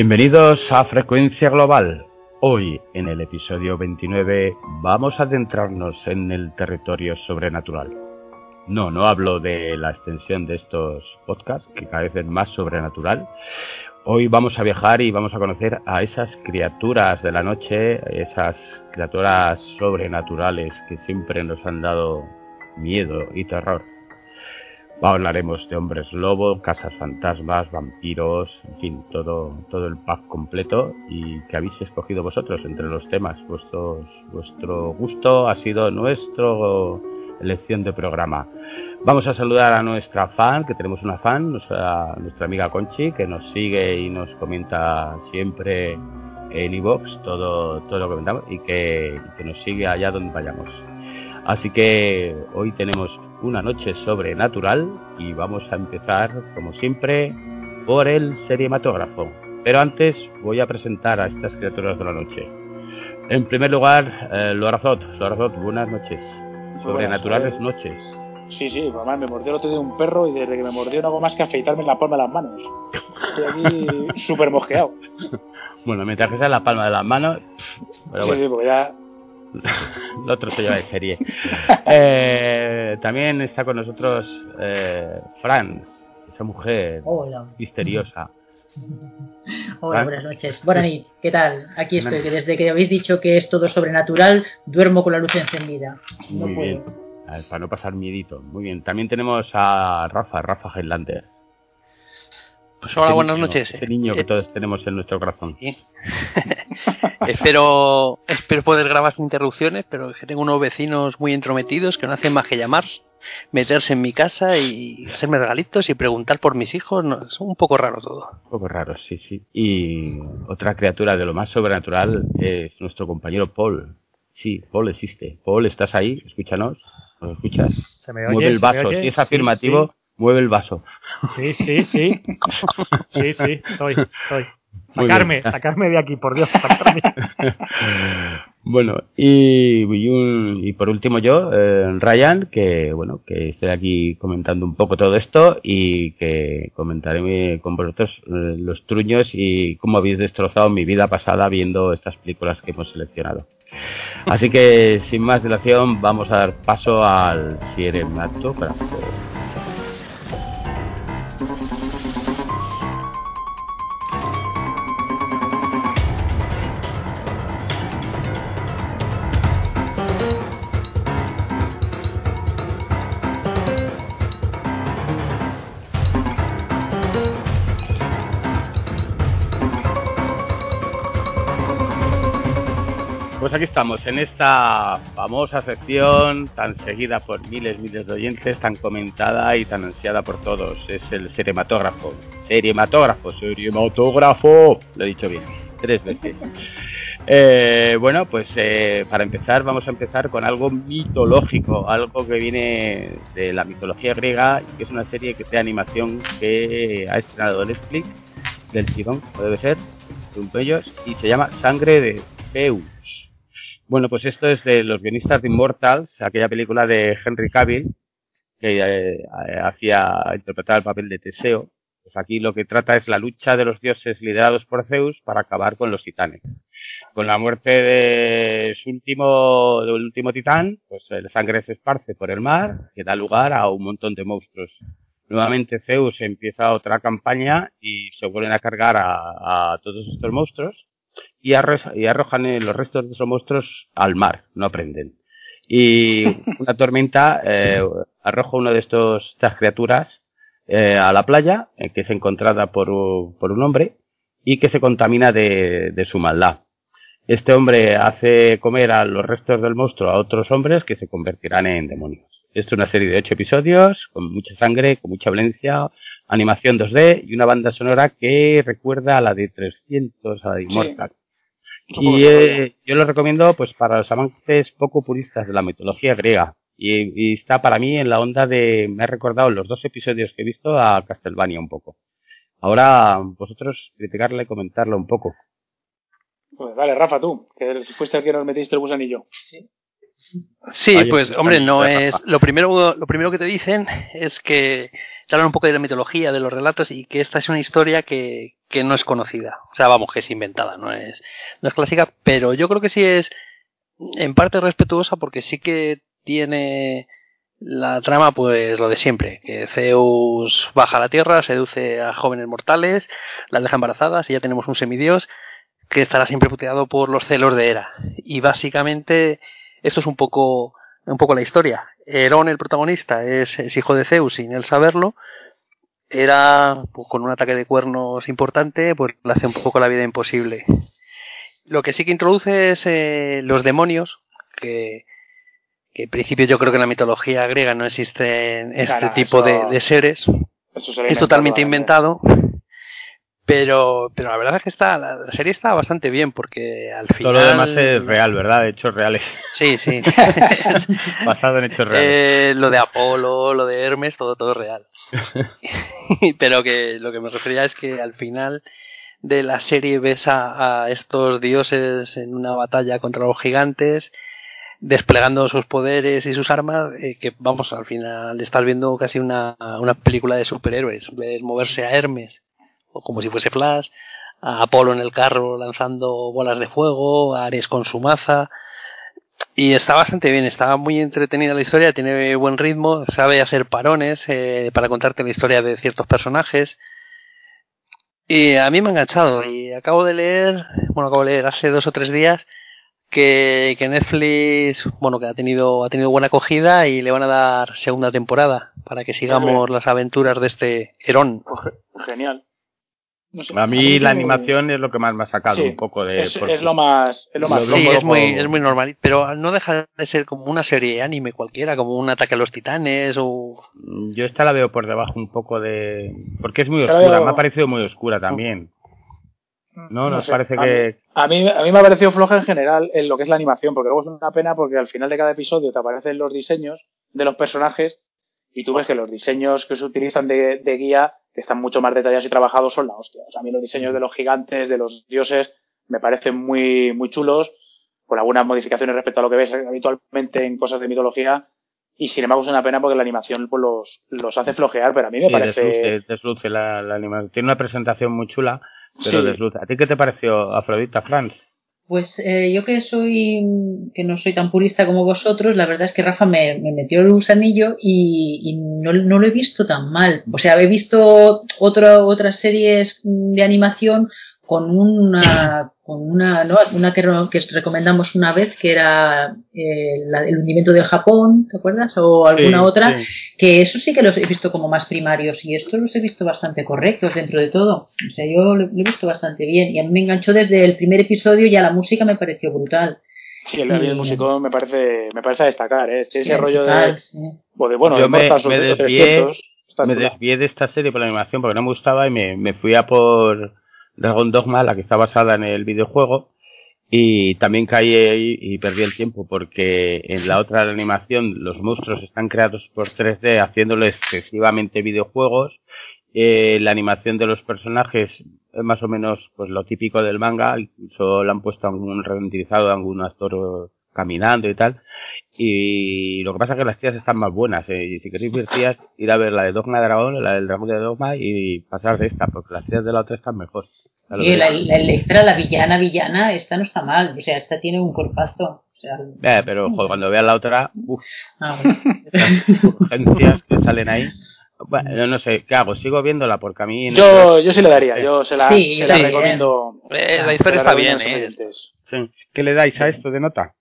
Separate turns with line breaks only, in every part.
Bienvenidos a Frecuencia Global. Hoy, en el episodio 29, vamos a adentrarnos en el territorio sobrenatural. No, no hablo de la extensión de estos podcasts, que es más sobrenatural. Hoy vamos a viajar y vamos a conocer a esas criaturas de la noche, esas criaturas sobrenaturales que siempre nos han dado miedo y terror. Hablaremos de hombres lobo, casas fantasmas, vampiros, en fin, todo, todo el pack completo y que habéis escogido vosotros entre los temas. Vuestros, vuestro gusto ha sido nuestro elección de programa. Vamos a saludar a nuestra fan, que tenemos una fan, nuestra, nuestra amiga Conchi, que nos sigue y nos comenta siempre en iVox todo, todo lo que comentamos y que, que nos sigue allá donde vayamos. Así que hoy tenemos una noche sobrenatural y vamos a empezar, como siempre, por el seriematógrafo. Pero antes voy a presentar a estas criaturas de la noche. En primer lugar, eh, Lorazot. Lorazot, buenas noches. Sobrenaturales noches.
Sí, sí, mamá, me mordió el otro día un perro y desde que me mordió no hago más que afeitarme en la palma de las manos. Estoy aquí súper mosqueado.
Bueno, mientras que sea en la palma de las manos. Pero
sí,
bueno.
sí, porque ya.
el otro se lleva de serie. Eh, también está con nosotros eh, Fran, esa mujer
Hola.
misteriosa.
Hola,
¿Ah?
buenas noches. Buenas noches. ¿Qué tal? Aquí estoy, que desde que habéis dicho que es todo sobrenatural, duermo con la luz encendida. No
Muy
puedo.
bien. A ver, para no pasar miedito. Muy bien. También tenemos a Rafa, Rafa Highlander.
Pues hola,
Este
buenas
niño,
noches.
Este niño que
Eh,
todos tenemos en nuestro corazón.
sí. espero, espero poder grabar sin interrupciones, pero es que tengo unos vecinos muy entrometidos que no hacen más que llamar, meterse en mi casa y hacerme regalitos y preguntar por mis hijos. No, es un poco raro todo.
Un poco raro, sí, sí. Y otra criatura de lo más sobrenatural es nuestro compañero Paul. Sí, Paul existe. Paul, ¿estás ahí? Escúchanos. ¿Nos escuchas?
¿Se me
mueve
oye?
el
¿Se me
vaso.
oye?
Si es
Sí,
afirmativo, mueve el vaso.
Sí, sí, sí. Sí, sí, estoy, estoy. Sacarme, sacarme de aquí, por Dios, sacarme.
bueno, y, y, un- y por último yo, eh, Ryan, que bueno, que estoy aquí comentando un poco todo esto y que comentaré con vosotros eh, los truños y cómo habéis destrozado mi vida pasada viendo estas películas que hemos seleccionado. Así que sin más dilación vamos a dar paso al cinematógrafo. Pues Thank you. Aquí estamos, en esta famosa sección tan seguida por miles, miles de oyentes, tan comentada y tan ansiada por todos. Es el cinematógrafo. Cinematógrafo, cinematógrafo. Lo he dicho bien, tres veces. Eh, bueno, pues eh, para empezar vamos a empezar con algo mitológico, algo que viene de la mitología griega y que es una serie que de animación que ha estrenado Netflix del tirón, debe ser, de un y se llama Sangre de Zeus. Bueno, pues esto es de los guionistas de Immortals, aquella película de Henry Cavill, que eh, eh, hacía interpretar el papel de Teseo. Pues aquí lo que trata es la lucha de los dioses liderados por Zeus para acabar con los titanes. Con la muerte de su último, del último titán, pues eh, la sangre se esparce por el mar, que da lugar a un montón de monstruos. Nuevamente Zeus empieza otra campaña y se vuelven a cargar a, a todos estos monstruos y, arro- y arrojan eh, los restos de esos monstruos al mar, no aprenden. Y una tormenta eh, arroja una de estos, estas criaturas eh, a la playa, eh, que es encontrada por, un hombre y que se contamina de, de su maldad. Este hombre hace comer a los restos del monstruo a otros hombres que se convertirán en demonios. Esto es una serie de ocho episodios, con mucha sangre, con mucha violencia, animación 2D y una banda sonora que recuerda a la de 300, a la de. Immortal. Y eh, yo lo recomiendo pues para los amantes poco puristas de la mitología griega. Y, y está para mí en la onda de, me ha recordado los dos episodios que he visto a Castlevania un poco. Ahora vosotros criticarle y comentarlo un poco.
Pues dale, Rafa, tú, que fuiste el que nos metiste el gusanillo.
Sí.
Sí, pues hombre, no es lo primero lo primero que te dicen es que te hablan un poco de la mitología, de los relatos y que esta es una historia que, que no es conocida. O sea, vamos, que es inventada, no es no es clásica, pero yo creo que sí es en parte respetuosa porque sí que tiene la trama pues lo de siempre, que Zeus baja a la tierra, seduce a jóvenes mortales, las deja embarazadas y ya tenemos un semidios que estará siempre puteado por los celos de Hera. Y básicamente esto es un poco, un poco la historia. Herón, el protagonista, es, es hijo de Zeus sin él saberlo. Era, pues, con un ataque de cuernos importante, pues le hace un poco la vida imposible. Lo que sí que introduce es eh, los demonios, que, que en principio yo creo que en la mitología griega no existen este tipo de,
eso-
de seres
Eso
es totalmente inventado. Pero, pero la verdad es que está, la, serie está bastante bien porque al final.
Todo lo demás es real, ¿verdad? Hechos reales.
Sí, sí.
Basado en hechos reales.
Eh, lo de Apolo, lo de Hermes, todo, todo real. pero que lo que me refería es que al final de la serie ves a, a estos dioses en una batalla contra los gigantes desplegando sus poderes y sus armas, eh, que vamos, al final estás viendo casi una, una película de superhéroes. Ves moverse a Hermes, o como si fuese Flash, a Apolo en el carro lanzando bolas de fuego, a Ares con su maza. Y está bastante bien, está muy entretenida la historia, tiene buen ritmo, sabe hacer parones eh, para contarte la historia de ciertos personajes. Y a mí me ha enganchado y acabo de leer, bueno, acabo de leer hace dos o tres días que, que Netflix, bueno, que ha tenido, ha tenido buena acogida y le van a dar segunda temporada para que sigamos las aventuras de este Herón.
Pues ge- genial. No sé,
A mí la animación es lo que más me ha sacado
Sí,
un poco de...
es, es lo más, es lo más
Sí, es muy, es muy normal, pero no deja de ser como una serie anime cualquiera, como un ataque a los titanes o...
Yo esta la veo por debajo un poco de... Porque es muy oscura,
veo-
me ha parecido muy oscura también. ¿No? ¿Nos
sé,
parece
a
que...?
mí- A mí, a mí me ha parecido floja en general en lo que es la animación, porque luego es una pena porque al final de cada episodio te aparecen los diseños de los personajes y tú ves que los diseños que se utilizan de, de guía, que están mucho más detallados y trabajados, son la hostia. O sea, a mí los diseños de los gigantes, de los dioses, me parecen muy, muy chulos, con algunas modificaciones respecto a lo que ves habitualmente en cosas de mitología. Y sin embargo es una pena porque la animación pues, los, los hace flojear, pero a mí me
Sí,
parece...
desluce, desluce la, la animación. Tiene una presentación muy chula, pero
Sí.
desluce. ¿A ti qué te pareció Afrodita, Franz?
Pues eh, yo que soy, que no soy tan purista como vosotros, la verdad es que Rafa me, me metió el gusanillo y, y no, lo he visto tan mal. O sea, he visto otra, otras series de animación con una, con una, ¿no? una que, que recomendamos una vez, que era eh, la- el hundimiento del Japón, ¿te acuerdas? O alguna
Sí,
otra,
sí.
que eso sí que los he visto como más primarios y estos los he visto bastante correctos dentro de todo. O sea, yo lo, lo he visto bastante bien y a mí me enganchó desde el primer episodio y a la música me pareció brutal.
Sí, el,
Y-
músico me parece, me parece a destacar, ¿eh? Este- ese
Sí,
rollo de,
sí.
o de, bueno,
Yo
de
me- me
de
desvié-
300, está
Me desvié de esta serie por la animación porque no me gustaba y me, me fui a por Dragon Dogma, la que está basada en el videojuego, y también caí ahí y perdí el tiempo porque en la otra animación los monstruos están creados por 3D haciéndolo excesivamente videojuegos. Eh, la animación de los personajes es más o menos pues lo típico del manga, le han puesto algún renderizado de algún actor caminando y tal. Y lo que pasa es que las tías están más buenas. eh, Y si queréis ver tías, ir a ver la de Dogma Dragón, la del Dragón de Dogma y pasar de esta, porque las tías de la otra están mejor.
Y la, la Electra, la villana, villana, esta no está mal. O sea, esta tiene un cuerpazo. O sea,
Eh, pero joder, cuando veas la otra, uff,
ah, bueno.
urgencias que salen ahí. Bueno, no sé, ¿qué hago? Sigo viéndola porque a mí... en
Yo,
el-
yo sí le daría, yo se la,
Sí,
se la
sí,
recomiendo.
Eh, la historia
la
está bien, ¿eh?
Sí. ¿Qué le dais a esto de nota?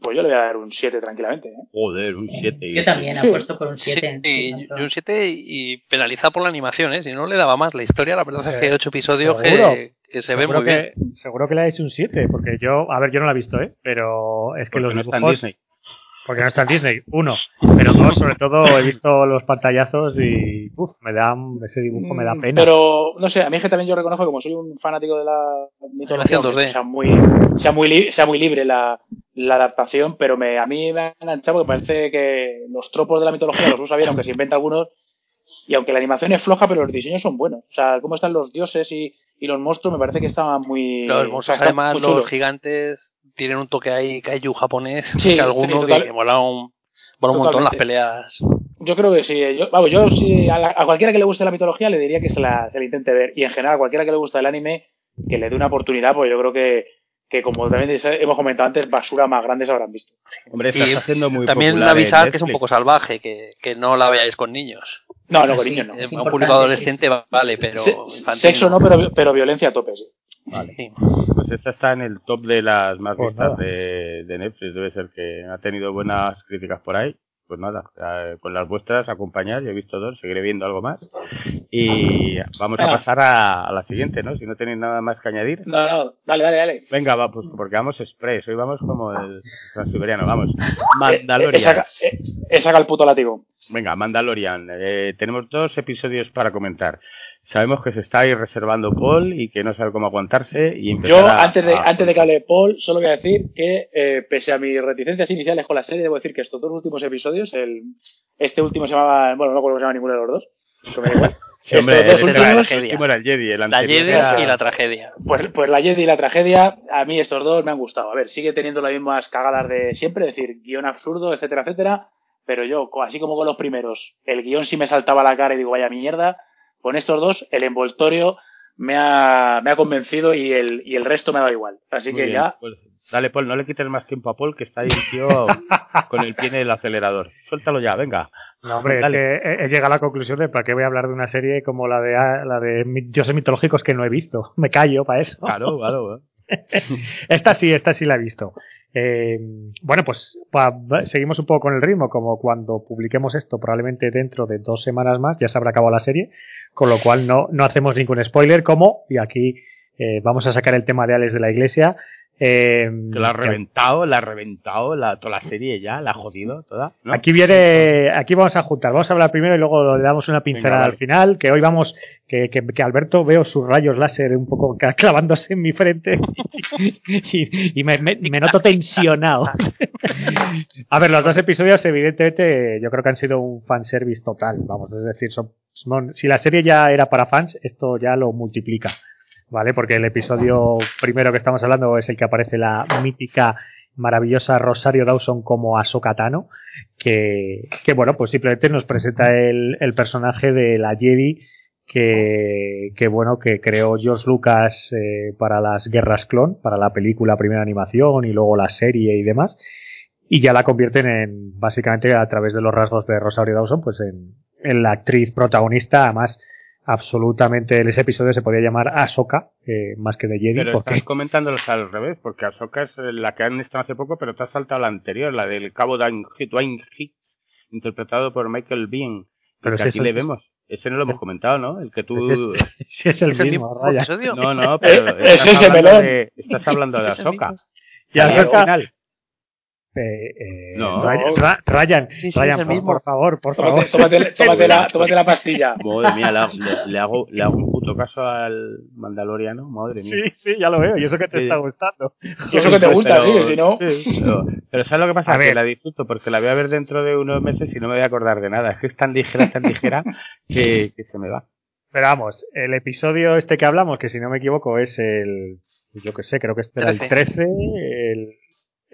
Pues yo le voy a dar un 7 tranquilamente. ¿eh?
Joder, un 7.
Yo también
Sí.
apuesto por un
Sí,
7.
y un 7 y penalizado por la animación, ¿eh? Si no le daba más. La historia, la verdad es
Sí.
que hay 8 episodios que, que se ven
seguro
muy bien.
que, Seguro que le dais un 7, porque yo, a ver, yo no la he visto, ¿eh? Pero es que
Porque
los
no está en
dibujos,
Disney.
Porque no está en Disney, uno, pero dos, sobre todo he visto los pantallazos y, uff, me da, ese dibujo me da
Mm,
pena.
Pero, no sé, a mí es que también yo reconozco, como soy un fanático de la mitología,
Animación 2D.
aunque sea muy, sea muy, li- sea muy libre la, la adaptación, pero me, a mí me ha enganchado porque parece que los tropos de la mitología los usa bien, aunque se inventa algunos, y aunque la animación es floja, pero los diseños son buenos. O sea, cómo están los dioses y, y los monstruos, me parece que estaban muy...
Los
o sea,
monstruos, además,
muy
los gigantes tienen un toque ahí kaiju japonés
Sí,
que alguno
sí,
que mola un, mola un montón las peleas.
Yo creo que sí. eh, Yo, vamos, yo sí, a, la- a cualquiera que le guste la mitología le diría que se la, se la intente ver. Y en general, a cualquiera que le guste el anime, que le dé una oportunidad, porque yo creo que, que como también hemos comentado antes, basura más grande se habrán visto.
Hombre, estás
Y
haciendo muy
También avisar que es un poco salvaje, que, que no la veáis con niños.
No, no, con niños no.
es
Eh, un público adolescente va- vale, pero
Se- sexo no, pero, pero violencia a tope, sí.
Sí.
Pues esta está en el top de las más
Pues
vistas de, de Netflix. Debe ser que ha tenido buenas críticas por ahí. Pues nada, eh, con las vuestras acompañar. Yo he visto dos, seguiré viendo algo más. Y vamos a pasar a, a la siguiente, ¿no? Si no tenéis nada más que añadir.
No, no, dale, dale, dale.
Venga, va, pues porque vamos express. Hoy vamos como el transiberiano, vamos.
Eh, eh,
Mandalorian.
saca, eh, eh, saca el puto látigo.
Venga, Mandalorian. Eh, tenemos dos episodios para comentar. Sabemos que se está ahí reservando Paul y que no sabe cómo aguantarse y
Yo, antes de,
a-
antes de que hable Paul, solo voy a decir que, eh, pese a mis reticencias iniciales con la serie, debo decir que estos dos últimos episodios, el, este último se llamaba, bueno, no recuerdo cómo se llama ninguno de los dos, que me da igual.
Sí, hombre,
estos dos
el,
últimos,
el último era el Jedi, el
La
anterior
Jedi
era-
y la tragedia.
pues, pues la Jedi y la tragedia, a mí estos dos me han gustado. A ver, sigue teniendo las mismas cagadas de siempre, es decir, guion absurdo, etcétera, etcétera, pero yo, co- así como con los primeros, el guion sí me saltaba a la cara y digo, vaya mierda, con estos dos, el envoltorio me ha, me ha convencido y el, y el resto me ha dado igual. Así
Muy
que
bien,
ya,
pues, dale, Paul, no le quites más tiempo a Paul, que está ahí el tío con el pie en el acelerador. Suéltalo ya, venga.
No, hombre, es que he, llegado a la conclusión de para qué voy a hablar de una serie como la de ah, la de dioses mitológicos que no he visto. Me callo para eso.
Claro, claro.
Esta sí, esta sí la he visto. Eh, bueno, pues seguimos un poco con el ritmo, como cuando publiquemos esto, probablemente dentro de dos semanas más ya se habrá acabado la serie, con lo cual no, no hacemos ningún spoiler, como, y aquí eh, vamos a sacar el tema de Alex de la Iglesia. Eh,
Que la ha reventado, la ha reventado la, toda la serie ya, la ha jodido toda. ¿no?
Aquí viene, aquí vamos a juntar, vamos a hablar primero y luego le damos una pincelada
Venga,
al final, que hoy vamos, que, que, que Alberto veo sus rayos láser un poco clavándose en mi frente y, y me, me- me noto tensionado. A ver, los dos episodios evidentemente yo creo que han sido un fanservice total, vamos, es decir, son, son- si la serie ya era para fans, esto ya lo multiplica. ¿Vale? Porque el episodio primero que estamos hablando es el que aparece la mítica, maravillosa Rosario Dawson como Ahsoka Tano, que, que bueno, pues simplemente nos presenta el, el personaje de la Jedi que, que bueno, que creó George Lucas eh, para las Guerras Clon, para la película primera animación y luego la serie y demás, y ya la convierten en, básicamente a través de los rasgos de Rosario Dawson, pues en, en la actriz protagonista, además absolutamente en ese episodio se podía llamar Ahsoka, eh, más que de Jedi,
Pero
porque
estás comentándolos al revés, porque Ahsoka es la que han estado hace poco, pero te has saltado la anterior, la del cabo Dwayne Hicks, interpretado por Michael Bean.
Pero
que
si
aquí le
es-
vemos. Ese no lo hemos comentado, ¿no? El que tú...
Ese es, sí es el
¿Es el
mismo,
mismo
Raya.
episodio?
No, no, pero
Eh,
estás,
es el
hablando
melón.
de, estás hablando de
el
Ahsoka.
Y Ahsoka-
original.
Eh, eh,
No.
Ryan, Ryan,
Sí, sí,
Ryan, por,
mismo.
por favor, por favor.
tómate, tómate, tómate la, tómate la pastilla.
Madre mía, le, hago- le- le hago, le hago un puto caso al mandaloriano, madre mía.
Sí, sí, ya lo veo. Y eso que te
Sí.
está gustando.
Y eso que te gusta, sí, que si no.
sí, pero, pero ¿sabes lo que pasa?
A
que
ver.
la disfruto porque la voy a ver dentro de unos meses y no me voy a acordar de nada. Es que es tan ligera, tan ligera que, que se me va.
Pero vamos, el episodio este que hablamos, que si no me equivoco es el, yo que sé, creo que este era el 13, el,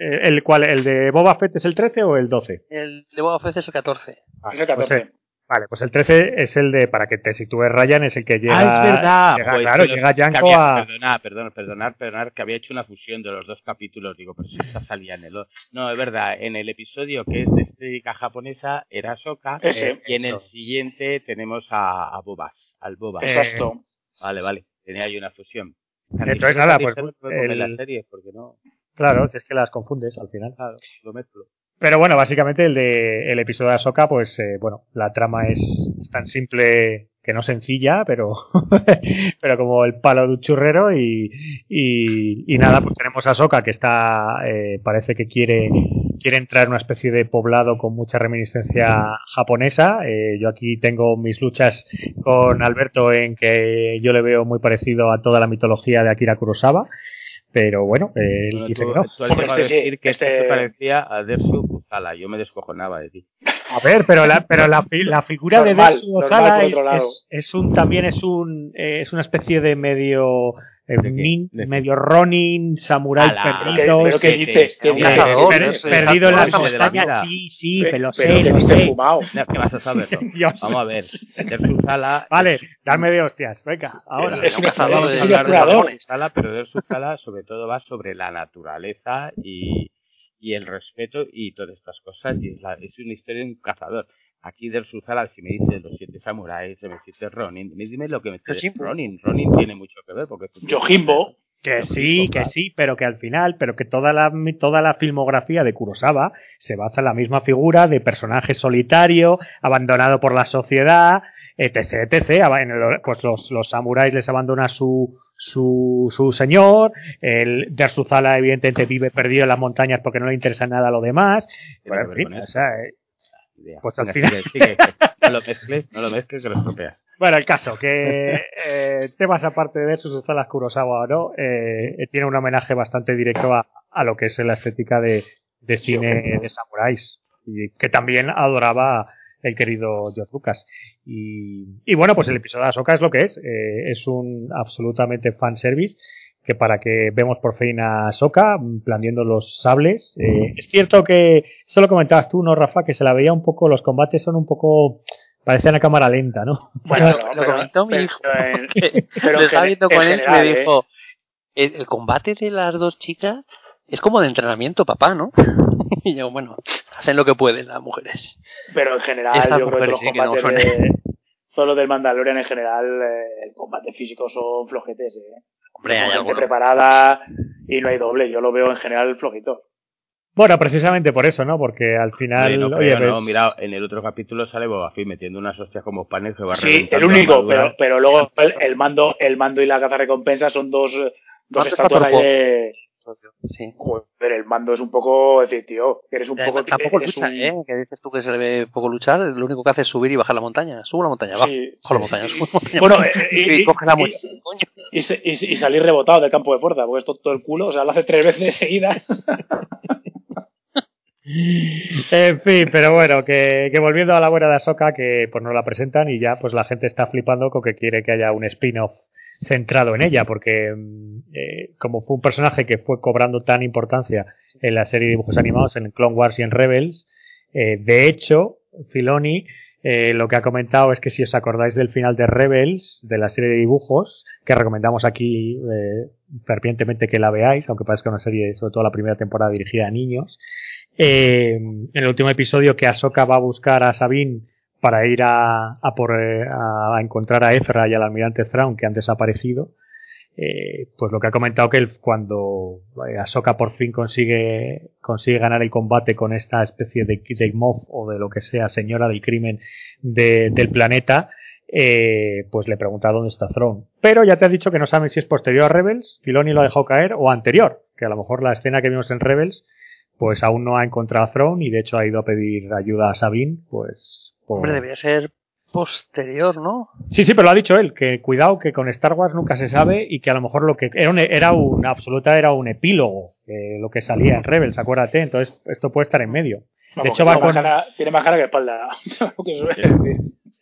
el, el cual, el de Boba Fett es el 13 o el 12.
El de Boba Fett es el 14.
Ah,
Es el 14.
pues, eh, vale, pues el 13 es el de, para que te sitúes Ryan, es el que llega,
ah, es verdad.
llega,
Joder,
claro, llega Yanko
había-
a,
Perdonad, perdonad, perdonad, perdonad, que había hecho una fusión de los dos capítulos. Digo, pero si esta salía en el... No, es verdad, en el episodio que es de estética japonesa era Soka
Ese.
y en el siguiente tenemos a, a Boba, al Boba.
Eh,
Exacto.
Vale, vale, tenía ahí una fusión.
Entonces, nada, pues, el-
la serie porque no,
claro, si es que las confundes al final.
claro, lo mezclo.
Pero bueno, básicamente el de el episodio de Ahsoka, pues eh, bueno, la trama es, es tan simple que no sencilla, pero pero como el palo de un churrero y, y, y nada, pues tenemos a Ahsoka que está, eh, parece que quiere quiere entrar en una especie de poblado con mucha reminiscencia japonesa. Eh, yo aquí tengo mis luchas con Alberto en que yo le veo muy parecido a toda la mitología de Akira Kurosawa. Pero bueno, eh, él
Bueno,
dice
tú,
que no.
tú has
Hombre, este sí,
decir que
este-
este parecía a Dersu Uzala. Yo me descojonaba de ti.
A ver, pero la, pero la, fi- la figura
Normal,
de Ozala
por
es, es, es un también es un eh, es una especie de medio eh,
¿De qué?
nin- medio Ronin, samurái
Ala,
perdido,
pero ¿qué
sí,
dices?
sí,
¿Qué
un
perdido en las montañas, sí, sí,
Pe-
pero sé,
pero que
lo sé.
fumado.
No, ¿Qué vas a?
Dios.
Vamos a ver. Susala.
Vale, darme de hostias, venga, ahora.
Es un
cazador de-
es
Vamos
un
a hablar de pero del Susala sobre todo va sobre la naturaleza y, y el respeto y todas estas cosas. Y es, la- es una historia de un cazador. Aquí del Susala, si me dices los siete samuráis, si me dices Ronin, dime, dime lo que me dices. Ronin. Ronin tiene mucho que ver porque...
Yojimbo.
Que sí, que sí, pero que al final, pero que toda la, toda la filmografía de Kurosawa se basa en la misma figura de personaje solitario, abandonado por la sociedad, etc, etc. Aba- en el- pues los, los samuráis les abandona su, su, su señor, el Dersuzala evidentemente vive perdido en las montañas porque no le interesa nada lo demás.
Que
en fin, o sea, eh,
Idea.
pues al final-
sigue, sigue, no lo mezcles, no lo mezcles que lo estropeas.
Bueno, el caso, que eh, temas aparte de sus estalas Kurosawa o no, eh, tiene un homenaje bastante directo a, a lo que es la estética de, de cine de samuráis, y que también adoraba el querido George Lucas. Y, y bueno, pues el episodio de Ahsoka es lo que es, eh, es un absolutamente fanservice que para que vemos por fin a Ahsoka planeando los sables. Eh, es cierto que, eso lo comentabas tú, ¿no, Rafa? Que se la veía un poco, los combates son un poco, parecían a cámara lenta, ¿no?
Bueno,
Lo- comentó mi hijo. lo estaba viendo
en
con él y me
¿eh?
dijo, el, el combate de las dos chicas es como de entrenamiento, papá, ¿no? Y yo, bueno, hacen lo que pueden las mujeres.
Pero en general,
Estas
yo creo que los
mujeres sí que no
combates
son-
de. Todo lo del Mandalorian en general, eh, el combate físico son flojetes. Eh.
Hombre, hay
gente preparada y no hay doble. Yo lo veo en general flojito.
Bueno, precisamente por eso, ¿no? Porque al final,
Oye, no,
oye,
no,
ves-
mira, en el otro capítulo sale Boba Fett metiendo unas hostias como panes que va
Sí, el único, pero, pero luego el, el mando el mando y la caza recompensa son dos, dos estatuas de.
Sí.
Joder, el mando es un poco. Decir, tío, que eres un
Ya,
poco.
tampoco lucha,
un-
¿eh? Que dices tú que se le ve poco luchar, lo único que hace es subir y bajar la montaña. Subo la montaña, bajo,
Sí,
bajo la montaña,
sí.
subo la montaña.
Bueno, eh,
y,
y-
coge la
y- salir rebotado del campo de fuerza, porque es todo, todo el culo, o sea, lo hace tres veces seguida.
En fin, pero bueno, que, que volviendo a la buena de Ahsoka, que pues nos la presentan y ya pues la gente está flipando con que quiere que haya un spin-off centrado en ella, porque mm, eh, como fue un personaje que fue cobrando tan importancia en la serie de dibujos animados, en Clone Wars y en Rebels, eh, de hecho, Filoni eh, lo que ha comentado es que si os acordáis del final de Rebels, de la serie de dibujos, que recomendamos aquí eh, fervientemente que la veáis, aunque parezca una serie, sobre todo la primera temporada dirigida a niños, en el último episodio que Ahsoka va a buscar a Sabine para ir a, a, por, eh, a, encontrar a Ezra y al almirante Thrawn que han desaparecido, eh, pues lo que ha comentado que cuando eh, Ahsoka por fin consigue, consigue ganar el combate con esta especie de, de Moff o de lo que sea, señora del crimen de- del planeta, eh, pues le pregunta dónde está Thrawn. Pero ya te has dicho que no saben si es posterior a Rebels, Filoni lo ha dejado caer, o anterior, que a lo mejor la escena que vimos en Rebels pues aún no ha encontrado a Thrawn y de hecho ha ido a pedir ayuda a Sabine, pues... por-
Hombre, debería ser posterior, ¿no?
Sí, sí, pero lo ha dicho él, que cuidado que con Star Wars nunca se sabe y que a lo mejor lo que era un, era un absoluta era un epílogo, eh, lo que salía en Rebels, acuérdate, entonces esto puede estar en medio.
Vamos,
hecho, va
tiene,
con-
más cara, tiene más cara que espalda.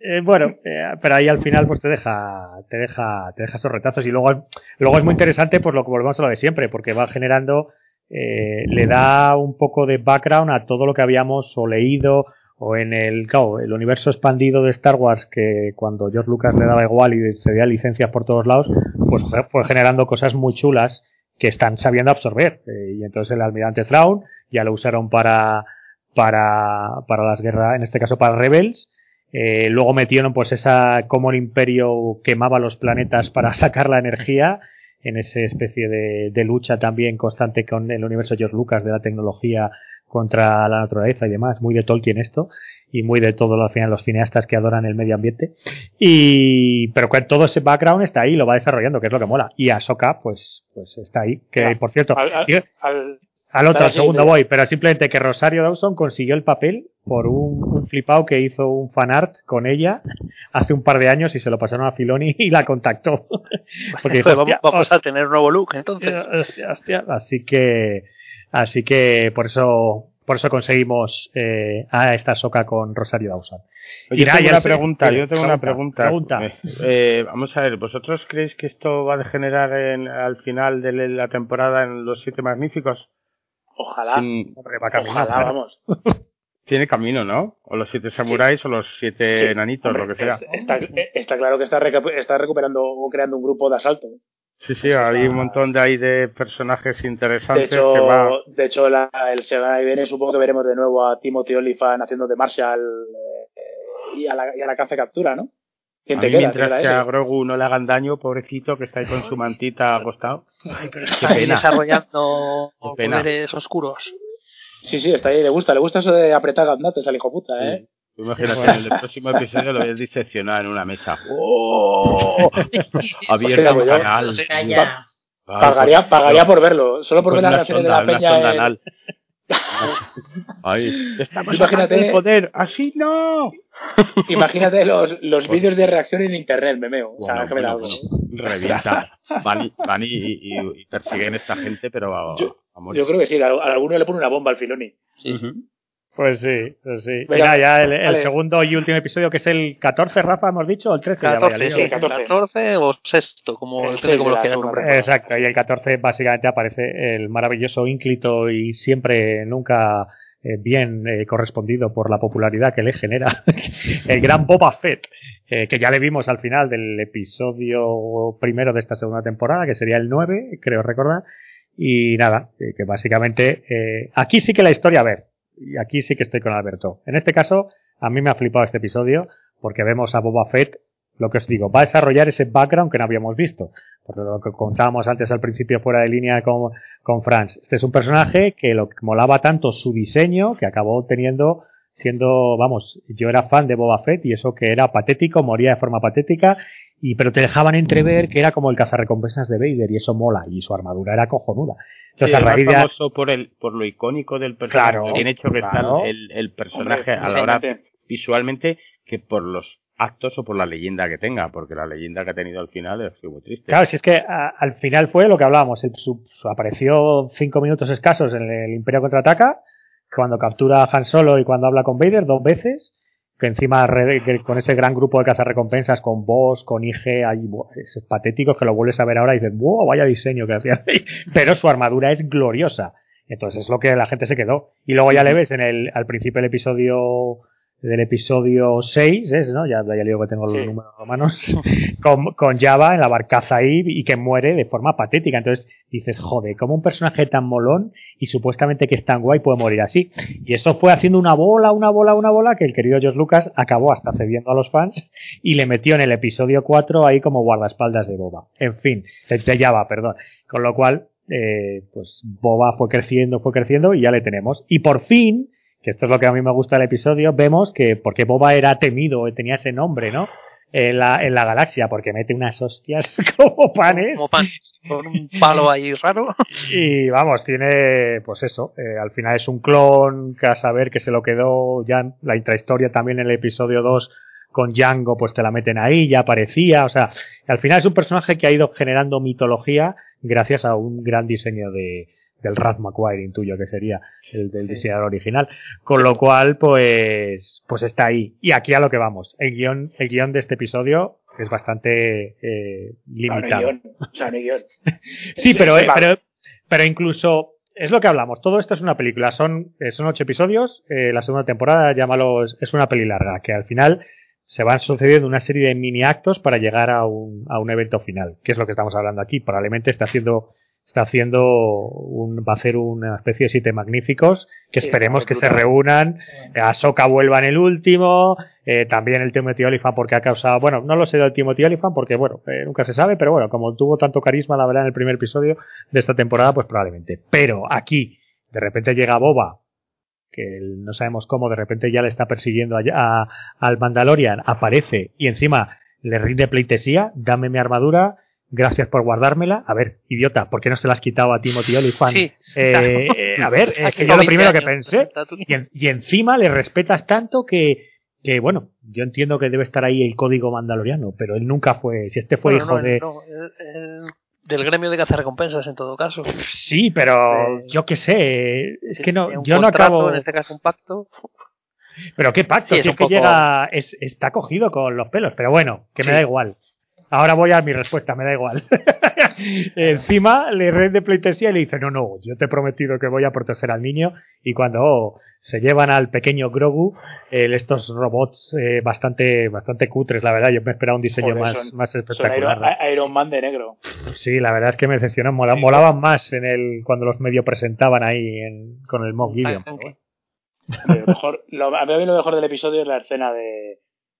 Eh, bueno, eh, pero ahí al final pues te deja, te deja, te deja estos retazos y luego, luego es muy interesante pues lo que volvemos a lo de siempre, porque va generando, eh, le da un poco de background a todo lo que habíamos o leído o en el, claro, el universo expandido de Star Wars que cuando George Lucas le daba igual y se veía licencias por todos lados, pues fue, fue generando cosas muy chulas que están sabiendo absorber. Eh, y entonces el almirante Thrawn ya lo usaron para, para, para las guerras, en este caso para Rebels. Eh, luego metieron pues esa cómo el imperio quemaba los planetas para sacar la energía en esa especie de, de lucha también constante con el universo George Lucas de la tecnología contra la naturaleza y demás, muy de Tolkien esto y muy de todo al final los cineastas que adoran el medio ambiente y pero con todo ese background está ahí lo va desarrollando que es lo que mola y Ahsoka pues pues está ahí que por cierto
Al, al-
digo-
al-
al otro, al segundo voy, pero simplemente que Rosario Dawson consiguió el papel por un, un flipado que hizo un fanart con ella hace un par de años y se lo pasaron a Filoni y la contactó. Porque dijo,
Pues vamos,
"Hostia,
vamos a tener un nuevo look, entonces.
hostia, hostia, hostia". Así que, así que por eso por eso conseguimos eh, a esta soca con Rosario Dawson.
Oye,
Y nada,
tengo
ya
una
sé-
pregunta, yo tengo una
pregunta,
pregunta.
pregunta.
Eh, vamos a ver, ¿vosotros creéis que esto va a degenerar en- al final de la temporada en los siete magníficos?
Ojalá.
Sin-
Hombre, va camino,
Ojalá,
claro.
vamos.
tiene camino, ¿no? O los siete samuráis o los siete
Sí,
enanitos,
Hombre,
lo que sea.
es- Está, está claro que está, está recuperando o creando un grupo de asalto.
Sí, sí, hay un montón de ahí de personajes
De
interesantes
hecho,
que va...
de hecho la, el semana que viene supongo que veremos de nuevo a Timothy Olyphant haciendo de Marshall eh, y, a la, y a la caza captura, ¿no? ¿Quién
A
te
mí,
queda?
mientras
¿Te queda
que a? Grogu no le hagan daño, pobrecito, que está ahí con su mantita acostado.
Ay, pero está ahí desarrollando poderes oscuros.
Sí, sí, está ahí, le gusta, le gusta eso de apretar gandates al hijo puta, ¿eh?
Sí. Tú Imagínate, en el próximo episodio lo ves diseccionado en una mesa. ¡Oh! Abierta un
pues
canal.
Pagaría,
pues-
pagaría por verlo, solo por
pues
ver las reacciones de la peña.
estamos
Imagínate-
poder. Así no.
Imagínate los, los vídeos de reacción en internet, memeo. O sea,
Bueno,
que me
bueno. Revienta. Van y, van y, y- y persiguen a esta gente, pero a,
Yo-
a morir.
Yo creo que sí, a a alguno le pone una bomba al Filoni.
Ujú.
Pues sí, pues sí.
Venga,
Mira, ya el, el
vale.
segundo y último episodio, que es el 14, Rafa, hemos dicho, o el 13. ya vaya
14,
lío.
sí,
el 14.
14 o sexto, como
El
depende
seis
como
de
lo quieran nombrar.
Exacto, y el 14 básicamente aparece el maravilloso ínclito y siempre, nunca eh, bien eh, correspondido por la popularidad que le genera, el gran Boba Fett, eh, que ya le vimos al final del episodio primero de esta segunda temporada, que sería el 9, creo recordar, y nada, eh, que básicamente eh, aquí sí que la historia, a ver, y aquí sí que estoy con Alberto. En este caso, a mí me ha flipado este episodio, porque vemos a Boba Fett, lo que os digo, va a desarrollar ese background que no habíamos visto. Por lo que contábamos antes al principio fuera de línea con, con Franz. Este es un personaje que lo que molaba tanto su diseño que acabó teniendo siendo, vamos, yo era fan de Boba Fett y eso que era patético, moría de forma patética, y pero te dejaban entrever que era como el cazarrecompensas de Vader y eso mola y su armadura era cojonuda. Entonces
Sí,
a raíz de
famoso por, el, por lo icónico del personaje,
Claro,
bien hecho que
claro.
está el, el personaje
Hombre,
a la hora visualmente que por los actos o por la leyenda que tenga, porque la leyenda que ha tenido al final es muy triste.
Claro, si es que a- al final fue lo que hablábamos. el- su- su- apareció cinco minutos escasos en el Imperio contraataca, cuando captura a Han Solo y cuando habla con Vader dos veces, que encima con ese gran grupo de cazarrecompensas, con Boss, con IG, ahí, buah, es patético que lo vuelves a ver ahora y dices, wow, vaya diseño que hacía ahí. Pero su armadura es gloriosa. Entonces es lo que la gente se quedó. Y luego ya le ves en el, al principio del episodio del episodio 6, es, ¿no? Ya, ya digo que tengo los
Sí.
números romanos, con, con Java en la barcaza ahí y que muere de forma patética. Entonces dices, joder, como un personaje tan molón y supuestamente que es tan guay puede morir así. Y eso fue haciendo una bola, una bola, una bola que el querido George Lucas acabó hasta cediendo a los fans y le metió en el episodio 4 ahí como guardaespaldas de Boba. En fin, de, de Java, perdón. Con lo cual, eh, pues Boba fue creciendo, fue creciendo y ya le tenemos. Y por fin, que esto es lo que a mí me gusta del episodio, vemos que porque Boba era temido, tenía ese nombre, ¿no? En la, en la galaxia, porque mete unas hostias como panes.
Como pan, con un palo ahí raro.
Y vamos, tiene, pues eso, eh, al final es un clon, que a saber que se lo quedó ya la intrahistoria también en el episodio 2 con Django, pues te la meten ahí, ya aparecía, o sea, al final es un personaje que ha ido generando mitología gracias a un gran diseño de, del Ralph McQuire, intuyo que sería el del diseñador original. Con lo cual, pues, pues está ahí. Y aquí a lo que vamos. El guion, el guion de este episodio es bastante eh,
No, no hay
limitado.
no.
Sí, pero, eh, pero, pero incluso es lo que hablamos. Todo esto es una película. Son, eh, son ocho episodios. eh, la segunda temporada, llámalo, es- es una peli larga. Que al final se van sucediendo una serie de mini actos para llegar a un, a un evento final. Que es lo que estamos hablando aquí. Probablemente está haciendo, está haciendo un, va a hacer una especie de siete magníficos. Que
Sí,
esperemos que se reúnan. Eh, Ahsoka vuelva en el último. eh, también el Timothy Olyphant porque ha causado, bueno, no lo sé del Timothy Olyphant porque, bueno, eh, nunca se sabe, pero bueno, como tuvo tanto carisma, la verdad, en el primer episodio de esta temporada, pues probablemente. Pero aquí, de repente llega Boba, que no sabemos cómo, de repente ya le está persiguiendo a- al Mandalorian, aparece y encima le rinde pleitesía, dame mi armadura, gracias por guardármela. A ver, idiota, ¿por qué no se la has quitado a Timothy Olyphant?
Sí.
Eh, eh, a ver, es que yo lo
20
primero que pensé, y, en- y encima le respetas tanto que, que, bueno, yo entiendo que debe estar ahí el código mandaloriano, pero él nunca fue, si este fue
Bueno,
hijo
no,
de...
no, él- él del gremio de cazarrecompensas en todo caso.
Sí, pero
Eh,
yo qué sé, es que no, yo no acabo.
En este caso un pacto.
Pero qué pacto,
Sí, es
si es que
poco-
llega, es- está cogido con los pelos, pero bueno, que me da igual. Ahora voy a mi respuesta, me da igual. Encima le red de pleitesía y le dice, no, no, yo te he prometido que voy a proteger al niño y cuando oh, se llevan al pequeño Grogu, estos robots eh, bastante bastante cutres, la verdad, yo me esperaba un diseño
Joder,
más,
son-
más
Son
espectacular.
Iron, Iron Man de negro.
Sí, la verdad es que me decepcionó, mola-
Sí.
molaban más en el cuando los medio presentaban ahí en- con el Mock Gideon.
Lo mejor, lo- a mí lo mejor del episodio es la escena de,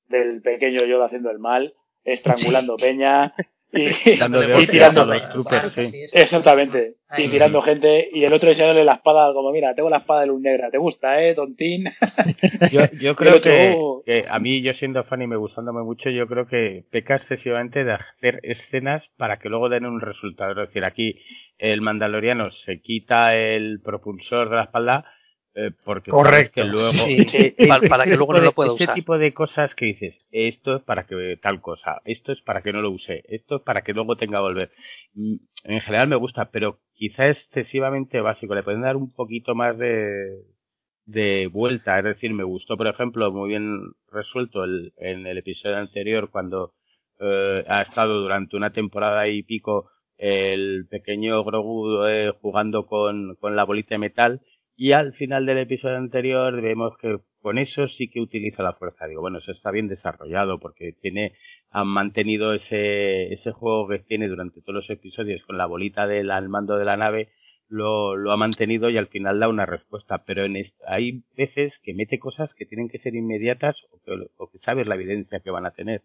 del pequeño Yoda haciendo el mal, estrangulando peña y, y tirando.
sí.
Exactamente. Y tirando gente y el otro enseñándole la espada como, mira, tengo la espada de luz negra, ¿te gusta, eh, tontín?
Yo, yo creo
otro,
que,
oh.
que a mí, yo siendo fan y me gustándome mucho, yo creo que peca excesivamente de hacer escenas para que luego den un resultado. Es decir, aquí el mandaloriano se quita el propulsor de la espalda eh, porque
Correcto.
que luego
Sí,
Sí.
para, para que luego no lo pueda
ese
usar.
tipo de cosas que dices, esto es para que tal cosa, esto es para que no lo use, esto es para que luego tenga que volver. Mm, En general me gusta, pero quizá excesivamente básico. Le pueden dar un poquito más de, de vuelta. Es decir, me gustó, por ejemplo, muy bien resuelto el, en el episodio anterior cuando eh, ha estado durante una temporada y pico el pequeño Grogu eh, jugando con, con la bolita de metal y al final del episodio anterior vemos que con eso sí que utiliza la fuerza. Digo, bueno, eso está bien desarrollado porque tiene, han mantenido ese, ese juego que tiene durante todos los episodios con la bolita del al mando de la nave, lo, lo ha mantenido y al final da una respuesta. Pero en hay veces que mete cosas que tienen que ser inmediatas o que, o que sabes la evidencia que van a tener.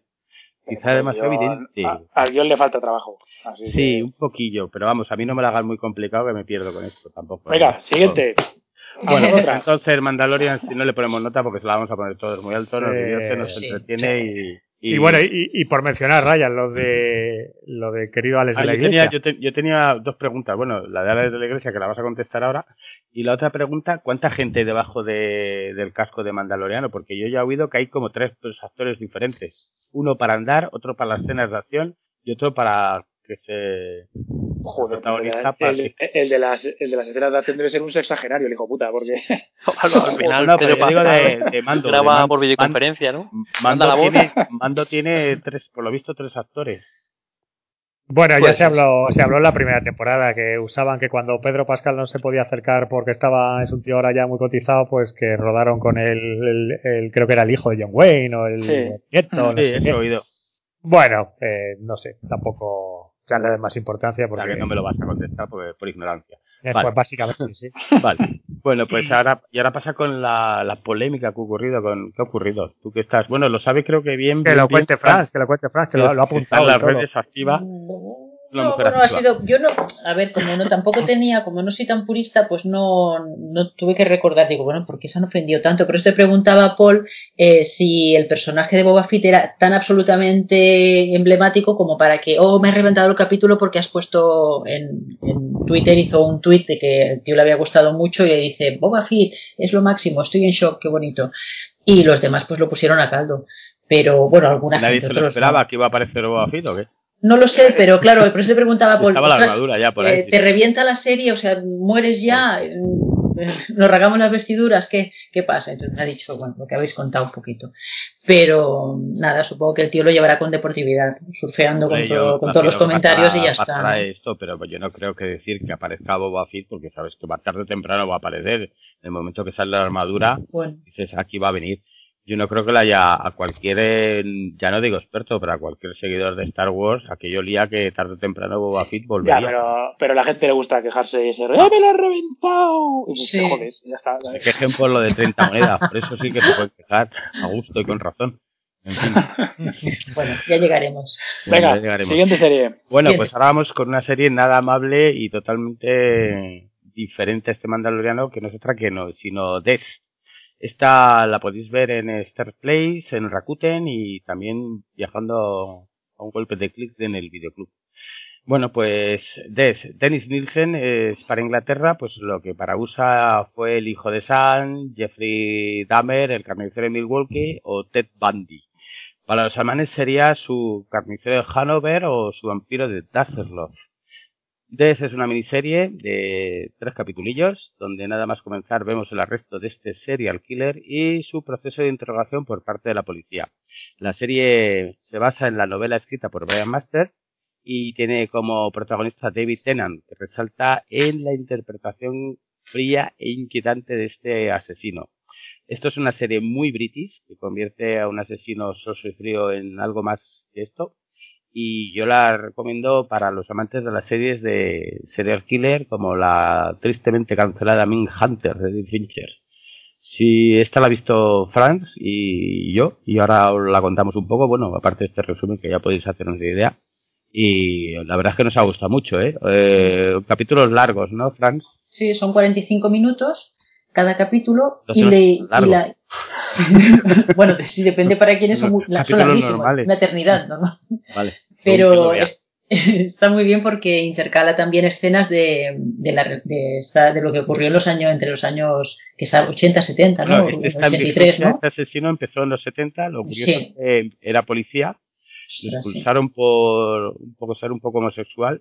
Quizá demasiado
Yo-
evidente.
a- Al guion le falta trabajo. Así
Sí,
que-
un poquillo, pero vamos, a mí no me la hagan muy complicado que me pierdo con esto tampoco.
Venga, siguiente.
Bueno,
Vamos, otra.
entonces Mandalorian si no le ponemos nota porque se la vamos a poner todos muy alto, nos divierte, nos
sí,
entretiene y,
Y, bueno, y, y por mencionar, Ryan, lo de lo de querido Alex
Ah,
de la
yo, tenía,
Iglesia.
yo, te- yo tenía dos preguntas. Bueno, la de Alex de la Iglesia, que la vas a contestar ahora. Y la otra pregunta, ¿cuánta gente hay debajo de, del casco de Mandaloriano? Porque yo ya he oído que hay como tres, tres actores diferentes. Uno para andar, otro para las escenas de acción y otro para que se...
Joder,
protagonista
el,
para
el- el de las, el de las escenas de acción debe ser un sexagenario, el hijo puta, porque
al final,
No, pero digo de, de mando. de
graba
Man-
por videoconferencia, ¿no?
Mando,
Manda la voz.
tiene, Mando tiene tres, por lo visto, tres actores.
Bueno, ya
Pues
se habló, se habló en la primera temporada que usaban que cuando Pedro Pascal no se podía acercar porque estaba, es un tío ahora ya muy cotizado, pues que rodaron con el, el- el- creo que era el hijo de John Wayne o el
Sí.
nieto, no
Sí,
sé
eso
qué.
he oído.
Bueno, eh, no sé, tampoco ya le den más importancia
O sea,
porque
que no me lo vas a contestar porque, por ignorancia.
eh,
vale.
pues básicamente sí.
Vale. Bueno, pues ahora, y ahora pasa con la, la polémica que ha ocurrido con, ¿qué ha ocurrido? Tú que estás, bueno, lo sabe creo que bien.
Que
bien,
lo cuente Franz, que lo cuente Franz, que lo, lo ha
Está
apuntado.
en las
todo.
redes activa. La
No,
mujer
bueno, ha sido, yo no, a ver, como no tampoco tenía, como no soy tan purista, pues no, no tuve que recordar, digo, bueno, ¿por qué se han ofendido tanto? Pero te preguntaba a Paul eh, si el personaje de Boba Fett era tan absolutamente emblemático como para que, oh, me he reventado el capítulo porque has puesto en, en Twitter, hizo un tweet de que el tío le había gustado mucho y dice, Boba Fett es lo máximo, estoy en shock, qué bonito. Y los demás pues lo pusieron a caldo. Pero bueno, alguna
Nadie
gente,
se lo
otros no.
esperaba que iba a aparecer Boba Fett o qué.
No lo sé, pero claro, por eso te preguntaba, Paul.
Estaba la armadura ya por
eh,
ahí.
te revienta la serie, o sea, mueres ya, nos rasgamos las vestiduras, ¿qué, ¿qué pasa? Entonces me ha dicho, bueno, lo que habéis contado un poquito. Pero nada, supongo que el tío lo llevará con deportividad, surfeando con,
Hombre,
todo- con todos los comentarios y ya está.
esto, pero yo no creo que decir que aparezca Boba Fett porque sabes que va tarde o temprano va a aparecer. En el momento que sale la armadura,
Bueno,
dices, aquí va a venir. Yo no creo que la haya a cualquier, ya no digo experto, pero a cualquier seguidor de Star Wars, aquello lía que tarde o temprano Boba Fett
ya,
volvería.
pero, pero a la gente le gusta quejarse y ese, ¡eh, me lo ha reventado! Y
Sí.
te jodes, ya está.
Se quejen por lo de 30 monedas, por eso sí que se pueden quejar a gusto y con razón. En fin,
bueno, ya llegaremos.
Venga,
ya llegaremos.
siguiente serie.
Bueno,
Bien.
pues ahora vamos con una serie nada amable y totalmente diferente a este Mandaloriano, que no es otra que no, sino Death. Esta la podéis ver en Star Place, en Rakuten y también viajando a un golpe de clic en el videoclub. Bueno, pues Des, Dennis Nielsen es para Inglaterra, pues lo que para USA fue el hijo de Sam, Jeffrey Dahmer, el carnicero de Milwaukee o Ted Bundy. Para los alemanes sería su carnicero de Hanover o su vampiro de Dasserloff. Des es una miniserie de tres capitulillos, donde nada más comenzar vemos el arresto de este serial killer y su proceso de interrogación por parte de la policía. La serie se basa en la novela escrita por Brian Master y tiene como protagonista David Tennant, que resalta en la interpretación fría e inquietante de este asesino. Esto es una serie muy british que convierte a un asesino soso y frío en algo más que esto y yo la recomiendo para los amantes de las series de serial killer como la tristemente cancelada Min Hunter de Dean Fincher. Si esta la ha visto Franz y yo, y ahora os la contamos un poco, bueno, aparte de este resumen que ya podéis hacernos de idea, y la verdad es que nos ha gustado mucho, ¿eh? eh capítulos largos, ¿no, Franz?
Sí, son 45 minutos cada capítulo y, le, y la, bueno, sí, depende para quiénes son, son larguísimas, una eternidad, ¿no?
Vale.
Pero está muy bien porque intercala también escenas de, de, la, de, de, lo que ocurrió en los años, entre los años que 80, 70, ¿no?
no este, 83, ¿no? Este asesino empezó en los 70, lo curioso sí. que era policía, lo expulsaron por un poco ser un poco homosexual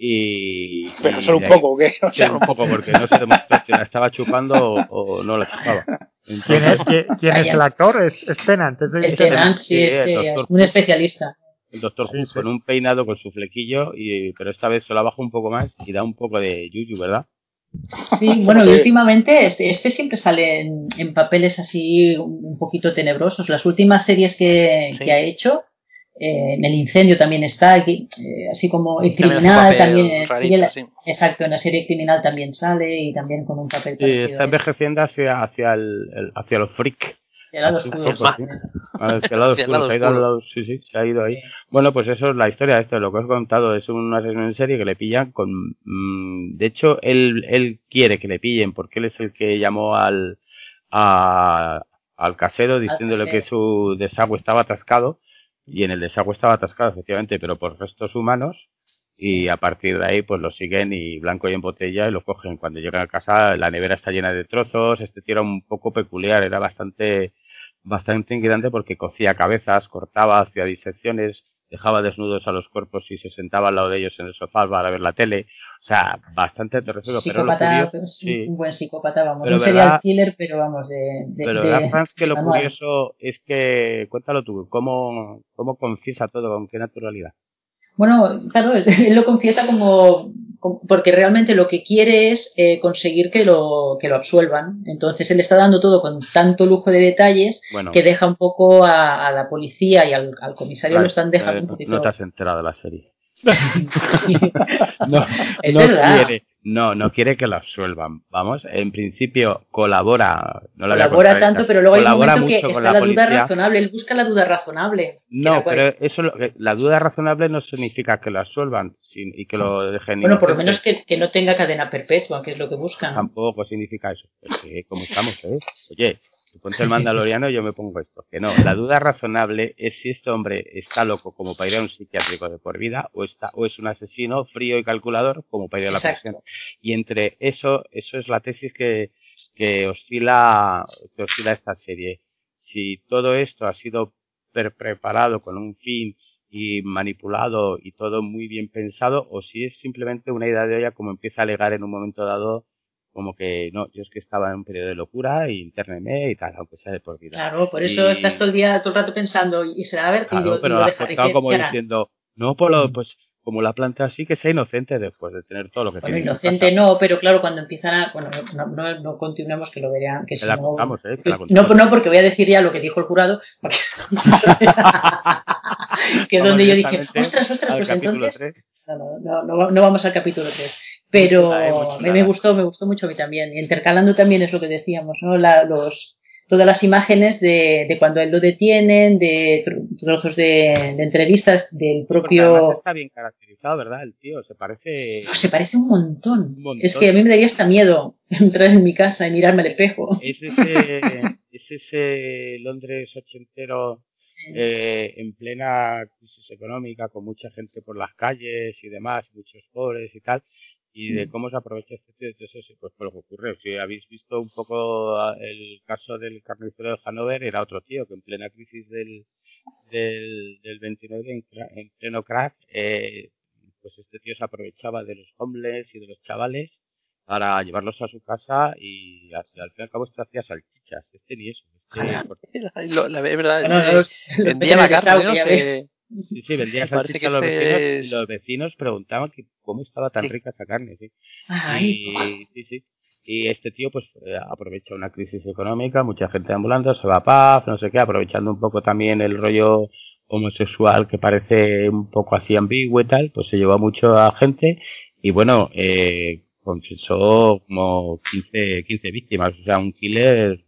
y,
pero solo un poco, ¿qué?
O sea, un poco, porque no se demostró si la estaba chupando o, o no la chupaba.
Entonces, ¿Quién es, ¿quién, quién es el actor? Es, es Tennant. Es
el Tennant, sí, es eh, un especialista.
El doctor sí, sí. con un peinado con su flequillo, y, pero esta vez se lo baja un poco más y da un poco de yuyu, ¿verdad?
Sí, bueno, y últimamente este, este siempre sale en, en, papeles así un poquito tenebrosos. Las últimas series que, sí. que ha hecho eh, en el incendio también está, aquí, eh, así como el criminal también, rarito, la, sí. exacto, en la serie criminal también sale y también con un papel.
Sí, está envejeciendo hacia, hacia, el, el, hacia los freak.
El lado oscuro.
Poco, sí. Hacia el lado oscuro, se ha ido al lado, sí, sí, se ha ido ahí. Bueno, pues eso es la historia de esto, lo que os he contado, es un asesino en serie que le pillan con, mmm, de hecho, él, él quiere que le pillen porque él es el que llamó al, a, al casero diciéndole al que su desagüe estaba atascado y en el desagüe estaba atascado efectivamente, pero por restos humanos y a partir de ahí pues lo siguen y blanco y en botella y lo cogen. Cuando llegan a casa la nevera está llena de trozos, este tío era un poco peculiar, era bastante bastante inquietante porque cocía cabezas, cortaba, hacía disecciones, dejaba desnudos a los cuerpos y se sentaba al lado de ellos en el sofá para ver la tele. O sea, bastante terrorífico.
Pero lo curioso,
pues, sí.
un buen psicópata, vamos. Pero no sería verdad, el killer, pero vamos, de. de
pero
de,
verdad, Franz, que lo manual. curioso es que, cuéntalo tú, ¿cómo, cómo confiesa todo, con qué naturalidad?
Bueno, claro, él lo confiesa como, como porque realmente lo que quiere es eh, conseguir que lo, que lo absuelvan. Entonces él está dando todo con tanto lujo de detalles
bueno,
que deja un poco a, a la policía y al, al comisario
vale,
lo están dejando
eh,
un poquito.
No te has enterado de la serie. no,
es
no
verdad.
quiere, no, no quiere que lo absuelvan. Vamos, en principio colabora. No
colabora tanto, pero luego hay un momento que está la,
la
duda razonable. Él busca la duda razonable.
No, pero eso, la duda razonable no significa que lo absuelvan y que lo dejen.
Bueno, por lo menos que, que, no tenga cadena perpetua, que es lo que buscan.
Tampoco significa eso. Porque como estamos, ¿eh? Oye, ponte el mandaloriano yo me pongo esto. Que no, la duda razonable es si este hombre está loco como para ir a un psiquiátrico de por vida o está o es un asesino frío y calculador como para ir a la
Exacto.
prisión. Y entre eso, eso es la tesis que, que oscila, que oscila esta serie. Si todo esto ha sido preparado con un fin y manipulado y todo muy bien pensado o si es simplemente una idea de olla como empieza a alegar en un momento dado como que no, yo es que estaba en un periodo de locura y interneme y tal, aunque sea de por vida.
Claro, por eso y... estás todo el día, todo el rato pensando y será a ver
claro, pero
lo
dejaré como diciendo, no, por lo, pues como la planta así, que sea inocente después de tener todo lo que
bueno,
tiene.
Inocente no, pero claro, cuando empiezan a. Bueno, no, no, no continuemos que lo vean. Que
si la
no,
contamos, ¿eh?
Que la contamos. No, no, porque voy a decir ya lo que dijo el jurado. que es donde yo dije, ostras, ostras, pues entonces. No, no, no, no, vamos al capítulo 3. Pero me, me, gustó, me gustó mucho a mí también. Intercalando también es lo que decíamos, ¿no? La, los, todas las imágenes de, de, cuando él lo detienen, de trozos de, de entrevistas del propio.
está bien caracterizado, ¿verdad? El tío se parece.
No, se parece un montón. un montón. Es que a mí me daría hasta miedo entrar en mi casa y mirarme al espejo.
Es ese, es ese Londres ochentero eh, en plena crisis económica, con mucha gente por las calles y demás, muchos pobres y tal, y de cómo se aprovecha este eso, pues por lo que ocurre. Si habéis visto un poco el caso del carnicero de Hanover, era otro tío que en plena crisis del, del, del 29, en, en pleno crack, eh, pues este tío se aprovechaba de los homeless y de los chavales para llevarlos a su casa y al fin y al cabo este hacía salchichas. Este ni eso. Este,
lo, la, verdad, vendía la carne, ¿no?
Sí, sí, vendía salchichas a los este vecinos y los vecinos preguntaban que cómo estaba tan rica esa carne, sí. Y, sí, sí. Y este tío pues eh, aprovecha una crisis económica, mucha gente ambulando, se va a paz, no sé qué, aprovechando un poco también el rollo homosexual que parece un poco así ambiguo y tal, pues se llevó a mucha gente y bueno, eh, confesó como 15, 15 víctimas, o sea, un killer.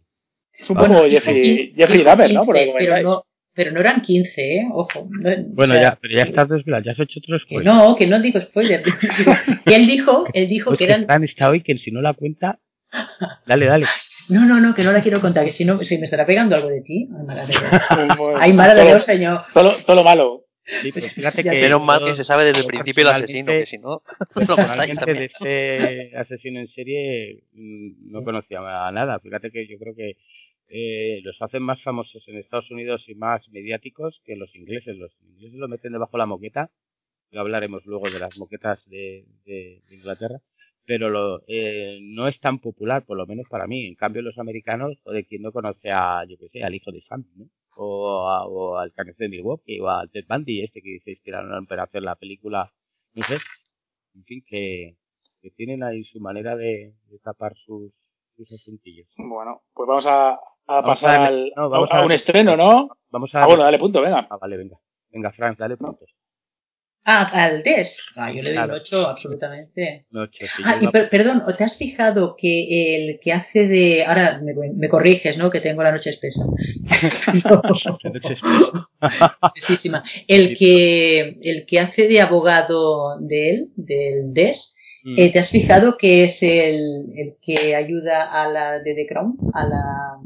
Supongo Jeffrey, Jeffrey Dahmer, ¿no? pero,
no, pero no eran 15, ¿eh? Ojo.
bueno, ya, pero ya estás desvelado, ya has hecho otro spoiler.
no, que no digo spoiler. él dijo, él dijo pues que eran.
Tan está hoy que si no la cuenta. Dale, dale.
No, no, no, que no la quiero contar, que si no, si me estará pegando algo de ti. Ay, mala de Dios. Ay, mala de Dios, señor.
Todo, todo lo malo.
Sí, pues fíjate que menos mal que se sabe desde el principio el asesino, que si no,
no de este asesino en serie mm, no conocía nada. Fíjate que yo creo que eh, los hacen más famosos en Estados Unidos y más mediáticos que los ingleses. Los ingleses lo meten debajo de la moqueta. Ya hablaremos luego de las moquetas de, de, Inglaterra. Pero lo, eh, no es tan popular, por lo menos para mí. En cambio, los americanos, o de quien no conoce a, yo que sé, al hijo de Sam, ¿no? O, al Canes de Milwaukee o al Ted Bundy este que se inspiraron para hacer la película no sé. En fin que, que tienen ahí su manera de, tapar sus, sus asuntillos.
Bueno pues vamos a, a pasar al, a, un estreno ¿no?
vamos a
ah, bueno dale punto venga.
Ah, vale venga. Venga Frank dale puntos
Ah, al DES. Ah, yo le doy un 8, absolutamente. ah, y perdón, ¿te has fijado que el que hace de. Ahora me, corriges, ¿no? Que tengo la noche espesa. el, que, el que hace de abogado de él, del DES, mm. eh, ¿te has fijado que es el, el que ayuda a la de The Crown, a la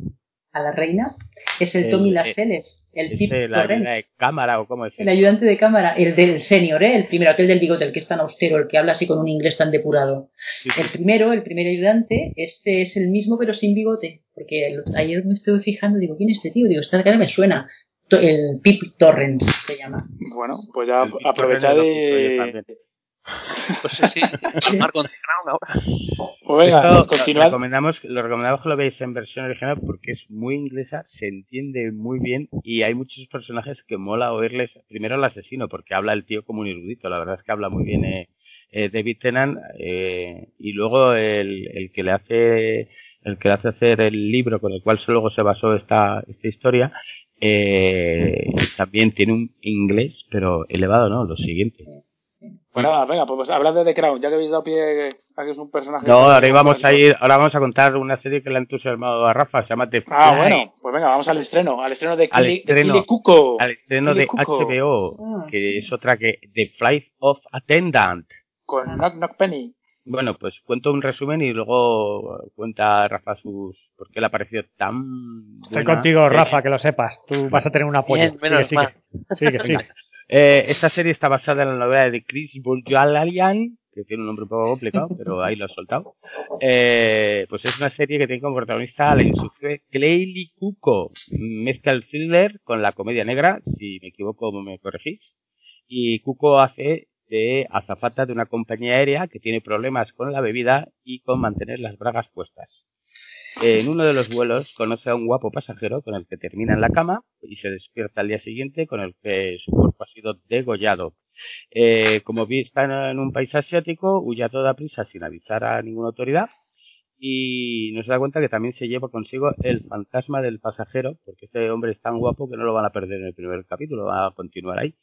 a la reina es el, Tommy Lascelles, el Pip
El ayudante de cámara o cómo es.
El ayudante de cámara, el del senior, ¿eh? el primero, aquel del bigote, el que es tan austero, el que habla así con un inglés tan depurado. El primero, el primer ayudante, este es el mismo pero sin bigote, porque ayer me estuve fijando, digo, ¿quién es este tío? Digo, esta cara me suena. El Pip Torrens se llama.
Bueno, pues ya aprovechad de...
Pues sí, con ahora.
Pues venga, Lo recomendamos, lo recomendamos que lo veáis en versión original porque es muy inglesa, se entiende muy bien y hay muchos personajes que mola oírles. Primero el asesino, porque habla el tío como un erudito, la verdad es que habla muy bien eh, eh, David Tennant eh, y luego el, el que le hace el que le hace hacer el libro con el cual luego se basó esta, esta historia, eh, también tiene un inglés, pero elevado, ¿no? Lo siguiente.
Bueno, venga, pues hablad de The Crown, ya que habéis dado pie a que es un personaje.
No, ahora vamos a ir, ahora vamos a contar una serie que le ha entusiasmado a Rafa, se llama The
Ah, bueno, pues venga, vamos al estreno, al estreno de Kili, Cuco.
Al estreno de HBO, ah, que es otra que The Flight of Attendant.
Con Knock Knock Penny.
Bueno, pues cuento un resumen y luego cuenta Rafa sus por qué le ha parecido tan
Estoy contigo, Rafa, que lo sepas. Tú vas a tener un apoyo.
menos sí,
sí, que sí.
Eh, esta serie está basada en la novela de Chris Bourdieu que tiene un nombre un poco complicado, pero ahí lo he soltado. Eh, pues es una serie que tiene como protagonista a la insufre Claylee Cuco. Mezcla el thriller con la comedia negra, si me equivoco me corregís. Y Cuco hace de azafata de una compañía aérea que tiene problemas con la bebida y con mantener las bragas puestas. En uno de los vuelos conoce a un guapo pasajero con el que termina en la cama y se despierta al día siguiente con el que su cuerpo ha sido degollado. Eh, como está en un país asiático, huye a toda prisa sin avisar a ninguna autoridad y nos da cuenta que también se lleva consigo el fantasma del pasajero, porque este hombre es tan guapo que no lo van a perder en el primer capítulo, va a continuar ahí,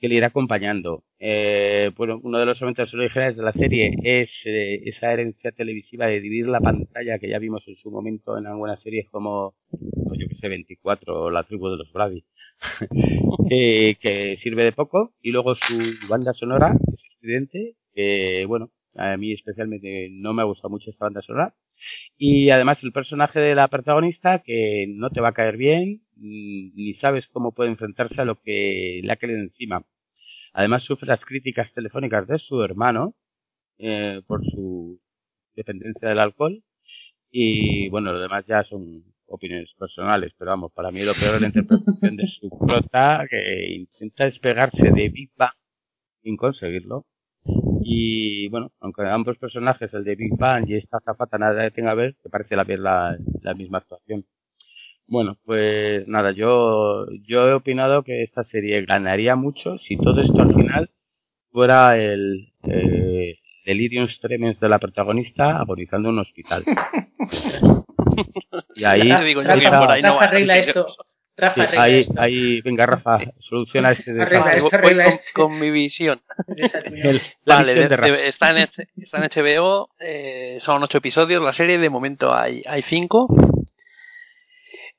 que le irá acompañando. Eh, bueno, uno de los elementos originales de la serie es eh, esa herencia televisiva de dividir la pantalla que ya vimos en su momento en algunas series como, pues yo que sé, 24 o La tribu de los Brady, que sirve de poco, y luego su banda sonora, es evidente, que bueno, a mí especialmente no me ha gustado mucho esta banda sonora. Y además el personaje de la protagonista que no te va a caer bien, mm, ni sabes cómo puede enfrentarse a lo que le ha caído encima. Además sufre las críticas telefónicas de su hermano eh, por su dependencia del alcohol. Y bueno, lo demás ya son opiniones personales, pero vamos, para mí lo peor es la interpretación de su prota que intenta despegarse de Big sin conseguirlo Y bueno, aunque ambos personajes, el de Big Bang y esta zafata, nada tenga que ver, te parece la, la, la misma actuación. Bueno, pues nada, yo, yo he opinado que esta serie ganaría mucho si todo esto al final fuera el eh, delirium tremens de la protagonista agonizando un hospital. y ahí,
digo yo que por ahí no arregla esto.
Rafa, sí, ahí, esto. ahí, venga, Rafa, soluciona este de
arregla esto, arregla con, este. con, mi visión.
El,
vale,
visión
de, de, está, en, está en HBO, eh, son ocho episodios la serie, de momento hay, hay cinco.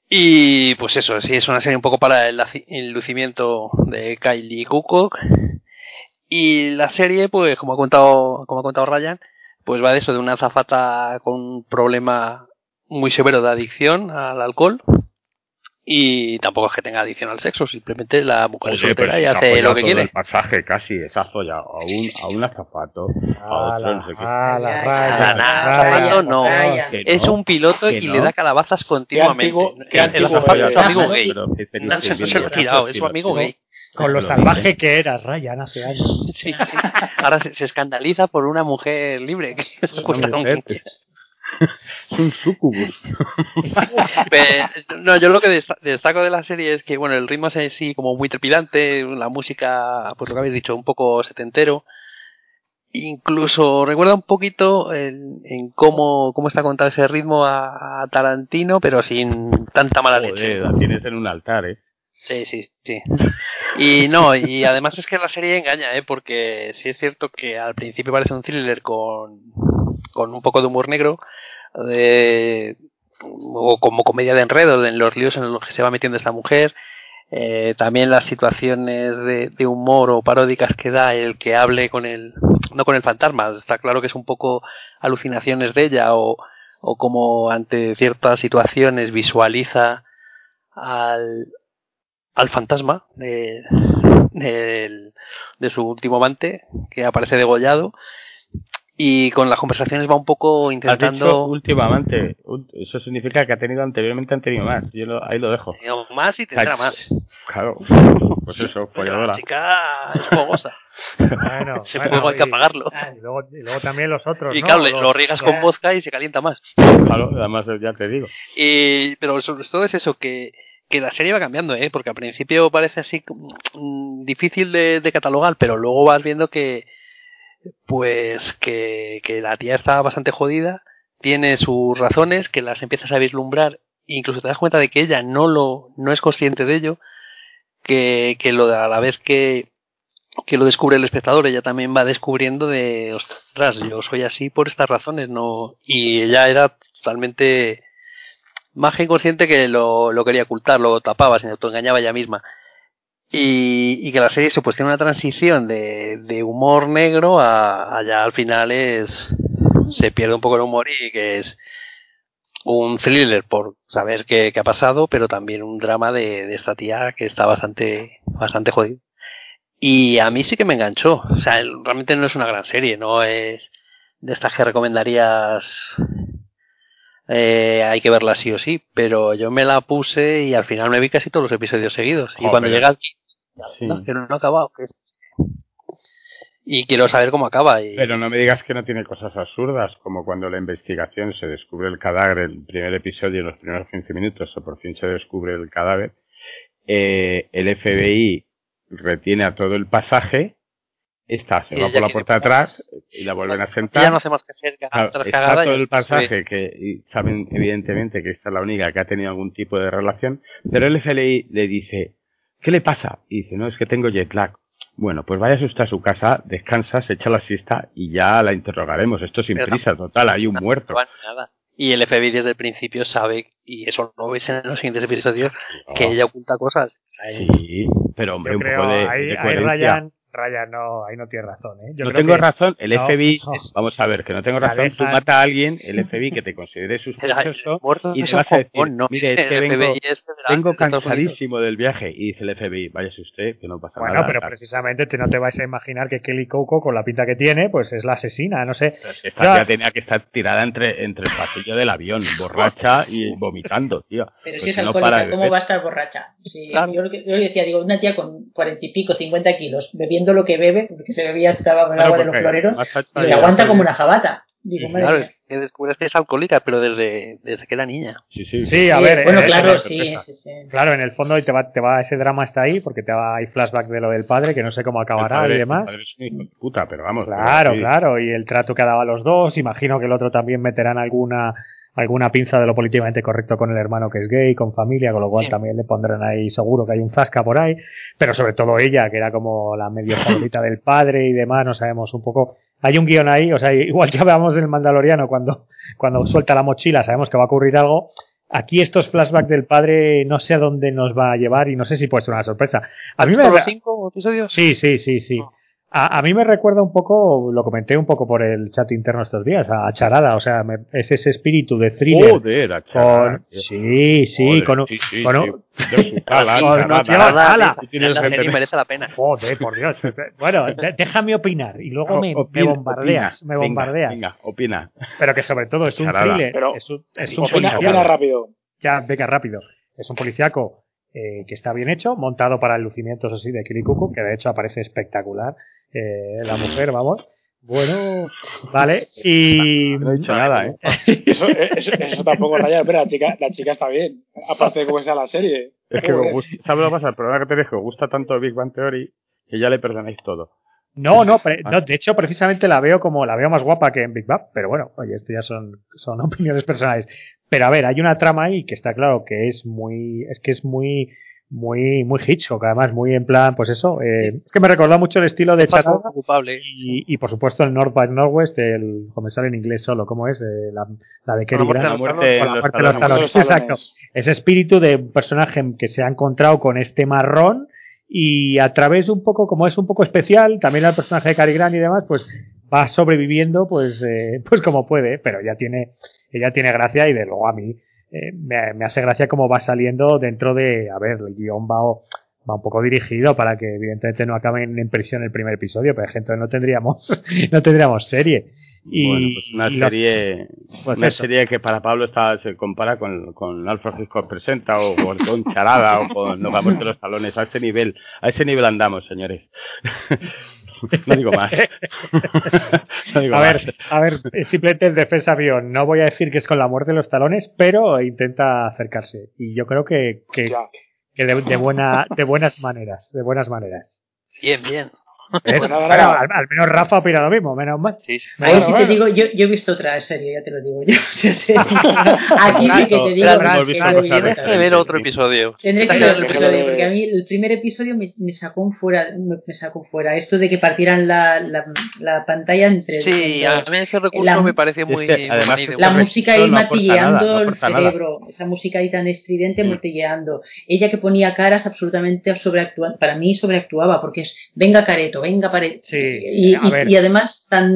Y pues eso, sí, es una serie un poco para el, el lucimiento de Kylie Kukoc. Y la serie, pues como ha contado, como ha contado Ryan, pues va de eso, de una azafata con un problema muy severo de adicción al alcohol y tampoco es que tenga adicción al sexo, simplemente la mujer es soltera y hace lo que quiere.
El pasaje casi es afollado a un, a un azafato, a otro, no sé qué.
La
raya, azafato no, es un piloto y le da calabazas continuamente. el azafato es su amigo gay. No se lo ha tirado, es su amigo gay.
Con lo salvaje que era Ryan hace años.
Sí, sí. Ahora se, se escandaliza por una mujer libre. Que
es un sucubus.
no, yo lo que destaco de la serie es que, bueno, el ritmo es así como muy trepidante, la música, pues lo que habéis dicho, un poco setentero. Incluso recuerda un poquito en, en cómo, cómo está contado ese ritmo a, a, Tarantino, pero sin tanta mala
Joder,
leche.
La tienes en un altar, ¿eh?
Sí, sí, sí. Y no, y además es que la serie engaña, ¿eh? Porque sí es cierto que al principio parece un thriller con, con un poco de humor negro, de, o como comedia de enredo, en los líos en los que se va metiendo esta mujer. Eh, también las situaciones de, de, humor o paródicas que da el que hable con el, no con el fantasma, está claro que es un poco alucinaciones de ella o, o como ante ciertas situaciones visualiza al, al fantasma de, de, de, su último amante que aparece degollado y con las conversaciones va un poco intentando
Dicho, últimamente eso significa que ha tenido anteriormente han tenido más. Yo lo, ahí lo dejo.
Tenido más y tendrá más.
claro. Pues eso folladora.
la chica es fogosa.
Bueno,
ese
bueno,
fuego hay que apagarlo.
y luego, y luego también los otros
y
¿no?
claro
los,
lo riegas con vodka y se calienta más.
Claro además ya te digo.
Y pero sobre todo es eso que que la serie va cambiando, ¿eh? porque al principio parece así mm, difícil de, de, catalogar, pero luego vas viendo que pues que, la tía está bastante jodida, tiene sus razones, que las empiezas a vislumbrar, incluso te das cuenta de que ella no lo no es consciente de ello, que, que lo a la vez que, que lo descubre el espectador, ella también va descubriendo de ostras, yo soy así por estas razones, no, y ella era totalmente más que inconsciente que lo, lo quería ocultar, lo tapaba, se autoengañaba ella misma. Y, y, que la serie se pues tiene una transición de, de humor negro a, a, ya al final es se pierde un poco el humor y que es un thriller por saber qué, qué ha pasado, pero también un drama de, de, esta tía que está bastante bastante jodido. Y a mí sí que me enganchó. O sea, realmente no es una gran serie, no es de estas que recomendarías eh, hay que verla sí o sí, pero yo me la puse y al final me vi casi todos los episodios seguidos. Y cuando llega aquí, sí. no, que no, no ha acabado. Que es... Y quiero saber cómo acaba. Y...
Pero no me digas que no tiene cosas absurdas, como cuando la investigación se descubre el cadáver, el primer episodio, en los primeros 15 minutos, o por fin se descubre el cadáver, eh, el FBI retiene a todo el pasaje esta se va por la puerta atrás y la vuelven a sentar.
Ya no hace más que hacer
claro, está todo el pasaje que y saben evidentemente que esta es la única que ha tenido algún tipo de relación, pero el FLI le dice, ¿qué le pasa? Y dice, no, es que tengo jet lag. Bueno, pues vaya usted a su casa, descansa, se echa la siesta y ya la interrogaremos. Esto sin prisa, total, hay un muerto.
Nada. Y el FBI desde el principio sabe, y eso lo ves en los siguientes episodios, no. que ella oculta cosas.
Sí, pero hombre,
Yo
un
creo,
poco de,
ahí,
de
ahí
coherencia.
Ryan, Ryan, no, ahí no tiene razón. ¿eh? Yo
no
creo
tengo
que,
razón, el
no,
FBI,
no.
vamos a ver, que no tengo razón, tú mata a alguien, el FBI que te considere sospechoso y te vas a decir,
no,
mire, es que vengo,
es
cansadísimo del viaje y dice el FBI, váyase usted, que no pasa
Bueno,
nada.
pero
tal.
precisamente te- no te vais a imaginar que Kelly Coco, con la pinta que tiene, pues es la asesina, no sé.
Pero Esta
Ya.
tía tenía que estar tirada entre, entre el pasillo del avión, borracha y vomitando, tío.
Pero
Pues
si es
no
alcohólica, ¿cómo va a estar borracha? Si
Claro.
yo, decía, digo, una tía con cuarenta y pico, cincuenta kilos, bebiendo bebiendo lo que bebe, porque se bebía estaba con el agua de los floreros, y
ya-
aguanta como una jabata. Digo, madre
Claro,
mía.
es que descubres que es alcohólica, pero desde, desde que era niña.
Sí, sí.
Sí, a
Sí,
ver.
bueno,
eh,
claro, sí, sí, sí.
Claro, en el fondo te va, te va ese drama está ahí porque te va hay flashback de lo del padre que no sé cómo
El
acabará
padre-
y
el
demás.
padre es un hijo de puta, pero vamos.
Claro,
pero sí.
claro, y el trato que ha dado a los dos, imagino que el otro también meterán alguna alguna pinza de lo políticamente correcto con el hermano que es gay, con familia, con lo cual
Sí.
también le pondrán ahí seguro que hay un zasca por ahí, pero sobre todo ella, que era como la medio favorita del padre y demás, no sabemos un poco. Hay un guion ahí, o sea, igual que hablábamos del Mandaloriano cuando, cuando suelta la mochila, sabemos que va a ocurrir algo. Aquí estos flashbacks del padre no sé a dónde nos va a llevar y no sé si puede ser una sorpresa. A mí me,
¿Visto los cinco episodios?
Sí, sí, sí, sí.
No.
A, a mí me recuerda un poco, lo comenté un poco por el chat interno estos días, a Charada, o sea, me- es ese espíritu de thriller.
Joder, a chaval,
con, sí, sí,
Joder,
con un,
sí, sí,
con un-
sí. Charada.
no, ala.
Tú tienes
la serie merece la pena.
Joder, por Dios. Bueno, de- déjame opinar y luego me, me
Opina,
bombardeas,
opina.
me
Venga,
bombardeas.
Venga, opina.
Pero que sobre todo es un
Charada.
thriller,
Pero
es un, es un
Opina, opina rápido.
Ya, venga, rápido. Es un policiaco eh, que está bien hecho, montado para el lucimientos así de Kirikuku, que de hecho aparece espectacular. Eh, la mujer, vamos. Bueno, vale. Y.
No he dicho nada, ¿eh?
Eso, eso, eso tampoco raya, pero la chica, la chica está bien. Aparte de cómo sea la serie.
Es que me gusta, ¿sabes lo que pasa? El problema que que os gusta tanto Big Bang Theory que ya le perdonáis todo.
No, no, pre- no, de hecho, precisamente la veo como la veo más guapa que en Big Bang, pero bueno, oye, esto ya son, son opiniones personales. Pero a ver, hay una trama ahí que está claro que es muy, es que es muy, muy, muy Hitchcock, además, muy en plan, pues eso, eh, es que me recordó mucho el estilo de
culpable.
y, y por supuesto el North by Northwest, el, como me sale en inglés solo, ¿cómo es? Eh, la, la de Kerry Grant.
muerte
la muerte de los
talones.
exacto. Ese espíritu de un personaje que se ha encontrado con este marrón y a través un poco, como es un poco especial, también el personaje de Cary Grant y demás, pues va sobreviviendo pues eh, pues como puede, pero ya tiene, ella tiene gracia y de luego a mí eh, me, me hace gracia cómo va saliendo dentro de, a ver, el guion va, va un poco dirigido para que evidentemente no acaben en prisión el primer episodio, pero gente no tendríamos, no tendríamos serie. Y,
bueno, pues una
y
serie,
pues
una
eso.
serie que para Pablo está, se compara con, con Alfred Hitchcock Presenta o con, Charada o con No vamos de los talones. A ese nivel, a ese nivel andamos, señores. no digo más. no digo
A
más.
ver, a ver, eh, simplemente en defensa mío, no voy a decir que es con la muerte de los talones, pero intenta acercarse. Y yo creo que, que de, de buena, de buenas maneras, de buenas maneras.
Bien, bien.
Pues
Bueno, al, al menos Rafa opina lo mismo, menos mal.
Sí, sí.
Ahí
Bueno,
sí
bueno.
te digo, yo, yo he visto otra serie, ya te lo digo yo. Aquí sí que te digo
Tienes que ver otro episodio.
Tendré que ver el
déjalo
episodio, porque a mí el primer episodio me, me sacó fuera, me, me sacó fuera. Esto de que partieran la, la, la pantalla entre
Sí, a
entre-
mí ese recurso
La-
me parece
Es
muy,
además,
la música ahí
no
el cerebro, esa música ahí tan estridente
Sí.
martilleando. Ella que ponía caras absolutamente sobreactuando, para mí sobreactuaba, porque es venga careto, venga pareto.
Sí,
y,
a
y- además tan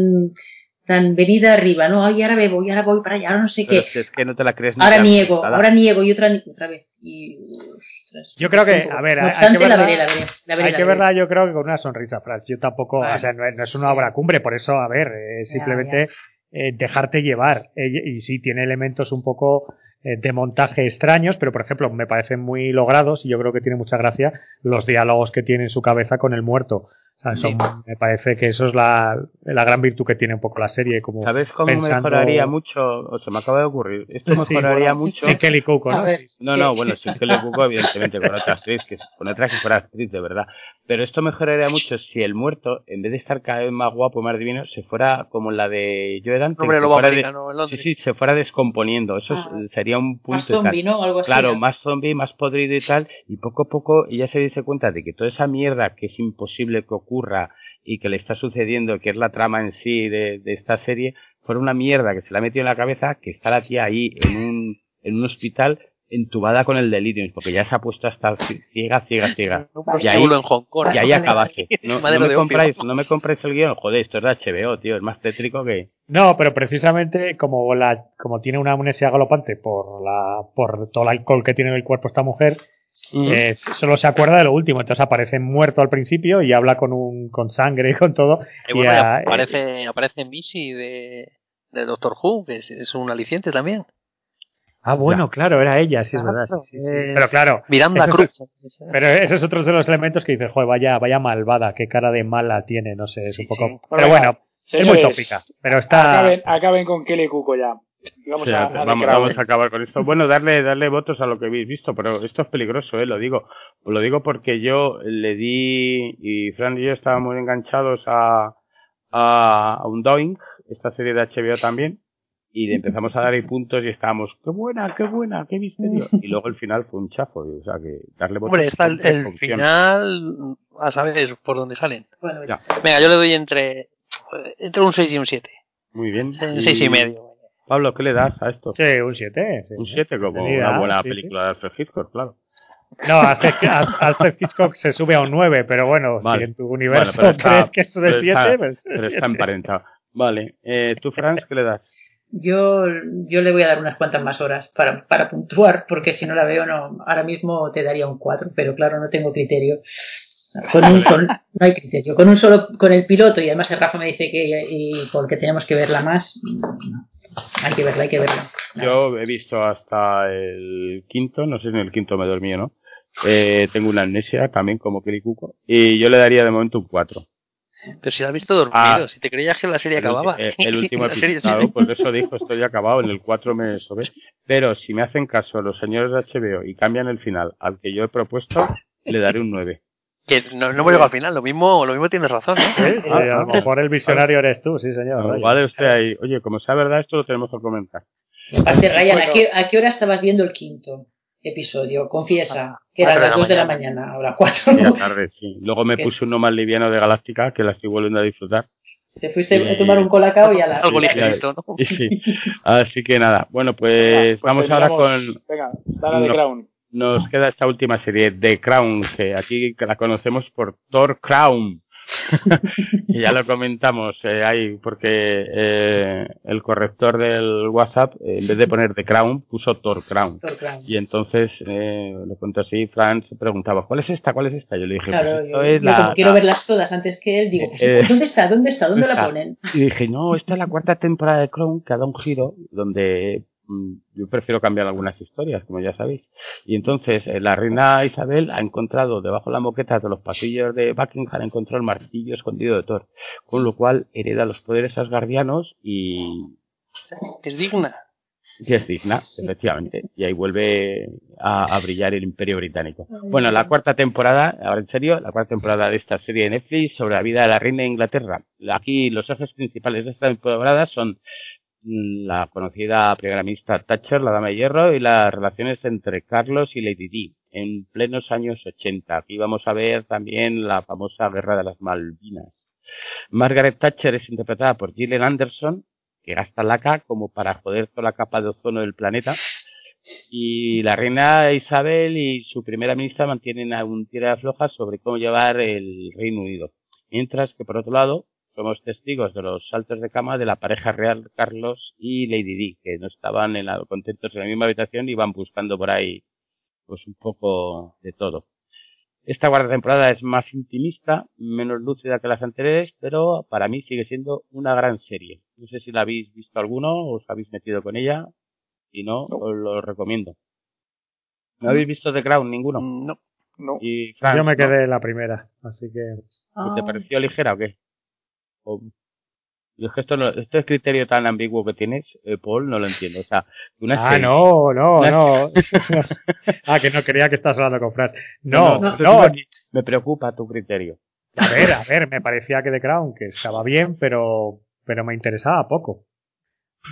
tan venida arriba, no, ay, ahora me voy, ahora voy para allá, ahora no sé
Pero
qué.
es que, no te la crees
Ahora niego, ahora niego y otra, otra vez. Y, ostras,
Yo creo que, a ver,
no
hay- hay que
la
verla-
veré, la veré. La veré,
Hay
la
que
veré.
verla, yo creo que con una sonrisa, Franz. Yo tampoco,
Vale.
o sea, no, es- no es una obra cumbre, por eso, a ver, es
Ya,
simplemente eh, dejarte llevar. Eh, y sí, tiene elementos un poco eh, de montaje extraños, pero por ejemplo, me parecen muy logrados y yo creo que tiene mucha gracia los diálogos que tiene en su cabeza con el muerto. O sea, son- me parece que eso es la, la gran virtud que tiene un poco la serie. Como
¿Sabes cómo
pensando-
mejoraría mucho? O se me acaba de ocurrir. Esto
Sí,
mejoraría
bueno,
mucho.
sí, Kelly Cuoco, ¿no?
Ver.
No, no, bueno, sí que le cuco, evidentemente, con otra actriz, que, con otra que fuera actriz, de verdad. Pero esto mejoraría mucho si el muerto, en vez de estar cada vez más guapo y más divino, se fuera como la de Joe Dante.
Hombre, lobo
fuera de- sí, sí, se fuera descomponiendo. Eso es-
Ah.
sería un punto
Más zombie, ¿no? Algo así.
Claro, más zombie, más podrido y tal, y poco a poco ella se dice cuenta de que toda esa mierda que es imposible que ocurra y que le está sucediendo, que es la trama en sí de, de esta serie, fuera una mierda que se le ha metido en la cabeza, que está la tía ahí en un, en un hospital entubada con el delirio, porque ya se ha puesto hasta ciega, ciega, ciega. Y ahí,
prostíbulo en Hong Kong.
y ahí acabase. No, no me compráis, no me compráis el guion, joder, esto es de HBO, tío, es más tétrico que...
No, pero precisamente como la, como tiene una amnesia galopante por la, por todo el alcohol que tiene en el cuerpo esta mujer, eh, solo se acuerda de lo último. Entonces aparece muerto al principio y habla con un, con sangre y con todo.
Bueno,
y, ah,
aparece, aparece Missy de, de Doctor Who, que es, es un aliciente también.
Ah, bueno, claro, era ella, sí, es verdad. Sí, sí, sí. Pero claro.
Miranda Cruz.
es- pero ese es otro de los elementos que dices, joder, vaya, vaya malvada, qué cara de mala tiene, no sé, es un poco.
sí.
Pero
Bueno,
es muy tópica. Pero está.
Acaben, acaben con Kelly Cuco ya. Y Vamos
Sí,
a, a
vamos,
The Crown.
vamos a acabar con esto. Bueno, darle, darle votos a lo que habéis visto, pero esto es peligroso, ¿eh? lo digo. Lo digo porque yo le di, y Fran y yo estábamos enganchados a, a, a Undoing, esta serie de HBO también, y le empezamos a dar ahí puntos y estábamos, qué buena, qué buena, qué misterio. Y luego el final fue un chafo, o sea que darle votos.
Hombre, está el, final, a saber por dónde salen.
Bueno.
Venga, yo le doy entre, entre un 6 y un 7.
Muy bien.
Un 6 y medio.
Pablo, ¿qué le das a esto?
Sí, un 7.
Un 7 como una buena
sí,
película de Alfred Hitchcock, claro.
No, Alfred, Al- Alfred Hitchcock se sube a un 9, pero bueno,
Vale.
si en tu universo
Bueno, está-
crees que es de
pero
7,
está-
pues
Pero está emparentado. Vale, eh, ¿tú, Franz, qué le das?
Yo, yo le voy a dar unas cuantas más horas para, para puntuar, porque si no la veo, no, ahora mismo te daría un 4, pero claro, no tengo criterio. Con un, con- no hay criterio. Con un solo, con el piloto, y además el Rafa me dice que, y porque tenemos que verla más, no. Hay que verla, hay que verla.
Yo he visto hasta el quinto, no sé si en el quinto me dormí o no. Eh, tengo una amnesia también como Kelly Cuco. Y yo le daría de momento un 4.
Pero si la has visto dormido,
Ah.
si te creías que la serie
El,
acababa.
eh, el último episodio, por eso dijo estoy acabado, en el 4 me sobé. Pero si me hacen caso los señores de HBO y cambian el final al que yo he propuesto, le daré un 9.
Que no, no hemos llegado al final, lo mismo, lo mismo tienes razón. ¿no?
Sí, sí, a lo mejor el visionario eres tú, sí, señor. vaya.
Vale, usted ahí. Oye, como sea verdad, esto lo tenemos que comentar.
Aparte, Ryan, ¿a qué, ¿a qué hora estabas viendo el quinto episodio? Confiesa, que
Ah,
eran
pero
las
de
2 de la
mañana.
ahora 4.
Y a tarde, sí. Luego me
¿Qué?
puse uno más liviano de Galáctica, que la estoy volviendo a disfrutar.
Te fuiste a tomar un colacao y a la...
Algo ligerito, ¿no?
Sí. Así que nada, bueno, pues,
Venga, pues
vamos ahora con.
Venga, dale a The
No.
Crown.
Nos queda esta última serie, The Crown, que aquí que la conocemos por Thor Crown. y ya lo comentamos eh, ahí, porque eh, el corrector del WhatsApp, eh, en vez de poner The Crown, puso Thor Crown.
Thor Crown.
Y entonces, eh, lo cuento así, Fran se preguntaba, ¿cuál es esta? ¿Cuál es esta? Yo le dije,
Claro,
pues esto
yo,
es
yo
la,
como quiero
la-
verlas todas antes que él, digo, pues,
Eh,
¿dónde está? ¿Dónde está? ¿Dónde la ponen?
Y dije, no, esta es la cuarta temporada de Crown que ha dado un giro donde yo prefiero cambiar algunas historias, como ya sabéis. Y entonces eh, la reina Isabel ha encontrado debajo de la moqueta de los pasillos de Buckingham, ha encontrado el martillo escondido de Thor, con lo cual hereda los poderes asgardianos y,
Es digna.
y es digna, efectivamente. Y ahí vuelve a, a brillar el imperio británico. Bueno, la cuarta temporada, ahora en serio, la cuarta temporada de esta serie de Netflix sobre la vida de la reina de Inglaterra. Aquí los ejes principales de esta temporada son mm, la conocida primera ministra Thatcher, la dama de hierro, y las relaciones entre Carlos y Lady Di en plenos años 80. Aquí vamos a ver también la famosa guerra de las Malvinas. Margaret Thatcher es interpretada por Gillian Anderson, que gasta laca como para joder toda la capa de ozono del planeta. Y la reina Isabel y su primera ministra mantienen aún tira floja sobre cómo llevar el Reino Unido. Mientras que, por otro lado, somos testigos de los saltos de cama de la pareja real Carlos y Lady Di, que no estaban en la- contentos en la misma habitación y van buscando por ahí pues un poco de todo. Esta cuarta temporada es más intimista, menos lúcida que las anteriores, pero para mí sigue siendo una gran serie. No sé si la habéis visto alguno o os habéis metido con ella. Si no,
No.
os lo recomiendo. ¿No habéis visto The Crown ninguno?
No.
No.
Y
Yo me quedé en la primera, así que.
¿Y ¿Te
Ah,
pareció ligera o qué? O- es que esto no- este criterio tan ambiguo que tienes, eh, Paul, no lo entiendo. O sea, una
Ah, no, no,
Una-
no. ah, que no quería que estás hablando con Fran. No,
No,
no,
no.
ni-
Me preocupa tu criterio.
A ver, a ver, me parecía que The Crown, que estaba bien, pero, pero me interesaba poco.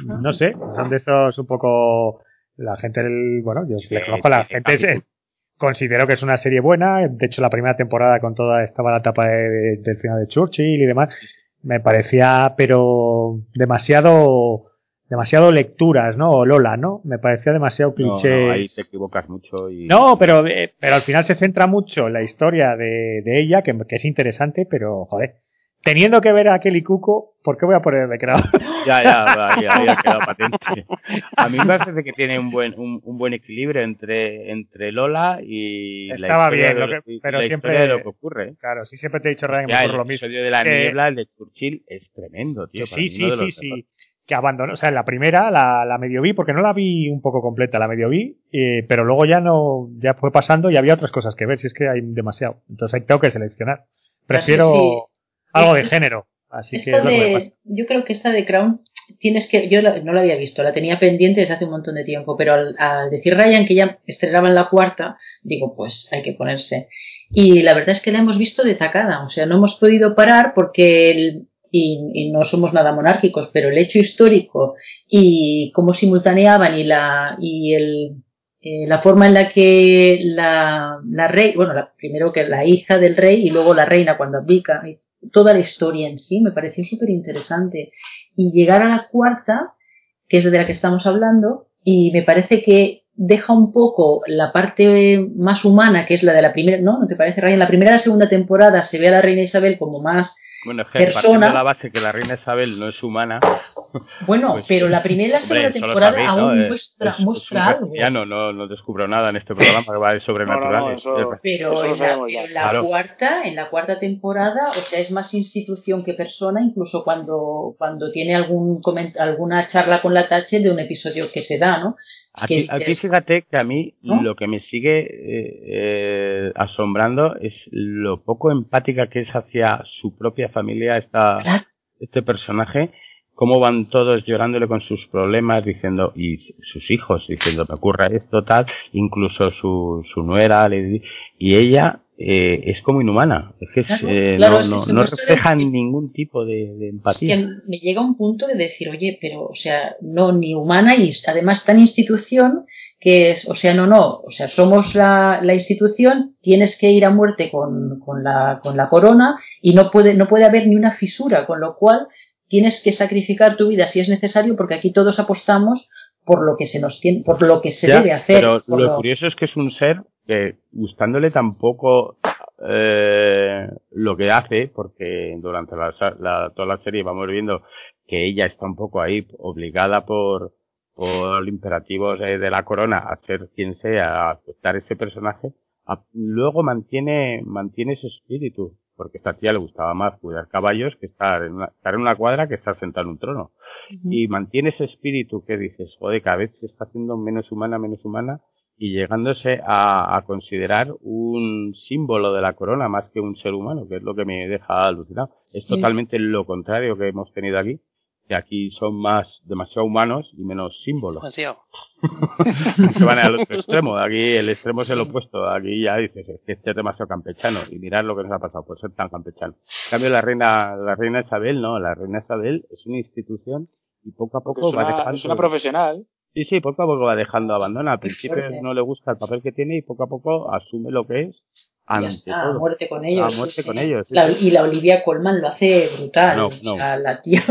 No sé, son de estos un poco. La gente, del- bueno, yo
Sí,
le conozco a la
sí,
gente, es- considero que es una serie buena. De hecho, la primera temporada con toda estaba la etapa de- de- del final de Churchill y demás. Me parecía, pero demasiado, demasiado lecturas, ¿no? O Lola, ¿no? Me parecía demasiado cliché.
no, ahí te equivocas mucho. Y...
No, pero, eh, pero al final se centra mucho en la historia de, de ella, que, que es interesante, pero, joder, teniendo que ver a Kelly Cuco, ¿por qué voy a poner de Crown?
Ya, ya, ahí ha quedado patente. A mí me parece que tiene un buen un, un buen equilibrio entre entre Lola y
Estaba
la historia
bien,
de
lo que-
y
pero
la
siempre-
de lo que ocurre. ¿eh?
Claro, sí siempre te he dicho, Ryan, que
Ya, el
ocurre lo mismo.
episodio de la
Que-
niebla, el de Churchill, es tremendo, tío.
Sí, sí,
de
sí, sí. que abandonó, o sea, en la primera la, la medio vi porque no la vi un poco completa, la medio vi, eh, pero luego ya no, ya fue pasando y había otras cosas que ver, si es que hay demasiado. Entonces ahí tengo que seleccionar. Prefiero
Sí, sí.
Algo de género, así que
Esta
es lo que me
de-
pasa.
yo creo que esta de Crown tienes que yo la- no la había visto, la tenía pendiente desde hace un montón de tiempo, pero al, al decir Ryan que ya estrenaba en la cuarta, digo, pues hay que ponerse. Y la verdad es que la hemos visto de tacada, o sea, no hemos podido parar porque el- y, y no somos nada monárquicos, pero el hecho histórico y cómo simultaneaban y la y el eh, la forma en la que la, la rey, bueno, la- primero que la hija del rey y luego la reina cuando abdica, toda la historia en sí me pareció súper interesante. Y llegar a la cuarta, que es de la que estamos hablando, y me parece que deja un poco la parte más humana, que es la de la primera, ¿no? ¿No te parece, Ryan? La primera y la segunda temporada se ve a la reina Isabel como más
Bueno, es que
Persona-
partiendo de la base que la reina Isabel no es humana.
Bueno,
Pues,
pero la primera y la segunda temporada
sabéis,
aún
¿no? Es-
muestra,
es- es
muestra algo.
reptiliano, no, no descubro nada en este programa que va de sobrenatural.
No, no, no,
Pero en la,
sabemos ya.
pero en la
Claro.
cuarta, en la cuarta temporada, o sea, es más institución que persona, incluso cuando, cuando tiene algún coment- alguna charla con la Tache de un episodio que se da, ¿no?
Aquí, aquí fíjate que a mí
¿No?
lo que me sigue eh, eh, asombrando es lo poco empática que es hacia su propia familia esta,
Claro.
este personaje, cómo van todos llorándole con sus problemas, diciendo, y sus hijos, diciendo, me ocurre esto, tal, incluso su, su nuera, le y ella eh, es como inhumana, es que
Claro,
eh,
claro,
no, no, no refleja
de-
ningún tipo de, de
Es
empatía.
que me llega un punto de decir, oye, pero, o sea, no, ni humana y además tan institución que es, o sea, no, no, o sea, somos la, la institución, tienes que ir a muerte con, con, la, con la corona y no puede, no puede haber ni una fisura, con lo cual tienes que sacrificar tu vida si es necesario porque aquí todos apostamos por lo que se nos tiene, por lo que se
Ya,
debe hacer.
Pero lo
lo-
curioso es que es un ser que, gustándole tampoco eh, lo que hace, porque durante la, la- toda la serie vamos viendo que ella está un poco ahí obligada por, por imperativos de la corona a ser quien sea, a aceptar ese personaje, a- luego mantiene, mantiene ese espíritu, porque a esta tía le gustaba más cuidar caballos que estar en una, estar en una cuadra que estar sentado en un trono y mantiene ese espíritu que dices, joder, cada vez se está haciendo menos humana, menos humana, y llegándose a, a considerar un símbolo de la corona más que un ser humano, que es lo que me deja alucinado. Es
Sí.
totalmente lo contrario que hemos tenido aquí, que aquí son más demasiado humanos y menos símbolos.
Demasiado.
Se van al otro extremo, aquí el extremo es el opuesto, aquí ya dices, es que este es demasiado campechano, y mirad lo que nos ha pasado por ser tan campechano. En cambio la reina, la reina Isabel, no, la reina Isabel es una institución y poco a poco
es
va
una,
dejando.
es una profesional.
Sí, sí, poco a poco va dejando abandona. Al principio no le gusta el papel que tiene y poco a poco asume lo que es ante
a
todo.
muerte con ellos.
A muerte
sí,
con
sí.
ellos, sí,
La- y la Olivia Colman lo hace brutal.
No,
sea, la tía.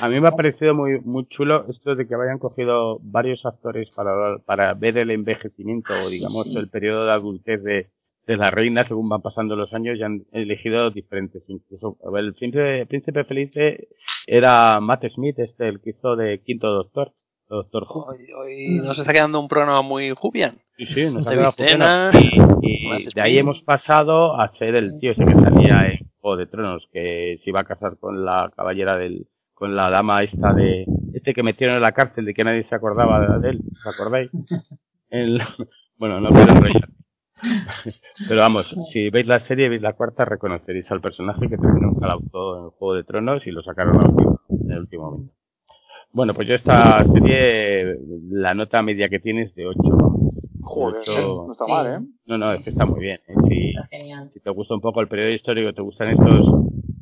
A mí me ha parecido muy muy chulo esto de que hayan cogido varios actores para, para ver el envejecimiento o digamos
sí.
el periodo de adultez de, de la reina según van pasando los años y han elegido diferentes. Incluso el príncipe, príncipe feliz era Matt Smith, este el que hizo de quinto doctor, doctor Who.
Hoy, hoy nos está quedando un programa muy Jubian.
Sí, sí, nos ha quedado. Y, de ahí hemos pasado a ser el tío ese que salía en Juego de Tronos, que se iba a casar con la caballera del, con la dama esta de, este que metieron en la cárcel de que nadie se acordaba de él, ¿os acordáis? El- bueno, no quiero enrollar. Pero vamos, si veis la serie, veis la cuarta, reconoceréis al personaje que terminó calauto en Juego de Tronos y lo sacaron en el último momento. Bueno, pues yo esta serie, la nota media que tiene es de 8.
Joder,
Esto-
no está
Sí.
mal, ¿eh?
No, no, es que está muy bien. ¿eh? Si,
Está genial.
si te gusta un poco el periodo histórico, te gustan estos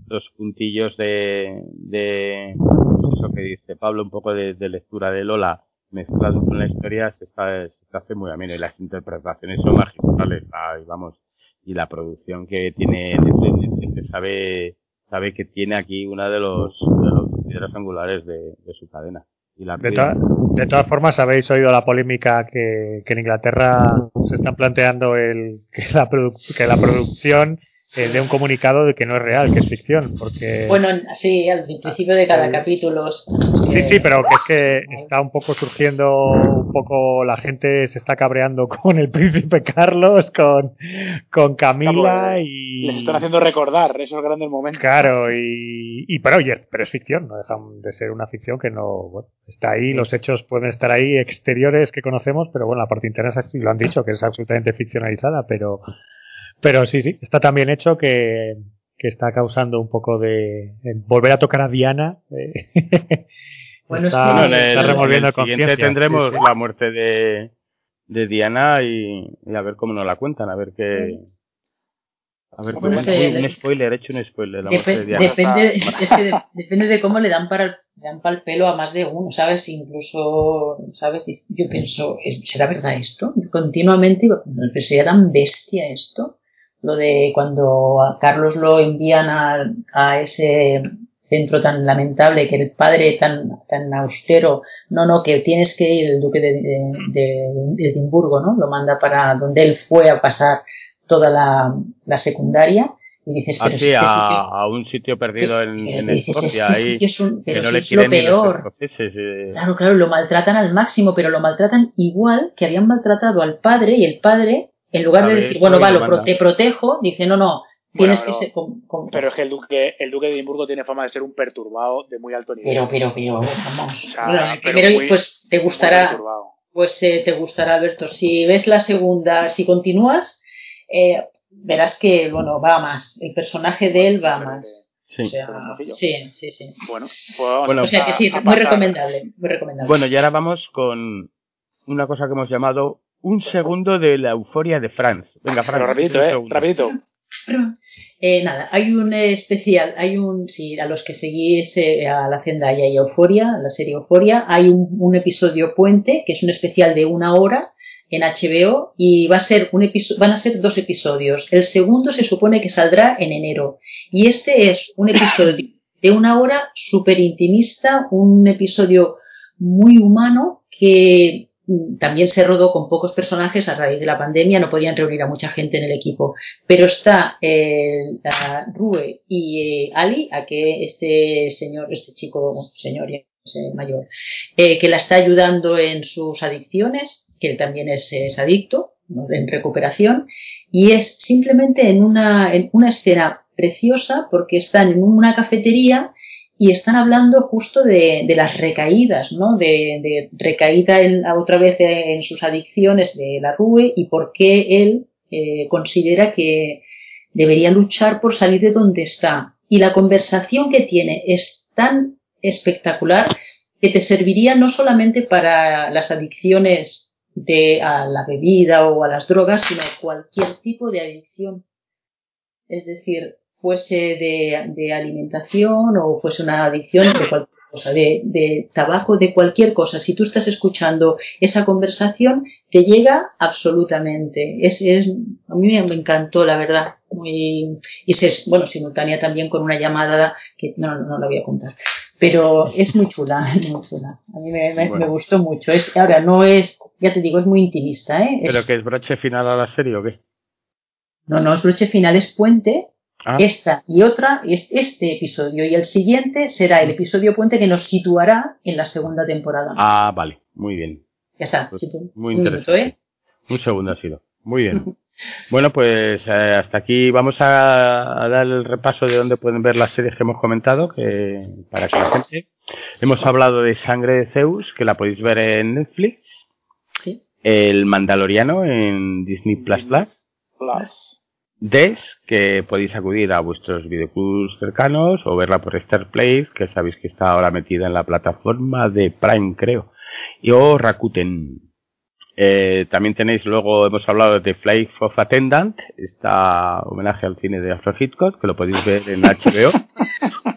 los puntillos de, de eso que dice Pablo, un poco de, de lectura de Lola mezclado con la historia, se, está, se hace muy ameno y las interpretaciones son magistrales, vamos, y la producción que tiene que sabe sabe que tiene aquí una de los de los piedras angulares de, de su cadena. Y la
De, to- de todas formas, habéis oído la polémica que, que en Inglaterra se están planteando el, que, la que la producción eh, dé un comunicado de que no es real, que es ficción, porque...
Bueno, sí, al principio de cada capítulo.
Sí, sí, pero que es que está un poco surgiendo, un poco la gente se está cabreando con el príncipe Carlos, con, con Camila y...
Les están haciendo recordar esos grandes momentos.
Claro, y, y pero oye, pero es ficción, no dejan de ser una ficción que no, bueno, está ahí, los hechos pueden estar ahí, exteriores que conocemos, pero bueno, la parte interna lo han dicho, que es absolutamente ficcionalizada, pero pero sí, sí, está tan bien hecho que, que está causando un poco de, volver a tocar a Diana. Eh,
bueno, está, está revolviendo el siguiente tendremos la muerte de, de Diana y, a ver cómo nos la cuentan, a ver qué. A ver, bueno, un spoiler, he hecho un spoiler. La muerte de Diana.
Depende, es que depende de cómo le dan para el, dan para el pelo a más de uno, ¿sabes? Incluso, ¿sabes? Yo pienso, ¿será verdad esto? Continuamente ¿sería tan bestia esto? Lo de cuando a Carlos lo envían a, a ese centro tan lamentable, que el padre tan, tan austero, no, no, que tienes que ir, el duque de, de, Edimburgo, ¿no? Lo manda para donde él fue a pasar toda la, la secundaria. Y dices,
pero
este
a, un sitio perdido en, en Escocia, ahí,
que no le es lo peor. Claro, claro, lo maltratan al máximo, pero lo maltratan igual que habían maltratado al padre y el padre en lugar de decir, bueno, va, te protejo, dice, no, no, tienes que ser.
Pero es que el duque, el duque de Edimburgo tiene fama de ser un perturbado de muy alto nivel.
Pero, pero, pero, vamos. primero, pues te gustará. Pues eh, te gustará, Alberto. Si ves la segunda, si continúas, eh, verás que, bueno, va más. El personaje de él va más. Sí. sí, sí, sí.
Bueno, pues
o sea que sí, muy recomendable, muy recomendable.
Bueno, y ahora vamos con una cosa que hemos llamado un segundo de la euforia de Franz. Venga, Franz.
rapidito, eh, rapidito.
Eh, nada, hay un especial, hay un, si a los que seguís eh, a la Zendaya y Euforia, la serie Euforia, hay un, episodio puente, que es un especial de una hora en HBO y va a ser un van a ser dos episodios. El segundo se supone que saldrá en enero y este es un episodio de una hora súper intimista, un episodio muy humano que también se rodó con pocos personajes a raíz de la pandemia, no podían reunir a mucha gente en el equipo. Pero está eh, Rue y eh, Ali, a que este señor, este chico, señor ya mayor, eh, que la está ayudando en sus adicciones, que él también es, adicto, en recuperación, y es simplemente en una, en una escena preciosa porque están en una cafetería y están hablando justo de, las recaídas, ¿no? De, de recaída en, otra vez en sus adicciones de la RUE y por qué él eh, considera que debería luchar por salir de donde está. Y la conversación que tiene es tan espectacular que te serviría no solamente para las adicciones de, a la bebida o a las drogas, sino cualquier tipo de adicción. Es decir, fuese de, alimentación o fuese una adicción de cualquier cosa, de, tabaco, de cualquier cosa. Si tú estás escuchando esa conversación, te llega absolutamente. Es, es, a mí me encantó, la verdad. Muy, y es, bueno, simultánea también con una llamada que no, no la voy a contar. Pero es muy chula, muy chula. A mí me, gustó mucho. Es, ahora, no es, ya te digo, es muy intimista, ¿eh?
¿Pero que es broche final a la serie o qué?
No, no es broche final, es puente Ah. Esta y otra es este episodio y el siguiente será el episodio puente que nos situará en la segunda temporada.
Ah, vale, muy bien.
Ya está.
Pues muy interesante. ¿eh? Un segundo ha sido. Muy bien. bueno, pues eh, hasta aquí vamos a, dar el repaso de dónde pueden ver las series que hemos comentado, que para que la gente. Hemos hablado de Sangre de Zeus, que la podéis ver en Netflix.
Sí.
El Mandaloriano en Disney Plus Plus.
Plus.
Des, que podéis acudir a vuestros videoclubs cercanos o verla por Star Place, que sabéis que está ahora metida en la plataforma de Prime, creo, y o Rakuten. Eh, también tenéis luego, hemos hablado de Flight of Attendant, está homenaje al cine de Alfred Hitchcock, que lo podéis ver en HBO.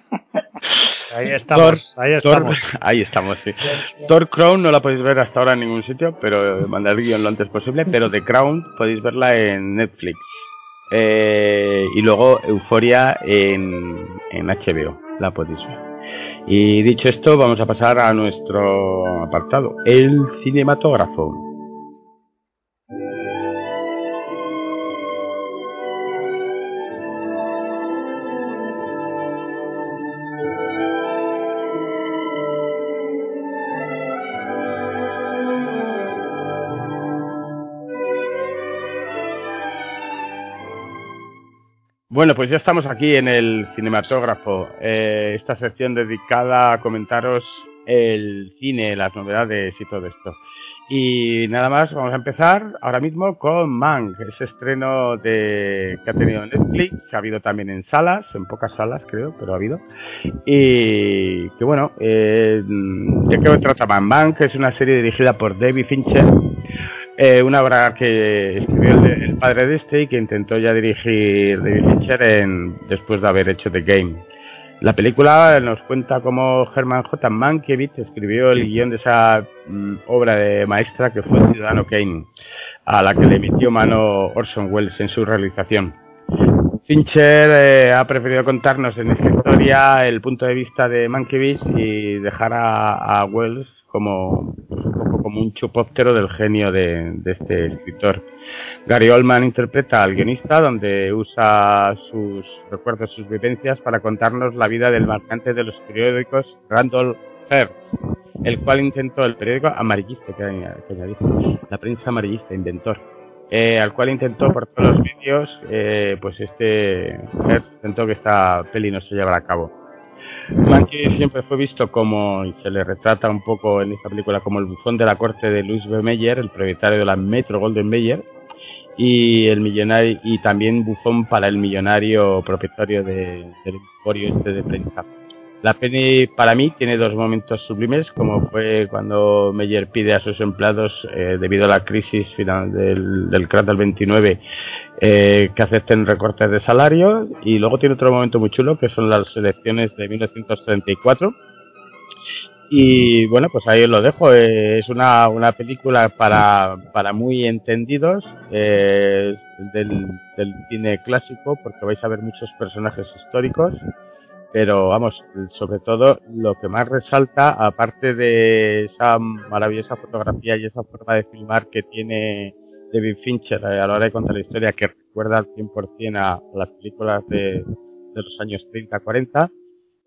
Ahí estamos, ahí estamos.
ahí estamos, sí. Thor Crown no la podéis ver hasta ahora en ningún sitio, pero mandar guion lo antes posible, pero The Crown podéis verla en Netflix. Eh, y luego Euforia en, en HBO, la podéis ver. Y dicho esto, vamos a pasar a nuestro apartado, el cinematógrafo. Bueno, pues ya estamos aquí en el cinematógrafo, eh, esta sección dedicada a comentaros el cine, las novedades y todo esto. Y nada más, vamos a empezar ahora mismo con Mank, ese estreno de, que ha tenido Netflix, que ha habido también en salas, en pocas salas creo, pero ha habido. Y que bueno, eh, ¿de qué trata Mank? Mank es una serie dirigida por David Fincher, eh, una obra que escribió el, padre de este y que intentó ya dirigir David Fincher en, después de haber hecho The Game. La película nos cuenta cómo Herman J. Mankiewicz escribió el guion de esa mm, obra de maestra que fue Ciudadano Kane, a la que le metió mano Orson Welles en su realización. Fincher eh, ha preferido contarnos en esta historia el punto de vista de Mankiewicz y dejar a, Welles como, pues, un poco como un chupóptero del genio de este escritor. Gary Oldman interpreta al guionista, donde usa sus recuerdos, sus vivencias para contarnos la vida del marcante de los periódicos Randall Hearst, el cual intentó el periódico amarillista, que, que la prensa amarillista, inventor, eh, al cual intentó por todos los vídeos, eh, pues este Hearst intentó que esta peli no se llevara a cabo. Mankey siempre fue visto como, y se le retrata un poco en esta película, como el bufón de la corte de Louis B. Meyer, el propietario de la Metro Golden Mayer, y el millonario y también bufón para el millonario propietario de, del emporio este de prensa. La peli para mí tiene dos momentos sublimes, como fue cuando Meyer pide a sus empleados, eh, debido a la crisis final del, del crack del 29, eh, que acepten recortes de salario. Y luego tiene otro momento muy chulo, que son las elecciones de 1934 y bueno, pues ahí os lo dejo. es una, una película para, para muy entendidos eh, del, cine clásico, porque vais a ver muchos personajes históricos. Pero vamos, sobre todo lo que más resalta, aparte de esa maravillosa fotografía y esa forma de filmar que tiene David Fincher a la hora de contar la historia, que recuerda al 100% a las películas de, de los años 30-40,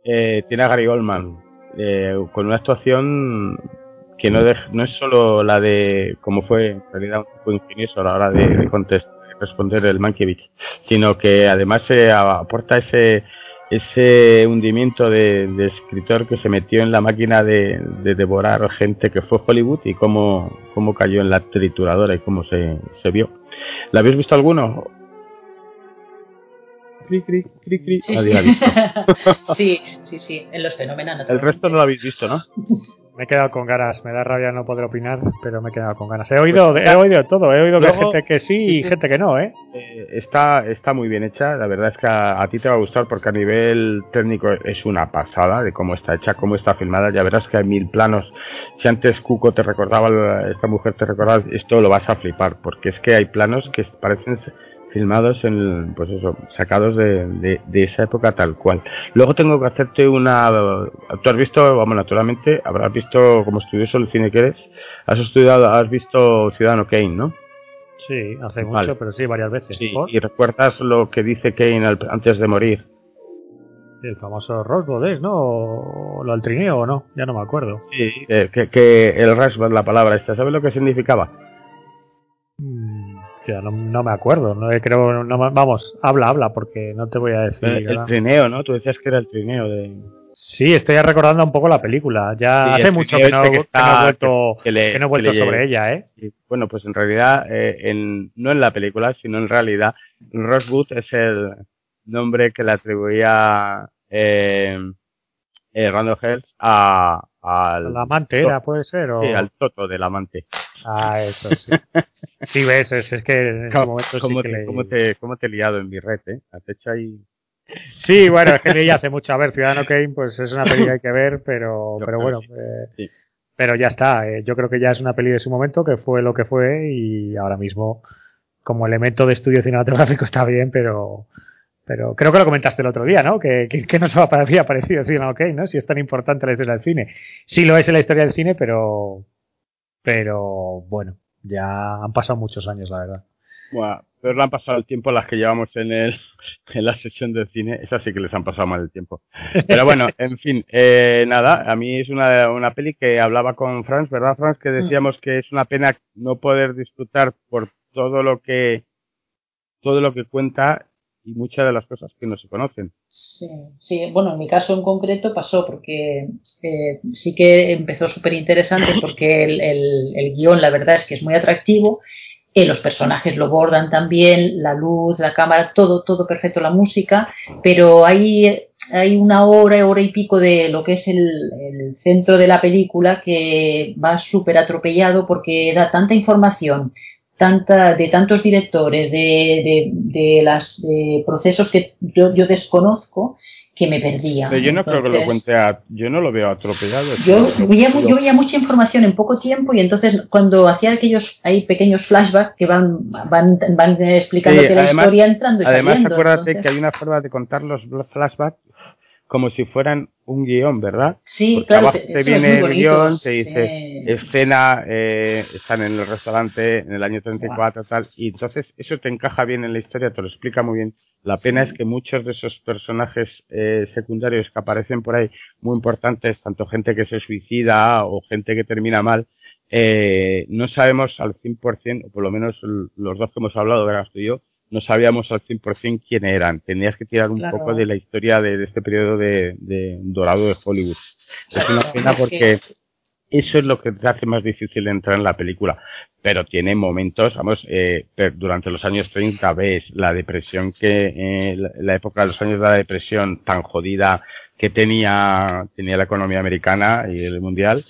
eh, tiene a Gary Oldman, eh, con una actuación que no, no es solo la de, como fue en realidad un poco ingenioso a la hora de, responder el Mankiewicz, sino que además se aporta ese ese hundimiento de, escritor que se metió en la máquina de, devorar gente que fue Hollywood y cómo, cómo cayó en la trituradora y cómo se, se vio. ¿La habéis visto alguno?
Sí, sí, sí, en los fenómenos.
El resto no lo habéis visto, ¿no?
Me he quedado con ganas, me da rabia no poder opinar, pero me he quedado con ganas. He oído, he oído todo, he oído de gente que sí y gente que no, ¿eh?
¿eh? Está, está muy bien hecha, la verdad es que a, ti te va a gustar porque a nivel técnico es una pasada de cómo está hecha, cómo está filmada, ya verás que hay mil planos. Si antes Cuco te recordaba, esta mujer te recordaba, esto lo vas a flipar, porque es que hay planos que parecen filmados en, pues eso, sacados de, de, esa época tal cual. Luego tengo que hacerte una, tú has visto, vamos, naturalmente, habrás visto como estudioso el cine que eres, has estudiado, has visto Ciudadano Kane, ¿no?
Sí, hace mucho, pero sí, varias veces.
y recuerdas lo que dice Kane antes de morir.
El famoso Rosebud ¿no? O lo al trineo o no, ya no me acuerdo.
Sí, que, que el Rosebud, la palabra esta, ¿sabes lo que significaba?
No, me acuerdo, no creo, no, vamos, habla, habla, porque no te voy a decir.
El, trineo, ¿no? Tú decías que era el trineo de.
Sí, estoy recordando un poco la película. Ya hace mucho que no, he vuelto, que, no he vuelto sobre ella, ¿eh?
Bueno, pues en realidad, eh, en, no en la película, sino en realidad, Rosewood es el nombre que le atribuía eh, eh Randall Hearst a, al
amante era, puede ser. ¿o?
Sí, al toto del amante.
Ah, eso sí. sí, ves, es, que en ese momento
¿Cómo,
sí
te, ¿cómo, te, ¿Cómo te he liado en mi red, eh? Has hecho ahí.
Sí, bueno, es que ya hace mucho. A ver, Ciudadano Kane, pues es una peli que hay que ver, pero, pero bueno. Eh, pero ya está. Eh, yo creo que ya es una peli de su momento, que fue lo que fue, y ahora mismo, como elemento de estudio cinematográfico, está bien, pero pero creo que lo comentaste el otro día, ¿no? Que, que, no se había parecido sí, ok, ¿no? Si es tan importante la historia del cine. Sí lo es en la historia del cine, pero, pero bueno, ya han pasado muchos años, la verdad.
Bueno, pero le han pasado el tiempo las que llevamos en, el, en la sesión del cine, esas sí que les han pasado mal el tiempo. Pero bueno, en fin, eh, nada, a mí es una, una peli que hablaba con Franz, ¿verdad, Franz? Que decíamos que es una pena no poder disfrutar por todo lo que todo lo que cuenta y muchas de las cosas que no se conocen.
Sí, sí. bueno, en mi caso en concreto pasó porque eh, sí que empezó súper interesante porque el, el, el, guion la verdad es que es muy atractivo, eh, los personajes lo bordan también, la luz, la cámara, todo, todo perfecto, la música, pero hay, hay una hora, hora y pico de lo que es el, el centro de la película que va súper atropellado porque da tanta información, tanta, de tantos directores, de, de, de las de procesos que yo, yo, desconozco que me perdía.
Pero yo no entonces, creo que lo cuente a, yo no lo veo atropellado.
Yo veía, yo veía mucha información en poco tiempo y entonces cuando hacía aquellos hay pequeños flashbacks que van van, van
sí, además,
la historia entrando y
Además,
saliendo,
acuérdate
entonces...
que hay una forma de contar los flashbacks como si fueran un guion, ¿verdad?
Sí,
Porque
claro,
abajo te viene el guion, te dice
sí.
escena, eh, están en el restaurante en el año 34 tal, y entonces eso te encaja bien en la historia, te lo explica muy bien. La pena es que muchos de esos personajes eh, secundarios que aparecen por ahí, muy importantes, tanto gente que se suicida o gente que termina mal, eh, no sabemos al 100%, o por lo menos los dos que hemos hablado, verás tú y yo, no sabíamos al 100% quién eran. Tenías que tirar un
Claro.
poco de la historia de, de este periodo de, de dorado de Hollywood. Es una pena porque
que-
eso es lo que te hace más difícil entrar en la película. Pero tiene momentos, vamos, eh, durante los años 30 ves la depresión que, eh, la, la época de los años de la depresión tan jodida que tenía, tenía la economía americana y el mundial,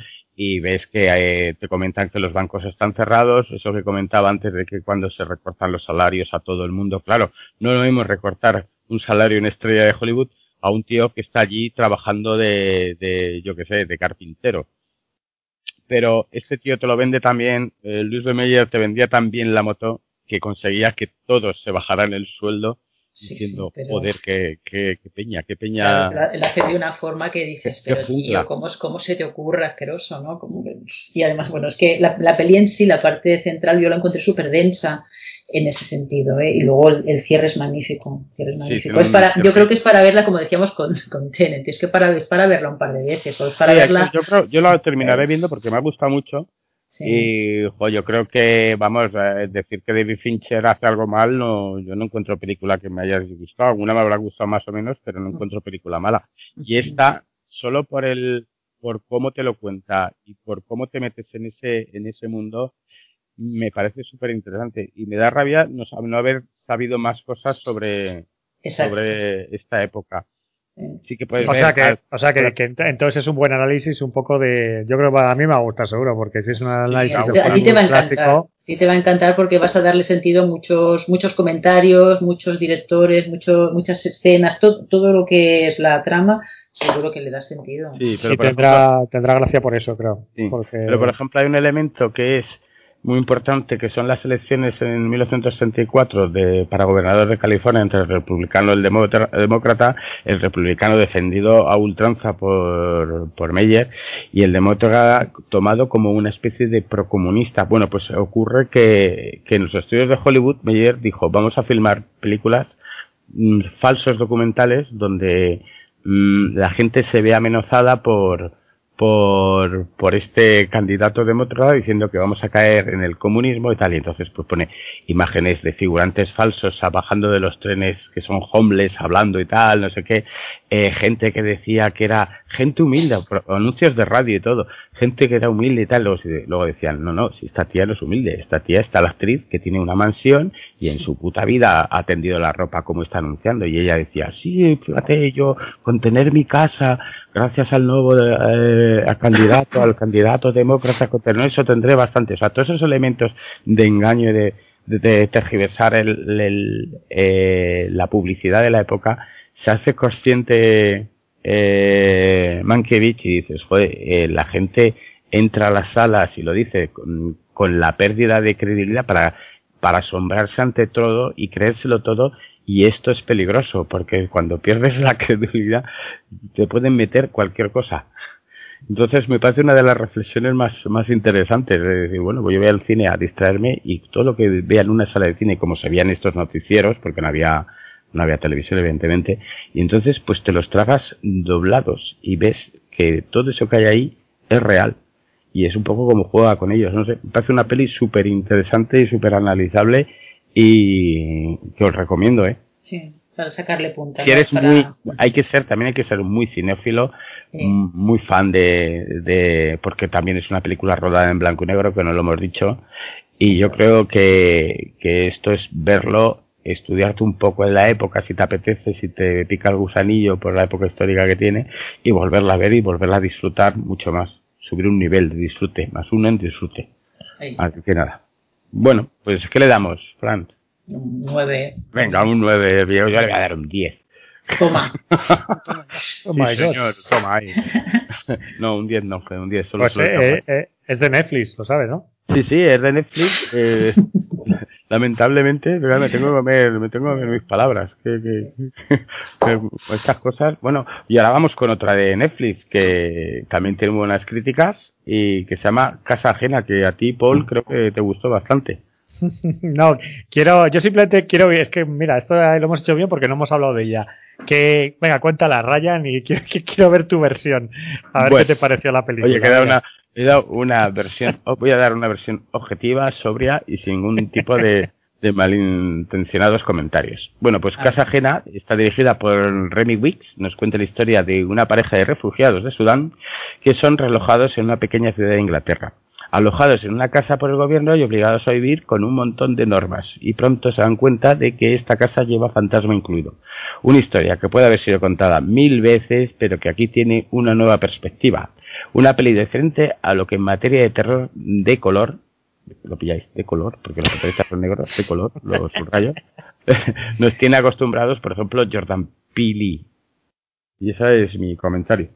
y ves que eh, te comentan que los bancos están cerrados, eso que comentaba antes de que cuando se recortan los salarios a todo el mundo, claro, no lo mismo recortar un salario en estrella de Hollywood a un tío que está allí trabajando de, de yo qué sé, de carpintero. Pero este tío te lo vende también, eh, Luis de Meyer te vendía también la moto que conseguía que todos se bajaran el sueldo
Sí,
diciendo,
sí, pero-
joder, qué, qué, qué peña, qué peña.
Claro, la- la hace de una forma que dices, pero tío, ¿cómo, es- ¿cómo se te ocurre asqueroso, no? Como y además, bueno, es que la, la peli en sí, la parte central, yo la encontré súper densa en ese sentido, ¿eh? Y luego el, el cierre es magnífico. cierre es magnífico. Es para, yo creo que es para verla, como decíamos con, con Tenet, es que para, es para verla un par de veces, o es para
Sí,
verla...
yo, creo, yo la terminaré viendo porque me ha gustado mucho
sí.
y jo, yo creo que, vamos, eh, decir que David Fincher hace algo mal, no, yo no encuentro película que me haya disgustado. Alguna me habrá gustado más o menos, pero no encuentro película mala. Y esta, solo por el, por cómo te lo cuenta y por cómo te metes en ese, en ese mundo, me parece súper interesante. Y me da rabia no, no haber sabido más cosas sobre,
Exacto.
sobre esta época. Sí que puedes
O
ver
sea que,
al-
o sea que, que ent- entonces es un buen análisis, un poco de. Yo creo que a mí me va a gustar seguro, porque si es un análisis
ti- a ti te va a encantar.
clásico,
A ti te va a encantar porque vas a darle sentido a muchos, muchos comentarios, muchos directores, muchos, muchas escenas, todo, todo lo que es la trama, seguro que le das sentido.
Sí, pero
y
ejemplo-
tendrá, tendrá gracia por eso, creo.
Sí,
Porque,
Pero, por ejemplo, hay un elemento que es muy importante, que son las elecciones en 1964 de, para gobernador de California entre el republicano y el demócrata, el republicano defendido a ultranza por, por Meyer y el demócrata tomado como una especie de procomunista. Bueno, pues ocurre que, que en los estudios de Hollywood Meyer dijo, vamos a filmar películas mm, falsos documentales donde mm, la gente se ve amenazada por por, por este candidato demócrata diciendo que vamos a caer en el comunismo y tal. Y entonces pues pone imágenes de figurantes falsos bajando de los trenes que son homeless, hablando y tal, no sé qué. Eh, gente que decía que era gente humilde, anuncios de radio y todo. Gente que era humilde y tal. Luego, luego decían, no, no, si esta tía no es humilde, esta tía está la actriz que tiene una mansión y en su puta vida ha tendido la ropa como está anunciando. Y ella decía, sí, fíjate, yo con tener mi casa, gracias al nuevo eh, al candidato, al candidato demócrata, con tener eso tendré bastante. O sea, todos esos elementos de engaño y de, de, tergiversar el, el, eh, la publicidad de la época, se hace consciente eh, Mankiewicz y dices, joder, eh, la gente entra a las salas y lo dice con, con la pérdida de credibilidad para, para asombrarse ante todo y creérselo todo y esto es peligroso porque cuando pierdes la credibilidad te pueden meter cualquier cosa. Entonces me parece una de las reflexiones más, más interesantes de decir, bueno, pues yo voy al cine a distraerme y todo lo que vea en una sala de cine, como se veían estos noticieros, porque no había, no había televisión evidentemente, y entonces pues te los tragas doblados y ves que todo eso que hay ahí es real. Y es un poco como juega con ellos, no sé, me parece una peli súper interesante y súper analizable y que os recomiendo, ¿eh?
Sí. para sacarle punta.
Si eres muy, hay que ser, también hay que ser muy cinéfilo, muy fan de, de, porque también es una película rodada en blanco y negro, que no lo hemos dicho, y yo creo que, que esto es verlo, estudiarte un poco en la época, si te apetece, si te pica el gusanillo por la época histórica que tiene, y volverla a ver y volverla a disfrutar mucho más, subir un nivel de disfrute, más uno en disfrute. Así que nada. Bueno, pues ¿qué le damos, Fran?
Un 9.
Venga, un 9, yo le voy a dar un 10.
Toma.
toma,
sí, señor, toma ahí. no, un 10 no, un 10 solo.
Pues eh, eh, es de Netflix, lo sabes, ¿no?
Sí, sí, es de Netflix. Eh, lamentablemente, me tengo que comer, me tengo que comer mis palabras. Que, que, que, estas cosas. Bueno, y ahora vamos con otra de Netflix, que también tiene buenas críticas y que se llama Casa Ajena, que a ti, Paul, creo que te gustó bastante.
No, quiero, yo simplemente quiero, es que mira, esto lo hemos hecho bien porque no hemos hablado de ella. Que, venga, cuéntala, Ryan, y quiero, quiero ver tu versión. A ver
Pues,
qué te pareció la película.
Oye, queda una, he dado una versión, voy a dar una versión objetiva, sobria y sin ningún tipo de, de malintencionados comentarios. Bueno, pues Casa Ajena está dirigida por Remy Wicks, nos cuenta la historia de una pareja de refugiados de Sudán que son relojados en una pequeña ciudad de Inglaterra. Alojados en una casa por el gobierno y obligados a vivir con un montón de normas, y pronto se dan cuenta de que esta casa lleva fantasma incluido. Una historia que puede haber sido contada mil veces, pero que aquí tiene una nueva perspectiva. Una peli diferente a lo que en materia de terror de color, lo pilláis, de color, porque los protagonistas son negros, de color, lo subrayo, nos tiene acostumbrados, por ejemplo, Jordan Peele. Y ese es mi comentario,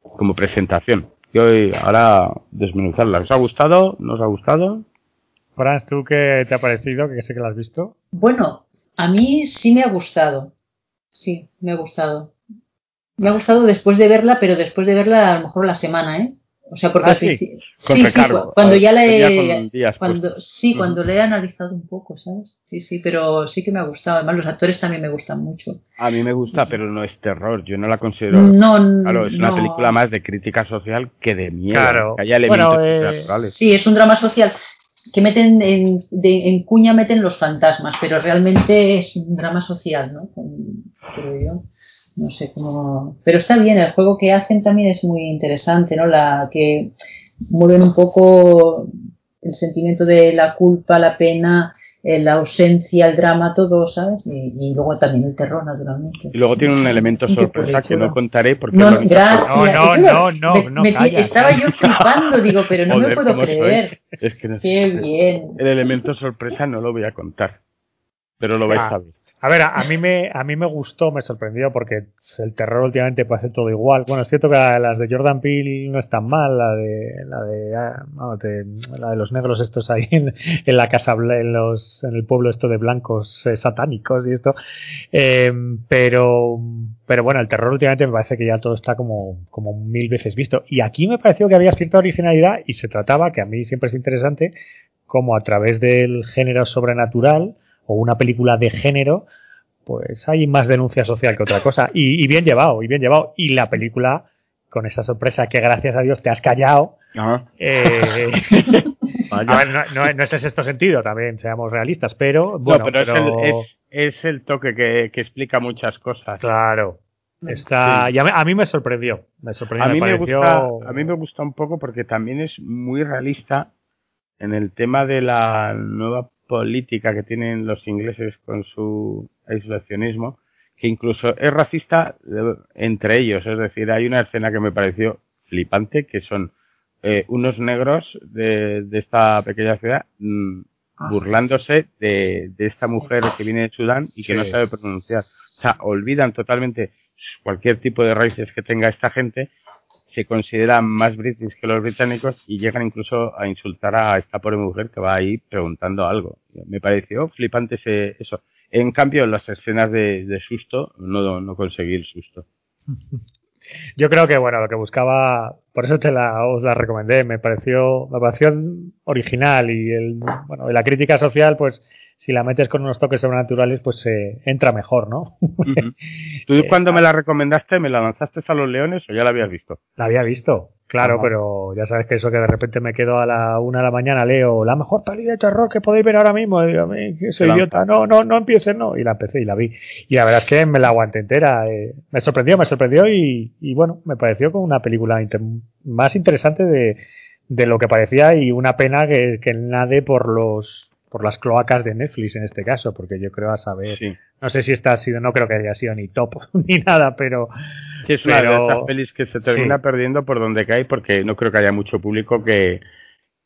como presentación. Y hoy, ahora, desmenuzarla. ¿Os ha gustado? ¿No os ha gustado?
Franz, ¿tú qué te ha parecido? Que sé que la has visto.
Bueno, a mí sí me ha gustado. Sí, me ha gustado. Me ha gustado después de verla, pero después de verla a lo mejor la semana, ¿eh? O sea, porque
Ah, sí,
sí, sí,
recargo.
cu- cuando ya la
Venía
he
con días
cuando sí, cuando le he analizado un poco, ¿sabes? Sí, sí, pero sí que me ha gustado. Además los actores también me gustan mucho.
A mí me gusta, pero no es terror. Yo no la considero.
No,
Claro, es una
no.
película más de crítica social que de miedo.
Claro.
Que haya elementos
Bueno, eh,
naturales.
Sí, es un drama social que meten en, de- en cuña meten los fantasmas, pero realmente es un drama social, ¿no? Creo yo. No sé cómo. Pero está bien, el juego que hacen también es muy interesante, ¿no? La que mueven un poco el sentimiento de la culpa, la pena, eh, la ausencia, el drama, todo, ¿sabes? Y, y luego también el terror, naturalmente.
Y luego tiene un elemento sorpresa que no contaré porque
No, gracias.
No, no, no, no,
me-
no,
me-
calla.
Estaba yo flipando, digo, pero no me puedo creer.
Es que no-
Qué bien.
el elemento sorpresa no lo voy a contar. Pero lo vais
Ah.
a ver.
A ver, a, mí me a mí me gustó, me sorprendió porque el terror últimamente parece todo igual. Bueno, es cierto que las de Jordan Peele no están mal, la de la de, ah, la de los negros estos ahí en, la casa en los en el pueblo esto de blancos eh, satánicos y esto. Eh, pero pero bueno, el terror últimamente me parece que ya todo está como como mil veces visto y aquí me pareció que había cierta originalidad y se trataba que a mí siempre es interesante como a través del género sobrenatural o una película de género, pues hay más denuncia social que otra cosa. Y, y bien llevado, y bien llevado. Y la película, con esa sorpresa que gracias a Dios te has callado, eh,
Vaya.
a ver, no, no- no es ese sexto sentido, también seamos realistas, pero bueno,
no, pero,
pero-
Es, el, es, es el toque que, que explica muchas cosas.
claro. Está,
Sí.
y a, mí, a mí me sorprendió, me sorprendió,
a mí me
pareció-
gusta a mí me gusta un poco porque también es muy realista en el tema de la nueva política que tienen los ingleses con su aislacionismo que incluso es racista eh, entre ellos. Es decir hay una escena que me pareció flipante que son eh, unos negros de, de esta pequeña ciudad mm, burlándose de, de esta mujer que viene de Sudán y que no sabe pronunciar. O sea olvidan totalmente cualquier tipo de raíces que tenga esta gente se consideran más british que los británicos y llegan incluso a insultar a esta pobre mujer que va ahí preguntando algo. Me pareció flipante ese, eso. En cambio, en las escenas de, susto, no, no conseguí el susto.
Yo creo que bueno, lo que buscaba, por eso te la, os la recomendé, me pareció, me pareció original y el, bueno, y la crítica social, pues si la metes con unos toques sobrenaturales, pues eh, entra mejor, ¿no?
¿Tú cuando me la recomendaste, me la lanzaste a los leones o ya la habías visto?
La había visto. Claro, pero ya sabes que eso que de repente me quedo a la una de la mañana, leo la mejor peli de terror que podéis ver ahora mismo. Y digo, a mí, que soy idiota. No, no, no empieces, no. Y la empecé y la vi. Y la verdad es que me la aguanté entera. eh, me sorprendió, me sorprendió y, y bueno, me pareció como una película inter- más interesante de, de lo que parecía y una pena que, que nade por los por las cloacas de Netflix en este caso, porque yo creo a saber,
Sí.
no sé si esta ha sido, no creo que haya sido ni top ni nada, pero
Sí, es una de
Pero-
esas pelis que se termina
sí.
perdiendo por donde cae porque no creo que haya mucho público que,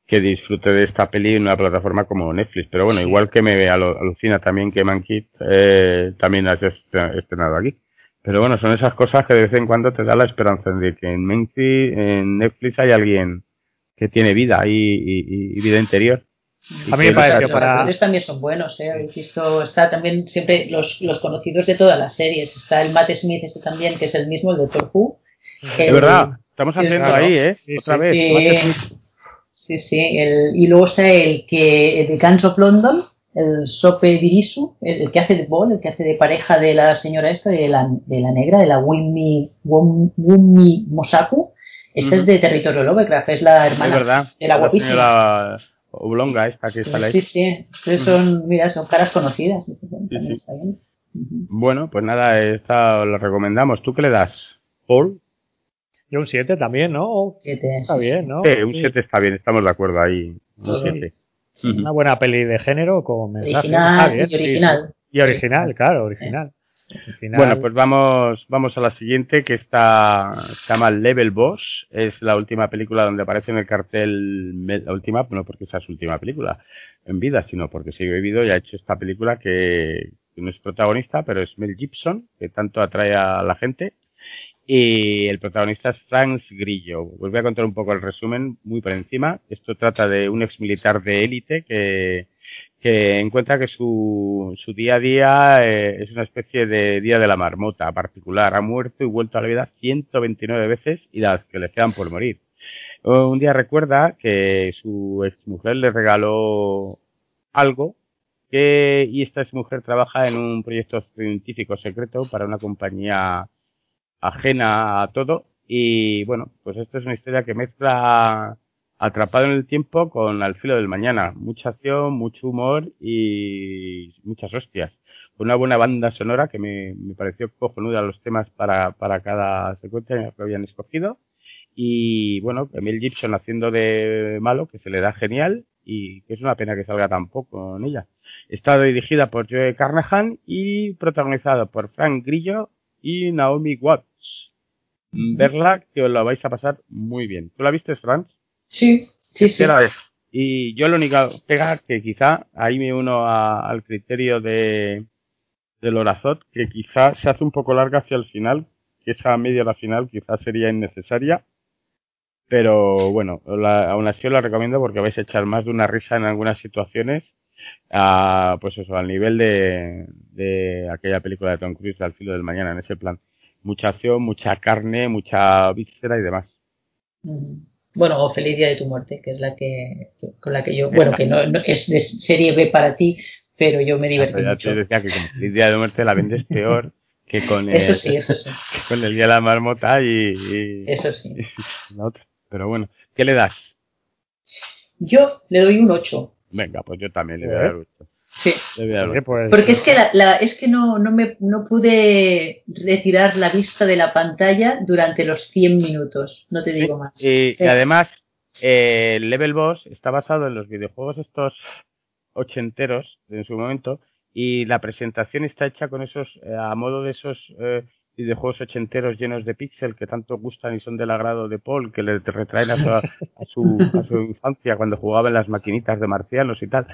que disfrute de esta peli en una plataforma como Netflix. Pero bueno, igual que me alucina también que Mankit eh, también ha est- estrenado aquí. Pero bueno, son esas cosas que de vez en cuando te da la esperanza de que en, en Netflix hay alguien que tiene vida y, y- y vida interior.
A mí me pareció
los
para-
actores también son buenos, ¿eh? Habéis visto, está también siempre los, los conocidos de todas las series. Está el Matt Smith este también, que es el mismo, el Doctor Who.
Es
El-
verdad, estamos
Sí,
haciendo
claro.
ahí, ¿eh?
Sí,
Otra
sí.
vez.
Sí. Sí, sí. El, y luego está el que el de Guns of London, el Sope Dirisu, el, el que hace de Ball, el que hace de pareja de la señora esta, de la, de la negra, de la Wunmi, Wun- Wunmi Mosaku. Esta
Ujú.
es de Territorio Lovecraft, es la
Es
hermana
verdad.
de la guapísima.
señora Oblonga esta que sale ahí.
Sí, sí. Son, mira, son caras conocidas. También
sí.
está bien.
Bueno, pues nada, esta lo recomendamos. ¿Tú qué le das? ¿Paul?
yo un 7 también, ¿no?
Siete,
Está
sí,
bien, ¿no?
Sí, un
Sí.
7 está bien, estamos de acuerdo ahí. Un
Sí.
siete.
Una buena peli de género con mensaje.
Original
está bien,
y original.
Y original, claro, original.
Bueno, pues vamos, vamos a la siguiente que está, se llama Level Boss. Es la última película donde aparece en el cartel, la última, no porque sea su última película en vida, sino porque sigue vivido y ha hecho esta película que, que no es protagonista, pero es Mel Gibson, que tanto atrae a la gente. Y el protagonista es Franz Grillo. Os voy a contar un poco el resumen muy por encima. Esto trata de un ex militar de élite que, que encuentra que su, su día a día eh, es una especie de día de la marmota particular. Ha muerto y vuelto a la vida 129 veces y las que le quedan por morir. Un día recuerda que su exmujer le regaló algo que, y esta exmujer trabaja en un proyecto científico secreto para una compañía ajena a todo. Y bueno, pues esta es una historia que mezcla atrapado en el tiempo con al filo del mañana. Mucha acción, mucho humor y muchas hostias. Con una buena banda sonora que me, me pareció cojonuda los temas para, para cada secuencia que habían escogido. Y bueno, Emil Gibson haciendo de malo, que se le da genial y que es una pena que salga tan poco en ella. Está dirigida por Joe Carnahan y protagonizada por Frank Grillo y Naomi Watts. Verla que os la vais a pasar muy bien. ¿Tú la viste, Franz?
Sí, sí, sí.
Vez. Y yo lo único pega que quizá ahí me uno a- al criterio de del Horazot, que quizá se hace un poco larga hacia el final, que esa media hora final quizás sería innecesaria. Pero bueno, la- aún así os la recomiendo porque vais a echar más de una risa en algunas situaciones. a, pues eso, al nivel de, de aquella película de Tom Cruise, Al filo del mañana, en ese plan. Mucha acción, mucha carne, mucha víscera y demás.
Mm. Bueno, o Feliz Día de tu Muerte, que es la que, que- con la que yo, bueno, que no, no- es de serie B para ti, pero yo me divertí mucho.
te decía que con el día de muerte la vendes peor que con el,
Eso sí, eso sí,
con el día de la marmota y, y-
eso sí.
y la otra. Pero bueno, ¿qué le das?
Yo le doy un 8.
Venga, pues yo también le voy a dar ocho.
Sí.
Pues,
Porque es que la, la- es que no, no me no pude retirar la vista de la pantalla durante los 100 minutos, no te digo más.
Y, además, eh, el Level Boss está basado en los videojuegos estos ochenteros en su momento y la presentación está hecha con esos, eh, a modo de esos eh, videojuegos ochenteros llenos de píxel que tanto gustan y son del agrado de Paul, que le retraen a su, a su, a su infancia cuando jugaba en las maquinitas de marcianos y tal,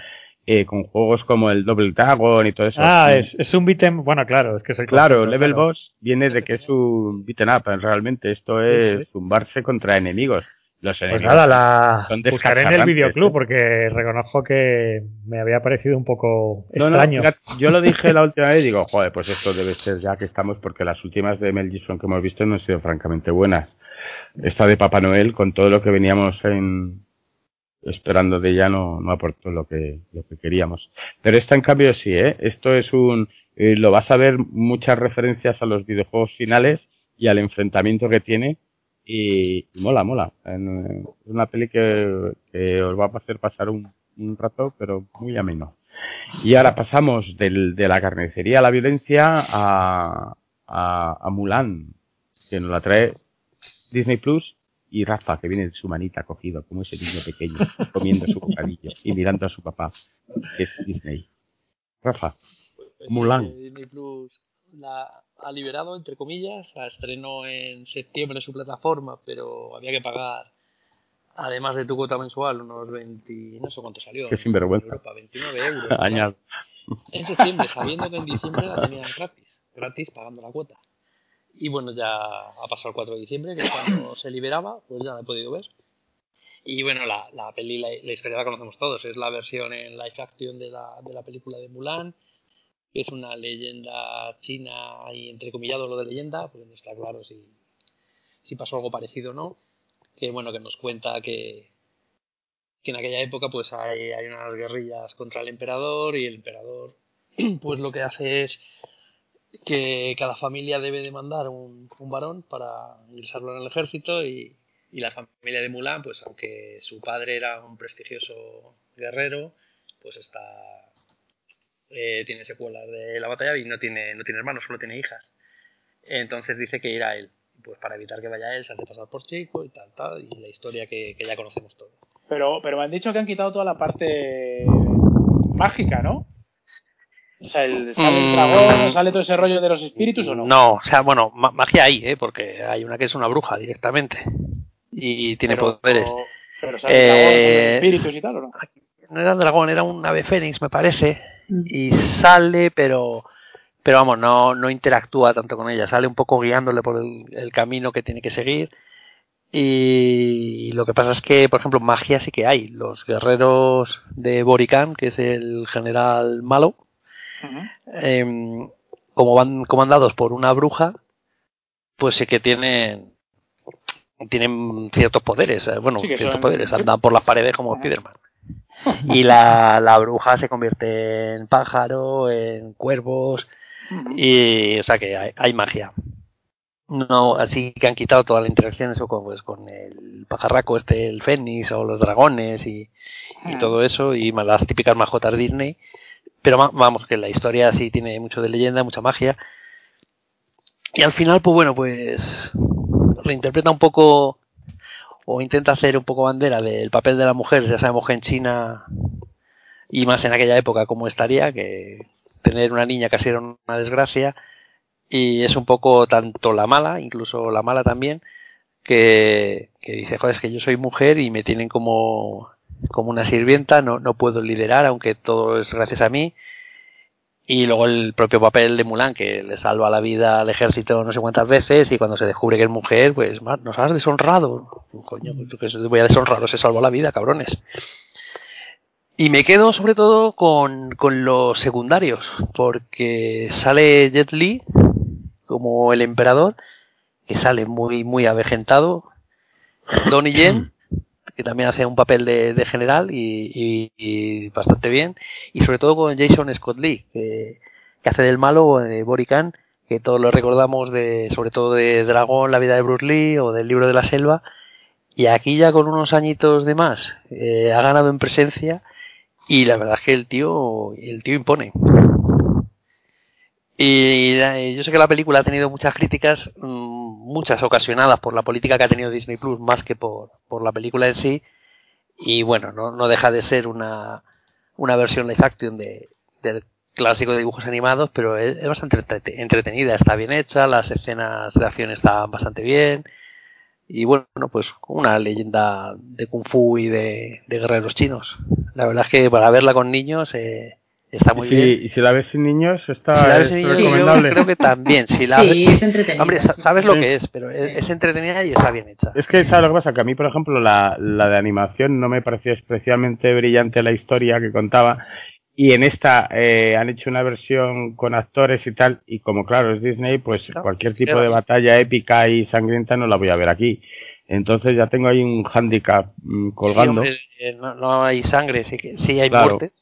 eh, con juegos como el Double Dragon y todo eso.
Ah, es, es un beat'em, bueno, claro, es que soy
Claro, Level Boss viene de que es un beaten up, realmente esto es
sí.
zumbarse contra enemigos. Los
Pues
enemigos
nada, la
son
buscaré en el videoclub
¿eh?
porque reconozco que me había parecido un poco
No, no,
extraño.
yo lo dije la última vez y digo, joder, pues esto debe ser ya que estamos, porque las últimas de Mel Gibson que hemos visto no han sido francamente buenas. Esta de Papá Noel, con todo lo que veníamos en esperando de ella, no, no aportó lo que, lo que queríamos. Pero esta, en cambio, sí, ¿eh? Esto es un... eh, lo vas a ver muchas referencias a los videojuegos finales y al enfrentamiento que tiene y, mola, mola. Es una peli que, que, os va a hacer pasar un, un rato, pero muy ameno. Y ahora pasamos del, de la carnicería a la violencia a, a, a Mulan, que nos la trae Disney Plus y Rafa, que viene de su manita cogido, como ese niño pequeño, comiendo su bocadillo y mirando a su papá, que es Disney. Rafa,
Pues
Mulan.
sí, Disney Plus la ha liberado, entre comillas, la estrenó en septiembre en su plataforma, pero había que pagar, además de tu cuota mensual, unos 20, no sé cuánto salió.
Qué sinvergüenza.
En Europa, 29 euros.
Añado.
En septiembre, sabiendo que en diciembre la tenían gratis, gratis pagando la cuota. Y bueno, ya ha pasado el 4 de diciembre, que es cuando se liberaba, pues ya la he podido ver. Y bueno, la, la peli, la, la historia la conocemos todos, es la versión en live action de la, de la película de Mulan, que es una leyenda china y entrecomillado lo de leyenda, porque no está claro si, si pasó algo parecido o no. Que bueno, que nos cuenta que, que en aquella época pues hay, hay unas guerrillas contra el emperador y el emperador pues lo que hace es que cada familia debe demandar un, un varón para ingresarlo en el ejército y, y la familia de Mulan, pues aunque su padre era un prestigioso guerrero, pues está eh, tiene secuelas de la batalla y no tiene, no tiene hermanos, solo tiene hijas. Entonces dice que irá él. Pues para evitar que vaya él, se hace pasar por chico y tal, tal, y la historia que, que ya conocemos todos.
Pero, pero me han dicho que han quitado toda la parte mágica, ¿no? O sea, el, sale el
Mm.
dragón, sale todo ese rollo de los espíritus o no.
No, o sea, bueno, ma- magia hay, ¿eh? porque hay una que es una bruja directamente y tiene
pero,
poderes.
Pero sale el dragón, los
Eh,
espíritus y tal, ¿o no?
No era un dragón, era un ave fénix, me parece,
Mm.
y sale, pero pero vamos, no, no interactúa tanto con ella, sale un poco guiándole por el, el camino que tiene que seguir. Y lo que pasa es que, por ejemplo, magia sí que hay. Los guerreros de Borican, que es el general malo, Em, como van comandados por una bruja, pues sí que tienen tienen ciertos poderes, eh, bueno,
Sí,
ciertos
son-
poderes, andan por las paredes como. Spiderman. Y la, la bruja se convierte en pájaro, en cuervos, y o sea que hay, hay magia. No, así que han quitado toda la interacción eso con, pues, con el pajarraco este, el fénix o los dragones y, y
Ah.
todo eso, y las típicas majotas Disney. Pero va- vamos, que la historia sí tiene mucho de leyenda, mucha magia. Y al final, pues bueno, pues reinterpreta un poco o intenta hacer un poco bandera del papel de la mujer. Ya sabemos que en China y más en aquella época como estaría, que tener una niña casi era una desgracia. Y es un poco tanto la mala, incluso la mala también, que, que dice, joder, es que yo soy mujer y me tienen como, como una sirvienta, no, no puedo liderar, aunque todo es gracias a mí. Y luego el propio papel de Mulan, que le salva la vida al ejército no sé cuántas veces, y cuando se descubre que es mujer, pues "Ma, nos has deshonrado. Coño, pues, que os voy a deshonrar, os he salvado la vida, cabrones. Y me quedo sobre todo con, con los secundarios, porque sale Jet Li como el emperador, que sale muy, muy avejentado. Donnie Yen, que también hace un papel de, general y, bastante bien. Y sobre todo con Jason Scott Lee, que, hace del malo de Borican, que todos lo recordamos de, sobre todo de Dragón, la vida de Bruce Lee o del libro de la selva. Y aquí ya con unos añitos de más, eh, ha ganado en presencia y la verdad es que el tío, el tío impone. Y yo sé que la película ha tenido muchas críticas, mm, muchas ocasionadas por la política que ha tenido Disney Plus más que por, por la película en sí. Y bueno, no, no deja de ser una, una versión live action de, del clásico de dibujos animados, pero es, bastante entrete- entretenida, está bien hecha, las escenas de acción están bastante bien. Y bueno, pues una leyenda de kung fu y de, de guerreros chinos. La verdad es que para verla con niños eh, está muy
y, si,
bien.
y si la ves sin niños, está
Si la ves
es
en niños, yo
recomendable.
creo que también. Si la
Sí, es entretenida.
Hombre,
sí,
sa- sabes
sí.
lo
Sí.
que es, pero es, es entretenida y está bien hecha.
Es que, ¿sabes lo que pasa? Que a mí, por ejemplo, la, la de animación no me pareció especialmente brillante la historia que contaba. Y en esta eh, han hecho una versión con actores y tal. Y como, claro, es Disney, pues
Claro,
cualquier
sí,
tipo
claro.
de batalla épica y sangrienta no la voy a ver aquí. Entonces ya tengo ahí un handicap mm,
Sí,
colgando.
hombre, eh, no, no hay sangre, sí, sí hay
Claro.
muertes.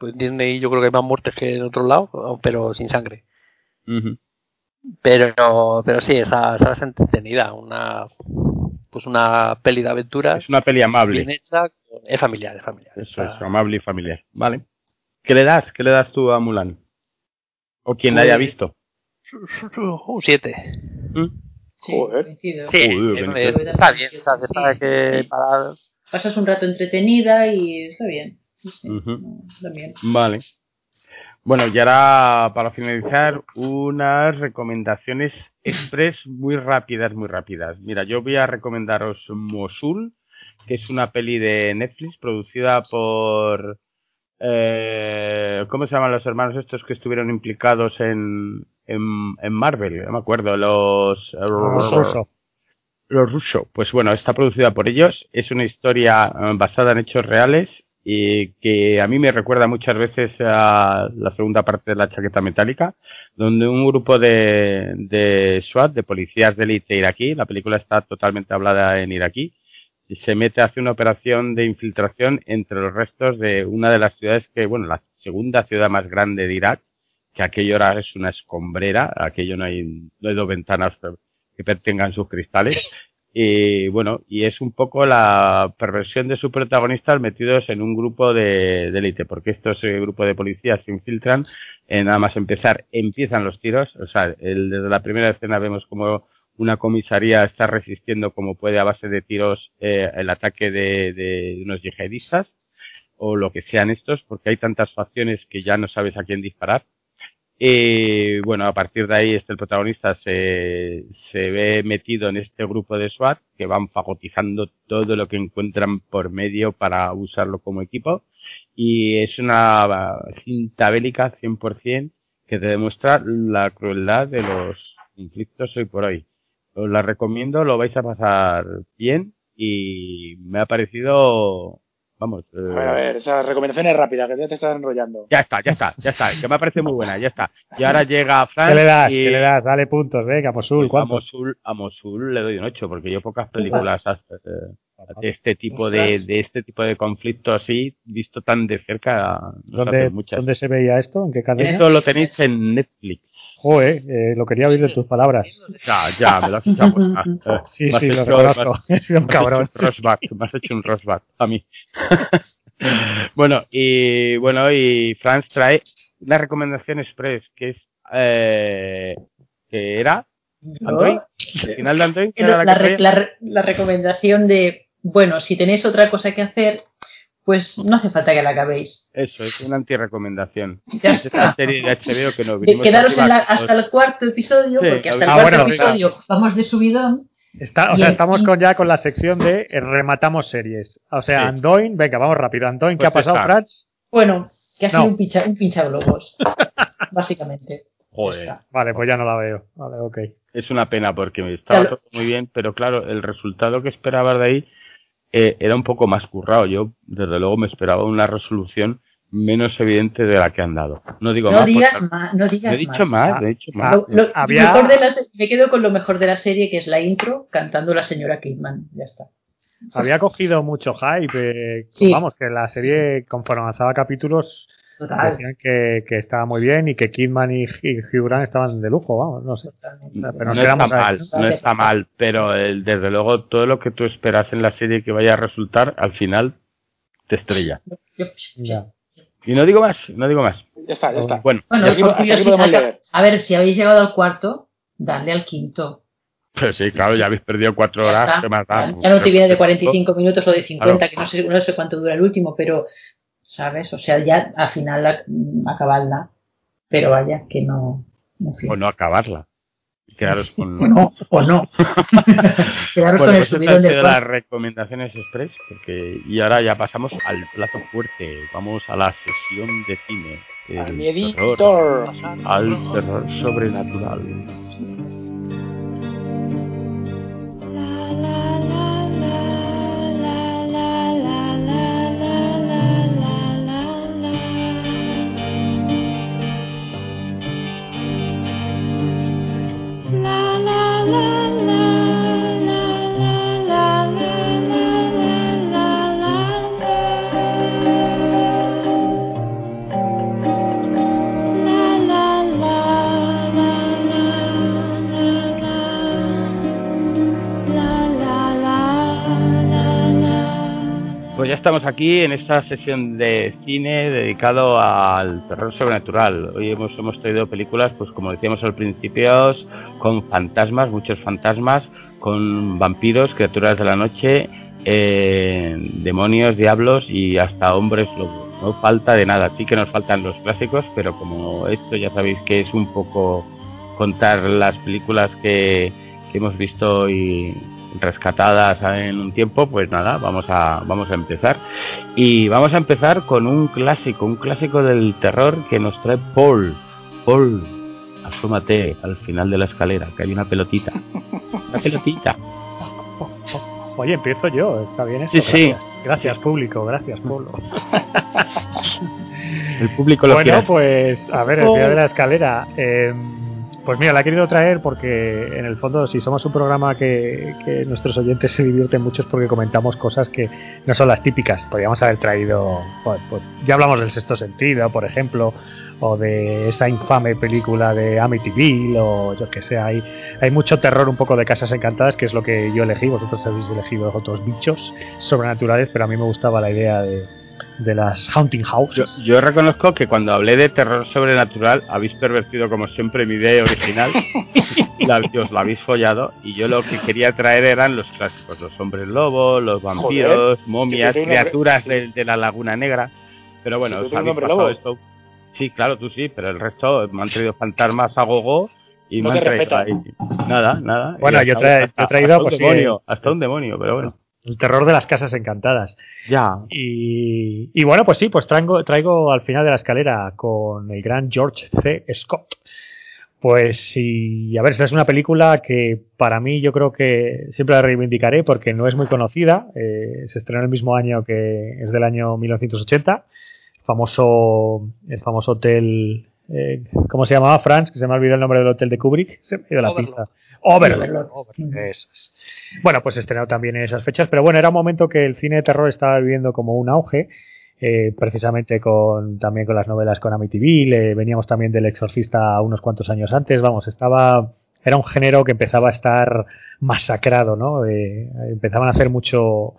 Pues Disney yo creo que hay más muertes que en otro lado, pero sin sangre. Pero, pero sí, está, está bastante entretenida. Una, pues una peli de aventuras.
Es una peli amable.
Bien hecha, es familiar, es familiar.
Eso es, amable y familiar. Vale. ¿Qué le das? ¿Qué le das tú a Mulan? O quien la haya
Pues-
visto.
Un 7.
¿Mm?
Sí,
Joder.
Sí,
Joder,
es-
Benito.
está bien, está, está que para...
Pasas un rato entretenida y está bien. Sí, bien.
Vale. Bueno, y ahora para finalizar, unas recomendaciones express muy rápidas, muy rápidas. Mira, yo voy a recomendaros Mosul, que es una peli de Netflix producida por... eh, ¿Cómo se llaman los hermanos estos que estuvieron implicados en, en, en Marvel? No me acuerdo, los...
Los rusos.
Los rusos. Pues bueno, está producida por ellos. Es una historia eh, basada en hechos reales y que a mí me recuerda muchas veces a la segunda parte de la chaqueta metálica, donde un grupo de, de SWAT, de policías de élite iraquí, la película está totalmente hablada en iraquí, y se mete hacia una operación de infiltración entre los restos de una de las ciudades que, bueno, la segunda ciudad más grande de Irak, que aquello ahora es una escombrera, aquello no hay, no hay dos ventanas que pertengan sus cristales. Y bueno, y es un poco la perversión de su protagonista metidos en un grupo de de élite, porque estos eh, grupos de policías se infiltran, eh, nada más empezar, empiezan los tiros, o sea, el- desde la primera escena vemos como una comisaría está resistiendo como puede a base de tiros eh, el ataque de, de unos yihadistas o lo que sean estos, porque hay tantas facciones que ya no sabes a quién disparar. Y bueno, a partir de ahí este el protagonista se, se ve metido en este grupo de SWAT que van fagotizando todo lo que encuentran por medio para usarlo como equipo. Y es una cinta bélica 100% que te demuestra la crueldad de los conflictos hoy por hoy. Os la recomiendo, lo vais a pasar bien y me ha parecido, vamos,
A ver, a
eh,
ver, esas recomendaciones rápidas, que ya te estás enrollando.
ya está, ya está, ya está, que me parece muy buena, ya está. Y ahora llega Fran
¿Qué le das?
y
¿Qué le das? Dale puntos, venga, Mosul,
a
¿cuánto?
Mosul, a Mosul le doy un 8 porque yo pocas películas eh, de este tipo de, de este tipo de conflicto así visto tan de cerca no
¿Dónde. ¿Dónde se veía esto? ¿En qué cadena?
Esto lo tenéis en Netflix.
Joder, eh, lo quería oír de tus palabras.
Ya, ya, me lo has echado. Eh,
Sí, sí, lo
hecho-
reconozco.
me has-
He sido un cabrón.
me has hecho un roastback a mí. bueno, y bueno, y Franz trae una recomendación express que es eh, que era Android, el final de Android, que
La,
era la
la recomendación de, bueno, si tenéis otra cosa que hacer, pues no hace falta que la acabéis.
Eso, es una anti-recomendación.
Ya
Es
está.
esta serie de HBO que no
De- quedaros en la- hasta el cuarto episodio,
Sí,
porque hasta el
ah,
cuarto
bueno,
episodio vamos de subidón.
Está, o sea,
el-
estamos con ya con la sección de rematamos series. O sea,
Sí.
Andoin, venga, vamos rápido. Andoin, ¿qué
Pues
ha pasado,
está.
Franz?
Bueno, que ha sido
No.
un pincha, un pincha globos, básicamente.
Joder,
está.
Vale, pues ya no la veo. Vale, ok.
es una pena porque estaba
Claro.
todo muy bien, pero claro, el resultado que esperabas de ahí eh, era un poco más currado. Yo, desde luego, me esperaba una resolución menos evidente de la que han dado. No digo
No
más.
digas
porque-
más, no digas
No he dicho
más.
más, he dicho más.
Lo- lo-
había-
mejor de la se- me quedo con lo mejor de la serie, que es la intro, cantando la señora Kidman. Ya está.
Había cogido mucho hype. eh,
Sí.
Vamos, que la serie, conforme avanzaba capítulos,
Total.
decían que, que estaba muy bien y que Kidman y, y Hugh Grant estaban de lujo, vamos, no sé. Pero
no está mal, no está mal, pero el- desde luego todo lo que tú esperas en la serie que vaya a resultar, al final te estrella.
Ya.
Y no digo más, no digo más.
Ya está, ya está.
Bueno,
Bueno,
aquí-
a ver, si habéis llegado al cuarto, dadle al quinto.
pero sí, claro, ya habéis perdido cuatro
Ya,
horas,
está.
¿qué más da?
Ya no te viene de 45 minutos o de 50,
Claro.
que no sé, no sé cuánto dura el último, pero, ¿sabes? O sea, ya al final la- acabadla. Pero vaya, que no. en fin.
O no acabarla. Quedaros con...
O no, o no. Quedaros
Bueno,
con el
pues han sido las recomendaciones express, porque... y ahora ya pasamos al plato fuerte. Vamos a la sesión de cine. El
Al
terror, al terror sobrenatural. Estamos aquí en esta sesión de cine dedicado al terror sobrenatural. Hoy hemos, hemos traído películas, pues como decíamos al principio, con fantasmas, muchos fantasmas, con vampiros, criaturas de la noche, eh, demonios, diablos y hasta hombres lobos. No falta de nada, sí que nos faltan los clásicos, pero como esto ya sabéis que es un poco contar las películas que, que hemos visto y rescatadas en un tiempo, pues nada, vamos a, vamos a empezar. Y vamos a empezar con un clásico, un clásico del terror que nos trae Paul. Paul, asómate al final de la escalera, que hay una pelotita. Una pelotita.
Oye, empiezo yo, está bien eso.
Sí, sí.
Gracias, Gracias, público, gracias, pueblo.
El público lo
bueno,
quiere.
pues, a ver, el final de la escalera. eh, pues mira, la he querido traer porque en el fondo si somos un programa que, que nuestros oyentes se divierten mucho es porque comentamos cosas que no son las típicas. Podríamos haber traído, pues, pues, ya hablamos del sexto sentido, por ejemplo, o de esa infame película de Amityville, o yo que sé, hay, hay mucho terror un poco de casas encantadas, que es lo que yo elegí, vosotros habéis elegido otros bichos sobrenaturales, pero a mí me gustaba la idea de, de las Haunting
Yo,
Houses.
yo reconozco que cuando hablé de terror sobrenatural habéis pervertido como siempre mi idea original, la, y os la habéis follado y yo lo que quería traer eran los clásicos, los hombres lobos, los vampiros, momias,
tú tienes
criaturas de, de la laguna negra. Pero bueno, os habéis pasado
lobo.
esto. Sí, claro, tú sí, pero el resto me han traído fantasmas a gogo y
No
me han
te
traído ahí. Nada, nada.
Bueno, yo
hasta-
tra- yo he traído,
hasta
pues,
un
sí,
demonio, hasta un demonio, pero bueno.
El terror de las casas encantadas.
Ya.
Y, y bueno, pues sí, pues traigo, traigo al final de la escalera con el gran George C. Scott. Pues sí, a ver, esta es una película que para mí yo creo que siempre la reivindicaré porque no es muy conocida. eh, se estrenó el mismo año que es del año 1980. El famoso, el famoso hotel, eh, ¿cómo se llamaba? France, que se me ha olvidado el nombre del hotel de Kubrick. Se me ha ido la pinza. Overlord.
Overlord.
Overlord, eso es. Bueno, pues estrenó también en esas fechas, pero bueno, era un momento que el cine de terror estaba viviendo como un auge, eh, precisamente con también con las novelas con Amityville, eh, veníamos también del Exorcista unos cuantos años antes, vamos, estaba era un género que empezaba a estar masacrado, ¿no? Eh, empezaban a hacer mucho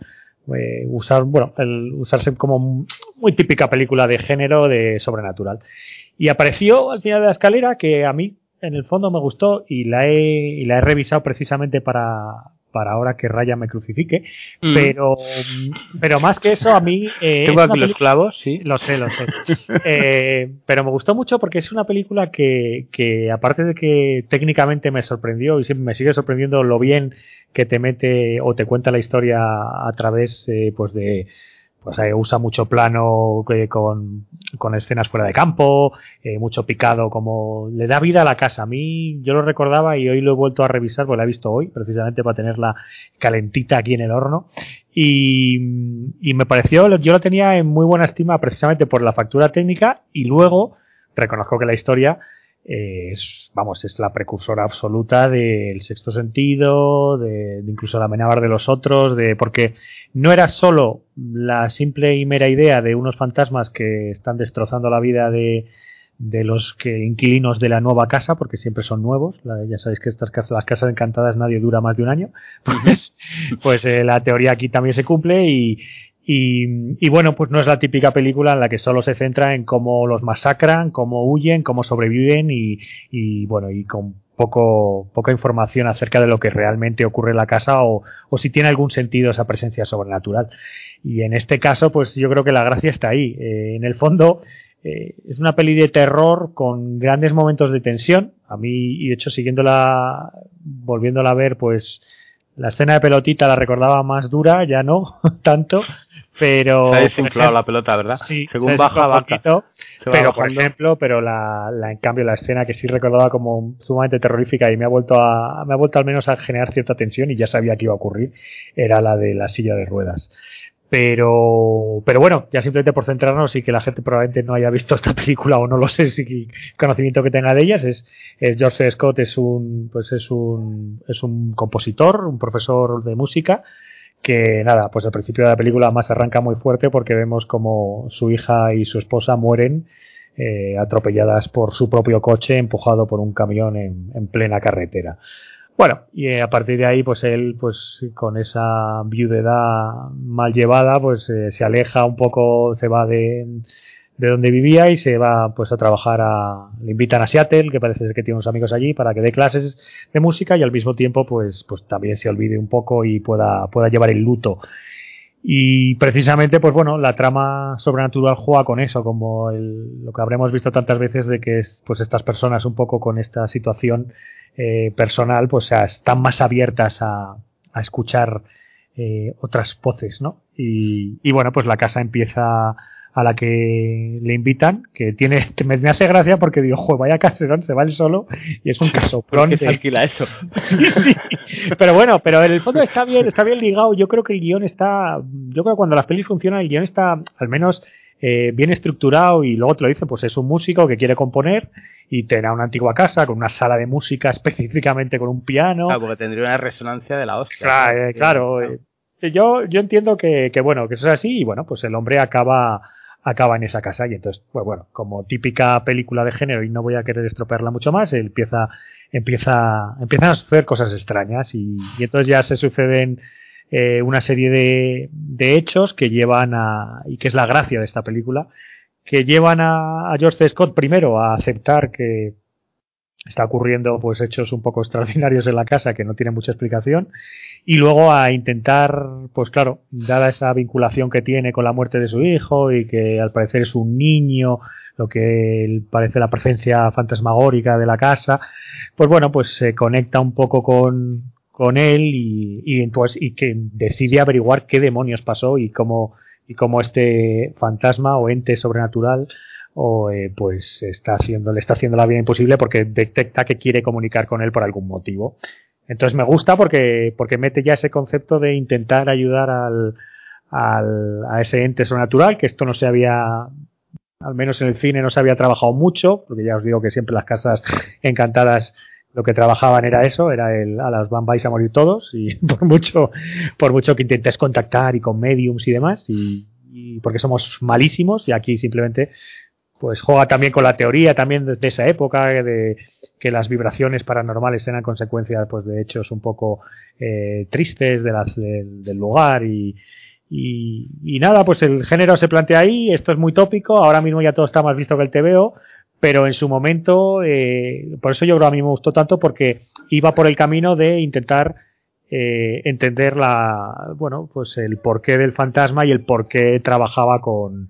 eh, usar, bueno, el usarse como muy típica película de género de sobrenatural. Y apareció al final de la escalera que a mí en el fondo me gustó y la he, y la he revisado precisamente para, para ahora que Raya me crucifique.
Mm.
Pero, pero más que eso, a mí. eh,
Tengo aquí los clavos, sí.
Lo sé, lo sé. Eh, pero me gustó mucho porque es una película que, que, aparte de que técnicamente me sorprendió y siempre me sigue sorprendiendo lo bien que te mete o te cuenta la historia a través eh, pues de pues usa mucho plano eh, con, con escenas fuera de campo, eh, mucho picado, como le da vida a la casa. A mí yo lo recordaba y hoy lo he vuelto a revisar, porque la he visto hoy, precisamente para tenerla calentita aquí en el horno. Y, y me pareció, yo lo tenía en muy buena estima precisamente por la factura técnica y luego reconozco que la historia es, vamos, es la precursora absoluta del sexto sentido, de, de incluso la amenabar de los otros, de, porque no era solo la simple y mera idea de unos fantasmas que están destrozando la vida de, de los que inquilinos de la nueva casa, porque siempre son nuevos. La- ya sabéis que estas casas, las casas encantadas nadie dura más de un año. Pues, pues eh, la teoría aquí también se cumple y, y, y bueno, pues no es la típica película en la que solo se centra en cómo los masacran, cómo huyen, cómo sobreviven y, y bueno, y con poco, poca información acerca de lo que realmente ocurre en la casa o, o si tiene algún sentido esa presencia sobrenatural. Y en este caso, pues yo creo que la gracia está ahí. Eh, en el fondo, eh, es una peli de terror con grandes momentos de tensión. A mí, y de hecho, siguiéndola, volviéndola a ver, pues la escena de pelotita la recordaba más dura, ya no tanto, pero...
Se ha desinflado la pelota, ¿verdad?
Sí,
Según
se
baja,
poquito,
Se
pero por ejemplo, pero la, la- en cambio la escena que sí recordaba como sumamente terrorífica y me ha vuelto a me ha vuelto al menos a generar cierta tensión y ya sabía que iba a ocurrir era la de la silla de ruedas. Pero pero bueno, ya simplemente por centrarnos y que la gente probablemente no haya visto esta película o no lo sé si el conocimiento que tenga de ellas es, es George. Scott es un pues es un es un compositor, un profesor de música que nada, pues al principio de la película más arranca muy fuerte porque vemos como su hija y su esposa mueren eh, atropelladas por su propio coche empujado por un camión en, en plena carretera. Bueno, y eh, a partir de ahí, pues él, pues con esa viudedad mal llevada, pues eh, se aleja un poco, se va de, de donde vivía y se va pues a trabajar a le invitan a Seattle que parece que tiene unos amigos allí para que dé clases de música y al mismo tiempo pues pues también se olvide un poco y pueda pueda llevar el luto. Y precisamente pues bueno la trama sobrenatural juega con eso como el, lo que habremos visto tantas veces de que pues estas personas un poco con esta situación eh, personal pues o sea, están más abiertas a, a escuchar eh, otras voces no y, y bueno pues la casa empieza a la que le invitan, que tiene, me, me hace gracia porque digo, joder, vaya caserón, se va él solo y es un casoplón.
¿Por qué se alquila eso?
sí, sí. Pero bueno, pero en el fondo está bien, está bien ligado. Yo creo que el guion está, yo creo que cuando las pelis funcionan, el guion está al menos eh, bien estructurado y luego te lo dice, pues es un músico que quiere componer y tendrá una antigua casa con una sala de música específicamente con un piano.
Claro, porque tendría una resonancia de la hostia.
Claro, eh, claro. eh, yo, yo entiendo que, que, bueno, que eso es así y bueno, pues el hombre acaba acaba en esa casa y entonces, pues bueno, como típica película de género y no voy a querer estropearla mucho más, él empieza, empieza, empiezan a suceder cosas extrañas y, y entonces ya se suceden eh, una serie de, de, hechos que llevan a, y que es la gracia de esta película, que llevan a, a George. Scott primero a aceptar que está ocurriendo pues hechos un poco extraordinarios en la casa que no tienen mucha explicación y luego a intentar pues claro dada esa vinculación que tiene con la muerte de su hijo y que al parecer es un niño lo que parece la presencia fantasmagórica de la casa pues bueno pues se conecta un poco con con él y, y pues y que decide averiguar qué demonios pasó y cómo y cómo este fantasma o ente sobrenatural o eh, pues está haciendo, le está haciendo la vida imposible porque detecta que quiere comunicar con él por algún motivo. Entonces me gusta porque, porque mete ya ese concepto de intentar ayudar al, al, a ese ente sobrenatural, que esto no se había, al menos en el cine no se había trabajado mucho, porque ya os digo que siempre las casas encantadas lo que trabajaban era eso, era el a las van vais a morir todos, y por mucho, por mucho que intentes contactar y con mediums y demás, y, y porque somos malísimos, y aquí simplemente pues juega también con la teoría también de, esa época de que las vibraciones paranormales eran consecuencias pues de hechos un poco eh, tristes de las, de, del lugar y, y, y, nada pues el género se plantea ahí esto es muy tópico ahora mismo ya todo está más visto que el TVO pero en su momento eh, por eso yo creo a mí me gustó tanto porque iba por el camino de intentar eh, entender la bueno pues el porqué del fantasma y el por qué trabajaba con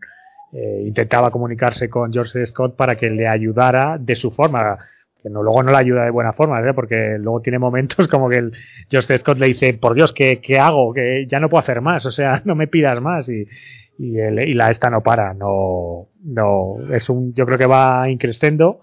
eh, intentaba comunicarse con George Scott para que le ayudara de su forma que no, luego no le ayuda de buena forma, ¿eh? porque luego tiene momentos como que el George Scott le dice, por Dios, ¿qué, ¿qué, hago? Que ya no puedo hacer más, o sea, no me pidas más y, y, el, y la esta no para, no, no, es un, yo creo que va increciendo.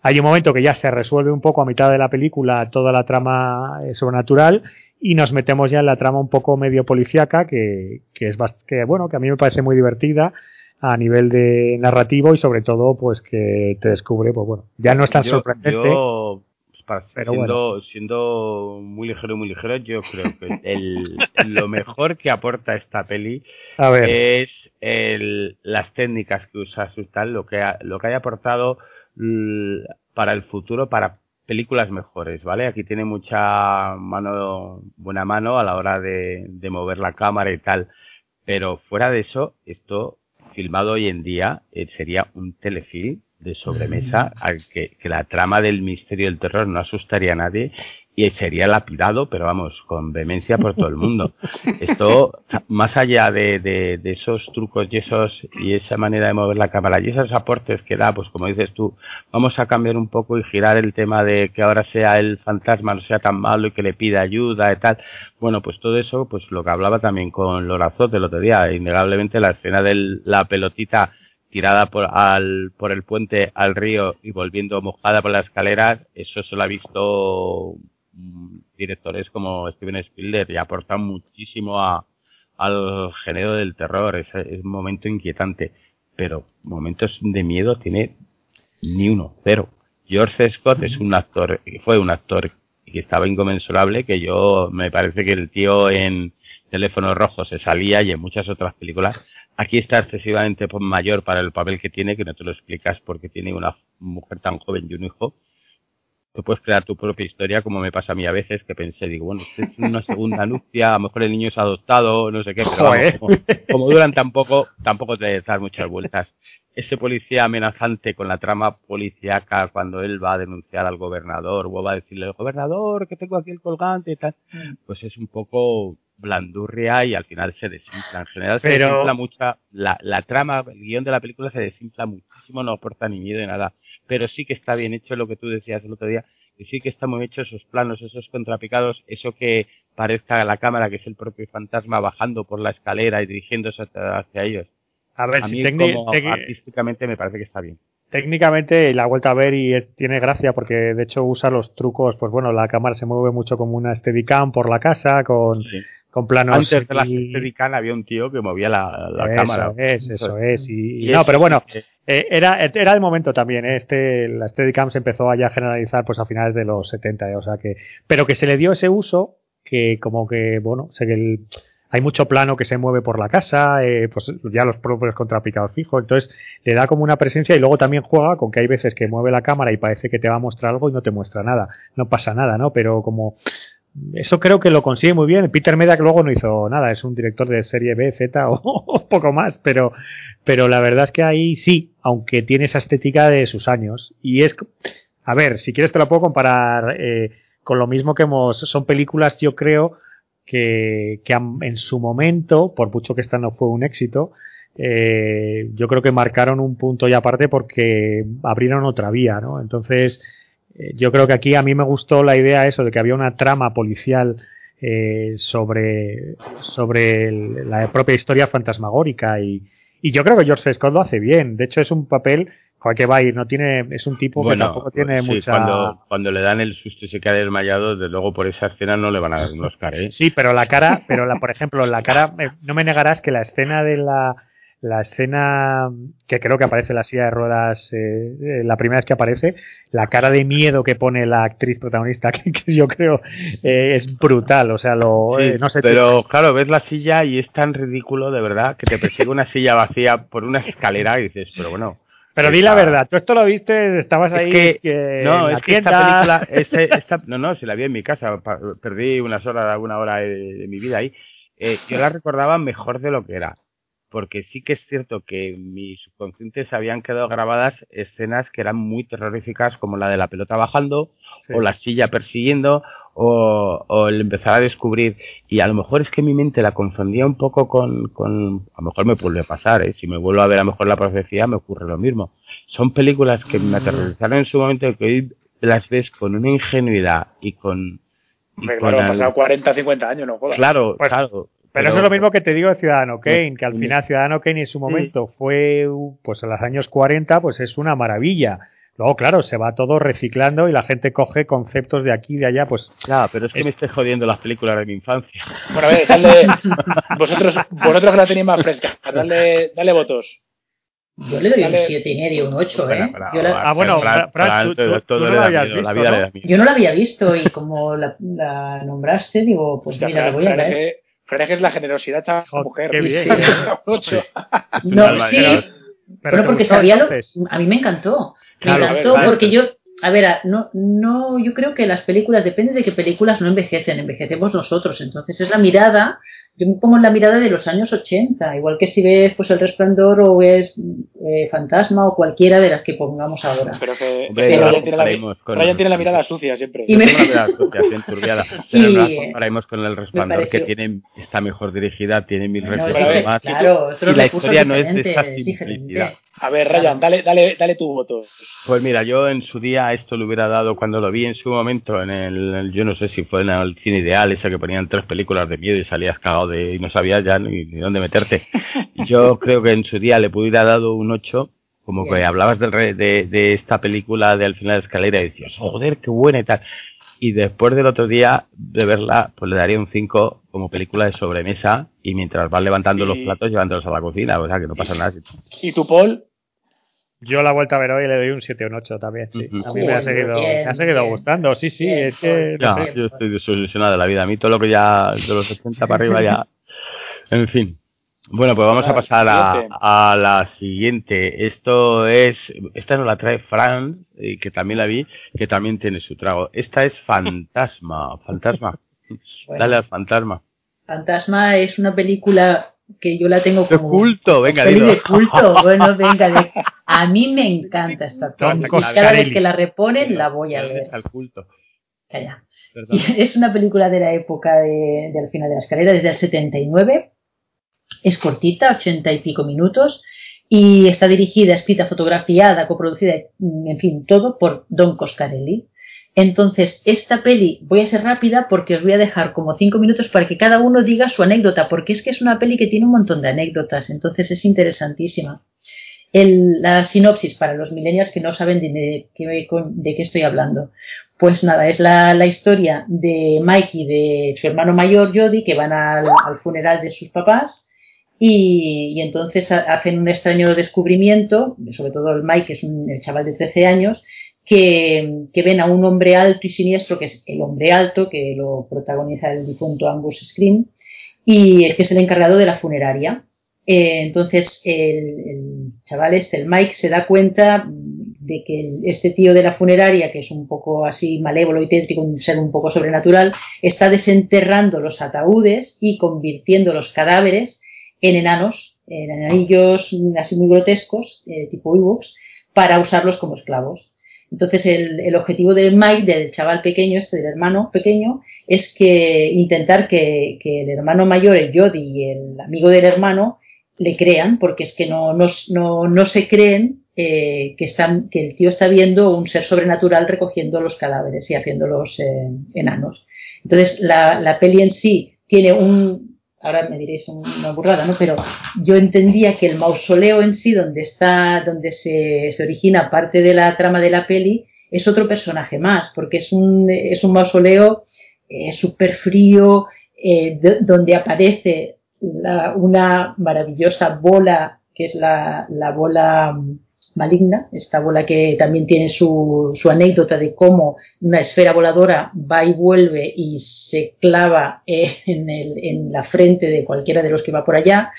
Hay un momento que ya se resuelve un poco a mitad de la película toda la trama eh, sobrenatural y nos metemos ya en la trama un poco medio policíaca que, que es que bueno, que a mí me parece muy divertida a nivel de narrativo y sobre todo pues que te descubre pues bueno ya no es tan yo, sorprendente
yo, pero siendo, bueno. siendo muy ligero muy ligero yo creo que el, lo mejor que aporta esta peli es el, las técnicas que usa tal lo que ha, lo que haya aportado para el futuro para películas mejores, ¿vale? Aquí tiene mucha mano, buena mano a la hora de, de mover la cámara y tal. Pero fuera de eso, esto filmado hoy en día eh, sería un telefilm de sobremesa al que, que, la trama del misterio del terror no asustaría a nadie y sería lapidado, pero vamos, con vehemencia por todo el mundo. Esto, más allá de, de, de, esos trucos y esos y esa manera de mover la cámara y esos aportes que da, pues como dices tú, vamos a cambiar un poco y girar el tema de que ahora sea el fantasma no sea tan malo y que le pida ayuda y tal. Bueno, pues todo eso, pues lo que hablaba también con Lorazot el otro día, innegablemente la escena de la pelotita tirada por, al, por el puente al río y volviendo mojada por las escaleras, eso se lo ha visto directores como Steven Spielberg y aportan muchísimo a, al género del terror. Es, es, un momento inquietante, pero momentos de miedo tiene ni uno, cero. George Scott es un actor, fue un actor que estaba inconmensurable, que yo me parece que el tío en Teléfono Rojo se salía y en muchas otras películas. Aquí está excesivamente mayor para el papel que tiene, que no te lo explicas porque tiene una mujer tan joven y un hijo tú puedes crear tu propia historia, como me pasa a mí a veces, que pensé, digo, bueno, es una segunda nupcia, a lo mejor el niño es adoptado, no sé qué, pero vamos, como, como, duran tampoco, tampoco te das muchas vueltas. Ese policía amenazante con la trama policíaca cuando él va a denunciar al gobernador o va a decirle, gobernador, que tengo aquí el colgante y tal, mm. pues es un poco blandurria y al final se desinfla. En general se desinfla mucha, la, la trama, el guion de la película se desinfla muchísimo, no aporta ni miedo ni nada pero sí que está bien hecho lo que tú decías el otro día, y sí que está muy hecho esos planos, esos contrapicados, eso que parezca la cámara que es el propio fantasma bajando por la escalera y dirigiéndose hacia, ellos. A ver, si como artísticamente me parece que está bien.
Técnicamente la vuelta a ver y tiene gracia porque de hecho usa los trucos, pues bueno, la cámara se mueve mucho como una Steadicam por la casa con, con planos.
Antes de la Steadicam había un tío que movía la, la cámara.
Es, eso es. Y, no, pero bueno, eh, era, era el momento también, ¿eh? este, la Steadicam se empezó a ya generalizar pues a finales de los 70, ¿eh? o sea que, pero que se le dio ese uso que como que, bueno, sé que el, hay mucho plano que se mueve por la casa, eh, pues ya los propios contrapicados fijos, entonces le da como una presencia y luego también juega con que hay veces que mueve la cámara y parece que te va a mostrar algo y no te muestra nada, no pasa nada, ¿no? Pero como eso creo que lo consigue muy bien. Peter Medak luego no hizo nada, es un director de serie B, Z o, poco más, pero, pero la verdad es que ahí sí, aunque tiene esa estética de sus años. Y es, a ver, si quieres te lo puedo comparar eh, con lo mismo que hemos, son películas yo creo que, que en su momento, por mucho que esta no fue un éxito, eh, yo creo que marcaron un punto y aparte porque abrieron otra vía, ¿no? Entonces, yo creo que aquí a mí me gustó la idea eso de que había una trama policial eh, sobre, sobre la propia historia fantasmagórica y, y yo creo que George Scott lo hace bien. De hecho, es un papel que va a ir, no tiene, es un tipo que tampoco tiene mucha.
Cuando, cuando le dan el susto y se queda desmayado, de luego por esa escena no le van a dar un Oscar, ¿eh?
Sí, pero la cara, pero la, por ejemplo, la cara, no me negarás que la escena de la, la escena que creo que aparece en la silla de ruedas eh, eh, la primera vez que aparece la cara de miedo que pone la actriz protagonista que, yo creo eh, es brutal o sea lo no sé
pero claro ves la silla y es tan ridículo de verdad que te persigue una silla vacía por una escalera y dices pero bueno
pero di la verdad, tú esto lo viste, estabas ahí. que,
no, es que esta película, no, no, si la vi en mi casa, perdí unas horas, una hora de, mi vida ahí. yo la recordaba mejor de lo que era porque sí que es cierto que en mi subconsciente se habían quedado grabadas escenas que eran muy terroríficas, como la de la pelota bajando, o la silla persiguiendo, o, el empezar a descubrir. Y a lo mejor es que mi mente la confundía un poco con, con a lo mejor me vuelve a pasar, ¿eh? si me vuelvo a ver a lo mejor la profecía me ocurre lo mismo. Son películas que me mm. aterrorizaron en su momento que hoy las ves con una ingenuidad y con...
Y han pasado 40, 50 años, no jodas.
Claro, pues claro.
Pero, eso es lo mismo que te digo de Ciudadano Kane, que al final Ciudadano Kane en su momento fue, pues en los años 40, pues es una maravilla. Luego, claro, se va todo reciclando y la gente coge conceptos de aquí y de allá, pues...
Claro, pero es que me estoy jodiendo las películas de mi infancia.
Bueno, a ver, dale, vosotros, vosotros que la tenéis más fresca, dale, dale votos.
Yo le doy un 7 y medio, un 8, ¿eh?
ah, bueno, Fran, tú, no la habías visto, ¿no?
Yo no la había visto y como la, la nombraste, digo, pues mira, la voy a ver.
Pero es que es la generosidad esta mujer.
Qué bien.
no, sí. Pero, porque sabía lo. A mí me encantó. Me encantó porque yo. A ver, no, no, yo creo que las películas, depende de qué películas no envejecen, envejecemos nosotros. Entonces es la mirada yo me pongo en la mirada de los años 80, igual que si ves pues El Resplandor o ves eh, Fantasma o cualquiera de las que pongamos ahora.
Pero que Ryan, tiene la, tiene la, mirada sucia siempre.
Y me... la mirada sucia, enturbiada. Pero no comparemos con El Resplandor, que tiene, está mejor dirigida, tiene mil no, más.
Claro,
y la historia no es de esa simplicidad.
A ver, Ryan, dale, dale, dale tu voto.
Pues mira, yo en su día esto lo hubiera dado cuando lo vi en su momento en el, yo no sé si fue en el cine ideal, esa que ponían tres películas de miedo y salías cagado de y no sabías ya ni, dónde meterte. Yo creo que en su día le hubiera dado un 8, como que hablabas del de, de esta película de al final de escalera y decías, joder, qué buena y tal. Y después del otro día de verla, pues le daría un 5 como película de sobremesa y mientras vas levantando los platos llevándolos a la cocina, o sea que no pasa nada.
¿Y tu Paul?
Yo la vuelta a ver hoy le doy un 7 o un 8 también, sí. A mí me ha seguido, me ha seguido gustando, sí, sí, es que...
Ya, yo estoy desilusionado de la vida. A mí todo lo que ya de los 80 para arriba ya... En fin. Bueno, pues vamos a pasar a, la siguiente. Esto es, esta nos la trae Fran, que también la vi, que también tiene su trago. Esta es Fantasma, Fantasma.
Bueno.
Dale al Fantasma.
Fantasma es una película que yo la tengo
¡Qué
como
culto! Venga,
de culto. Bueno, venga, de- a mí me encanta esta peli. Y cada vez que la reponen la voy a ver.
Gracias al culto.
Calla. Y es una película de la época de, del final de la escalera, desde el 79. Es cortita, ochenta y pico minutos. Y está dirigida, escrita, fotografiada, coproducida, en fin, todo por Don Coscarelli. Entonces, esta peli, voy a ser rápida porque os voy a dejar como cinco minutos para que cada uno diga su anécdota, porque es que es una peli que tiene un montón de anécdotas, entonces es interesantísima. La sinopsis para los millennials que no saben de, qué, estoy hablando. Pues nada, es la, historia de Mike y de su hermano mayor, Jody, que van al, al funeral de sus papás y, entonces ha- hacen un extraño descubrimiento, sobre todo el Mike, que es un el chaval de 13 años, que, que ven a un hombre alto y siniestro, que es el hombre alto, que lo protagoniza el difunto Angus Scream, y el que es el encargado de la funeraria. Eh, entonces el, chaval este, el Mike, se da cuenta de que este tío de la funeraria, que es un poco así malévolo y tétrico, un ser un poco sobrenatural, está desenterrando los ataúdes y convirtiendo los cadáveres en enanos, en enanillos así muy grotescos, eh, tipo Ewoks, para usarlos como esclavos. Entonces el, objetivo del Mike, del chaval pequeño, este del hermano pequeño, es que intentar que, que el hermano mayor, el Jody y el amigo del hermano le crean, porque es que no, no, no, no se creen eh, que, están, que el tío está viendo un ser sobrenatural recogiendo los cadáveres y haciéndolos eh, enanos. Entonces la, la peli en sí tiene un, ahora me diréis una burrada, ¿no? Pero yo entendía que el mausoleo en sí, donde está, donde se, se origina parte de la trama de la peli, es otro personaje más, porque es un, es un mausoleo eh, súper frío, eh, de- donde aparece la- una maravillosa bola, que es la, la bola mm, maligna, esta bola que también tiene su, su anécdota de cómo una esfera voladora va y vuelve y se clava en, el- en la frente de cualquiera de los que va por allá.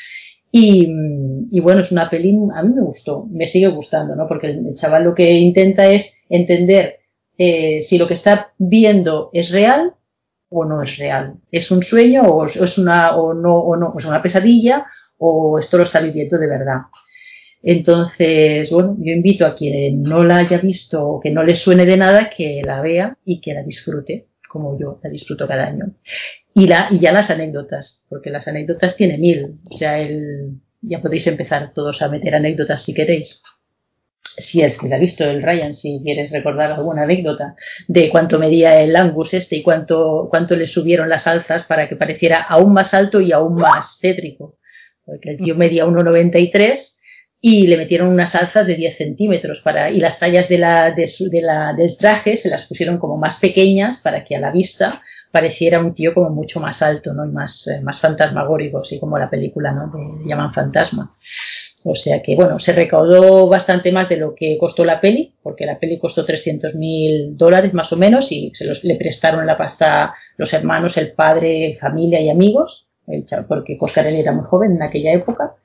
Y, mm, y bueno, es una peli, a mí me gustó, me sigue gustando, ¿no? Porque el chaval lo que intenta es entender eh, si lo que está viendo es real o no es real. ¿Es un sueño o es- una, o no, o no, es una pesadilla o esto lo está viviendo de verdad? Entonces, bueno, yo invito a quien no la haya visto o que no le suene de nada que la vea y que la disfrute, como yo la disfruto cada año. Y, la, y ya las anécdotas, porque las anécdotas tiene mil. O sea, el, ya podéis empezar todos a meter anécdotas si queréis. Si es que la ha visto el Ryan, si quieres recordar alguna anécdota de cuánto medía el Angus este y cuánto, cuánto le subieron las alzas para que pareciera aún más alto y aún más tétrico. Porque el tío medía 1,93 y le metieron unas alzas de 10 centímetros para, y las tallas de la, de la, del traje se las pusieron como más pequeñas para que a la vista pareciera un tío como mucho más alto, ¿no? Y más, eh, más fantasmagórico, así como la película, ¿no? Que llaman fantasma. O sea que, bueno, se recaudó bastante más de lo que costó la peli, porque la peli costó 300 mil dólares más o menos y se los, le prestaron la pasta los hermanos, el padre, familia y amigos, el porque Coscarelli era muy joven en aquella época,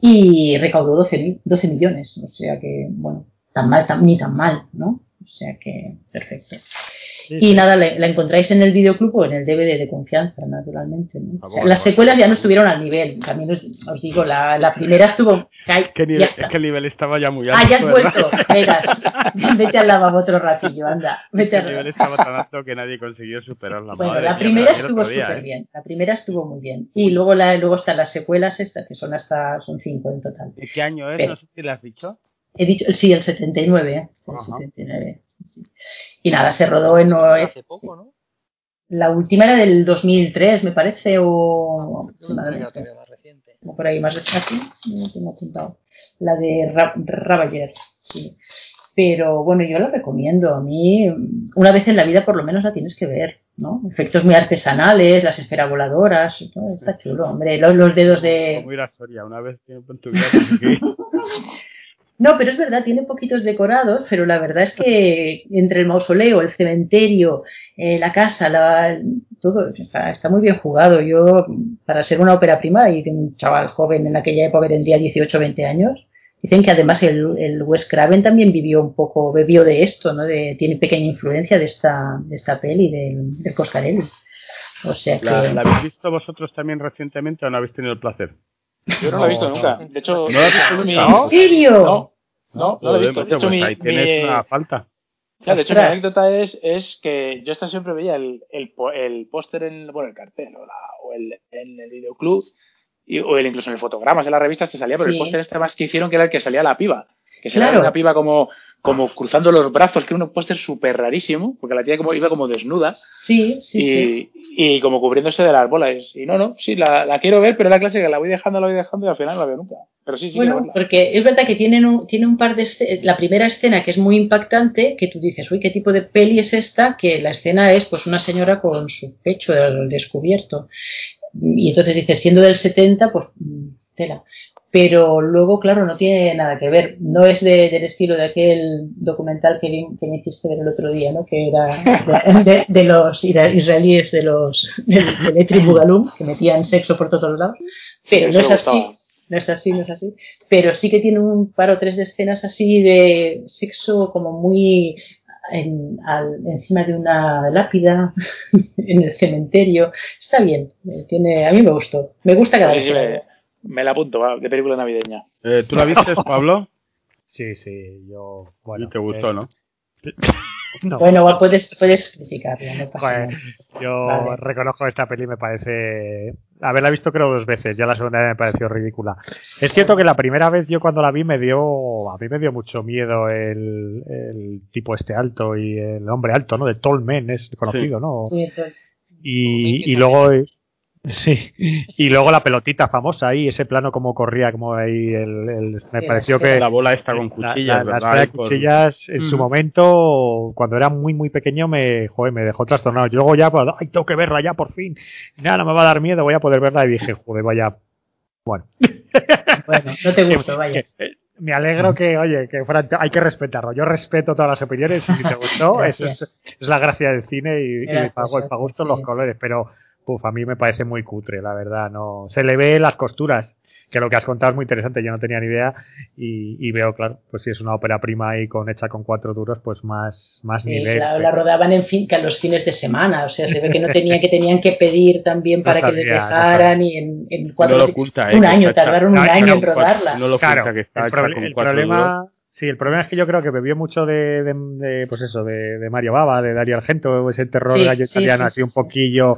y recaudó 12, mil- 12 millones. O sea que, bueno, tan mal, tan, ni tan mal, ¿no? O sea que, perfecto. Y nada, la, la encontráis en el videoclub o en el DVD de confianza, naturalmente. ¿no? O sea, las secuelas ya no estuvieron al nivel. También os, os digo, la, la primera estuvo.
¿Qué nivel, es que el nivel estaba ya muy alto.
Ah, ya has
¿verdad?
vuelto. Vengas, vete al lavabo otro ratillo, anda. Vete
El
al
nivel estaba tan alto que nadie consiguió superarla.
Bueno,
Madre
la primera estuvo súper
¿eh?
bien. La primera estuvo muy bien. Y luego, la, luego están las secuelas estas, que son hasta son cinco en total.
¿De qué año es?
Pero-
No sé si has dicho.
He dicho, sí, el 79, ¿eh? El
Ajá.
79. sí. Y nada, se rodó en...
Hace poco, ¿no?
La última era del 2003, me parece, o...
No más reciente.
como por ahí más de aquí, no tengo apuntado. La de Ra- Ravager, sí. Pero bueno, yo la recomiendo. A mí, una vez en la vida por lo menos la tienes que ver, ¿no? Efectos muy artesanales, las esferas voladoras, está chulo, hombre. Los, los dedos de...
Como ir a Soria, una vez que en tu vida.
No, pero es verdad, tiene poquitos decorados, pero la verdad es que entre el mausoleo, el cementerio, eh, la casa, la, todo está, está, muy bien jugado. Yo, para ser una ópera prima y un chaval joven en aquella época tendría 18 o 20 años, dicen que además el, el Wes Craven también vivió un poco, bebió de esto, ¿no? De, tiene pequeña influencia de esta, de esta peli, del, del Coscarelli. O sea que...
¿La, ¿La habéis visto vosotros también recientemente o no habéis tenido el placer?
Yo no, la he visto nunca. De hecho,
¿No visto
mi-?
¿En serio?
No, no, no la he visto. De
macho,
hecho,
pues
mi,
ahí tienes
mi-
una falta.
Claro, de hecho, mi anécdota es, es que yo hasta siempre veía el, el, po- el póster en, bueno, el cartel o, la, o el, en el videoclub y, o el, incluso en el fotogramas de las revistas te salía, pero
Sí.
el póster este más que hicieron que era el que salía la piba. Que se
Claro.
veía una piba como, como cruzando los brazos, que era un póster súper rarísimo, porque la tía como, iba como desnuda
Sí, sí,
y,
sí.
y como cubriéndose de las bolas. Y no, no, sí, la, la quiero ver, pero es la clase que la voy dejando, la voy dejando y al final no la veo nunca. Pero sí, sí,
Bueno,
verla.
porque es verdad que tienen un, tiene un par de escenas. La primera escena que es muy impactante, que tú dices, uy, ¿qué tipo de peli es esta? Que la escena es pues una señora con su pecho descubierto. Y entonces dices, siendo del 70, pues mm, tela. Pero luego, claro, no tiene nada que ver. No es de- del estilo de aquel documental que, vi- que me hiciste ver el otro día, ¿no? Que era de, de- de los israelíes de los del Etri Bugalum, que metían sexo por todos lados. Pero no es así. No es así, no es así. Pero sí que tiene un par o tres de escenas así de sexo como muy en- al- encima de una lápida en el cementerio. Está bien. eh, Tiene, a mí me gustó. Me gusta cada vez.
sí, me. Me la apunto, va, de película navideña.
Eh, ¿Tú la viste, Pablo?
Sí, sí, yo. Bueno,
y te gustó,
eh,
¿no?
no.
Bueno, puedes, puedes criticarla, no pasa
Joder,
nada.
yo
Vale.
reconozco esta peli me parece haberla visto creo dos veces ya la segunda vez me pareció ridícula es cierto que la primera vez yo cuando la vi me dio a mí me dio mucho miedo el, el tipo este alto y el hombre alto no de Tall Men es conocido no
Sí, entonces,
y, y luego sí y luego la pelotita famosa ahí ese plano como corría como ahí el, el- me
Sí,
pareció
sí.
que
La bola esta con
la-
cuchillas,
la- las
¿verdad? por-
cuchillas en su
Mm.
momento, cuando era muy muy pequeño, me, joder, me dejó trastornado. Yo luego ya, pues, ay, tengo que verla ya por fin. Nada, no me va a dar miedo, voy a poder verla. Y dije, joder, vaya. Bueno,
bueno, no te gustó, vaya.
que, eh, me alegro que, oye, que fuera, hay que respetarlo. Yo respeto todas las opiniones y si te gustó, es, es la gracia del cine y, y para, para gusto
sí.
los colores. Pero, puf, a mí me parece muy cutre, la verdad. no Se le ve las costuras que lo que has contado es muy interesante, yo no tenía ni idea y, y veo, claro, pues si es una ópera prima y con hecha con cuatro duros, pues más, más
Sí,
nivel.
la, la rodaban en fin, que a los fines de semana, o sea, se ve que no tenían que tenían que pedir también
No
para que les
sabía, no
dejaran y en, en
No
cuatro
lo oculta, ¿eh?
un año, tardaron un año en rodarla.
No lo
Claro,
que está
el,
hecha
proble-
con
el
cuatro duros.
Sí, el problema es que yo creo que bebió mucho de, de, de, pues eso, de, de Mario Baba, de Dario Argento, ese terror
Sí,
gallo italiano,
sí,
así
sí,
un poquillo,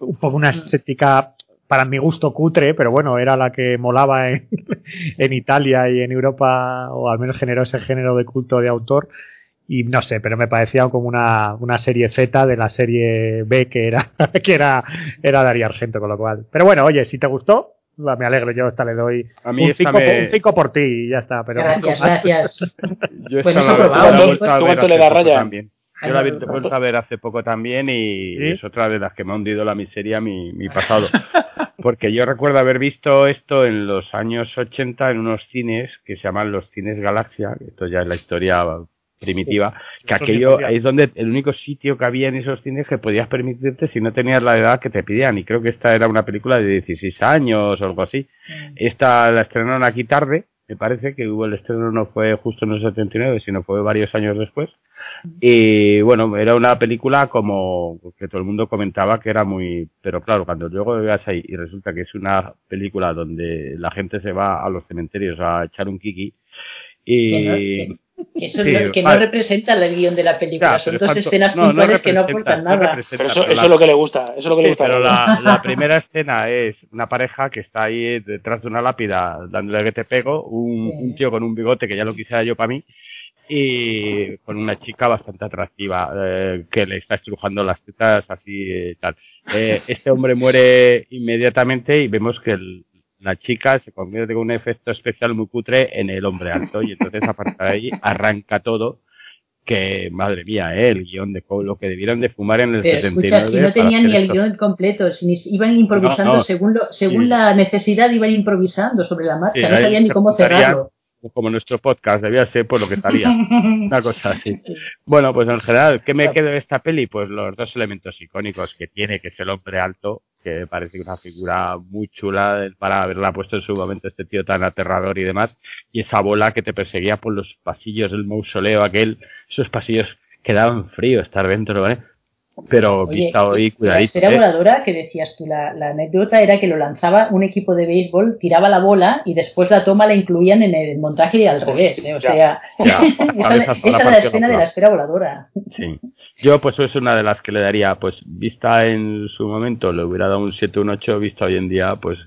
un poco una estética para mi gusto cutre, pero bueno, era la que molaba en, en Italia y en Europa, o al menos generó ese género de culto de autor. Y no sé, pero me parecía como una, una serie Z de la serie B que era, que era, era Dario Argento, con lo cual. Pero bueno, oye, si te gustó, va, me alegro, yo esta le doy
A mí
un
esta
5
me-
por ti y ya está. Pero
Gracias, gracias.
Yo esta
eso
la,
¿tú
cuánto le
hace
da
poco
raya?
también. Yo la he
¿Cuánto-
vuelto a ver hace poco también y
¿Sí?
es otra de las que me ha hundido la miseria mi, mi pasado. Porque yo recuerdo haber visto esto en los años 80 en unos cines que se llaman los cines Galaxia, que esto ya es la historia primitiva, que aquello es donde el único sitio que había en esos cines que podías permitirte si no tenías la edad que te pedían. Y creo que esta era una película de 16 años o algo así. Esta la estrenaron aquí tarde, me parece que hubo el estreno no fue justo en el 79, sino fue varios años después. Y bueno, era una película como que todo el mundo comentaba que era muy... Pero claro, cuando luego llegas ahí y resulta que es una película donde la gente se va a los cementerios a echar un kiki y...
Eso
Sí,
no, que no representa el guion de la película,
Ya,
son
pero
dos escenas
no, no
puntuales que no aportan
no
nada.
Pero eso,
pero
eso
la-
es lo que le gusta, eso es lo que le
Sí,
gusta.
pero la, la primera escena es una pareja que está ahí detrás de una lápida dándole que te pego, un,
Sí.
un tío con un bigote que ya lo quisiera yo para mí y con una chica bastante atractiva eh, que le está estrujando las tetas así eh, tal. Eh, este hombre muere inmediatamente y vemos que el- la chica se convierte con un efecto especial muy cutre en el hombre alto y entonces a partir de ahí arranca todo que madre mía eh, el guion de lo que debieron de fumar en el
Pero
79
escucha, si no tenían ni el
esto.
guion completo, si iban improvisando
No, no.
según lo, según
Sí.
la necesidad, iban improvisando sobre la marcha,
Sí,
no sabían ni cómo cerrarlo.
como nuestro podcast, debía ser por lo que salía. Una cosa así. Bueno, pues en general, ¿qué me quedo de esta peli? Pues los dos elementos icónicos que tiene, que es el hombre alto, que parece una figura muy chula para haberla puesto en su momento este tío tan aterrador y demás, y esa bola que te perseguía por los pasillos del mausoleo aquel, esos pasillos que daban frío estar dentro, ¿vale? Pero
Oye,
vista hoy,
La
cuidadito.
esfera
¿eh?
voladora que decías tú, la, la anécdota era que lo lanzaba un equipo de béisbol, tiraba la bola y después la toma la incluían en el montaje y al revés. ¿eh? O
ya,
sea,
ya,
esa, es la escena de
la
esfera voladora.
Sí. Yo, pues, es una de las que le daría, pues, vista en su momento, le hubiera dado un 7, un 8, vista hoy en día, pues,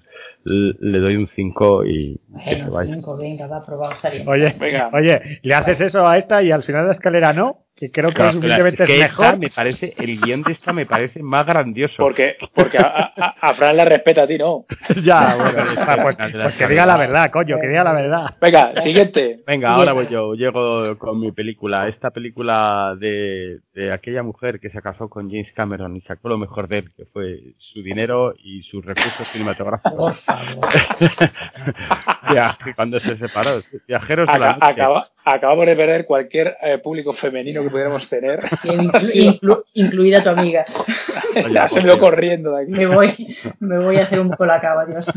le doy un 5 y que se
Bueno,
vaya.
cinco, venga, va, probado.
Oye,
Venga.
oye, le haces eso a esta y al final de la escalera no, que creo que
Claro,
suficientemente
es esta
mejor.
me parece, el guion de esta me parece más grandioso.
Porque, porque a, a- a Fran la respeta a ti, ¿no?
ya, bueno, pues, pues que diga la verdad, coño, que diga la verdad.
Venga, siguiente.
Venga, ahora voy yo, llego con mi película. Esta película de, de aquella mujer que se casó con James Cameron y sacó lo mejor de él, que fue su dinero y sus recursos
Por
cinematográficos.
favor.
Ya, cuando se separó. Viajeros de la noche.
acaba- acabamos de perder cualquier eh, público femenino que pudiéramos tener.
Inclu- inclu- incluida tu amiga.
Ya
pues
se me
sí.
corriendo de aquí.
Me voy, me voy a hacer un colacao, adiós.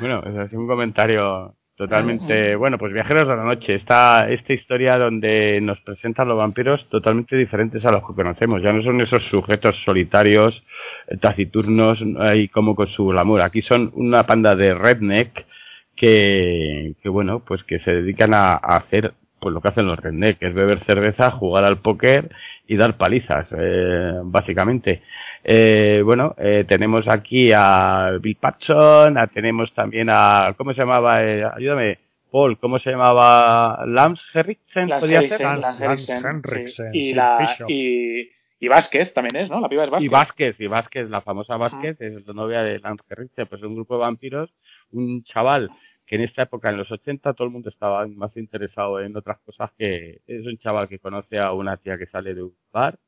Bueno, es así un comentario totalmente. Bueno, pues Viajeros de la Noche. Está esta historia donde nos presentan los vampiros totalmente diferentes a los que conocemos. Ya no son esos sujetos solitarios, eh, taciturnos y como con su glamour. Aquí son una panda de redneck que, que bueno, pues que se dedican a, a hacer pues lo que hacen los redneck, que es beber cerveza, jugar al póker y dar palizas, eh, básicamente. Eh, bueno, eh, tenemos aquí a Bill Paxton, a- tenemos también a, ¿cómo se llamaba? Eh, ayúdame, Paul, ¿cómo se llamaba? Lance Henriksen, podía ser.
Lance-
Lance
Lance
Henriksen,
Henriksen,
sí. Y,
sí,
la, y, y Vázquez también es, ¿no? La piba es Vázquez.
Y Vázquez, y Vázquez, la famosa Vázquez, es la novia de Lance Henriksen, pues un grupo de vampiros, un chaval que en esta época, en los 80, todo el mundo estaba más interesado en otras cosas que es un chaval que conoce a una tía que sale de un bar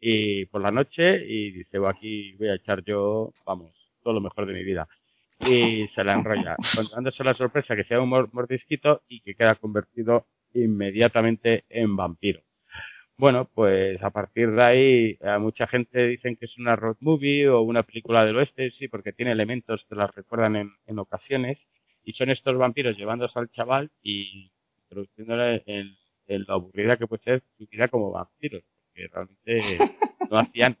y por la noche y dice, "Bueno, aquí voy a echar yo, vamos, todo lo mejor de mi vida. Y se la enrolla, dándose la sorpresa que sea un mor- mordisquito y que queda convertido inmediatamente en vampiro. Bueno, pues a partir de ahí, a mucha gente dicen que es una road movie o una película del oeste, sí, porque tiene elementos que las recuerdan en, en ocasiones, y son estos vampiros llevándose al chaval y introduciéndole en, en lo aburrida que puede ser su vida como vampiros, porque realmente no hacían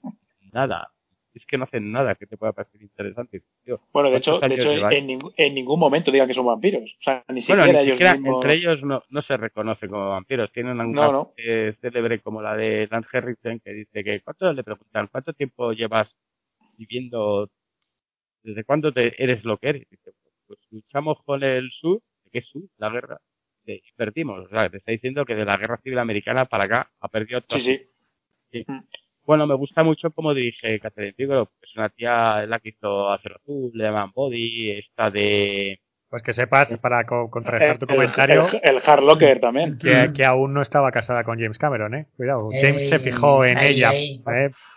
nada. Es que no hacen nada que te pueda parecer interesante. Tío,
Bueno, de hecho,
¿cuántos
de hecho en, ningún- en ningún momento digan que son vampiros. O sea, ni
Bueno,
siquiera
ni
ellos
siquiera
mismos.
entre ellos no, no se reconoce como vampiros. Tienen una
No,
célebre como la de Lance Henriksen que dice que ¿cuánto le preguntan? ¿Cuánto tiempo llevas viviendo? ¿Desde cuándo te eres lo que eres? Dice, pues luchamos con el sur. ¿De qué sur? La guerra. Y perdimos. O sea, te está diciendo que de la guerra civil americana para acá ha perdido todo.
Sí, sí.
Sí.
Mm.
Bueno, me gusta mucho cómo dirige Catherine Bigelow. Es una tía la que hizo Acero Azul, Le Man Body, esta de...
Pues que sepas, para co- contrarrestar tu
El-
comentario,
El, el Hard Locker también.
que, que aún no estaba casada con James Cameron, ¿eh? Cuidado, James
Ey,
se fijó en ella. ¿eh?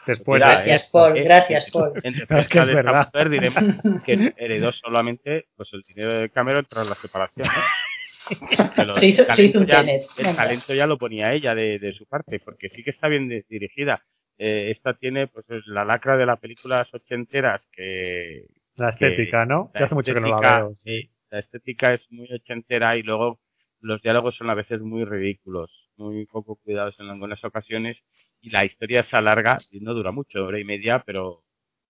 después
Mira,
de...
Gracias, Paul,
eh,
gracias,
eh,
Paul.
En
No, es que es
de esta
verdad.
mujer diremos que heredó solamente pues el dinero de Cameron tras la separación. Pero
Se hizo-
el
se hizo un
talento ya-
Tenet.
El
Venga.
talento ya lo ponía ella de, de su parte, porque sí que está bien de- dirigida. Eh, esta tiene pues es la lacra de las películas ochenteras que
La estética, ¿no?
la
Ya hace mucho que no la
estética,
veo.
sí, la estética es muy ochentera y luego los diálogos son a veces muy ridículos, muy poco cuidados en algunas ocasiones y la historia se alarga y no dura mucho, hora y media, pero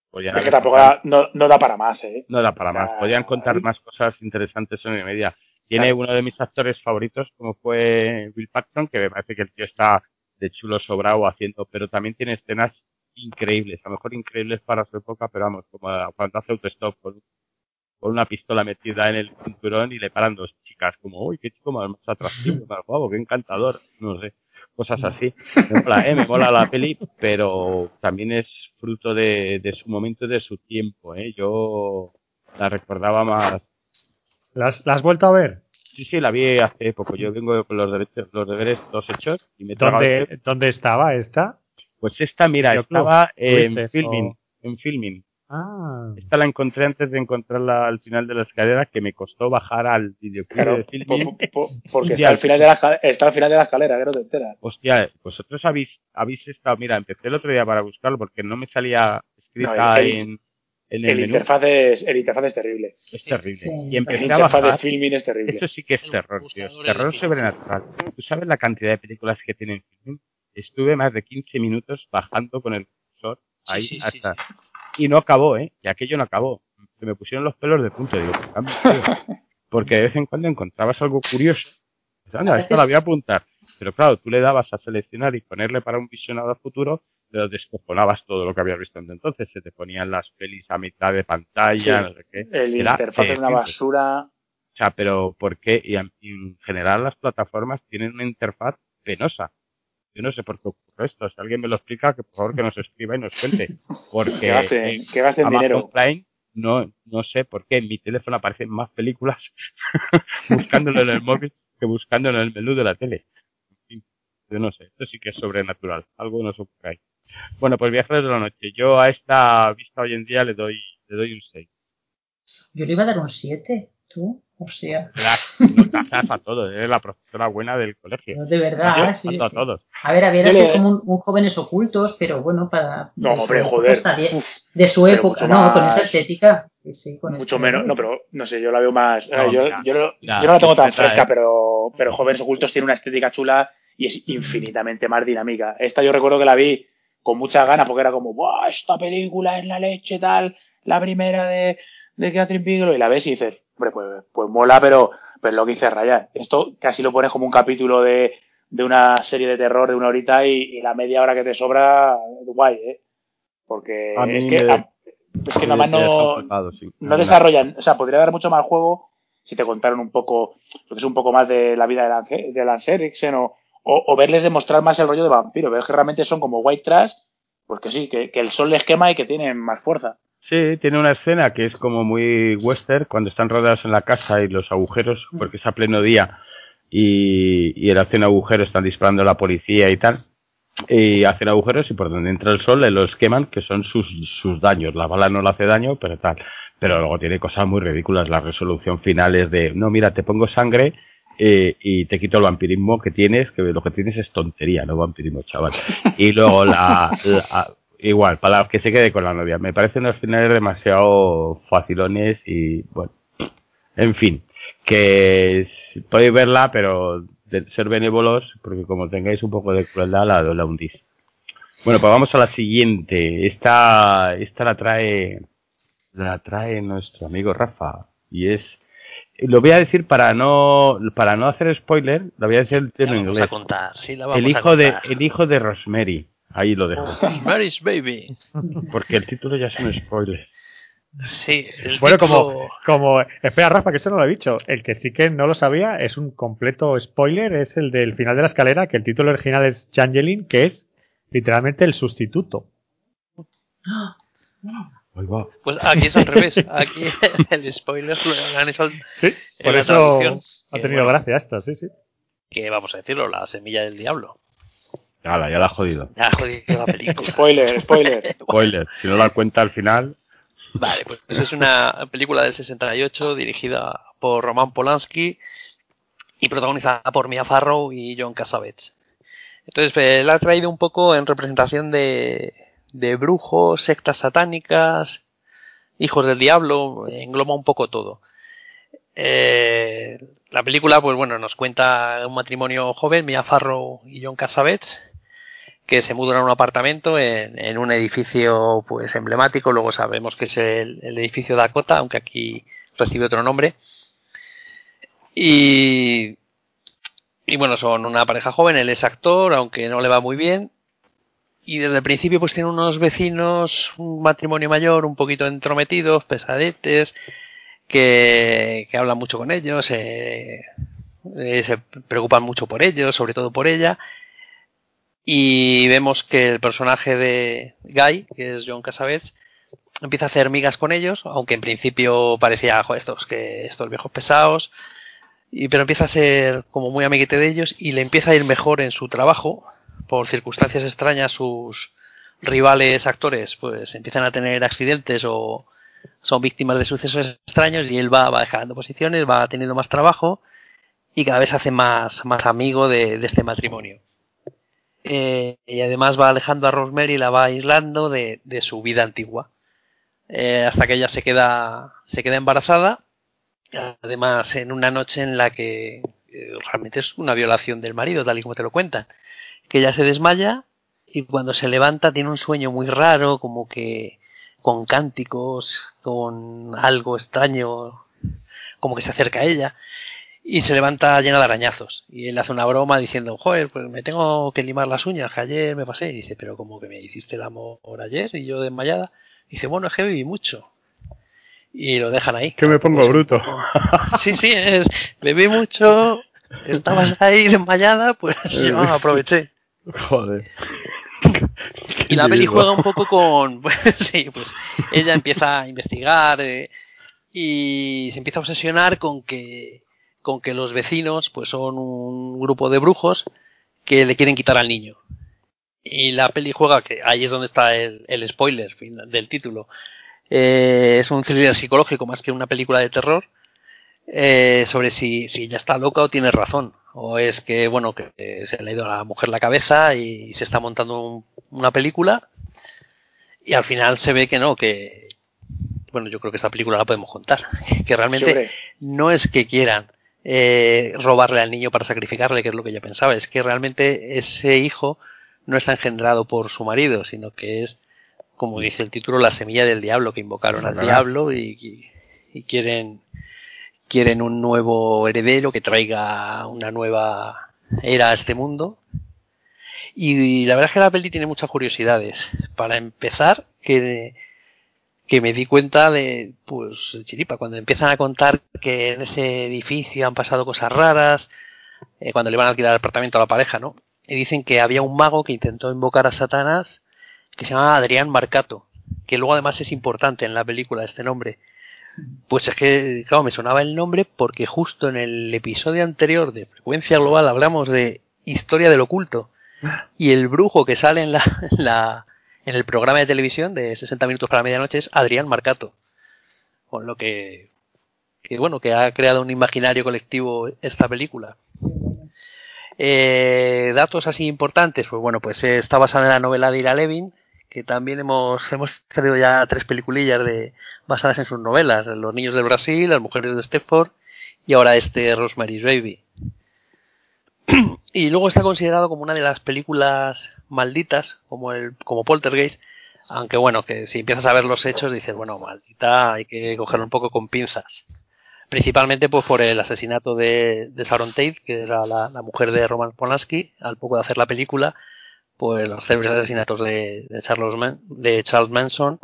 podían
Es que tampoco da, no, no da para más, ¿eh?
no da para más. Podían contar más cosas interesantes en hora y media. Tiene uno de mis actores favoritos, como fue Bill Paxton, que me parece que el tío está de chulo sobrado haciendo, pero también tiene escenas increíbles, a lo mejor increíbles para su época, pero vamos, como cuando hace autostop con, con una pistola metida en el cinturón y le paran dos chicas, como, uy, qué chico más, más atractivo, más guapo, qué encantador, no sé, cosas así. Me mola, ¿eh? la peli, pero también es fruto de, de su momento y de su tiempo, ¿eh? Yo la recordaba más.
¿La has, has vuelto a ver?
Sí, sí, la vi hace poco. Yo vengo con los derechos, los deberes todos hechos y me he tragado
¿Dónde,
este.
¿Dónde estaba esta?
Pues esta, mira, estaba en
¿Tuviste
filming,
o-
en filming.
Ah.
Esta la encontré antes de encontrarla al final de la escalera, que me costó bajar al videoclub
Claro,
de Filmin.
po- po- porque está al, final de la, está al final de la escalera, que no te enteras.
Hostia, vosotros habéis, habéis estado, mira, empecé el otro día para buscarlo porque no me salía escrita
No, el-
en, en el,
El interfaz, es, el interfaz es terrible.
Es terrible.
Sí.
Y
El
empecé a
interfaz de
bajar.
filming es terrible.
Esto sí que es
El
terror, tío. Terror sobrenatural. ¿Tú sabes la cantidad de películas que tienen Filmin? Estuve más de 15 minutos bajando con el cursor ahí
sí, sí.
hasta... Y no acabó, ¿eh? Y aquello no acabó. Se me pusieron los pelos de punta. Digo, "Ah, tío". porque de vez en cuando encontrabas algo curioso. Dices, Anda,
A
esto la voy a apuntar. Pero claro, tú le dabas a seleccionar y ponerle para un visionado futuro, pero descojonabas todo lo que habías visto desde entonces. Se te ponían las pelis a mitad de pantalla,
Sí.
no sé qué.
El
Era
interfaz es una basura.
O sea, pero ¿por qué? Y en, general las plataformas tienen una interfaz penosa. Yo no sé por qué ocurre esto. Si alguien me lo explica, que por favor que nos escriba y nos cuente. Porque
Que gasten, que gasten
Amazon
dinero.
Prime, no, no sé por qué en mi teléfono aparecen más películas buscándolo en el móvil que buscándolo en el menú de la tele. Yo no sé, esto sí que es sobrenatural. Algo nos ocurre ahí. Bueno, pues Viajeros de la Noche. Yo a esta vista hoy en día le doy, le doy un 6.
Yo le iba a dar un 7, tú. O sea,
No tasas a todos, eres la profesora buena del colegio.
no, de verdad, sí,
a todos.
A ver, sido
le-
como un, un jóvenes ocultos, pero bueno, para.
No, hombre, joder.
está bien.
Uf,
De su época, no, con esa estética. Sí, sí, con
mucho menos. No, pero no sé, yo la veo más.
No,
yo,
mira,
yo, no-
mira,
yo no la tengo tan fresca,
eh.
pero, pero Jóvenes Ocultos tiene una estética chula y es infinitamente más dinámica. Esta yo recuerdo que la vi con mucha ganas porque era como, ¡buah! Esta película es la leche, tal, la primera de, de Catherine Bigelow. Y la ves y dices, hombre, pues, pues mola, pero, pero lo que dice Ryan. Esto casi lo pones como un capítulo de, de una serie de terror de una horita y, y la media hora que te sobra, guay, ¿eh? Porque es que, a- es que nada más no,
sí.
no desarrollan, o sea, podría dar mucho más juego si te contaran un poco, lo que es un poco más de la vida de Lance, de Lance Henriksen o, o, o verles demostrar más el rollo de vampiro, ver que realmente son como white trash, pues que sí, que, que el sol les quema y que tienen más fuerza.
Sí, tiene una escena que es como muy western, cuando están rodeados en la casa y los agujeros, porque es a pleno día, y, y él hace un agujero, están disparando la policía y tal, y hacen agujeros y por donde entra el sol le los queman, que son sus, sus daños. La bala no le hace daño, pero tal. Pero luego tiene cosas muy ridículas. La resolución final es de, no, mira, te pongo sangre eh, y te quito el vampirismo que tienes, que lo que tienes es tontería, no vampirismo, chaval. Y luego la, la- igual, para que se quede con la novia. Me parecen unos finales demasiado facilones y bueno, en fin, que podéis verla, pero de ser benévolos, porque como tengáis un poco de crueldad, la, la hundís. Bueno, pues vamos a la siguiente. Esta, esta la trae, la trae nuestro amigo Rafa y es, lo voy a decir para no, para no hacer spoiler, lo voy a decir en
vamos
inglés.
a contar, sí, la vamos
El
a
hijo de,
contar.
el hijo de Rosemary. Ahí lo dejo.
Mary's Baby.
Porque el título ya es un spoiler.
Sí, el
Bueno, como, como. Espera, Rafa, que eso no lo he dicho. El que sí que no lo sabía es un completo spoiler, es el del final de la escalera, que el título original es Changeling, que es literalmente el sustituto.
Ahí va.
Pues aquí es al revés. Aquí el spoiler lo han hecho
Sí,
en
por
la
eso
traducción,
ha tenido
bueno,
gracia esto, sí, sí.
Que vamos a decirlo, la semilla del diablo.
Hala, ya la ha jodido.
Ya jodido la película.
Spoiler, spoiler.
Spoiler. Si no la cuenta al final,
Vale, pues es una película del 68 dirigida por Roman Polanski y protagonizada por Mia Farrow y John Cassavetes. Entonces, eh, la ha traído un poco en representación de, de brujos, sectas satánicas, hijos del diablo, engloba un poco todo. Eh, la película, pues bueno, nos cuenta un matrimonio joven, Mia Farrow y John Cassavetes, que se mudan a un apartamento en, en un edificio pues emblemático, luego sabemos que es el, el edificio Dakota, aunque aquí recibe otro nombre. Y, y bueno, son una pareja joven, él es actor, aunque no le va muy bien. Y desde el principio pues tiene unos vecinos, un matrimonio mayor, un poquito entrometidos, pesadetes, que, que hablan mucho con ellos, eh, se preocupan mucho por ellos, sobre todo por ella. Y vemos que el personaje de Guy, que es John Cassavetes, empieza a hacer migas con ellos, aunque en principio parecía, "Jo, estos, que estos viejos pesados, y, pero empieza a ser como muy amiguete de ellos y le empieza a ir mejor en su trabajo, por circunstancias extrañas sus, rivales actores pues empiezan a tener accidentes o son víctimas de sucesos extraños y él va, va dejando posiciones, va teniendo más trabajo y cada vez se hace más, más amigo de, este matrimonio. Eh, y además va alejando a Rosemary y la va aislando de, su vida antigua. Eh, hasta que ella se queda, se queda embarazada. Además, en una noche en la que eh, realmente es una violación del marido, tal y como te lo cuentan. Que ella se desmaya y cuando se levanta tiene un sueño muy raro, como que con cánticos, con algo extraño, como que se acerca a ella y se levanta llena de arañazos. Y él hace una broma diciendo, joder, pues me tengo que limar las uñas, que ayer me pasé. Y dice, pero como que me hiciste el amor ayer y yo desmayada. Y dice, bueno, es que viví mucho. Y lo dejan ahí.
Que me pongo
pues,
bruto.
Sí, sí, es, bebí mucho, estabas ahí desmayada, pues yo aproveché.
Joder.
Y la peli juega un poco con, pues sí, pues ella empieza a investigar eh, y se empieza a obsesionar con que con que los vecinos pues son un grupo de brujos que le quieren quitar al niño. Y la peli juega, que ahí es donde está el, spoiler del título, eh, es un thriller psicológico más que una película de terror, eh, sobre si, si ella está loca o tiene razón. O es que, bueno, que se le ha ido a la mujer la cabeza y se está montando una película. Y al final se ve que no, que, bueno, yo creo que esta película la podemos contar. Que realmente no es que quieran eh, robarle al niño para sacrificarle, que es lo que yo pensaba. Es que realmente ese hijo no está engendrado por su marido, sino que es, como dice el título, la semilla del diablo, que invocaron al diablo y, quieren, quieren un nuevo heredero que traiga una nueva era a este mundo. Y, la verdad es que la peli tiene muchas curiosidades. Para empezar, que que me di cuenta de, pues, chiripa, cuando empiezan a contar que en ese edificio han pasado cosas raras, eh, cuando le van a alquilar el apartamento a la pareja, ¿no? Y dicen que había un mago que intentó invocar a Satanás, que se llama Adrián Marcato, que luego además es importante en la película este nombre. Pues es que, claro, me sonaba el nombre porque justo en el episodio anterior de Frecuencia Global hablamos de historia del oculto. Y el brujo que sale en la en el programa de televisión de 60 minutos para medianoche es Adrián Marcato. Con lo que, que bueno, que ha creado un imaginario colectivo esta película. Eh, datos así importantes, pues bueno, pues está basada en la novela de Ira Levin, que también hemos, hemos tenido ya tres peliculillas de, basadas en sus novelas, Los niños del Brasil, Las mujeres de Stepford y ahora este Rosemary's Baby. y luego está considerado como una de las películas malditas, como el, como Poltergeist, aunque bueno, que si empiezas a ver los hechos dices, bueno, maldita, hay que cogerlo un poco con pinzas. Principalmente pues por el asesinato de, de Sharon Tate, que era la, mujer de Roman Polanski, al poco de hacer la película, pues los célebres asesinatos de, de, Charles de Charles Manson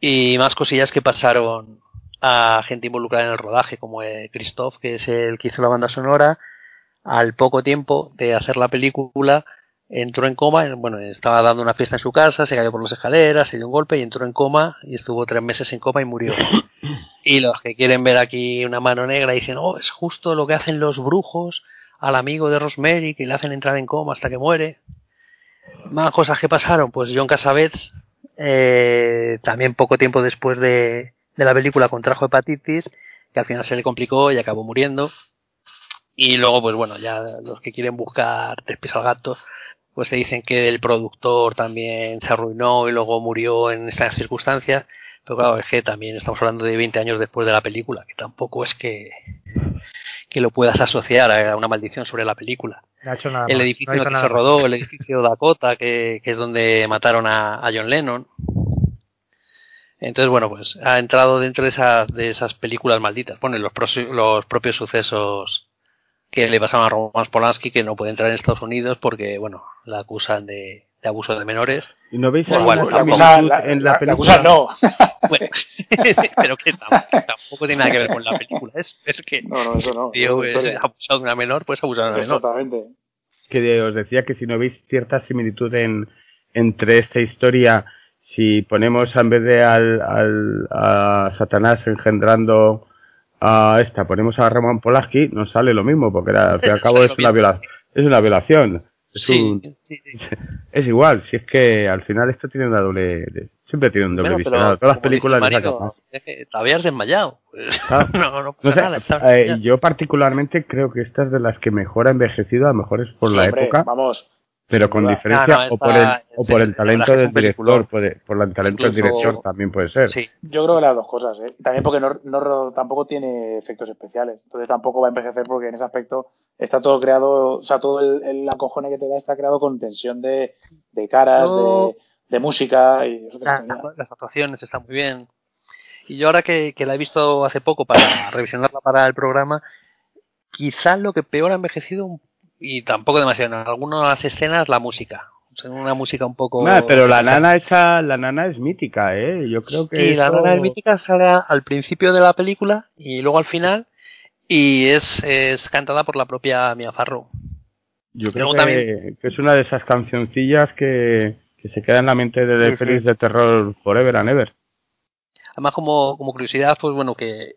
y más cosillas que pasaron a gente involucrada en el rodaje, como eh, Christoph, que es el que hizo la banda sonora, al poco tiempo de hacer la película, entró en coma, bueno, estaba dando una fiesta en su casa, se cayó por las escaleras, se dio un golpe y entró en coma y estuvo tres meses en coma y murió. Y los que quieren ver aquí una mano negra dicen, oh, es justo lo que hacen los brujos al amigo de Rosemary, que le hacen entrar en coma hasta que muere. Más cosas que pasaron, pues John Cassavetes, eh, también poco tiempo después de, de la película contrajo hepatitis, que al final se le complicó y acabó muriendo. Y luego, pues bueno, ya los que quieren buscar tres pies al gato, pues se dicen que el productor también se arruinó y luego murió en estas circunstancias. Pero claro, es que también estamos hablando de 20 años después de la película, que tampoco es que, que lo puedas asociar a una maldición sobre la película. el edificio que se rodó, el edificio Dakota, que, que es donde mataron a, John Lennon. Entonces, bueno, pues ha entrado dentro de esas, de esas películas malditas. Bueno, los, los propios sucesos que le pasaron a Roman Polanski que no puede entrar en Estados Unidos porque, bueno, la acusan de, abuso de menores.
¿Y no veis
bueno, la, en la, película? no.
Bueno, pero que tampoco, tiene nada que ver con la película. Es, es que
no, no, eso no,
tío es abusado de una menor, pues abusado de una menor.
Exactamente.
Que os decía que si no veis cierta similitud en, entre esta historia, si ponemos en vez de al, al, a Satanás engendrando a esta ponemos a Roman Polaski, nos sale lo mismo, porque al fin y al cabo es una, violación, es una violación. Es,
Sí,
un-
sí, sí.
es igual, si es que al final esto tiene una doble... siempre tiene un doble
Bueno, pero
visionado. Todas las películas
Marino, eh, te habías desmayado.
Ah.
no, no
No sé,
nada.
eh, yo particularmente creo que esta es de las que mejor ha envejecido, a lo mejor es por
Sí,
la
hombre,
época,
Vamos,
pero con diferencia,
no,
o, por el, o por el
la
talento del
un
director, puede, por el talento del director también puede ser.
Sí,
yo creo que las dos cosas, ¿eh? También porque no, tampoco tiene efectos especiales. Entonces tampoco va a envejecer porque en ese aspecto está todo creado, o sea, todo el, el acojone que te da está creado con tensión de, de caras,
No.
de, de música y eso
Ah, las actuaciones están muy bien. Y yo ahora que, que la he visto hace poco para revisionarla para el programa, quizás lo que peor ha envejecido, y tampoco demasiado, en algunas escenas la música. O sea, una música un poco...
Pero la nana esa, la nana es mítica, ¿eh? Yo creo que
Sí, la nana hermítica sale al principio de la película y luego al final y es, es cantada por la propia Mia Farrow.
Yo creo que,
también-
que es una de esas cancioncillas que, que se queda en la mente de
Sí, sí.
pelis de terror forever and ever.
Además, como, como curiosidad, pues bueno, que,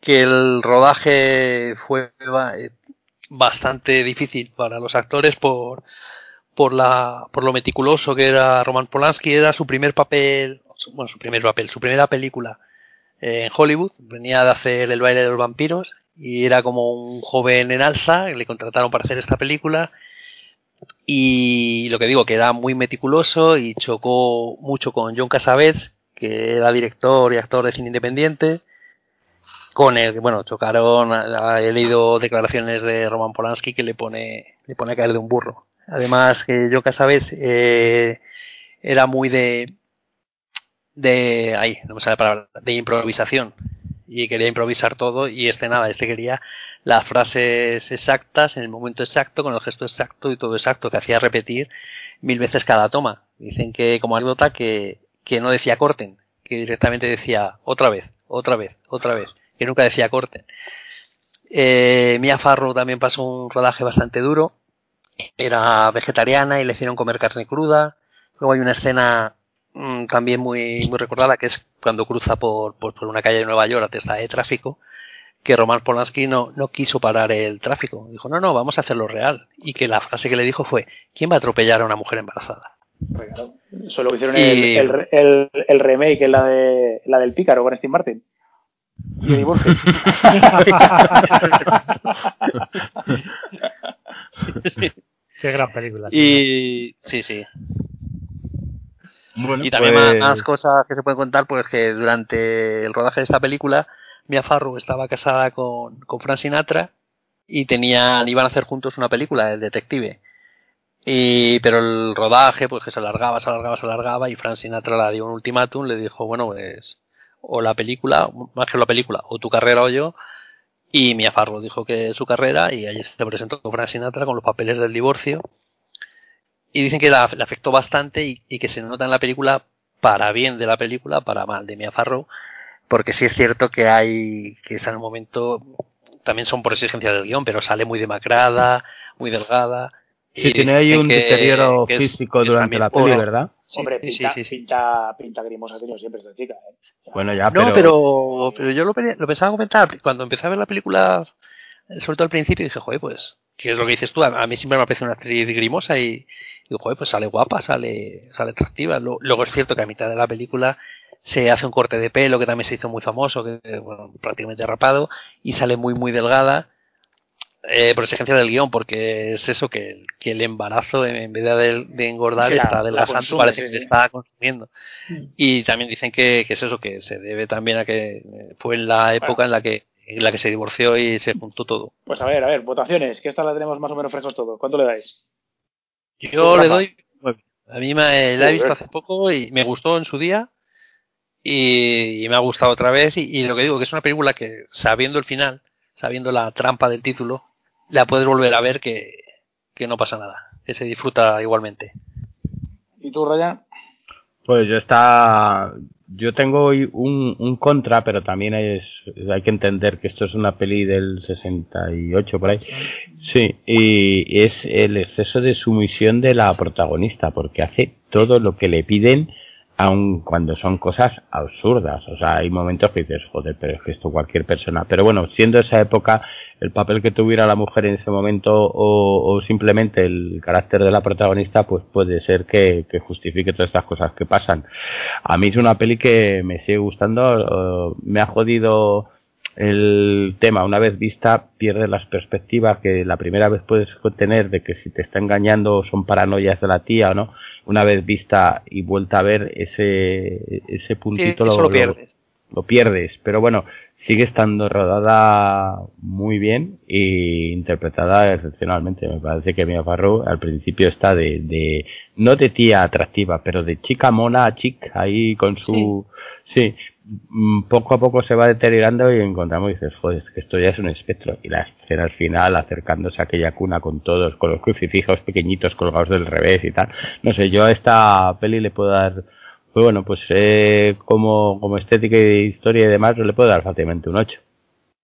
que el rodaje fue eh, bastante difícil para los actores por, por, la, por lo meticuloso que era Roman Polanski. Era su primer papel, bueno, su primer papel, su primera película en Hollywood. Venía de hacer El baile de los vampiros y era como un joven en alza. Le contrataron para hacer esta película. Y lo que digo, que era muy meticuloso y chocó mucho con John Cassavetes, que era director y actor de cine independiente, con el bueno, chocaron, he leído declaraciones de Roman Polanski que le pone, le pone a caer de un burro. Además, que John Cassavetes eh, era muy de, de, ahí, no me sale la palabra, de improvisación. Y quería improvisar todo y este nada, este quería las frases exactas en el momento exacto, con el gesto exacto y todo exacto, que hacía repetir mil veces cada toma. Dicen que como anécdota que, que no decía corten, que directamente decía otra vez, otra vez, otra vez, que nunca decía corten. Eh, Mia Farrow también pasó un rodaje bastante duro, era vegetariana y le hicieron comer carne cruda. Luego hay una escena mm, también muy, muy recordada que es cuando cruza por, por, por una calle de Nueva York a testa de tráfico que Roman Polanski no, no quiso parar el tráfico. Dijo, no, no, vamos a hacerlo real. Y que la frase que le dijo fue, ¿quién va a atropellar a una mujer embarazada?
Eso lo hicieron
Y-
el, el, el, el remake, la, de, la del Pícaro con Steve Martin. Y Eddie Murphy.
Qué gran película.
y sí, sí.
Bueno,
Y también
pues-
más, más cosas que se pueden contar, pues que durante el rodaje de esta película, Mia Farrow estaba casada con, con Frank Sinatra y tenían, iban a hacer juntos una película, El Detective. Y, pero el rodaje, pues que se alargaba, se alargaba, se alargaba, y Frank Sinatra le dio un ultimátum, le dijo, bueno, pues, o la película, más que la película, o tu carrera o yo, y Mia Farrow dijo que su carrera, y allí se presentó con Frank Sinatra con los papeles del divorcio, y dicen que la, le afectó bastante y, y que se nota en la película para bien de la película, para mal de Mia Farrow, porque sí es cierto que hay, que está en un momento, también son por exigencia del guion, pero sale muy demacrada, muy delgada.
Sí,
y
tiene ahí un
que-
deterioro
que es-
físico
es
durante la peli, ¿verdad?
Sí,
Hombre,
sí,
pinta,
sí, sí.
Pinta, pinta grimosa ha tenido siempre esta chica. ¿eh?
Bueno, ya,
No,
pero...
pero, pero yo lo, lo pensaba comentar cuando empecé a ver la película, sobre todo al principio, dije, joder, pues, ¿qué es lo que dices tú? A, a mí siempre me ha parecido una actriz grimosa y digo, joder, pues sale guapa, sale, sale atractiva. Lo- Luego es cierto que a mitad de la película se hace un corte de pelo que también se hizo muy famoso, que que, bueno, prácticamente rapado, y sale muy, muy delgada. Eh, por exigencia del guion, porque es eso que, que el embarazo en vez de, de engordar
Sí,
está adelgazando, parece
sí,
que
sí.
está consumiendo.
Mm.
Y también dicen que, que es eso, que se debe también a que eh, fue en la época en la que en la que se divorció y se juntó todo.
Pues a ver, a ver, votaciones, que esta la tenemos más o menos frescos todos. ¿Cuánto le dais?
Yo
Rafa.
le doy. A mí me, la he visto hace poco y me gustó en su día y, y me ha gustado otra vez y, y lo que digo que es una película que sabiendo el final, sabiendo la trampa del título, la puedes volver a ver que, que no pasa nada, que se disfruta igualmente.
¿Y tú, Ryan?
Pues yo está, yo tengo hoy un, un contra, pero también es, hay que entender que esto es una peli del 68 por ahí. Sí, y es el exceso de sumisión de la protagonista, porque hace todo lo que le piden aun cuando son cosas absurdas. O sea, hay momentos que dices, joder, pero es que esto cualquier persona. Pero bueno, siendo esa época, el papel que tuviera la mujer en ese momento o, simplemente el carácter de la protagonista, pues puede ser que, justifique todas estas cosas que pasan. A mí es una peli que me sigue gustando, me ha jodido el tema, una vez vista, pierde las perspectivas que la primera vez puedes tener de que si te está engañando son paranoias de la tía o no. Una vez vista y vuelta a ver ese, ese puntito
lo, pierdes.
Lo, pierdes. Pero bueno, sigue estando rodada muy bien e interpretada excepcionalmente. Me parece que Mia Farrow al principio está de, de, no de tía atractiva, pero de chica mona, chic, ahí con su, sí, poco a poco se va deteriorando y encontramos y dices, joder, que esto ya es un espectro. Y la escena al final, acercándose a aquella cuna con todos, con los crucifijos pequeñitos colgados del revés y tal. No sé, yo a esta peli le puedo dar, pues bueno, pues eh, como, como estética y historia y demás, le puedo dar fácilmente un 8.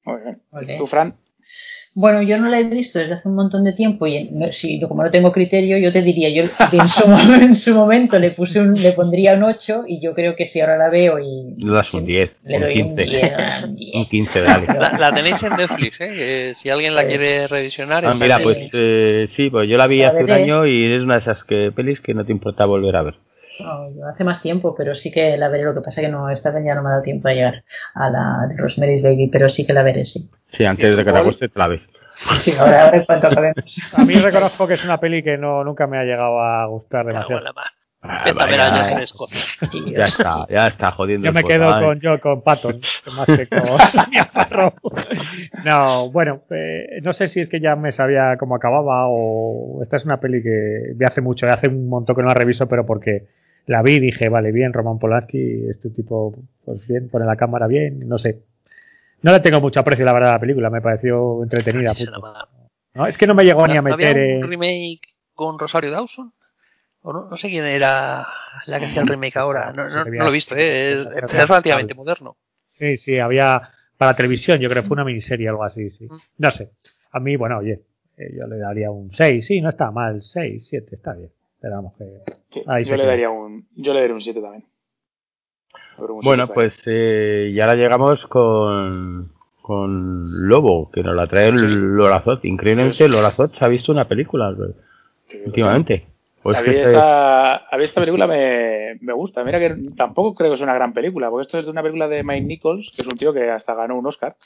Muy bien. ¿Tú, Fran?
Bueno, yo no la he visto desde hace un montón de tiempo y si, como no tengo criterio, yo te diría, yo en su, momento le puse un, le pondría un 8 y yo creo que si ahora la veo y...
Le das un 10,
le doy 15.
Un, 10, un 15, dale.
La, tenéis en Netflix, ¿eh? si alguien la pues, quiere revisionar...
Ah, mira, pues eh, sí, pues yo la vi hace un año y es una de esas que, pelis que no te importa volver a ver.
Hace más tiempo, pero sí que la veré. Lo que pasa es que no, esta vez ya no me ha dado tiempo a llegar a la de Rosemary's Baby, pero sí que la veré, sí.
Sí, antes de que la guste, te la ves.
Sí, ahora, ahora cuanto acabemos.
A mí reconozco que es una peli que no nunca me ha llegado a gustar demasiado.
Ah, ya está, ya está jodiendo.
Yo me quedo con yo con Patton, más que con No, bueno, eh, no sé si es que ya me sabía cómo acababa o esta es una peli que vi hace mucho, hace un montón que no la reviso, pero porque la vi y dije, vale, bien, Roman Polanski, este tipo, pues bien, pone la cámara bien, no sé, no le tengo mucho aprecio, la verdad, a la película. Me pareció entretenida. No, es que no me llegó ni a meter.
¿Había un remake con Rosario Dawson? O no, no, sé quién era la que hacía el remake ahora. No, no, lo he visto, ¿eh? es, relativamente moderno.
Sí, sí, había para televisión, yo creo que fue una miniserie o algo así, sí. Mm. No sé. A mí, bueno, oye, eh, yo le daría un 6, sí, no está mal, 6, 7, está bien. Pero vamos que.
yo, le daría un, yo le daría un 7 también.
Bueno, pues eh, ya la llegamos con, con Lobo, que nos la trae el Lorazot. Increíblemente, Lorazot se ha visto una película últimamente.
Pues a, mí esta, esta, película me, me, gusta. Mira que tampoco creo que es una gran película, porque esto es de una película de Mike Nichols, que es un tío que hasta ganó un Oscar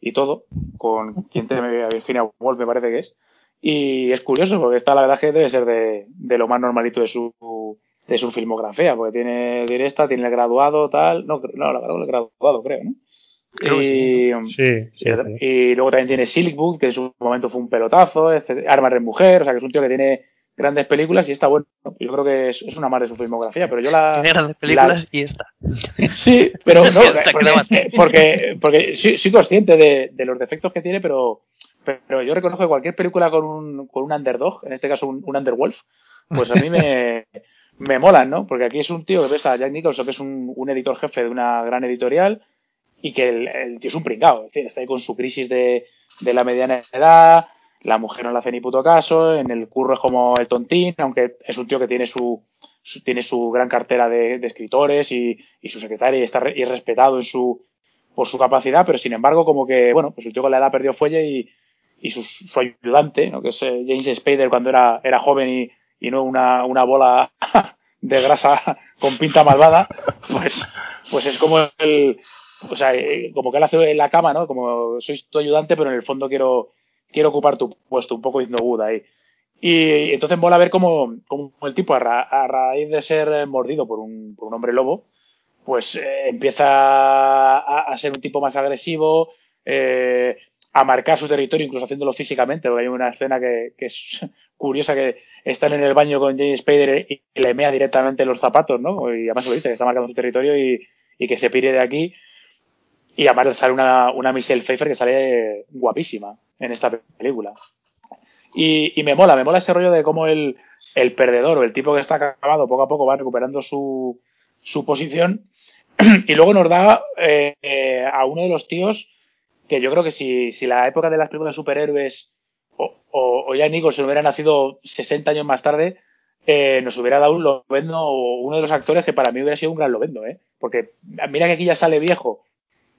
y todo, con quien te Virginia Woolf me parece que es. Y es curioso, porque esta la verdad que debe ser de, de lo más normalito de su, de su filmografía, porque tiene directa, tiene el graduado, tal. No, no el graduado, creo, ¿no?
y, sí, sí,
y, luego también tiene Silk Book, que en su momento fue un pelotazo, Armas de Mujer, o sea que es un tío que tiene grandes películas y está bueno. Yo creo que es, una más de su filmografía, pero yo la.
Tiene grandes películas y esta.
Sí, pero no, porque, porque, soy, consciente de, de, los defectos que tiene, pero, pero yo reconozco que cualquier película con un, con un underdog, en este caso un, un underwolf, pues a mí me, me molan, ¿no? Porque aquí es un tío que ves a Jack Nicholson, que es un, un editor jefe de una gran editorial, y que el, tío es un pringado, es decir, está ahí con su crisis de, de, la mediana edad, la mujer no le hace ni puto caso, en el curro es como el tontín, aunque es un tío que tiene su, tiene su gran cartera de, de escritores y, y, su secretaria y está y es respetado en su, por su capacidad, pero sin embargo como que, bueno, pues el tío con la edad perdió fuelle y, y su, ayudante, ¿no? que es eh, James Spader cuando era, era joven y, y no una, una bola de grasa con pinta malvada, pues, pues es como el, o sea, eh, como que él hace en la cama, ¿no? Como soy tu ayudante, pero en el fondo quiero, quiero ocupar tu puesto, un poco no good ahí. Y entonces mola ver cómo, cómo el tipo, a, raíz de ser mordido por un, por un hombre lobo, pues eh, empieza a, a, ser un tipo más agresivo, eh, a marcar su territorio, incluso haciéndolo físicamente, porque hay una escena que, es curiosa que están en el baño con James Spader y, le mea directamente los zapatos, ¿no? Y además lo dice, que está marcando su territorio y, y que se pire de aquí. Y además sale una, una Michelle Pfeiffer que sale guapísima en esta película. Y, y, me mola, me mola ese rollo de cómo el, el perdedor o el tipo que está acabado poco a poco va recuperando su, su posición. y luego nos da eh, a uno de los tíos que yo creo que si, si la época de las películas de superhéroes o, o, o ya Nicholson hubiera nacido 60 años más tarde, eh, nos hubiera dado un Lobendo o uno de los actores que para mí hubiera sido un gran Lobendo, ¿eh? Porque mira que aquí ya sale viejo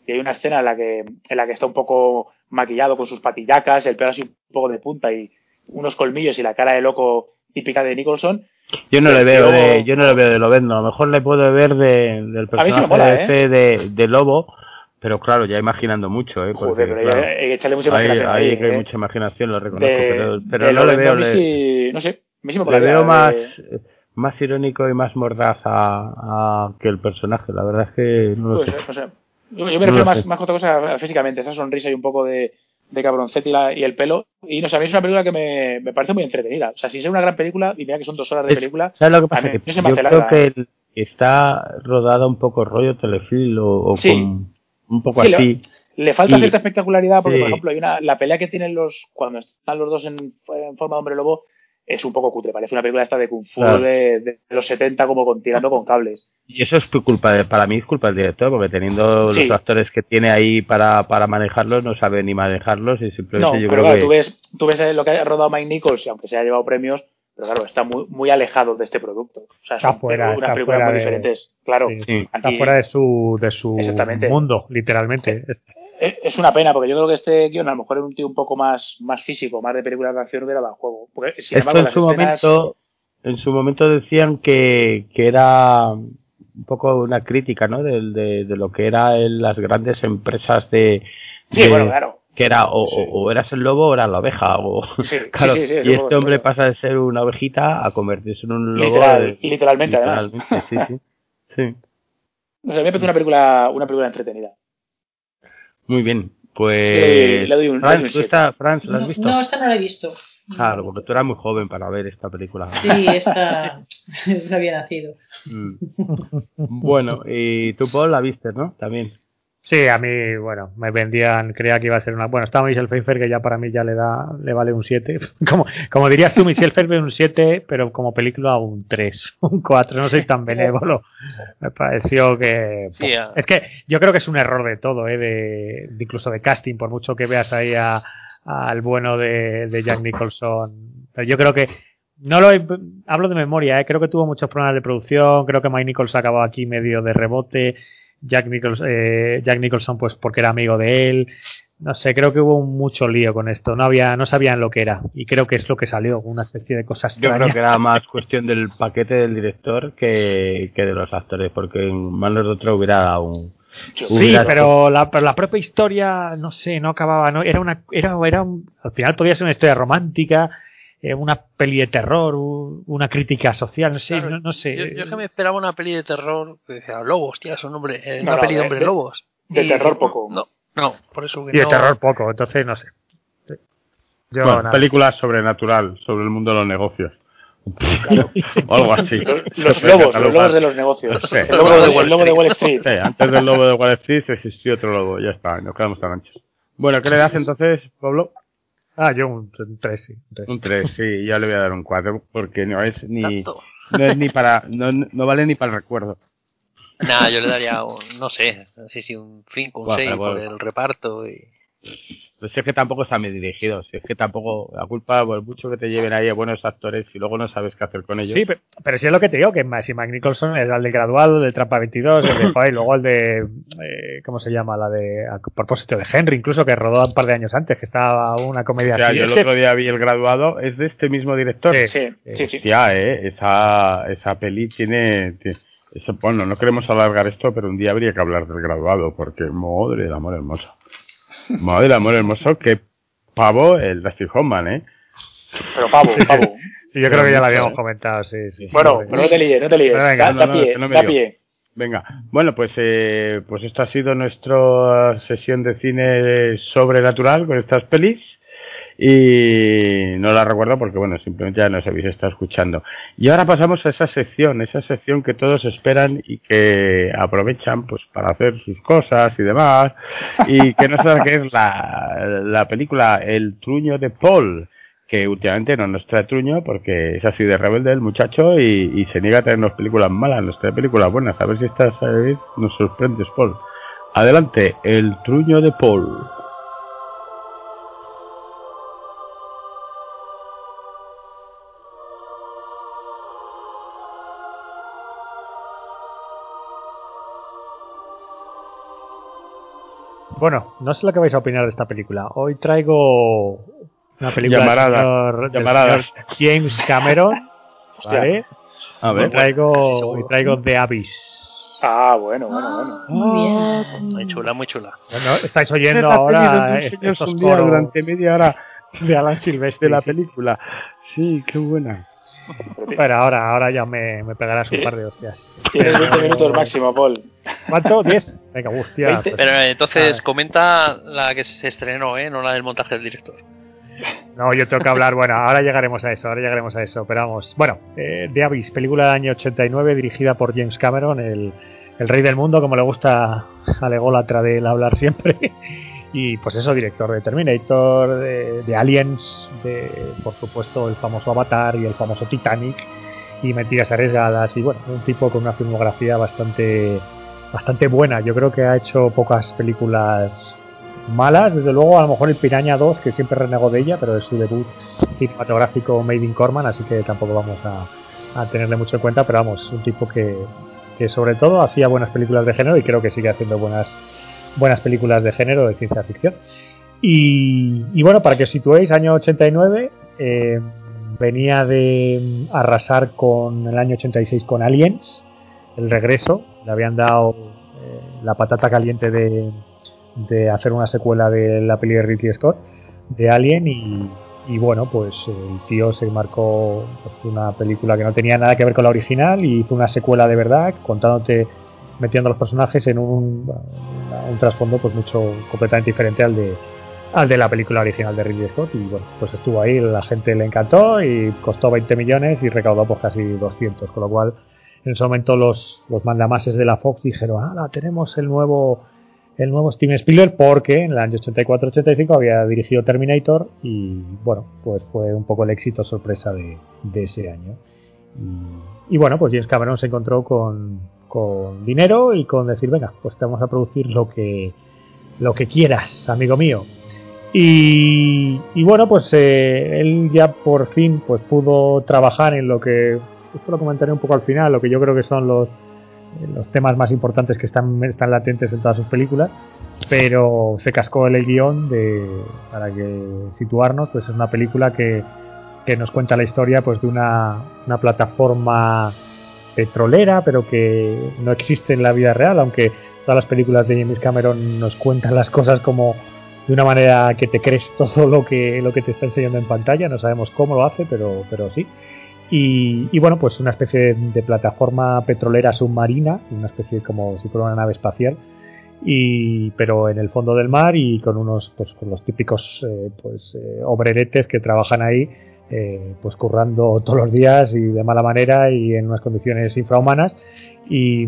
y hay una escena en la que, en la que está un poco maquillado con sus patillacas, el pelo así un poco de punta y unos colmillos y la cara de loco típica de Nicholson.
Yo no le veo de, yo no le veo de Lobendo, a lo mejor le puedo ver de, del personaje
¿eh?
de, de, Lobo, pero claro, ya imaginando mucho, ¿eh?
Porque, Joder, pero hay que echarle mucha imaginación.
Hay,
hay
¿eh? mucha imaginación, lo reconozco, pero, pero no le veo.
Le, no sé, me
le veo más, más irónico y más mordaz a, que el personaje, la verdad es que no lo sé.
no sé. Yo, me refiero más, más que otra cosa físicamente, esa sonrisa y un poco de, de cabroncete y, el pelo. Y no sé, a mí es una película que me, me, parece muy entretenida. O sea, si es una gran película, y mira que son dos horas de película.
¿Sabes lo que pasa? que yo creo que está rodada un poco rollo telefilm o, con un poco así.
Le, falta cierta espectacularidad porque, por ejemplo, hay una, la pelea que tienen los cuando están los dos en, en forma de hombre lobo es un poco cutre. Parece una película esta de Kung Fu de, los 70 como con, tirando con cables.
Y eso es tu culpa, de, para mí es culpa del director, porque teniendo los actores que tiene ahí para, para manejarlos, no sabe ni manejarlos y simplemente
no,
yo
pero
creo
claro,
que...
tú ves, tú ves eh, lo que ha rodado Mike Nichols, y aunque se haya llevado premios, pero claro, está muy, muy alejado de este producto. O sea,
está fuera,
unas películas muy diferentes. Claro,
está fuera de su, de su mundo, literalmente.
Es una pena, porque yo creo que este guion a lo mejor era un tío un poco más, más físico, más de película de acción hubiera dado juego. Porque, sin embargo,
en su momento, en su momento decían que, que era un poco una crítica, ¿no? De, de, de lo que eran las grandes empresas de,
Sí, bueno, claro.
Que era o, o, eras el lobo o eras la oveja. O,
sí,
claro,
sí,
y este hombre pasa de ser una ovejita a convertirse en un lobo.
Literal, literalmente, además.
Sí, sí. sí.
No sé, me parece una película, una película entretenida.
Muy bien, pues.
Le doy un,
Franz, ¿tú está, Franz, ¿la has visto?
No, esta no la he visto.
Claro, porque tú eras muy joven para ver esta película.
Sí, esta no había nacido.
Mm. Bueno, y tú, Paul, la viste, ¿no? También.
Sí, a mí, bueno, me vendían, creía que iba a ser una. Bueno, está Michelle Pfeiffer, que ya para mí ya le da le vale un 7. Como, como dirías tú, Michelle Pfeiffer un 7, pero como película un 3, un 4. No soy tan benévolo. Me pareció que.
Sí,
yeah. Es que yo creo que es un error de todo, ¿eh? De, de incluso de casting, por mucho que veas ahí a, al bueno de, de Jack Nicholson. Pero yo creo que no lo he, hablo de memoria, ¿eh? creo que tuvo muchos problemas de producción, creo que Mike Nichols acabó aquí medio de rebote, Jack, Nichols, eh, Jack Nicholson pues porque era amigo de él, no sé, creo que hubo mucho lío con esto, no había, no sabían lo que era. Y creo que es lo que salió, una especie de cosas.
Yo creo que era más cuestión del paquete del director que, que de los actores, porque en manos de otro hubiera dado un,
Sí, pero la, pero la, propia historia, no sé, no acababa, no era una, era, era un, al final podía ser una historia romántica, eh, una peli de terror, una crítica social, no sé,
claro,
no, no, sé.
Yo, yo, que me esperaba una peli de terror que decía lobos, tía, son hombre, eh, una no, peli de hombres
de,
lobos.
De
y,
terror poco.
No, no, por eso que
y de terror poco, entonces no sé.
Yo, bueno, película sobrenatural sobre el mundo de los negocios. Claro. o algo así.
Los, los lobos, los lobos de los negocios. Sí. El, lobo de, el, lobo de, Wall Street.
Sí, antes del lobo de Wall Street existió otro lobo, ya está, nos quedamos tan anchos. Bueno, ¿qué le das entonces, Pablo?
Ah, yo un 3, sí.
Un 3, sí, ya le voy a dar un 4 porque no es ni no es ni para no, no vale ni para el recuerdo.
Nada, yo le daría un, no sé, no sé si un 5, un 6 por el reparto y
pues es que tampoco está bien dirigido, si es que tampoco, la culpa, por mucho que te lleven ahí a buenos actores y luego no sabes qué hacer con ellos.
Sí, pero, pero sí es lo que te digo, que si Mike Nicholson es el de graduado, del Trampa 22, el de joder, y luego el de, eh, ¿cómo se llama? La de, a propósito de Henry, incluso, que rodó un par de años antes, que estaba una comedia
o sea,
así.
yo el otro día vi el graduado, es de este mismo director.
Sí, sí, sí. sí.
Hostia, eh, esa, esa peli tiene, tiene eso, bueno, no queremos alargar esto, pero un día habría que hablar del graduado, porque madre del amor hermoso. Madre del amor hermoso, qué pavo el Dustin Hoffman, ¿eh?
Pero pavo, pavo.
Sí, yo creo que ya lo habíamos comentado, sí, sí.
Bueno, pero no te líes, no te líes.
Venga,
da, da, pie, no, no da pie.
Venga, bueno, pues eh, pues esta ha sido nuestra sesión de cine sobrenatural con estas pelis y no la recuerdo porque bueno simplemente ya nos habéis estado escuchando y ahora pasamos a esa sección esa sección que todos esperan y que aprovechan pues para hacer sus cosas y demás y que no saben qué es la, la película El truño de Paul que últimamente no nos trae truño porque es así de rebelde el muchacho y, y se niega a traernos películas malas, nos trae películas buenas. A ver si esta vez nos sorprendes, Paul. Adelante, el truño de Paul.
Bueno, no sé lo que vais a opinar de esta película. Hoy traigo una película
Llamarada.
del señor, del
Llamarada.
señor James Cameron.
Hostia.
¿vale?
A
Hoy
ver.
traigo,
Sí, seguro.
hoy traigo The Abyss.
Ah, bueno, bueno, bueno.
Muy bien.
Muy chula, muy chula.
Bueno, estáis oyendo ahora estos coros
durante media hora
de Alan Silvestre.
de la
sí, sí.
película. Sí, qué buena.
Pero ahora, ahora ya me, me pegarás un par de hostias.
Tienes 20
Pero-
minutos máximo, Paul.
¿Cuánto? ¿10? Venga, hostia.
20.
pues-
Pero eh, entonces comenta la que se estrenó, ¿eh? No la del montaje del director.
No, yo tengo que hablar. Bueno, ahora llegaremos a eso, ahora llegaremos a eso. Pero vamos. Bueno, eh, The Abyss, película del año 89, dirigida por James Cameron, el, el rey del mundo, como le gusta al ególatra de él hablar siempre. Y pues eso, director de Terminator, de, de Aliens, de por supuesto el famoso Avatar y el famoso Titanic, y Mentiras Arriesgadas. Y bueno, un tipo con una filmografía bastante, bastante buena. Yo creo que ha hecho pocas películas malas, desde luego a lo mejor el Piraña 2, que siempre renegó de ella, pero es su debut cinematográfico Made in Corman, así que tampoco vamos a, a tenerle mucho en cuenta, pero vamos, un tipo que, que sobre todo hacía buenas películas de género y creo que sigue haciendo buenas, buenas películas de género de ciencia ficción. Y, y bueno, para que os situéis, año 89, eh, venía de arrasar con el año 86 con Aliens, el regreso, le habían dado eh, la patata caliente de, de hacer una secuela de la peli de Ridley Scott, de Alien, y, y bueno, pues el tío se marcó pues, una película que no tenía nada que ver con la original y hizo una secuela de verdad, contándote, metiendo a los personajes en un, un trasfondo pues mucho completamente diferente al de al de la película original de Ridley Scott y bueno, pues estuvo ahí, la gente le encantó y costó 20 millones y recaudó pues casi 200, con lo cual en ese momento los, los mandamases de la Fox dijeron, ah, tenemos el nuevo el nuevo Steven Spielberg porque en el año 84-85 había dirigido Terminator y bueno, pues fue un poco el éxito sorpresa de, de ese año. Y, y bueno, pues James Cameron se encontró con, con dinero y con decir, venga, pues te vamos a producir lo que, lo que quieras, amigo mío. Y, bueno, pues eh, él ya por fin pues pudo trabajar en lo que, esto lo comentaré un poco al final, lo que yo creo que son los, los temas más importantes que están, están latentes en todas sus películas, pero se cascó el guion de, para situarnos, pues es una película que, que nos cuenta la historia pues de una, una plataforma petrolera, pero que no existe en la vida real, aunque todas las películas de James Cameron nos cuentan las cosas como de una manera que te crees todo lo que, lo que te está enseñando en pantalla, no sabemos cómo lo hace, pero, pero sí. Y, y bueno, pues una especie de plataforma petrolera submarina, una especie como si fuera una nave espacial, y, pero en el fondo del mar y con unos, pues con los típicos eh, pues, eh, obreretes que trabajan ahí, eh, pues currando todos los días y de mala manera y en unas condiciones infrahumanas. Y,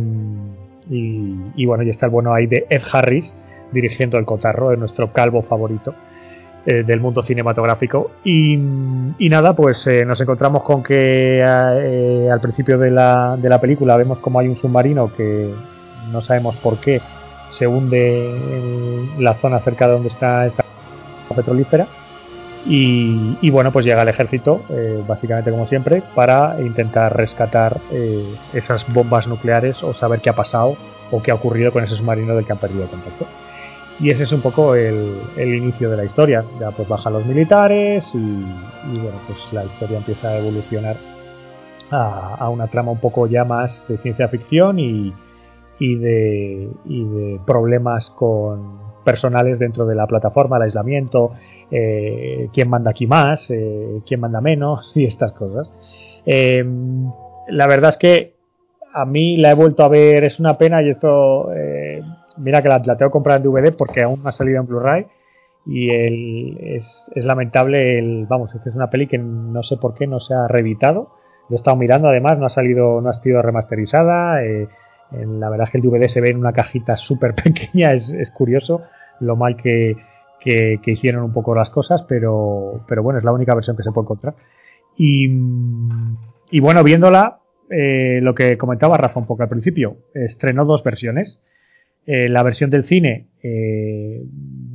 y, bueno, y está el bueno ahí de Ed Harris dirigiendo el cotarro, es nuestro calvo favorito eh, del mundo cinematográfico. Y, y nada, pues eh, nos encontramos con que al principio de la, de la película vemos como hay un submarino que no sabemos por qué se hunde en la zona cerca de donde está esta petrolífera. Y, y bueno, pues llega el ejército, eh, básicamente como siempre, para intentar rescatar eh, esas bombas nucleares o saber qué ha pasado o qué ha ocurrido con ese submarino del que han perdido contacto. Y ese es un poco el, el inicio de la historia. Ya pues bajan los militares y, y, bueno, pues la historia empieza a evolucionar a, a, una trama un poco ya más de ciencia ficción y, y, de, de problemas con personales dentro de la plataforma, el aislamiento, eh, quién manda aquí más, eh, quién manda menos y estas cosas. Eh, la verdad es que a mí la he vuelto a ver, es una pena y esto, mira que la, tengo que comprar en DVD porque aún no ha salido en Blu-ray y es, lamentable, el, vamos, es es una peli que no sé por qué no se ha reeditado. Lo he estado mirando, además, no ha salido, no ha sido remasterizada. La verdad es que el DVD se ve en una cajita súper pequeña, es, curioso lo mal que, que, hicieron un poco las cosas, pero, pero bueno, es la única versión que se puede encontrar. Y, y bueno, viéndola, eh, lo que comentaba Rafa un poco al principio, estrenó dos versiones. Eh, la versión del cine eh,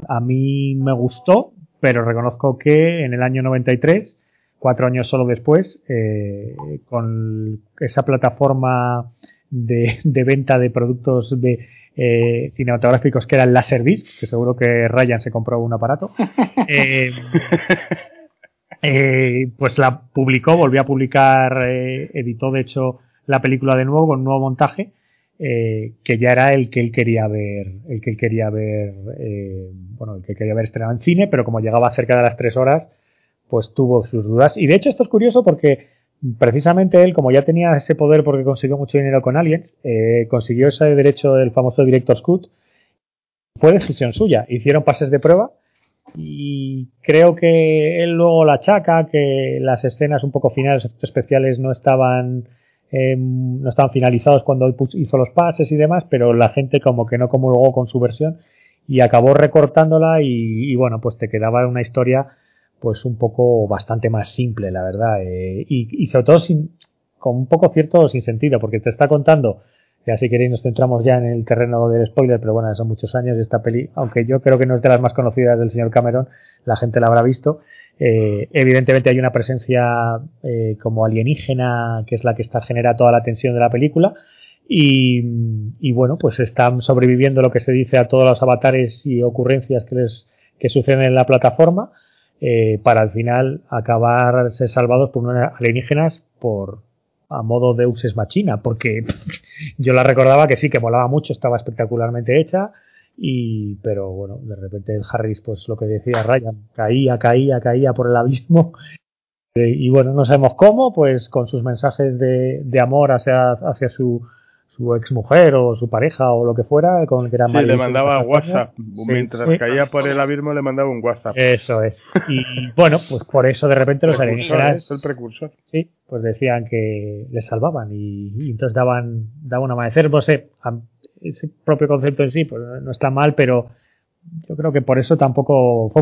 a mí me gustó, pero reconozco que en el año 93, cuatro años solo después, con esa plataforma de, venta de productos de eh, cinematográficos que era el Laserdisc, que seguro que Ryan se compró un aparato. Eh, eh, pues la publicó, volvió a publicar, editó de hecho la película de nuevo con un nuevo montaje. que ya era el que él quería ver, el que él quería ver, bueno, el que quería ver estrenado en cine, pero como llegaba cerca de las tres horas, pues tuvo sus dudas. Y de hecho esto es curioso porque precisamente él, como ya tenía ese poder porque consiguió mucho dinero con Aliens, eh, consiguió ese derecho del famoso Director's Cut, fue decisión suya. Hicieron pases de prueba y creo que él luego la achaca, que las escenas un poco finales, especiales no estaban em, no estaban finalizados cuando hizo los pases y demás, pero la gente como que no comulgó con su versión y acabó recortándola y, y bueno, pues te quedaba una historia pues un poco bastante más simple, la verdad. Eh, y, sobre todo sin, con un poco cierto sin sentido, porque te está contando, ya si queréis nos centramos ya en el terreno del spoiler, pero bueno, son muchos años de esta peli, aunque yo creo que no es de las más conocidas del señor Cameron, la gente la habrá visto. Eh, evidentemente hay una presencia eh, como alienígena, que es la que está genera toda la tensión de la película. Y, bueno, pues están sobreviviendo lo que se dice a todos los avatares y ocurrencias que les que suceden en la plataforma eh, para al final acabar ser salvados por unos alienígenas por a modo de Uxes Machina, porque yo la recordaba que sí, que molaba mucho, estaba espectacularmente hecha, y pero bueno, de repente el Harris, pues lo que decía Ryan, caía, caía, caía por el abismo, y bueno, no sabemos cómo, pues con sus mensajes de, de amor hacia, hacia su su ex mujer o su pareja o lo que fuera con el que era
sí, le mandaba WhatsApp. Mientras caía por el abismo le mandaba un WhatsApp.
Eso es. Y bueno pues por eso de repente los alienígenas
el precursor.
Sí pues decían que les salvaban y, entonces daban daban un amanecer no sé ese propio concepto en sí pues no está mal pero yo creo que por eso tampoco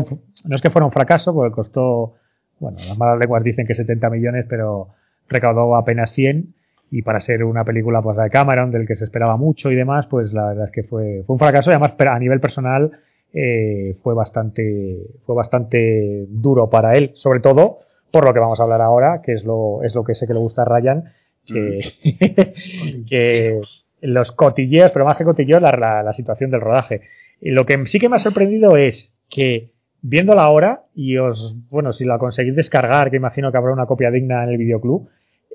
no es que fuera un fracaso porque costó bueno las malas lenguas dicen que 70 millones pero recaudó apenas 100 y para ser una película pues de Cameron del que se esperaba mucho y demás pues la verdad es que fue, fue un fracaso y además a nivel personal eh, fue bastante fue bastante duro para él sobre todo por lo que vamos a hablar ahora que es lo es lo que sé que le gusta a Ryan que, mm. que los cotilleos pero más que cotilleos la, la, la situación del rodaje y lo que sí que me ha sorprendido es que viéndola ahora y os bueno si la conseguís descargar que imagino que habrá una copia digna en el videoclub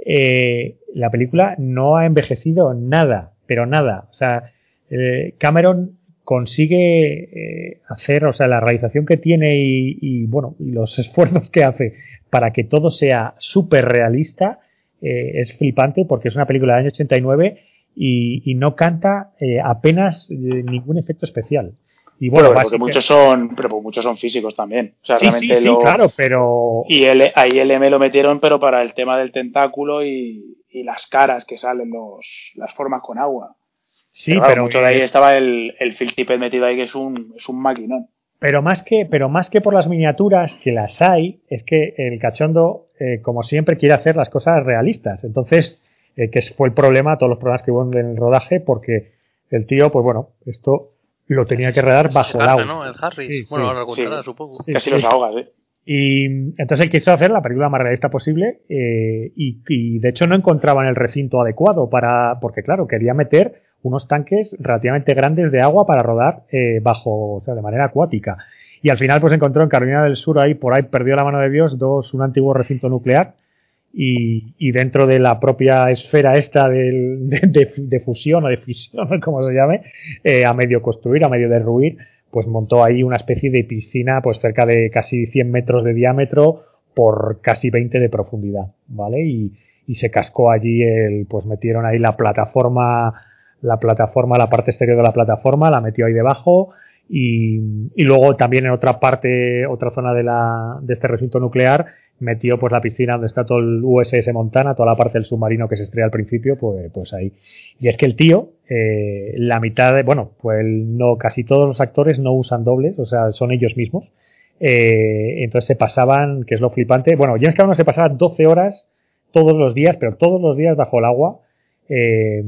eh, la película no ha envejecido nada, pero nada. O sea, eh, Cameron consigue eh, hacer, o sea, la realización que tiene y, bueno, y los esfuerzos que hace para que todo sea súper realista es flipante porque es una película del año 89 y, y no canta apenas ningún efecto especial.
Y bueno, porque muchos son, pero muchos son físicos también. O sea,
sí, realmente sí, sí, claro, pero.
Y el, ahí el M lo metieron, pero para el tema del tentáculo y, y las caras que salen, los, las formas con agua.
Sí, pero.
mucho de ahí estaba el, el Phil Tippett metido ahí, que es un, es un maquinón.
Pero más que, pero más que por las miniaturas, que las hay, es que el cachondo, eh, como siempre, quiere hacer las cosas realistas. Entonces, eh, que fue el problema, todos los problemas que hubo en el rodaje, porque el tío, pues bueno, esto lo tenía que redar bajo el agua.
¿no? El Harris. bueno, ahora contará, supongo.
Casi los ahogas, ¿eh?
Y entonces él quiso hacer la película más realista posible eh, y, y, de hecho no encontraban el recinto adecuado para porque claro quería meter unos tanques relativamente grandes de agua para rodar eh, bajo o sea de manera acuática y al final pues encontró en Carolina del Sur ahí por ahí perdió la mano de Dios dos un antiguo recinto nuclear y, dentro de la propia esfera esta del, de, de, fusión o de fisión, como se llame, eh, a medio construir, a medio derruir, pues montó ahí una especie de piscina, pues cerca de casi 100 metros de diámetro por casi 20 de profundidad, ¿vale? Y, y se cascó allí el, pues metieron ahí la plataforma, la plataforma, la parte exterior de la plataforma, la metió ahí debajo, y, y, luego también en otra parte, otra zona de, la, de este recinto nuclear, metió pues la piscina donde está todo el USS Montana, toda la parte del submarino que se estrella al principio, pues, pues ahí. Y es que el tío, eh, la mitad de, bueno, pues no, casi todos los actores no usan dobles, o sea, son ellos mismos. Eh, entonces se pasaban, que es lo flipante, bueno, James Cameron se pasaba 12 horas todos los días, pero todos los días bajo el agua, eh,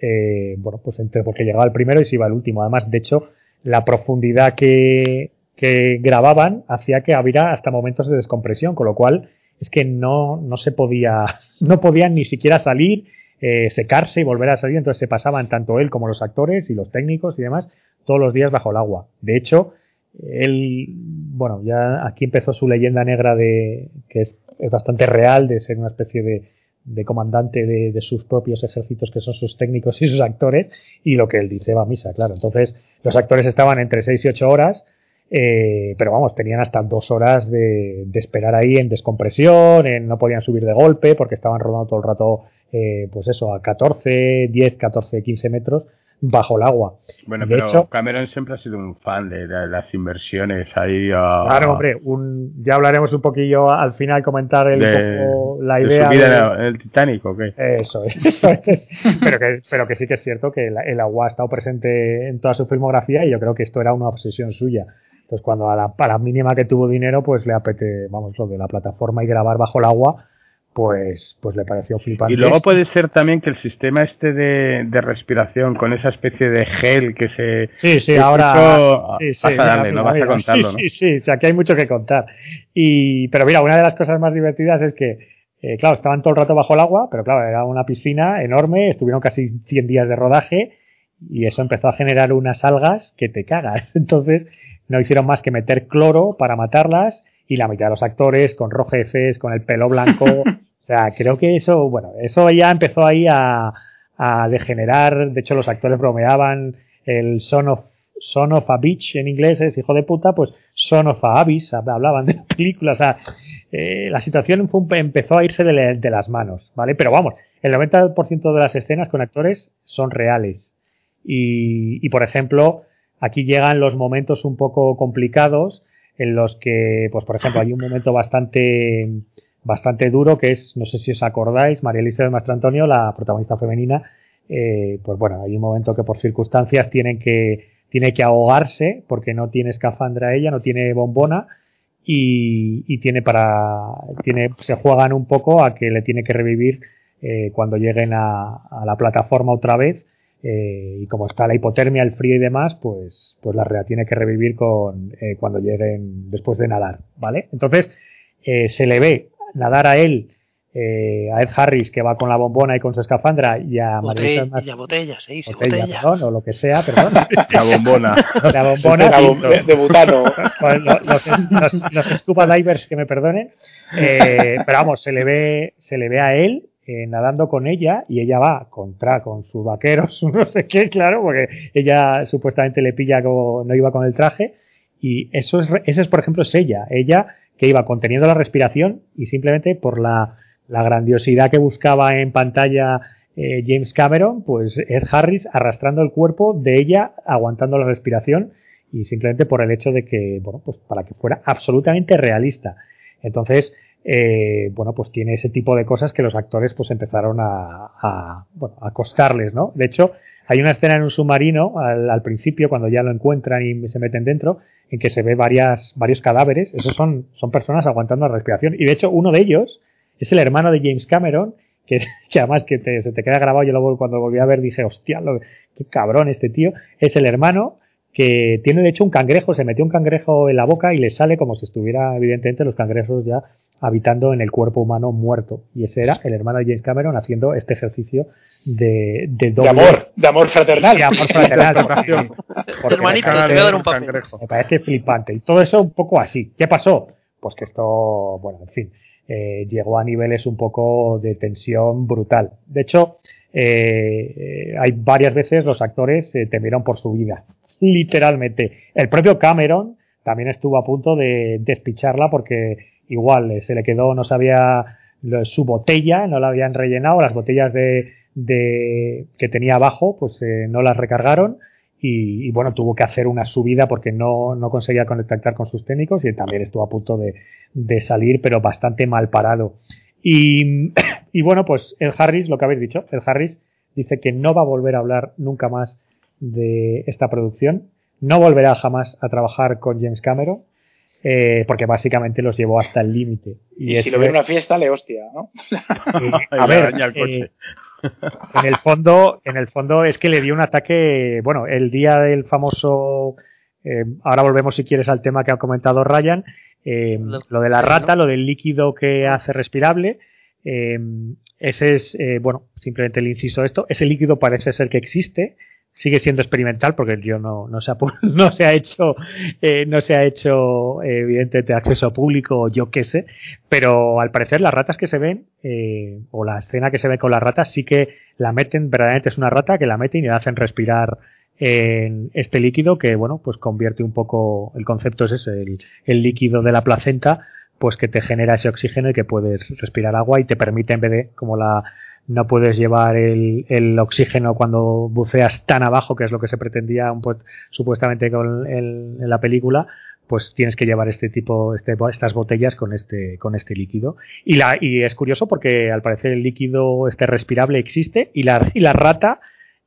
eh, bueno, pues entre, porque llegaba el primero y se iba el último. Además, de hecho, la profundidad que, que grababan hacía que hubiera hasta momentos de descompresión, con lo cual es que no, no se podía, no podían ni siquiera salir, eh, secarse y volver a salir, entonces se pasaban tanto él como los actores y los técnicos y demás todos los días bajo el agua. De hecho, él, bueno, ya aquí empezó su leyenda negra de que es, es bastante real, de ser una especie de, de comandante de, de, sus propios ejércitos, que son sus técnicos y sus actores, y lo que él dice va a misa, claro. Entonces, los actores estaban entre 6 y 8 horas, eh, pero vamos, tenían hasta dos horas de, de, esperar ahí en descompresión, en, no podían subir de golpe porque estaban rodando todo el rato, eh, pues eso, a 14, 10, 14, 15 metros bajo el agua.
Bueno, de pero hecho, Cameron siempre ha sido un fan de, de las inversiones ahí. A,
claro, hombre, un, ya hablaremos un poquillo al final, comentar el,
de,
poco, la idea.
De el Titanic, ¿o qué?
Eso es, eso es. pero, que, pero que sí que es cierto que el, el, agua ha estado presente en toda su filmografía y yo creo que esto era una obsesión suya. Entonces, cuando a la, a la mínima que tuvo dinero, pues le apete, vamos, lo de la plataforma y grabar bajo el agua pues, pues le pareció flipante.
Y luego puede ser también que el sistema este de, de respiración con esa especie de gel que se...
Sí, sí, ahora... Sí, sí,
vas a darle, mira, no vas a contarlo,
sí, ¿no? Sí, sí, o sea, que hay mucho que contar. Y, pero mira, una de las cosas más divertidas es que, eh, claro, estaban todo el rato bajo el agua, pero claro, era una piscina enorme, estuvieron casi 100 días de rodaje y eso empezó a generar unas algas que te cagas. Entonces, no hicieron más que meter cloro para matarlas y la mitad de los actores con rojefes, con el pelo blanco. o sea, creo que eso, bueno, eso ya empezó ahí a, a degenerar. De hecho, los actores bromeaban el son of, son of a bitch en inglés es hijo de puta, pues son of a abyss, hablaban de películas. O sea, eh, la situación fue, empezó a irse de, de, las manos, ¿vale? Pero vamos, el 90% de las escenas con actores son reales. Y, y, por ejemplo, aquí llegan los momentos un poco complicados en los que, pues por ejemplo, hay un momento bastante, bastante duro que es, no sé si os acordáis, María Elizabeth Mastrantonio, la protagonista femenina, eh, pues bueno, hay un momento que por circunstancias tienen que, tiene que ahogarse porque no tiene escafandra ella, no tiene bombona y, y tiene para, tiene, se juegan un poco a que le tiene que revivir eh, cuando lleguen a, a la plataforma otra vez eh, y como está la hipotermia, el frío y demás, pues, pues la rea tiene que revivir con, eh, cuando lleguen después de nadar, ¿vale? Entonces, eh, se le ve nadar a él, eh, a Ed Harris, que va con la bombona y con su escafandra, y a
botella, Marisa, botella, se dice,
botella,
botella.
Perdón, o lo que sea, perdón.
La bombona.
La bombona.
La bom de, de, butano.
Pues los, los, los, los, scuba divers que me perdonen. Eh, pero vamos, se le ve, se le ve a él eh, nadando con ella y ella va contra con sus vaqueros, no sé qué, claro, porque ella supuestamente le pilla como no iba con el traje y eso es, eso es por ejemplo, es ella, ella que iba conteniendo la respiración y simplemente por la, la grandiosidad que buscaba en pantalla eh, James Cameron, pues Ed Harris arrastrando el cuerpo de ella, aguantando la respiración y simplemente por el hecho de que, bueno, pues para que fuera absolutamente realista. Entonces, eh, bueno, pues tiene ese tipo de cosas que los actores pues empezaron a, a, bueno, a costarles, ¿no? De hecho, hay una escena en un submarino al, al, principio, cuando ya lo encuentran y se meten dentro, en que se ve varias, varios cadáveres. Esos son, son personas aguantando la respiración. Y de hecho, uno de ellos es el hermano de James Cameron, que, que además que se te queda grabado. Yo lo, cuando volví a ver dije, hostia, lo, qué cabrón este tío. Es el hermano que tiene de hecho un cangrejo, se metió un cangrejo en la boca y le sale como si estuviera evidentemente los cangrejos ya habitando en el cuerpo humano muerto. Y ese era el hermano de James Cameron haciendo este ejercicio de, de, doble,
de amor, de amor fraternal.
De amor fraternal.
Hermanito, te voy a dar un papel.
Me parece flipante. Y todo eso un poco así. ¿Qué pasó? Pues que esto, bueno, en fin, eh, llegó a niveles un poco de tensión brutal. De hecho, eh, hay varias veces los actores eh, temieron por su vida literalmente. El propio Cameron también estuvo a punto de despicharla porque igual eh, se le quedó, no sabía su botella, no la habían rellenado, las botellas de, de que tenía abajo, pues eh, no las recargaron y, y, bueno, tuvo que hacer una subida porque no, no conseguía contactar con sus técnicos y también estuvo a punto de, de salir, pero bastante mal parado. Y, y bueno, pues el Harris, lo que habéis dicho, el Harris dice que no va a volver a hablar nunca más de esta producción. No volverá jamás a trabajar con James Cameron, eh, porque básicamente los llevó hasta el límite.
Y, y si lo ve en una fiesta, le hostia, ¿no?
Eh, a ver, eh, en el fondo, en el fondo es que le dio un ataque, bueno, el día del famoso, eh, ahora volvemos si quieres al tema que ha comentado Ryan, lo de la rata, lo del líquido que hace respirable, Eh, ese es, eh, bueno, simplemente el inciso esto. Ese líquido parece ser que existe. Sigue siendo experimental porque yo no, no, se, ha, no se ha hecho, eh, no se ha hecho evidentemente acceso público, yo qué sé, pero al parecer las ratas que se ven, eh, o la escena que se ve con las ratas, sí que la meten, verdaderamente es una rata que la meten y la hacen respirar en este líquido que, bueno, pues convierte un poco, el concepto es ese, el, el líquido de la placenta, pues que te genera ese oxígeno y que puedes respirar agua y te permite en vez de como la no puedes llevar el, el oxígeno cuando buceas tan abajo que es lo que se pretendía un supuestamente con el- en la película pues tienes que llevar este tipo este, estas botellas con este con este líquido. Y la y es curioso porque al parecer el líquido este respirable existe y la y la rata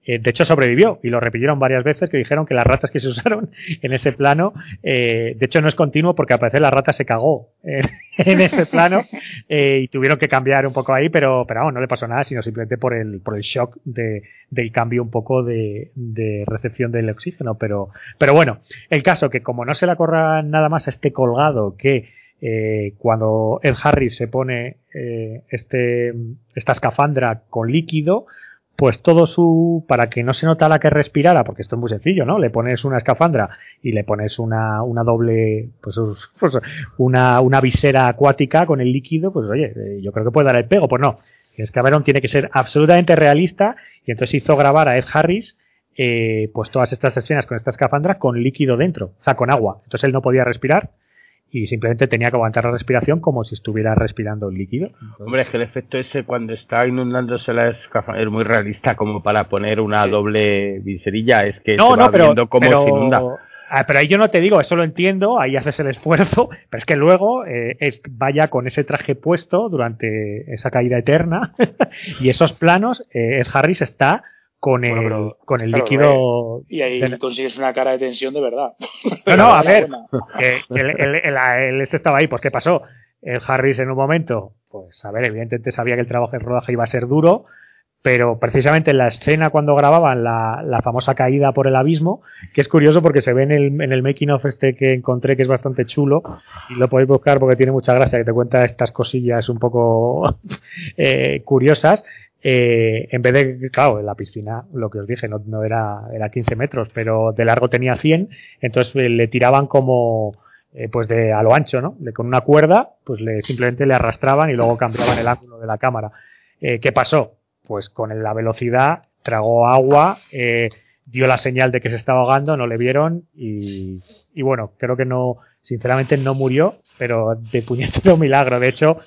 eh, de hecho sobrevivió y lo repitieron varias veces que dijeron que las ratas que se usaron en ese plano eh, de hecho no es continuo porque al parecer la rata se cagó en ese plano eh, y tuvieron que cambiar un poco ahí pero pero vamos, no le pasó nada sino simplemente por el por el shock de, del cambio un poco de, de recepción del oxígeno pero pero bueno el caso que como no se le acorra nada más a este colgado que cuando Ed Harris se pone eh, este esta escafandra con líquido pues todo su para que no se notara que respirara porque esto es muy sencillo no le pones una escafandra y le pones una, una doble pues, pues, una, una visera acuática con el líquido pues oye eh, yo creo que puede dar el pego pues no. Es Cameron tiene que ser absolutamente realista y entonces hizo grabar a Ed Harris eh, pues todas estas escenas con esta escafandra con líquido dentro o sea con agua. Entonces él no podía respirar y simplemente tenía que aguantar la respiración como si estuviera respirando el líquido
Hombre, es que el efecto ese cuando está inundándose la escafandra es muy realista como para poner una doble viserilla. Es que
no,
se va
no, pero,
viendo cómo
pero,
se inunda.
ah, pero ahí yo no te digo, eso lo entiendo, ahí haces el esfuerzo, pero es que luego eh, es, vaya con ese traje puesto durante esa caída eterna y esos planos, eh, es Harris está con el,
Bueno, pero-
con el
claro,
líquido.
Y ahí
de-
consigues una cara de tensión de verdad.
No, no, a ver, el este estaba ahí, pues ¿qué pasó? El Harris en un momento, pues a ver, evidentemente sabía que el trabajo de rodaje iba a ser duro, pero precisamente en la escena cuando grababan la, la famosa caída por el abismo, que es curioso porque se ve en el, en el making of este que encontré que es bastante chulo, y lo podéis buscar porque tiene mucha gracia, que te cuenta estas cosillas un poco eh, curiosas. Eh, en vez de, claro, en la piscina, lo que os dije, no, no era, era 15 metros, pero de largo tenía 100, entonces eh, le tiraban como, eh, pues de a lo ancho, ¿no? De, con una cuerda, pues le, simplemente le arrastraban y luego cambiaban el ángulo de la cámara. Eh, ¿Qué pasó? Pues con la velocidad tragó agua, eh, dio la señal de que se estaba ahogando, no le vieron y, y bueno, creo que no, sinceramente no murió, pero de puñetero milagro. De hecho,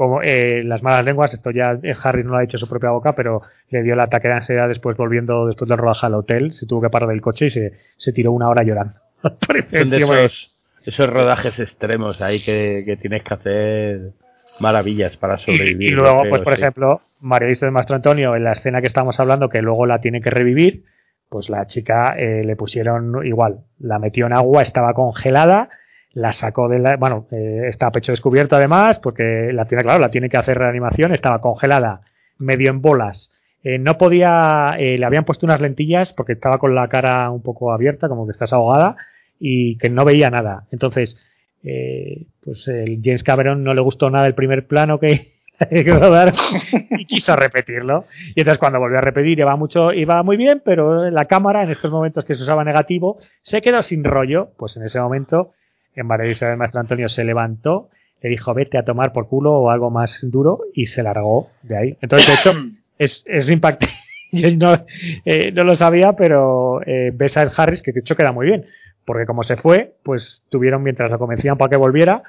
como eh, las malas lenguas, esto ya eh, Harry no lo ha dicho en su propia boca, pero le dio el ataque de ansiedad después volviendo después del rodaje al hotel, se tuvo que parar del coche y se, se tiró una hora llorando.
Son de
Encima,
esos, esos rodajes extremos ahí que, que tienes que hacer maravillas para sobrevivir.
y luego,
creo,
pues por
sí.
ejemplo, María de Mastro Antonio, en la escena que estamos hablando, que luego la tiene que revivir, pues la chica eh, le pusieron igual, la metió en agua, estaba congelada, la sacó de la, bueno, eh, está a pecho descubierto además, porque la tiene, claro, la tiene que hacer reanimación, estaba congelada, medio en bolas. Eh, no podía, eh, le habían puesto unas lentillas porque estaba con la cara un poco abierta, como que estás ahogada, y que no veía nada. Entonces, eh, pues el James Cameron no le gustó nada el primer plano que, y quiso repetirlo. Y entonces cuando volvió a repetir iba mucho, iba muy bien, pero la cámara en estos momentos que se usaba negativo se quedó sin rollo. Pues en ese momento, en María Isabel Maestro Antonio se levantó, le dijo vete a tomar por culo o algo más duro y se largó de ahí. Entonces, de hecho, es, es impactante. Yo no, eh, no lo sabía, pero eh, ves a Harris, que de hecho queda muy bien, porque como se fue, pues tuvieron, mientras lo convencían para que volviera,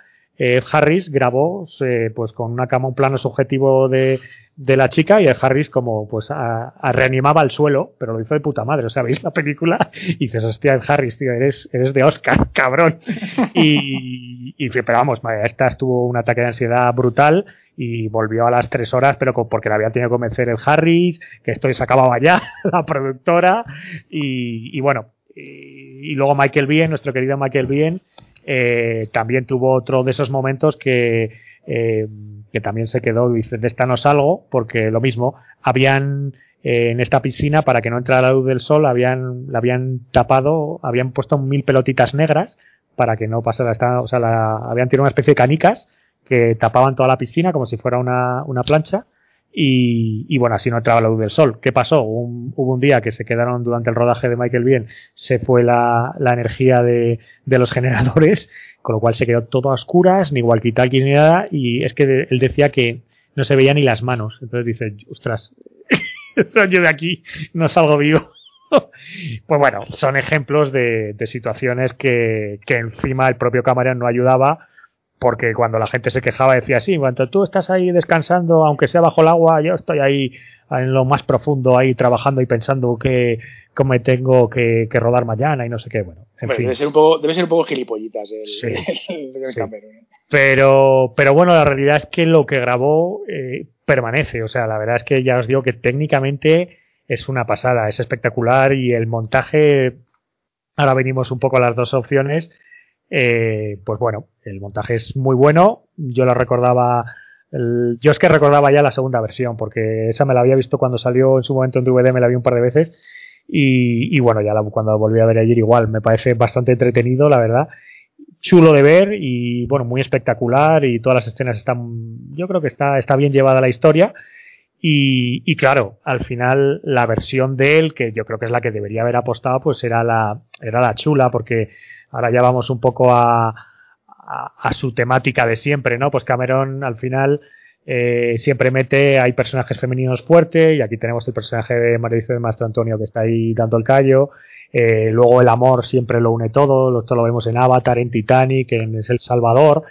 Ed Harris grabó pues con una cama un plano subjetivo de, la chica y Ed Harris como pues a, reanimaba al suelo, pero lo hizo de puta madre, o sea, veis la película y dices, hostia, Ed Harris, tío, eres, eres de Oscar, cabrón. Y, y pero vamos, esta estuvo un ataque de ansiedad brutal y volvió a las tres horas, pero porque la había tenido que convencer el Harris, que esto se acababa ya, la productora, y, y bueno, y, y luego Michael Bien, nuestro querido Michael Bien, eh, también tuvo otro de esos momentos que, eh, que también se quedó, dice, de esta no salgo, porque lo mismo, habían eh, en esta piscina, para que no entrara la luz del sol, habían, la habían tapado, habían puesto mil pelotitas negras para que no pasara, esta, o sea, la, habían tirado una especie de canicas que tapaban toda la piscina como si fuera una, una plancha y, bueno, así no entraba la luz del sol. ¿Qué pasó? hubo un día que se quedaron durante el rodaje de Michael Bien, se fue la, la energía de, de, los generadores, con lo cual se quedó todo a oscuras, ni walkie-talkie ni nada, y es que él decía que no se veía ni las manos. Entonces dice, ostras, yo de aquí no salgo vivo. pues bueno, son ejemplos de, de situaciones que, que encima el propio Cameron no ayudaba porque cuando la gente se quejaba decía, sí, cuando tú estás ahí descansando, aunque sea bajo el agua, yo estoy ahí en lo más profundo, ahí trabajando y pensando que cómo me tengo que, rodar mañana y no sé qué, bueno, en fin.
Debe ser un poco, debe ser un poco gilipollitas el, sí,
¿eh? Pero, pero bueno, la realidad es que lo que grabó eh, permanece, o sea, la verdad es que ya os digo que técnicamente es una pasada, es espectacular y el montaje, ahora venimos un poco a las dos opciones, eh, pues bueno, el montaje es muy bueno. Yo lo recordaba, yo es que recordaba ya la segunda versión, porque esa me la había visto cuando salió en su momento en DVD, me la vi un par de veces. Y, y bueno, ya la, cuando volví a ver ayer igual, me parece bastante entretenido, la verdad. Chulo de ver y bueno, muy espectacular y todas las escenas están, yo creo que está, está bien llevada la historia. Y, y, claro, al final la versión de él, que yo creo que es la que debería haber apostado, pues era la, era la chula, porque Ahora ya vamos un poco a, su temática de siempre, ¿no? Pues Cameron al final eh, siempre mete, hay personajes femeninos fuertes y aquí tenemos el personaje de Mauricio de Mastro Antonio que está ahí dando el callo. Eh, luego el amor siempre lo une todo, esto lo vemos en Avatar, en Titanic, en el Salvador.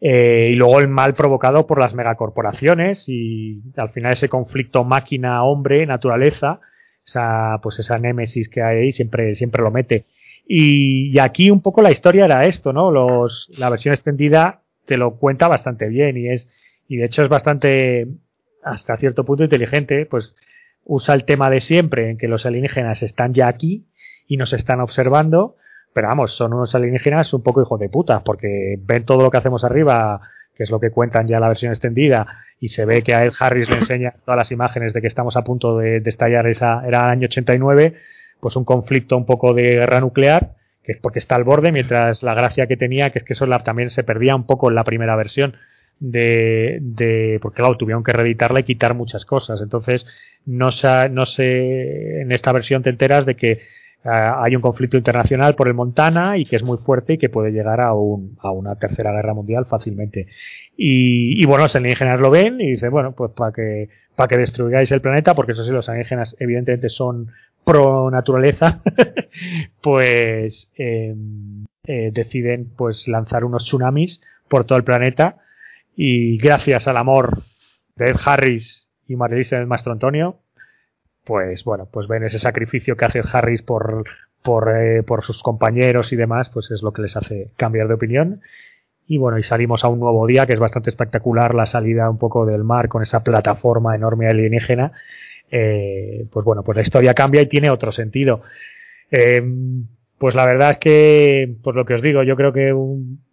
Eh, y luego el mal provocado por las megacorporaciones y al final ese conflicto máquina-hombre, naturaleza, esa, pues esa némesis que hay ahí siempre, siempre lo mete. Y, aquí un poco la historia era esto, ¿no? Los, la versión extendida te lo cuenta bastante bien y es, y de hecho es bastante, hasta cierto punto inteligente, pues usa el tema de siempre en que los alienígenas están ya aquí y nos están observando, pero vamos, son unos alienígenas un poco hijos de puta, porque ven todo lo que hacemos arriba, que es lo que cuentan ya la versión extendida, y se ve que a Ed Harris le enseña todas las imágenes de que estamos a punto de, de estallar esa, era el año 89, pues un conflicto un poco de guerra nuclear, que es porque está al borde, mientras la gracia que tenía, que es que eso también se perdía un poco en la primera versión, de, de porque claro, tuvieron que reeditarla y quitar muchas cosas. Entonces, no, se, no sé, en esta versión te enteras de que uh, hay un conflicto internacional por el Montana y que es muy fuerte y que puede llegar a, un, a una tercera guerra mundial fácilmente. Y, y bueno, los alienígenas lo ven y dicen, bueno, pues para que, para que destruyáis el planeta, porque eso sí, los alienígenas evidentemente son pro naturaleza, pues eh, eh, deciden pues lanzar unos tsunamis por todo el planeta y gracias al amor de Ed Harris y Marilisa del Mastro Antonio, pues bueno, pues ven ese sacrificio que hace Harris por, por, eh, por sus compañeros y demás, pues es lo que les hace cambiar de opinión. Y bueno, y salimos a un nuevo día que es bastante espectacular, la salida un poco del mar con esa plataforma enorme alienígena eh, pues bueno, pues la historia cambia y tiene otro sentido. Eh, pues la verdad es que, pues lo que os digo, yo creo que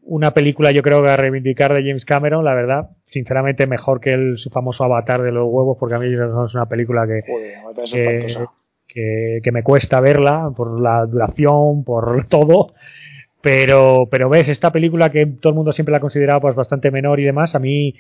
una película, yo creo que a reivindicar de James Cameron, la verdad, sinceramente mejor que el, su famoso Avatar de los huevos, porque a mí no es una película que, que, que, me cuesta verla por la duración, por todo. Pero, pero ves, esta película que todo el mundo siempre la ha considerado pues bastante menor y demás, a mí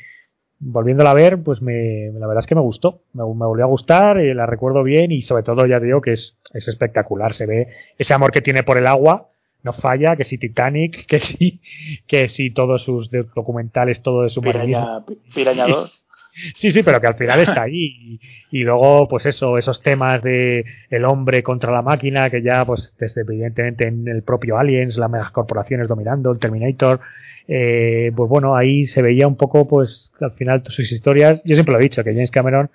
volviéndola a ver, pues me, la verdad es que me gustó, me, volvió a gustar, y la recuerdo bien y sobre todo ya digo que es, es espectacular, se ve ese amor que tiene por el agua, no falla, que si Titanic, que si, que si todos sus documentales, todo de su
Piraña, Piraña 2.
Sí, sí, pero que al final está ahí. Y, y, luego, pues eso, esos temas de el hombre contra la máquina, que ya, pues, desde evidentemente en el propio Aliens, las megacorporaciones dominando, el Terminator, eh, pues bueno, ahí se veía un poco, pues, al final sus historias, yo siempre lo he dicho, que James Cameron,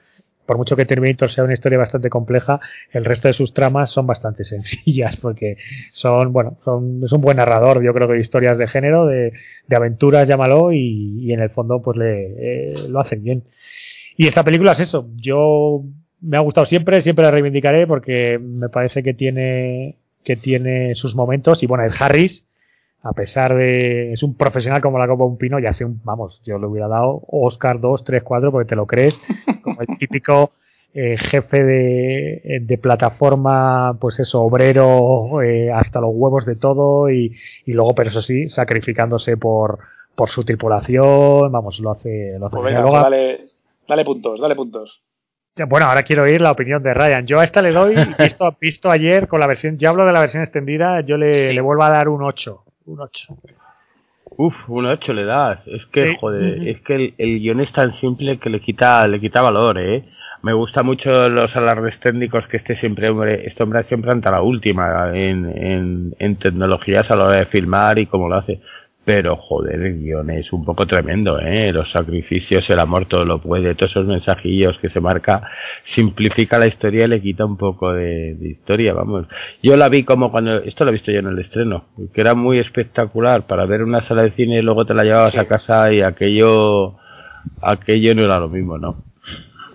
por mucho que Terminator sea una historia bastante compleja, el resto de sus tramas son bastante sencillas, porque son, bueno, son, es un buen narrador, yo creo que de historias de género, de, de aventuras, llámalo, y, y, en el fondo, pues le, eh, lo hacen bien. Y esta película es eso, yo me ha gustado siempre, siempre la reivindicaré porque me parece que tiene, que tiene sus momentos, y bueno, es Harris, a pesar de es un profesional como la Copa un Pino, ya sé un, vamos, yo le hubiera dado Oscar 2, 3, 4 porque te lo crees, como el típico eh, jefe de, de, plataforma, pues eso, obrero, eh, hasta los huevos de todo y, y, luego, pero eso sí, sacrificándose por, por su tripulación, vamos, lo hace, lo hace
Pues
bien.
venga,
Luego-
pues dale, dale puntos, dale puntos.
Bueno, ahora quiero oír la opinión de Ryan. Yo a esta le doy, visto, visto ayer con la versión, ya hablo de la versión extendida, yo le, le vuelvo a dar un 8. Un 8.
Uf, un 8 le das. Es que,
Sí.
joder, es que el, el guion es tan simple que le quita, le quita valor, ¿eh? Me gusta mucho los alardes técnicos que este siempre hombre, este hombre siempre anta la última en, en, en tecnologías a la hora de filmar y cómo lo hace. Pero, joder, el guion es un poco tremendo, ¿eh? Los sacrificios, el amor, todo lo puede, todos esos mensajillos que se marca, simplifica la historia y le quita un poco de, de historia, vamos. Yo la vi como cuando, esto lo he visto yo en el estreno, que era muy espectacular para ver una sala de cine y luego te la llevabas
Sí.
a casa y aquello, aquello no era lo mismo, ¿no?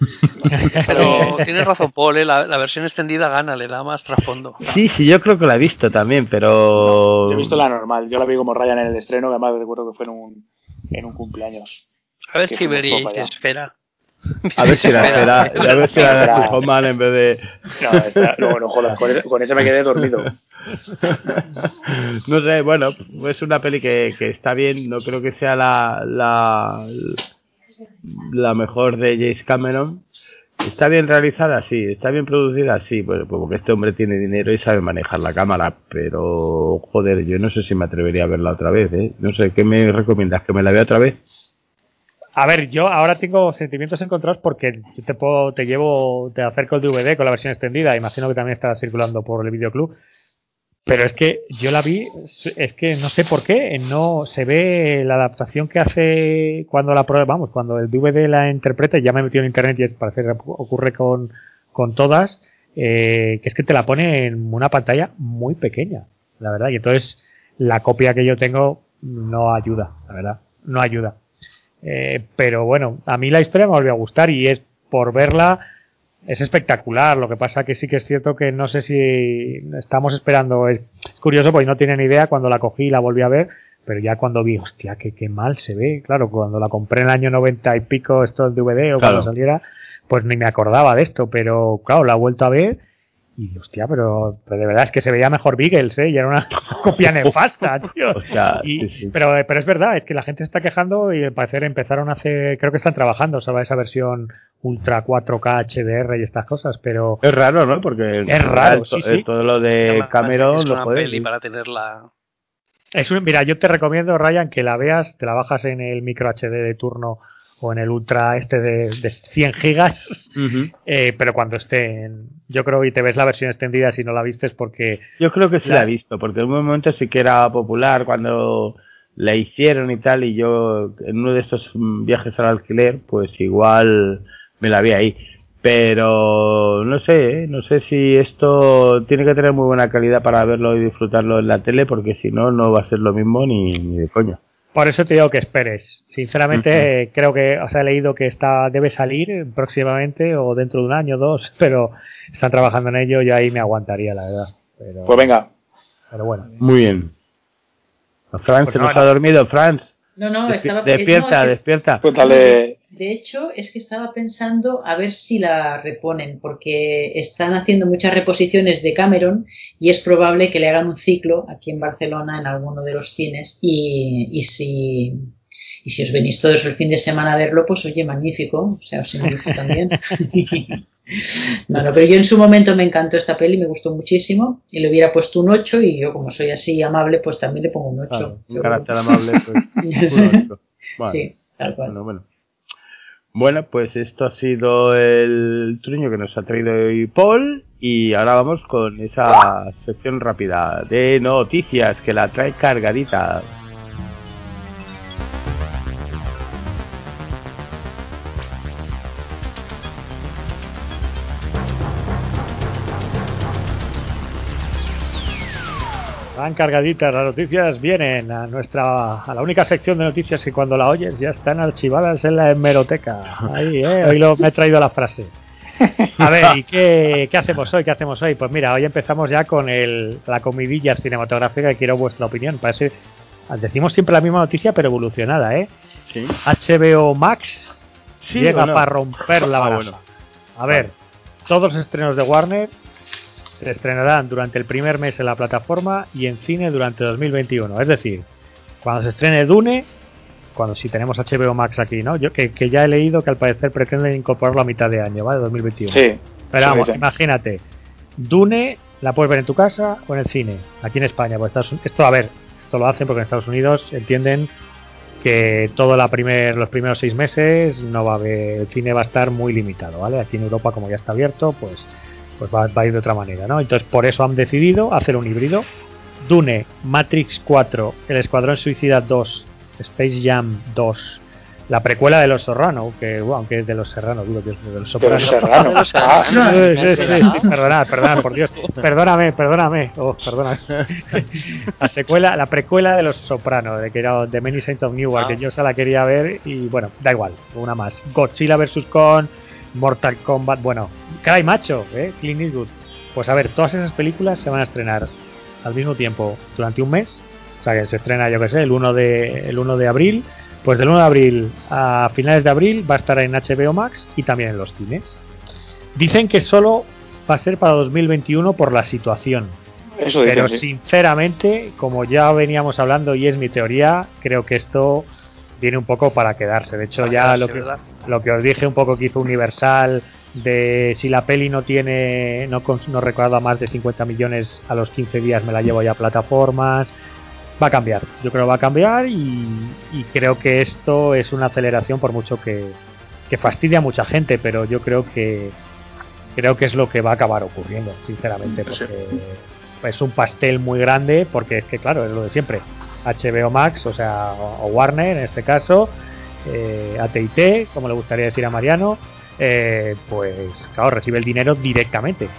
Pero tienes razón, Paul, ¿eh? la, la versión extendida gana, le da más trasfondo.
Sí, sí, yo creo que la he visto también, pero...
Yo he visto la normal, yo la vi como Ryan en el estreno, que además recuerdo que fue en un, en un cumpleaños.
A ver si
allá.
esfera.
A ver si la
Espera.
espera, a ver si la
Espera.
de Hoffman en vez de...
No, esta- no, no jodas, con ese, con ese me quedé dormido.
no sé, bueno, es una peli que, que está bien, no creo que sea la, la, la mejor de James Cameron. Está bien realizada, sí, está bien producida, sí, pues porque este hombre tiene dinero y sabe manejar la cámara, pero joder, yo no sé si me atrevería a verla otra vez, ¿eh? No sé, ¿qué me recomiendas? ¿Que me la vea otra vez?
A ver, yo ahora tengo sentimientos encontrados porque te puedo, te llevo, te acerco el DVD con la versión extendida, imagino que también está circulando por el videoclub. Pero es que yo la vi, es que no sé por qué, no se ve la adaptación que hace cuando la prueba, vamos, cuando el DVD la interpreta, ya me he metido en internet y parece que ocurre con, con todas, eh, que es que te la pone en una pantalla muy pequeña, la verdad, y entonces la copia que yo tengo no ayuda, la verdad, no ayuda. Eh, pero bueno, a mí la historia me volvió a gustar y es por verla es espectacular. Lo que pasa que sí que es cierto que no sé si estamos esperando. Es, es curioso porque no ni idea cuando la cogí y la volví a ver. Pero ya cuando vi, hostia, que qué mal se ve. Claro, cuando la compré en el año 90 y pico, esto en DVD o cuando saliera, pues ni me acordaba de esto. Pero claro, la he vuelto a ver y hostia, pero, pero de verdad es que se veía mejor Beagles, ¿eh? Y era una copia nefasta, tío.
O sea,
Y-
sí, sí.
Pero, pero es verdad, es que la gente se está quejando y al parecer empezaron hace, creo que están trabajando sobre esa versión Ultra 4K HDR y estas cosas, pero
Es raro, ¿no? Porque
Es raro, sí, sí.
todo lo de Cameron
es
lo
una
puedes.
peli para tenerla.
es un, mira, yo te recomiendo, Ryan, que la veas, te la bajas en el micro HD de turno o en el Ultra este de, de 100 gigas, eh, pero cuando esté en, yo creo y te ves la versión extendida si no la vistes porque
Yo creo que sí
La-
la he visto, porque en un momento sí que era popular cuando la hicieron y tal, y yo en uno de estos mm, viajes al alquiler, pues igual me la vi ahí. Pero no sé, ¿eh? no sé si esto tiene que tener muy buena calidad para verlo y disfrutarlo en la tele, porque si no, no va a ser lo mismo ni, ni de coña.
Por eso te digo que esperes. Sinceramente, creo que, o sea, he leído que está, debe salir próximamente o dentro de un año o dos, pero están trabajando en ello y ahí me aguantaría, la verdad. Pero,
Pues venga,
pero bueno.
Muy bien. Franz,
Pues
se nos
nada.
ha dormido, Franz.
No, no,
Despi-
estaba
despierta,
no, es-
despierta.
cuéntale.
De hecho, es que estaba pensando a ver si la reponen, porque están haciendo muchas reposiciones de Cameron y es probable que le hagan un ciclo aquí en Barcelona en alguno de los cines. Y, y si y si os venís todos el fin de semana a verlo, pues oye, magnífico. O sea, os invito también. no, no, pero yo en su momento me encantó esta peli, me gustó muchísimo y le hubiera puesto un 8 y yo como soy así amable, pues también le pongo un 8.
Claro, un carácter amable, pues. un ocho. Vale.
Sí, tal cual.
Bueno, bueno. Bueno, pues esto ha sido el truño que nos ha traído hoy Paul y ahora vamos con esa sección rápida de noticias que la trae cargadita.
Van cargaditas las noticias, vienen a nuestra a la única sección de noticias que cuando la oyes ya están archivadas en la hemeroteca. Ahí, eh, hoy lo, me he traído la frase. A ver, ¿y qué, qué hacemos hoy? ¿Qué hacemos hoy? Pues mira, hoy empezamos ya con el, la comidilla cinematográfica y quiero vuestra opinión. Parece, decimos siempre la misma noticia, pero evolucionada, ¿eh?
Sí,
HBO Max llega para romper la
Ah,
baraja.
bueno.
A ver, todos los estrenos de Warner se estrenarán durante el primer mes en la plataforma y en cine durante 2021. Es decir, cuando se estrene Dune, cuando si tenemos HBO Max aquí, ¿no? Yo que, que ya he leído que al parecer pretenden incorporarlo a mitad de año, ¿vale? 2021.
Sí.
Pero vamos,
sí,
imagínate, Dune la puedes ver en tu casa o en el cine, aquí en España. Pues Estados Unidos- esto, a ver, esto lo hacen porque en Estados Unidos entienden que todo la primer, los primeros seis meses no va a haber, el cine va a estar muy limitado, ¿vale? Aquí en Europa, como ya está abierto, pues, pues va, va a ir de otra manera, ¿no? Entonces, por eso han decidido hacer un híbrido. Dune, Matrix 4, El Escuadrón Suicida 2, Space Jam 2, la precuela de Los Serrano, que, bueno, aunque es de Los Serrano, digo que es de Los
De
Soprano.
los serranos. Ah,
sí, sí, sí, perdonad, perdonad, por Dios. Perdóname, perdóname. Oh, perdóname. La secuela, la precuela de Los Soprano, de que era The Many Saints of Newark,
Ah.
que yo se la quería ver y bueno, da igual, una más. Godzilla vs. Kong, Mortal Kombat, bueno, caray macho, ¿eh? Clint Eastwood. Pues a ver, todas esas películas se van a estrenar al mismo tiempo durante un mes. O sea, que se estrena, yo que sé, el 1 de, el 1 de abril. Pues del 1 de abril a finales de abril va a estar en HBO Max y también en los cines. Dicen que solo va a ser para 2021 por la situación.
Eso
Pero
dicen,
sinceramente, como ya veníamos hablando y es mi teoría, creo que esto viene un poco para quedarse. De hecho, ya lo que,
¿verdad?
lo que os dije un poco que hizo Universal de si la peli no tiene, no, no recauda más de 50 millones a los 15 días me la llevo ya a plataformas. Va a cambiar, yo creo que va a cambiar y, y creo que esto es una aceleración por mucho que, que fastidia a mucha gente, pero yo creo que creo que es lo que va a acabar ocurriendo, sinceramente,
Sí.
porque es un pastel muy grande, porque es que claro, es lo de siempre. HBO Max, o sea, o Warner en este caso, eh, AT&T, como le gustaría decir a Mariano, eh, pues claro, recibe el dinero directamente.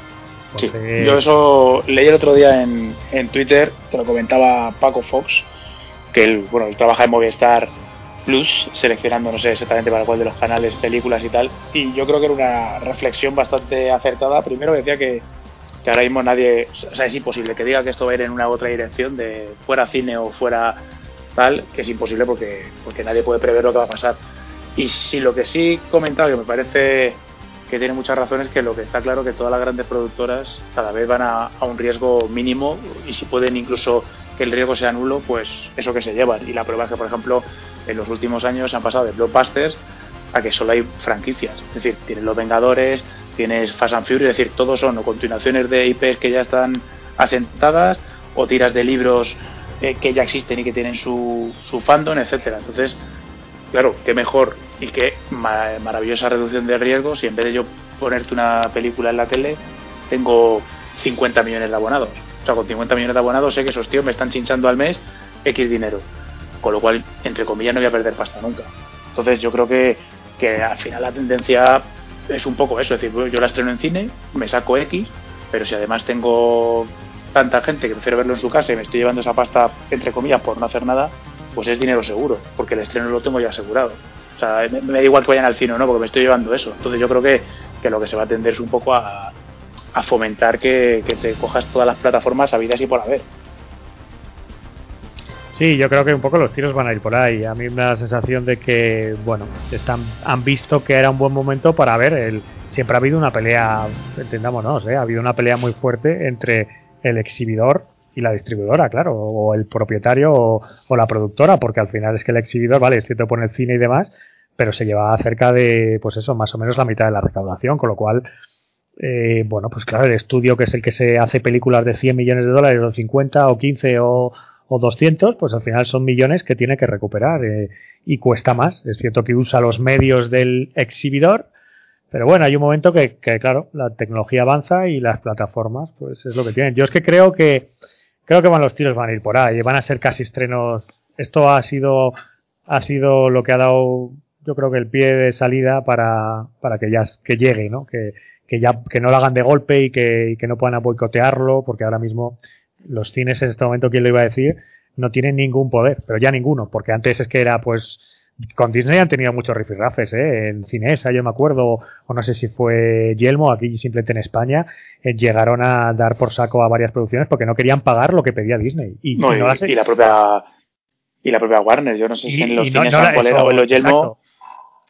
Sí, yo eso leí el otro día en, en Twitter, que lo comentaba Paco Fox, que él, bueno, él trabaja en Movistar Plus, seleccionando no sé exactamente para cuál de los canales, películas y tal, y yo creo que era una reflexión bastante acertada. Primero decía que, que ahora mismo nadie, o sea, es imposible que diga que esto va a ir en una u otra dirección, de fuera cine o fuera tal, que es imposible porque, porque nadie puede prever lo que va a pasar. Y si lo que sí comentaba, que me parece que tiene muchas razones que lo que está claro que todas las grandes productoras cada vez van a, a un riesgo mínimo y si pueden incluso que el riesgo sea nulo, pues eso que se llevan. Y la prueba es que, por ejemplo, en los últimos años han pasado de blockbusters a que solo hay franquicias. Es decir, tienes Los Vengadores, tienes Fast and Furious, es decir, todos son o continuaciones de IPs que ya están asentadas o tiras de libros eh, que ya existen y que tienen su, su fandom, etcétera. Entonces, claro, qué mejor y qué ma- maravillosa reducción de riesgos si en vez de yo ponerte una película en la tele, tengo 50 millones de abonados. O sea, con 50 millones de abonados sé que esos tíos me están chinchando al mes X dinero. Con lo cual, entre comillas, no voy a perder pasta nunca. Entonces yo creo que, que al final la tendencia es un poco eso. Es decir, yo la estreno en cine, me saco X, pero si además tengo tanta gente que prefiero verlo en su casa y me estoy llevando esa pasta, entre comillas, por no hacer nada, pues es dinero seguro, porque el estreno lo tengo ya asegurado. O sea, me, da igual que vayan al cine o no, porque me estoy llevando eso. Entonces yo creo que, que lo que se va a tender es un poco a, a fomentar que, que te cojas todas las plataformas habidas y por haber.
Sí, yo creo que un poco los tiros van a ir por ahí. A mí me da la sensación de que, bueno, están, han visto que era un buen momento para ver. El, siempre ha habido una pelea, entendámonos, ¿eh? ha habido una pelea muy fuerte entre el exhibidor y la distribuidora, claro, o el propietario o, o la productora, porque al final es que el exhibidor, vale, es cierto, pone el cine y demás, pero se lleva cerca de, pues eso, más o menos la mitad de la recaudación, con lo cual, eh, bueno, pues claro, el estudio que es el que se hace películas de 100 millones de dólares, o 50 o 15 o, o 200, pues al final son millones que tiene que recuperar eh, y cuesta más. Es cierto que usa los medios del exhibidor, pero bueno, hay un momento que, claro, la tecnología avanza y las plataformas, pues es lo que tienen. Yo es que creo que creo que van los tiros van a ir por ahí, van a ser casi estrenos. Esto ha sido ha sido lo que ha dado, yo creo que el pie de salida para, para que ya que llegue, ¿no? Que, que ya que no lo hagan de golpe y que, y que no puedan boicotearlo, porque ahora mismo los cines en este momento, ¿quién lo iba a decir? No tienen ningún poder, pero ya ninguno, porque antes es que era pues con Disney han tenido muchos rifirrafes, ¿eh? En Cinesa, yo me acuerdo, o no sé si fue Yelmo, aquí simplemente en España, eh, llegaron a dar por saco a varias producciones porque no querían pagar lo que pedía Disney. Y,
No,
y no
la propia y la propia Warner, yo no sé si
y-
en los
y no-
cines
no
o en cuál era,
eso,
o en los Yelmo.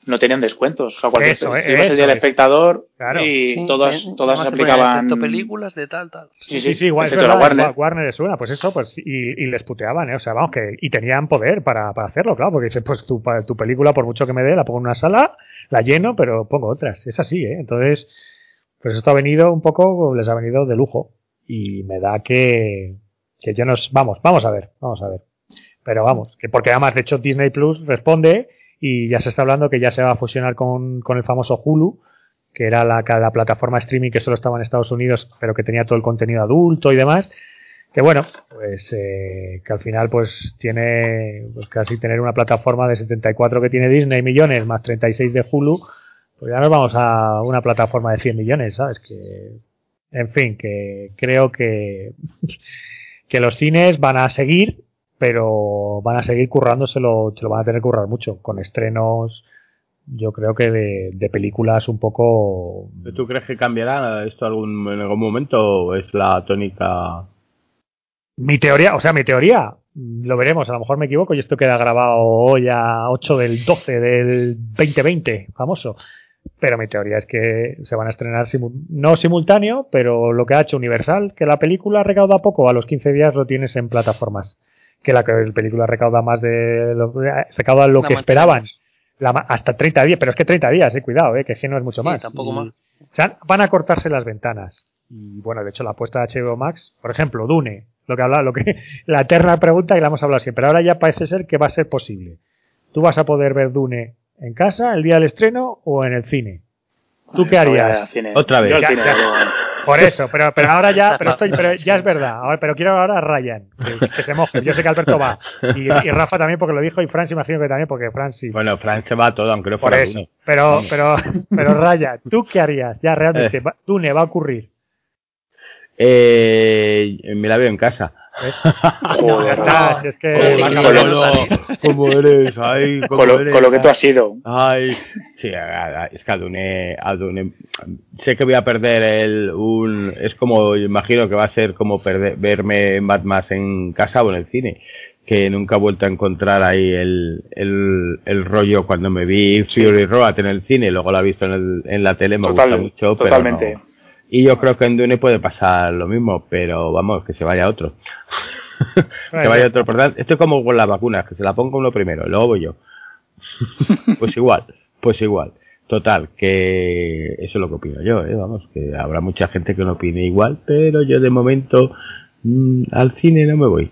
No tenían descuentos. O sea, cualquier
Eso, eh,
ibas el
eso
día del
es.
espectador
Claro.
y
Sí,
todas, todas se aplicaban.
películas de tal, tal.
Sí,
Sí, sí, igual, es verdad,
la Warner.
Wa- Warner es una, pues eso, pues y, y les puteaban, ¿eh? o sea, vamos, que y tenían poder para, para hacerlo, claro, porque dices, pues tu, tu película, por mucho que me dé, la pongo en una sala, la lleno, pero pongo otras, es así, ¿eh? Entonces, pues esto ha venido un poco, les ha venido de lujo, y me da que, que yo nos, vamos, vamos a ver, vamos a ver, pero vamos, que porque además, de hecho, Disney Plus responde, y ya se está hablando que ya se va a fusionar con, con el famoso Hulu, que era la, la plataforma streaming que solo estaba en Estados Unidos, pero que tenía todo el contenido adulto y demás. Que bueno, pues eh, que al final pues tiene pues casi tener una plataforma de 74 que tiene Disney millones más 36 de Hulu, pues ya nos vamos a una plataforma de 100 millones, ¿sabes? Que, en fin, que creo que, que los cines van a seguir, pero van a seguir currándoselo, se lo van a tener que currar mucho, con estrenos, yo creo que de, de películas un poco
¿Tú crees que cambiará esto algún, en algún momento o es la tónica?
Mi teoría, o sea, mi teoría, lo veremos, a lo mejor me equivoco y esto queda grabado hoy a 8 del 12 del 2020, famoso. Pero mi teoría es que se van a estrenar simu- no simultáneo, pero lo que ha hecho Universal, que la película recauda poco, a los 15 días lo tienes en plataformas. Que la película recauda más de lo, recauda lo
La
que esperaban. La hasta 30 días, pero es que 30 días, eh, cuidado, eh, que no es mucho
Sí,
más.
tampoco
Y-
más.
o sea, van a cortarse las ventanas. Y bueno, de hecho, la apuesta de HBO Max, por ejemplo, Dune, lo que habla, lo que, la eterna pregunta que la hemos hablado siempre. Ahora ya parece ser que va a ser posible. Tú vas a poder ver Dune en casa el día del estreno o en el cine. ¿Tú qué harías?
cine.
Otra vez.
Yo al cine,
ya. Por eso, pero, pero ahora ya, pero esto, pero ya es verdad. Ahora, pero quiero ahora a Ryan, que, que se moje. Yo sé que Alberto va. Y, y Rafa también porque lo dijo y Fran se imagino que también porque Fran sí.
Bueno, Fran se va a todo, aunque no
Por
fuera
eso.
uno.
Pero, pero, pero Raya, ¿tú qué harías? Ya realmente,
Eh.
Dune va a ocurrir.
Eh, me la veo en casa.
¿Ves?
Joder,
Ya está, si es que
Joder,
va a
qué
acabar-
bueno. no salir.
¿Cómo eres? Ay, ¿cómo
con, lo,
eres?
con lo que tú has sido.
Ay, sí, es que a Dune, a Dune- sé que voy a perder el, un, es como, imagino que va a ser como perder, verme en Mad Max en casa o en el cine, que nunca he vuelto a encontrar ahí el, el, el rollo cuando me vi Fury Road en el cine, luego la he visto en, el, en la tele, me
Total-
gusta mucho, pero
totalmente.
no. Y yo creo que en Dune puede pasar lo mismo, pero vamos, que se vaya otro. que vaya otro, por tanto, esto es como con las vacunas, que se la ponga uno primero, luego voy yo. pues igual, pues igual. Total, que eso es lo que opino yo, ¿eh? vamos, que habrá mucha gente que no opine igual, pero yo de momento mm, al cine no me voy.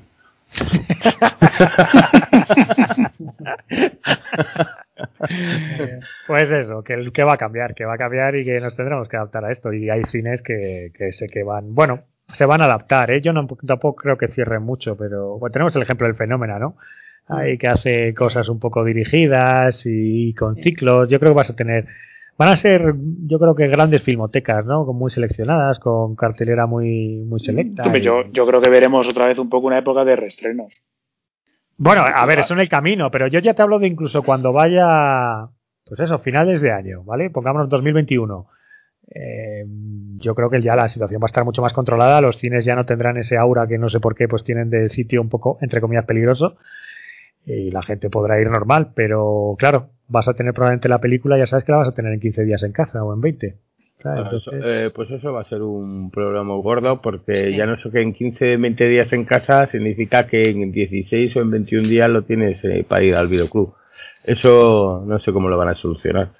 Pues eso, que, el- que va a cambiar, que va a cambiar y que nos tendremos que adaptar a esto. Y hay cines que, que sé que van, bueno, se van a adaptar, ¿eh? Yo no, tampoco creo que cierren mucho, pero bueno, tenemos el ejemplo del fenómeno, ¿no? Ahí que hace cosas un poco dirigidas y con ciclos. Yo creo que vas a tener, van a ser, yo creo que grandes filmotecas, ¿no? Con muy seleccionadas, con cartelera muy, muy selecta.
Hombre,
y-
yo, yo creo que veremos otra vez un poco una época de reestrenos.
Bueno, a ver, eso en el camino, pero yo ya te hablo de incluso cuando vaya, pues eso, finales de año, ¿vale? Pongámonos 2021. Eh, yo creo que ya la situación va a estar mucho más controlada, los cines ya no tendrán ese aura que no sé por qué pues tienen de sitio un poco, entre comillas, peligroso y la gente podrá ir normal, pero claro, vas a tener probablemente la película, ya sabes que la vas a tener en 15 días en casa o en 20. Claro,
Bueno, eso-
entonces-
eh, pues eso va a ser un problema gordo porque
Sí.
ya no sé que en 15, 20 días en casa significa que en 16 o en 21 días lo tienes eh, para ir al videoclub. Eso no sé cómo lo van a solucionar.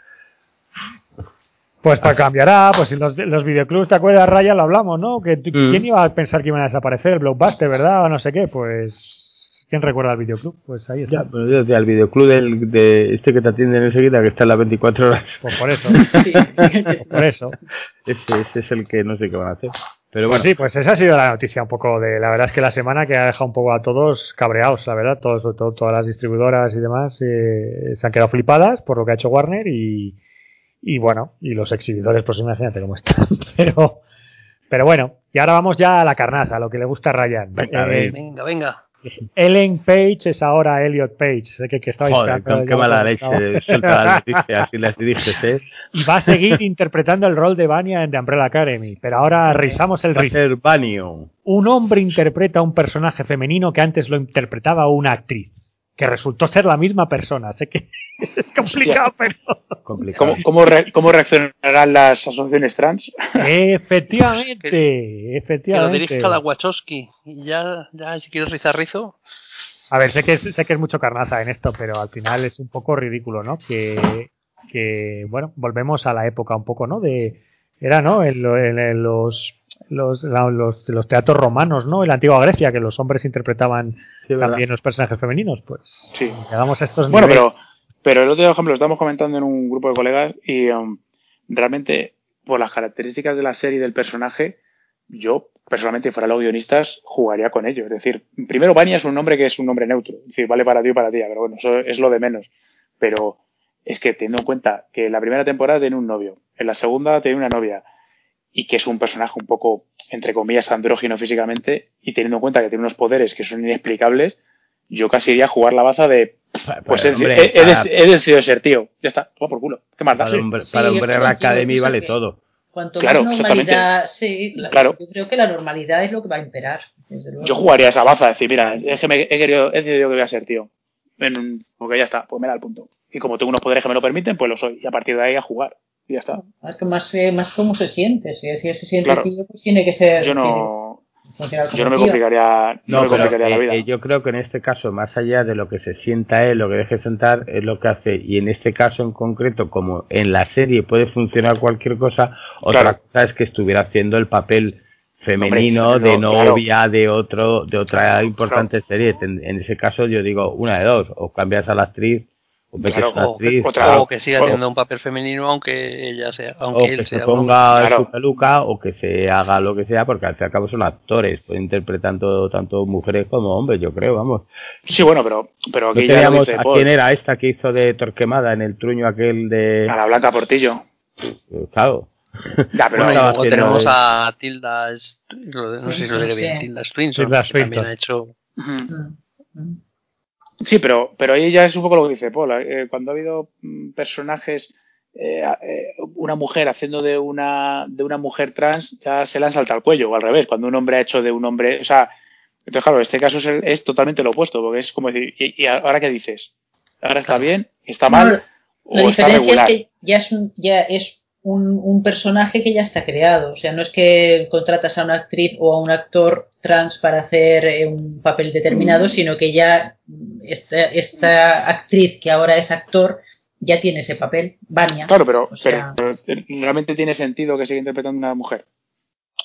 Pues para cambiará, pues si los, los videoclubs, ¿te acuerdas, Raya? Lo hablamos, ¿no? Que
Mm.
¿Quién iba a pensar que iban a desaparecer? El Blockbuster, ¿verdad? O no sé qué, pues... ¿Quién recuerda el videoclub? Pues ahí está.
Ya, pero yo decía, el videoclub del, de este que te atienden enseguida, que está en las 24 horas,
Pues por eso,
Sí.
por eso.
ese, ese es el que no sé qué van a hacer. Pero
Pues
bueno,
sí, pues esa ha sido la noticia un poco de... La verdad es que la semana que ha dejado un poco a todos cabreados, la verdad. Todos, sobre todo todas las distribuidoras y demás eh, se han quedado flipadas por lo que ha hecho Warner y... Y bueno, y los exhibidores, pues imagínate cómo están. Pero... Pero bueno, y ahora vamos ya a la carnaza, a lo que le gusta a Ryan.
Venga, a
Eh.
Venga, venga.
Ellen Page es ahora Elliot Page. Sé que, que estabais
joder, con qué mala leche suelta las noticias y las diriges, ¿eh?
Y va a seguir interpretando el rol de Vanya en The Umbrella Academy. Pero ahora rizamos el rizo. Un hombre interpreta a un personaje femenino que antes lo interpretaba una actriz. Que resultó ser la misma persona. Sé que es complicado, pero.
¿Cómo, cómo, cómo reaccionarán las asociaciones trans?
Efectivamente, efectivamente. Que lo
dirija la Wachowski. Y ya, ya, si quieres rizar rizo.
A ver, sé que, es, sé que es mucho carnaza en esto, pero al final es un poco ridículo, ¿no? Que, que bueno, volvemos a la época un poco, ¿no? De, era, ¿no? En, los, los, los, los, teatros romanos, ¿no? En la antigua Grecia, que los hombres interpretaban también los personajes femeninos, pues.
Sí.
Llegamos a estos
Bueno, pero, pero el otro ejemplo, lo estamos comentando en un grupo de colegas y um, realmente, por las características de la serie y del personaje, yo personalmente, fuera los guionistas, jugaría con ello. Es decir, primero, Vania es un nombre que es un nombre neutro. Es decir, vale para ti o para ti, pero bueno, eso es lo de menos. Pero es que teniendo en cuenta que en la primera temporada tiene un novio, en la segunda tiene una novia, y que es un personaje un poco, entre comillas, andrógino físicamente, y teniendo en cuenta que tiene unos poderes que son inexplicables, yo casi iría a jugar la baza de. Pues he, decidido ser tío. Ya está, toma por culo. ¿Qué más da?
Para, hombre, para Umbrella Academy vale todo.
Cuanto más normalidad, sí, claro. yo creo que la normalidad es lo que va a imperar.
Yo jugaría esa baza, decir, mira, es que me he, querido, he decidido que voy a ser tío. porque ya está, pues me da el punto. Y como tengo unos poderes que me lo permiten, pues lo soy. Y a partir de ahí a jugar. Y ya está.
Más, que más, eh, más cómo se siente. Si, si se siente tío, pues tiene que ser.
Yo no. Yo no me complicaría, no, la vida.
Eh, yo creo que en este caso, más allá de lo que se sienta él, lo que deje sentar, es lo que hace. Y en este caso en concreto, como en la serie puede funcionar cualquier cosa, otra cosa es que estuviera haciendo el papel femenino de novia de otro de otra importante serie. En ese caso yo digo una de dos, o cambias a la actriz
o, que siga haciendo un papel femenino aunque ella sea aunque
o que se ponga su peluca o que se haga lo que sea porque al fin y al cabo son actores pueden interpretar tanto, mujeres como hombres yo creo vamos.
Sí bueno pero pero
aquí ya dice, a quién era esta que hizo de Torquemada en el truño aquel de
a la Blanca Portillo.
Pues, claro.
Ya, pero luego tenemos a Tilda no sé si lo diré bien Tilda Swinton que también ha hecho
Sí, pero, pero ahí ya es un poco lo que dice Paul. Eh, cuando ha habido mm, personajes, eh, eh, una mujer haciendo de una, de una mujer trans, ya se le han saltado al cuello, o al revés, cuando un hombre ha hecho de un hombre. O sea, entonces, claro, este caso es, es totalmente lo opuesto, porque es como decir, ¿y, ahora qué dices? ¿Ahora está bien? ¿Está mal?
la diferencia es que ya es, ya es un, un, personaje que ya está creado. O sea, no es que contratas a una actriz o a un actor trans para hacer eh, un papel determinado, mm. sino que ya esta, esta, actriz que ahora es actor ya tiene ese papel, Vania.
Claro, pero, realmente tiene sentido que siga interpretando una mujer.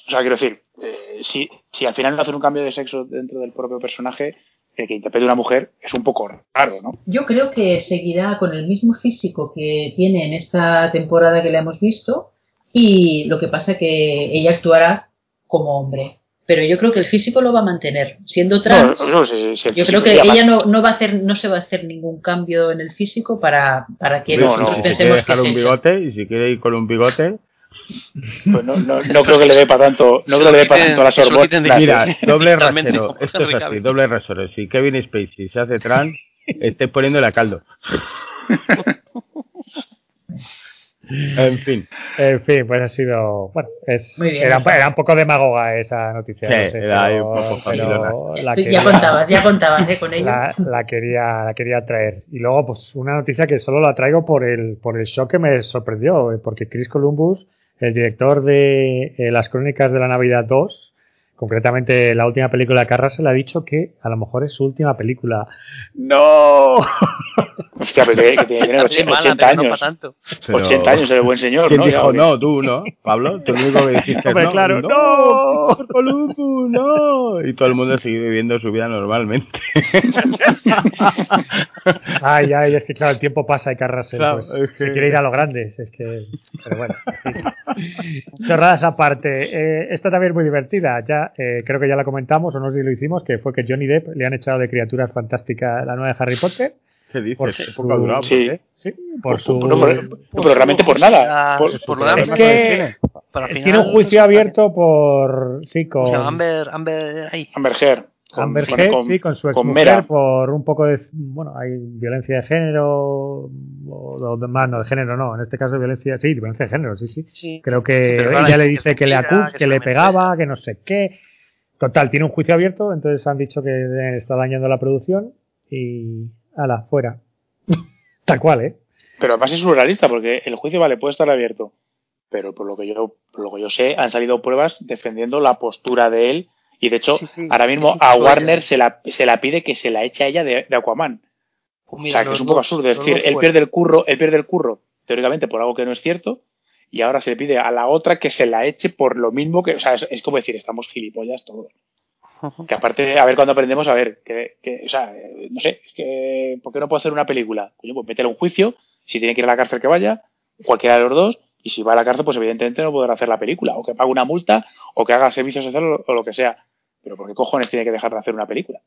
O sea, quiero decir, eh, si, si al final no hacen un cambio de sexo dentro del propio personaje, que interprete una mujer es un poco raro, ¿no?
Yo creo que seguirá con el mismo físico que tiene en esta temporada que le hemos visto y lo que pasa es que ella actuará como hombre. Pero yo creo que el físico lo va a mantener. Siendo trans, yo creo que ella no, no, va a hacer, no se va a hacer ningún cambio en el físico para, para que nosotros pensemos
si quiere dejar un bigote y si quiere ir con un bigote
pues no, no, no, creo que le dé para tanto, no creo que le dé para tanto a la Sorbonne.
Mira, doble rasero, esto es así, doble rasero. Si Kevin Spacey se hace trans, estés poniéndole a caldo. En fin.
En fin, pues ha sido. Bueno, es, era, era, un poco demagoga esa noticia.
Sí, era un poco
la Ya contabas, ya contabas ¿eh? con ella.
La, la, quería, la quería traer. Y luego, pues una noticia que solo la traigo por el, por el shock que me sorprendió, eh, porque Chris Columbus el director de eh, Las Crónicas de la Navidad 2, concretamente la última película de Carras, le ha dicho que a lo mejor es su última película. ¡No!
Hostia, pero que, tiene 80, años. 80 años el buen señor,
¿quién
¿no?
dijo no? Tú, ¿no? Pablo, tú único que dijiste no.
claro,
no, no, no. Y todo el mundo sigue viviendo su vida normalmente.
ay, ay, es que claro, el tiempo pasa y Carras pues, se quiere ir a lo grandes. Es que, pero bueno. Chorradas aparte. Eh, esta también es muy divertida. Ya, eh, creo que ya la comentamos, o no sé si lo hicimos, que fue que Johnny Depp le han echado de criaturas fantásticas la nueva de Harry Potter.
¿Qué dices? Por
su,
sí. sí. por su...
pero realmente por nada. Por,
por, es que tiene un juicio abierto por... Sí, con...
Amber, Amber, ahí.
Amber Heard.
Amber Heard, sí, con su ex mujer por un poco de... Bueno, hay violencia de género, o, más, no, de género no, en este caso violencia... Sí, violencia de género, sí, sí. sí. Creo que ella le dice que, le acusa, que, le pegaba, que no sé qué. Total, tiene un juicio abierto, entonces han dicho que está dañando la producción y ala, fuera. Tal cual, ¿eh?
Pero además es surrealista porque el juicio, vale, puede estar abierto. Pero por lo que yo, por lo que yo sé, han salido pruebas defendiendo la postura de él. Y de hecho,
Sí, sí,
ahora mismo a Warner se la, se la pide que se la eche a ella de, de Aquaman.
Pues
o
mira,
sea, que es un poco absurdo. Es decir,
dos
él pierde el curro, él pierde el curro, teóricamente, por algo que no es cierto. Y ahora se le pide a la otra que se la eche por lo mismo que, o sea, es, es como decir, estamos gilipollas todos. Que aparte, a ver cuando aprendemos a ver, que, que, o sea, eh, no sé, es que, ¿por qué no puedo hacer una película? Coño, pues métele un juicio, si tiene que ir a la cárcel que vaya, cualquiera de los dos, y si va a la cárcel, pues evidentemente no podrá hacer la película, o que pague una multa, o que haga servicio social o, o lo que sea. Pero ¿por qué cojones tiene que dejar de hacer una película?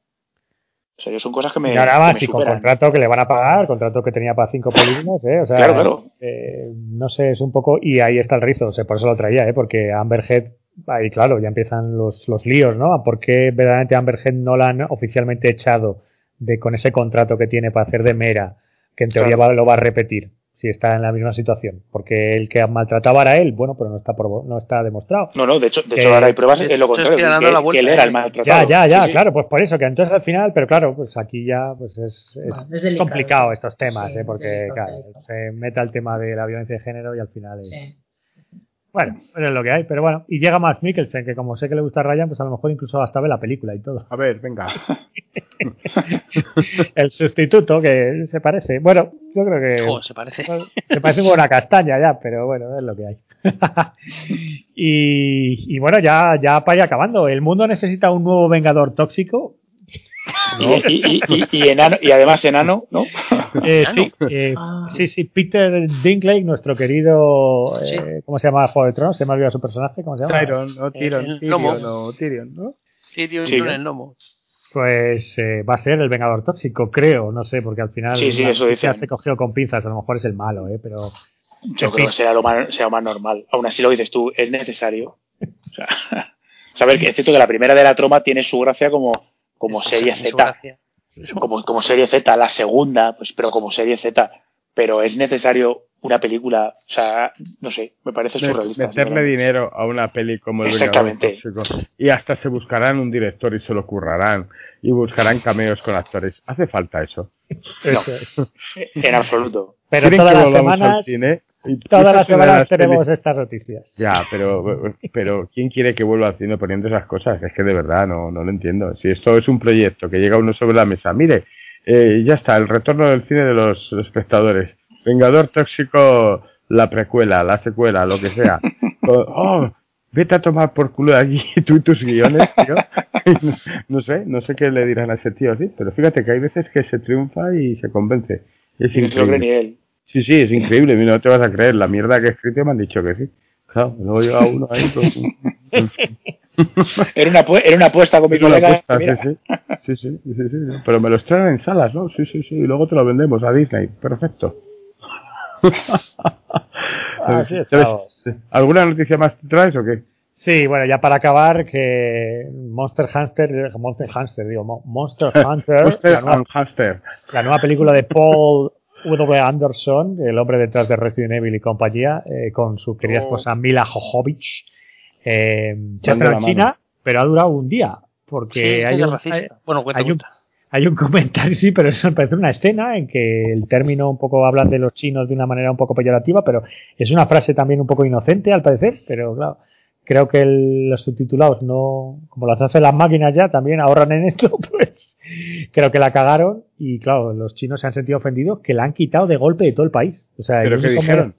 O sea, son cosas que me,
y ahora más, y con contrato que le van a pagar, contrato que tenía para cinco películas, ¿eh? O sea,
Claro, claro.
eh, no sé, es un poco. Y ahí está el rizo, o sea, por eso lo traía, ¿eh? Porque Amber Heard, ahí claro, ya empiezan los, los líos, ¿no? ¿Por qué verdaderamente Amber Heard no la han oficialmente echado de con ese contrato que tiene para hacer de mera, que en teoría
Claro.
va- lo va a repetir? Si está en la misma situación. Porque el que maltrataba era él, bueno, pero no está, por, no está demostrado.
No, no, de hecho, de
Que-
hecho ahora hay pruebas
de
en lo contrario,
que
que,
la
que
vuelta,
él era el
¿eh?
maltratado.
Ya, ya, ya,
Sí, sí.
claro, pues por eso, que entonces al final, pero claro, pues aquí ya pues es, es,
Bueno, es
es
delicado.
complicado estos temas,
Sí,
¿eh? porque
delicado,
claro,
delicado.
se meta el tema de la violencia de género y al final es... Bueno, es lo que hay, pero bueno, y llega más Mikkelsen, que como sé que le gusta a Ryan, pues a lo mejor incluso hasta ve la película y todo.
A ver, venga.
El sustituto, que se parece, bueno, yo creo que...
Joder, se parece.
Se parece como una castaña ya, pero bueno, es lo que hay. y, y bueno, ya, ya para ir acabando, el mundo necesita un nuevo vengador tóxico.
Y, y, y, y- y enano, y además enano, ¿no?
Eh, sí, eh,
Ah.
sí, sí, Peter Dinklage, nuestro querido, eh. ¿cómo se llama Juego de Tronos? Se me ha olvidado su personaje, ¿cómo se llama?
Tyron, o Tyrion, Tyrion,
lomo.
Tyrion, ¿no?
Tyrion
¿no?
el gnomo.
Pues eh, va a ser el Vengador Tóxico, creo, no sé, porque al final
Sí, sí, eso dicen.
se cogió con pinzas, a lo mejor es el malo, ¿eh? pero
Yo creo
fin.
que será lo más, será lo más normal. Aún así lo dices tú, es necesario. O sea, o sea, a ver, que es cierto que la primera de la troma tiene su gracia como, como
Esa
serie Z. Como, como serie Z, la segunda, pues, pero como serie Z. Pero es necesario una película, o sea, no sé, me parece surrealista.
meterle dinero a una peli como el
Exactamente.
Y hasta se buscarán un director y se lo currarán. Y buscarán cameos con actores. ¿Hace falta eso?
es.
En absoluto.
Pero
¿Quieren
todas
que
las
al cine? Y
todas las semanas
las
tenemos estas noticias.
Ya, pero, pero ¿quién quiere que vuelva al cine poniendo esas cosas? Es que de verdad no, no lo entiendo. Si esto es un proyecto que llega uno sobre la mesa, mire, eh, ya está, el retorno del cine de los espectadores. Vengador Tóxico, la precuela, la secuela, lo que sea. O- oh, vete a tomar por culo de aquí tú y tus guiones, tío. no sé, no sé qué le dirán a ese tío así, pero fíjate que hay veces que se triunfa y se convence. Es
Y no se lo cree ni
increíble.
él.
Sí, sí, es increíble, no te vas a creer. La mierda que he escrito me han dicho que sí. Claro, luego llega uno ahí con
Era una, era una apuesta con mi colega.
apuesta,
mira.
sí, sí. Sí, sí, sí. Pero me lo estrenan en salas, ¿no? Sí, sí, sí. Y luego te lo vendemos a Disney. Perfecto.
Así
¿Sabes?
estamos.
¿Alguna noticia más traes o qué?
Sí, bueno, ya para acabar, que Monster Hunter, Monster Hunter, digo, Mo- Monster Hunter,
Monster
la nueva,
Hamster.
la nueva película de Paul W. Anderson, el hombre detrás de Resident Evil y compañía, eh, con su querida
Oh.
esposa Mila Jovovich. Eh, ya está en China, pero ha durado un día, porque
Sí,
hay, un,
bueno, cuenta,
hay un-
cuenta.
hay un comentario, sí, pero eso me parece una escena en que el término un poco hablan de los chinos de una manera un poco peyorativa, pero es una frase también un poco inocente al parecer, pero claro, creo que el- los subtitulados no, como las hacen las máquinas ya, también ahorran en esto, pues creo que la cagaron y claro, los chinos se han sentido ofendidos que la han quitado de golpe de todo el país. O sea,
¿Pero qué dijeron?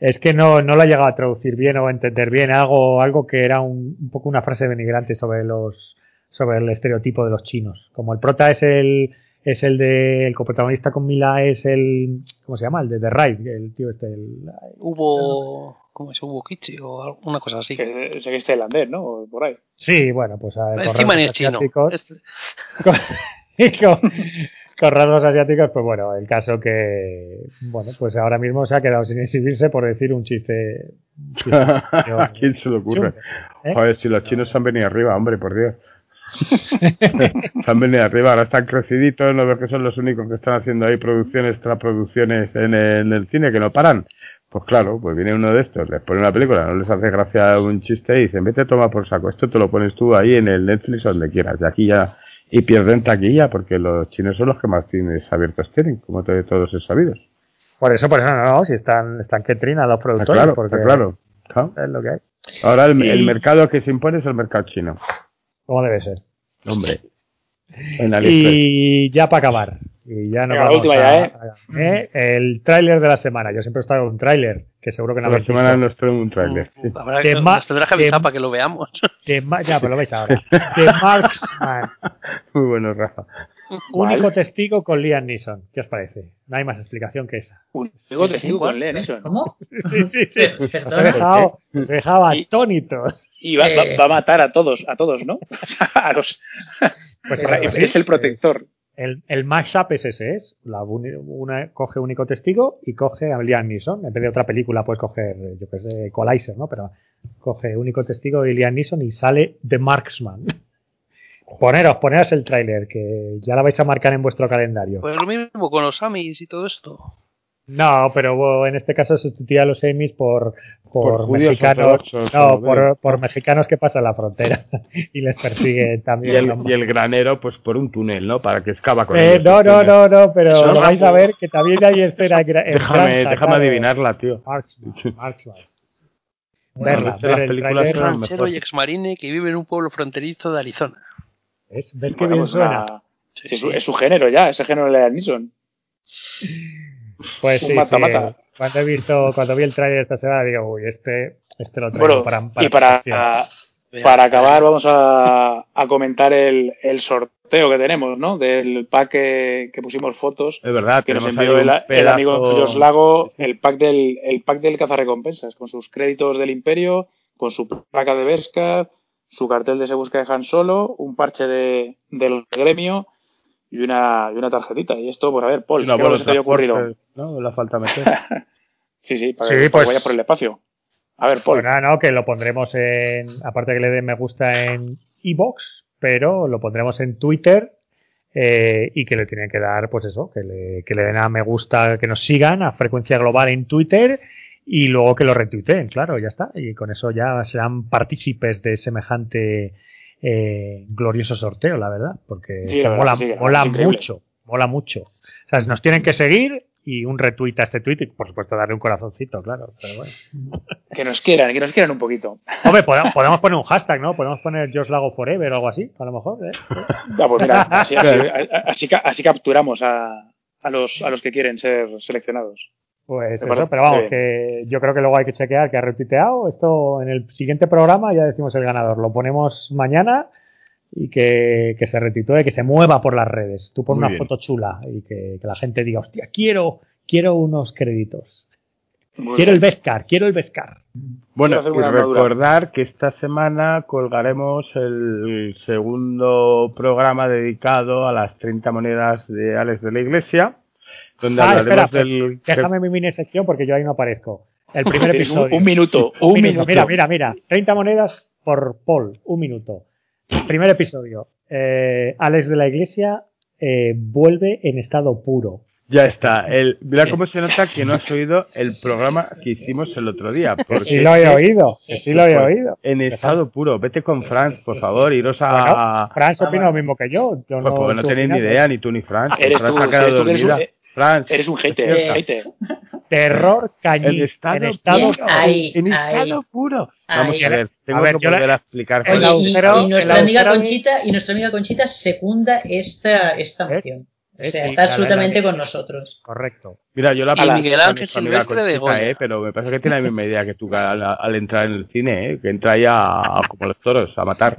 es que no, no lo he llegado a traducir bien o a entender bien algo, algo que era un, un poco una frase denigrante sobre los sobre el estereotipo de los chinos. Como el prota es el es el de el coprotagonista con Mila es el ¿cómo se llama? el de The Ride, el tío este el,
Hubo. ¿Cómo es? Hubo Kichi o alguna cosa así.
Que sé que es tailandés, ¿no? O Por ahí.
Sí, bueno, pues a ver,
Encima ni es chino.
asiáticos-
Este-
con, y con- con rasgos asiáticos, pues bueno, el caso que, bueno, pues ahora mismo se ha quedado sin exhibirse por decir un chiste. un chiste
¿A quién se le ocurre?
¿eh?
Joder, si los chinos se han venido arriba, hombre, por Dios. se han venido arriba, ahora están creciditos, no veo que son los únicos que están haciendo ahí producciones tras producciones en el, en el cine que no paran. Pues claro, pues viene uno de estos, les pone una película, no les hace gracia un chiste y dicen, vete a tomar por saco, esto te lo pones tú ahí en el Netflix o donde quieras, y aquí ya, Y pierden taquilla porque los chinos son los que más cines abiertos tienen, como todos es sabidos.
Por eso, por eso, no, no, si están, están que trinan los productores.
claro,
porque
claro. Claro.
Es lo que hay.
Ahora el,
Y-
el mercado que se impone es el mercado chino.
Como debe ser.
Hombre.
Y ya para acabar. Y ya no
Venga, la
vamos
última
a-
ya, ¿eh?
a- ¿eh? El tráiler de la semana. Yo siempre he estado un tráiler, que seguro que no habéis
semana
visto.
nos traen un tráiler. sí.
Habrá
Que
nos tendrás que avisar para que lo veamos.
De Ma- ya, pero lo veis ahora. The Marksman.
Muy bueno, Rafa.
Único testigo con Liam Neeson. ¿Qué os parece? No hay más explicación que esa.
Un digo testigo
¿Cuál?
con Liam Neeson.
¿Cómo?
Sí, sí, sí. Os he dejado, os he dejado
Y-
atónitos.
Y va, va- va a matar a todos, a todos, ¿no? a los,
Pues
es,
claro,
es
sí.
el protector.
El, el mashup es ese, es la una coge único testigo y coge a Liam Neeson. En vez de otra película puedes coger, yo que sé, Equalizer, ¿no? Pero coge único testigo y Liam Neeson y sale The Marksman. Poneros, poneros el tráiler, que ya la vais a marcar en vuestro calendario.
Pues lo mismo con los Amis y todo esto.
No, pero bueno, en este caso sustituía a los Emmys por, por, mexicanos, no, por, por mexicanos que pasan la frontera y les persigue
Y
también.
y el granero, pues por un túnel, ¿no? Para que excava con
Eh,
ellos
no, no, no, no, pero
Eso
vais a ver que también hay escena en
Déjame,
Francia,
déjame
claro.
adivinarla, tío.
Marksman, Marksman.
Bueno,
Verla, ver el
ranchero y exmarine que vive en un pueblo fronterizo de Arizona.
¿Ves, ¿Ves qué
Bueno,
bien suena?
una- sí, es, su, es su género ya, ese género de Liam Neeson.
Pues sí. Cuando he visto, cuando vi el tráiler esta semana digo, uy, este, este lo traigo
Bueno,
para, para
y para, acabar vamos a, a comentar el, el sorteo que tenemos, ¿no? Del pack que, que pusimos fotos,
Es verdad,
que nos envió el, amigo Jos Lago, el pack del el pack del cazarrecompensas, con sus créditos del Imperio, con su placa de Beskar, su cartel de Se Busca de Han Solo, un parche de, del gremio y una, y una tarjetita. Y esto, pues a ver, Paul,
Una
¿qué se te haya ocurrido?
¿no? La falta meter.
Sí, sí, para
Sí,
que, para que
pues-
vaya por el espacio. A ver, Paul.
Pues nada, no, que lo pondremos en, aparte que le den me gusta en iBox, pero lo pondremos en Twitter eh, y que le tienen que dar, pues eso, que le, que le den a me gusta, que nos sigan a frecuencia global en Twitter y luego que lo retuiteen, claro, ya está. Y con eso ya serán partícipes de semejante eh, glorioso sorteo, la verdad, porque
Sí, la verdad
mola,
sí,
mola mucho, mola mucho. O sea, nos tienen que seguir y un retweet a este tweet y por supuesto darle un corazoncito, claro, pero bueno.
Que nos quieran, que nos quieran un poquito.
Hombre, podemos, podemos poner un hashtag, ¿no? Podemos poner Josh Lago Forever o algo así, a lo mejor. ¿eh?
Ya, pues mira, así, así, así ca- así capturamos a, a, los, a los que quieren ser seleccionados.
Pues eso, pero vamos, que yo creo que luego hay que chequear que ha retuiteado. Esto en el siguiente programa ya decimos el ganador. Lo ponemos mañana y que, que se retuitee, que se mueva por las redes. Tú pon
Muy
una
bien.
foto chula y que, que la gente diga, hostia, quiero, quiero unos créditos.
Muy
quiero
bien.
el Vescar, quiero el Vescar.
Bueno, y recordar que esta semana colgaremos el segundo programa dedicado a las 30 monedas de Alex de la Iglesia, donde
Ah,
hablaremos
espera, pues,
del...
Déjame mi mini sección porque yo ahí no aparezco. El primer
Tienes un,
episodio.
un minuto, un, minuto.
Mira, mira, mira. 30 monedas por Paul. Un minuto. Primer episodio. Eh, Alex de la Iglesia eh, vuelve en estado puro.
Ya está. El, mira cómo se nota que no has oído el programa que hicimos el otro día.
Que
Porque
sí lo he oído. Que sí lo he
pues,
oído.
En estado puro. Vete con Franz, por favor, iros a...
Bueno, Franz opina lo mismo que yo. yo
Pues porque no
estoy
tenéis ni idea, ni tú ni Franz.
Eres
Franz
tú,
ha quedado
eres tú que eres un-
dormida. Franz,
Eres un hater,
despierta.
hater.
Terror cañí.
En estado,
en estado
puro.
Ahí,
en
ahí.
estado puro. Vamos
Ahí.
a ver, tengo
A ver,
que
yo la-
volver a explicar.
El
Oye, y,
agujero-
y nuestra
el
amiga Conchita y nuestra amiga Conchita secunda esta esta
¿Ves?
moción. O
¿Ves?
sea,
Sí,
está
la- la-
absolutamente
la-
con nosotros.
Correcto.
Mira, yo la
Y Miguel Ángel
nuestra
Silvestre de Goya.
eh, pero me parece que tiene la misma idea que tú al, al entrar en el cine, eh, que entra ya a- como los toros, a matar.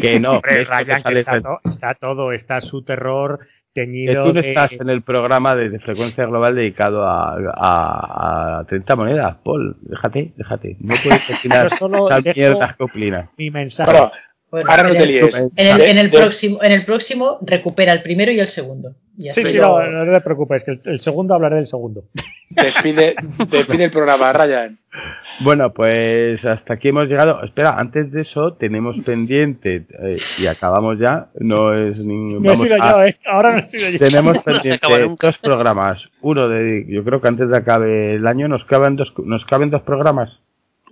Que no,
Hombre, Ryan, que está, to- está todo. Está su terror teñido
tú no
de-
estás en el programa de, de frecuencia global dedicado a, a, a 30 monedas, Paul. Déjate, déjate. No puedes opinar
solo
mierdas que opinas.
mi mensaje.
Bueno,
Bueno,
ahora no
en
te líes.
En el, en próximo, en el próximo recupera el primero y el segundo. Y así
Sí, sí,
lo-
no, no te preocupes, que el, el segundo hablaré del segundo.
Despide, despide el programa, Ryan.
Bueno, pues hasta aquí hemos llegado. Espera, antes de eso tenemos pendiente, eh, y acabamos ya, no es ni...
No he sido
a-
yo, ¿eh? Ahora no he sido yo.
Tenemos pendiente dos programas. Uno de, yo creo que antes de acabe el año nos caben dos, nos caben dos programas.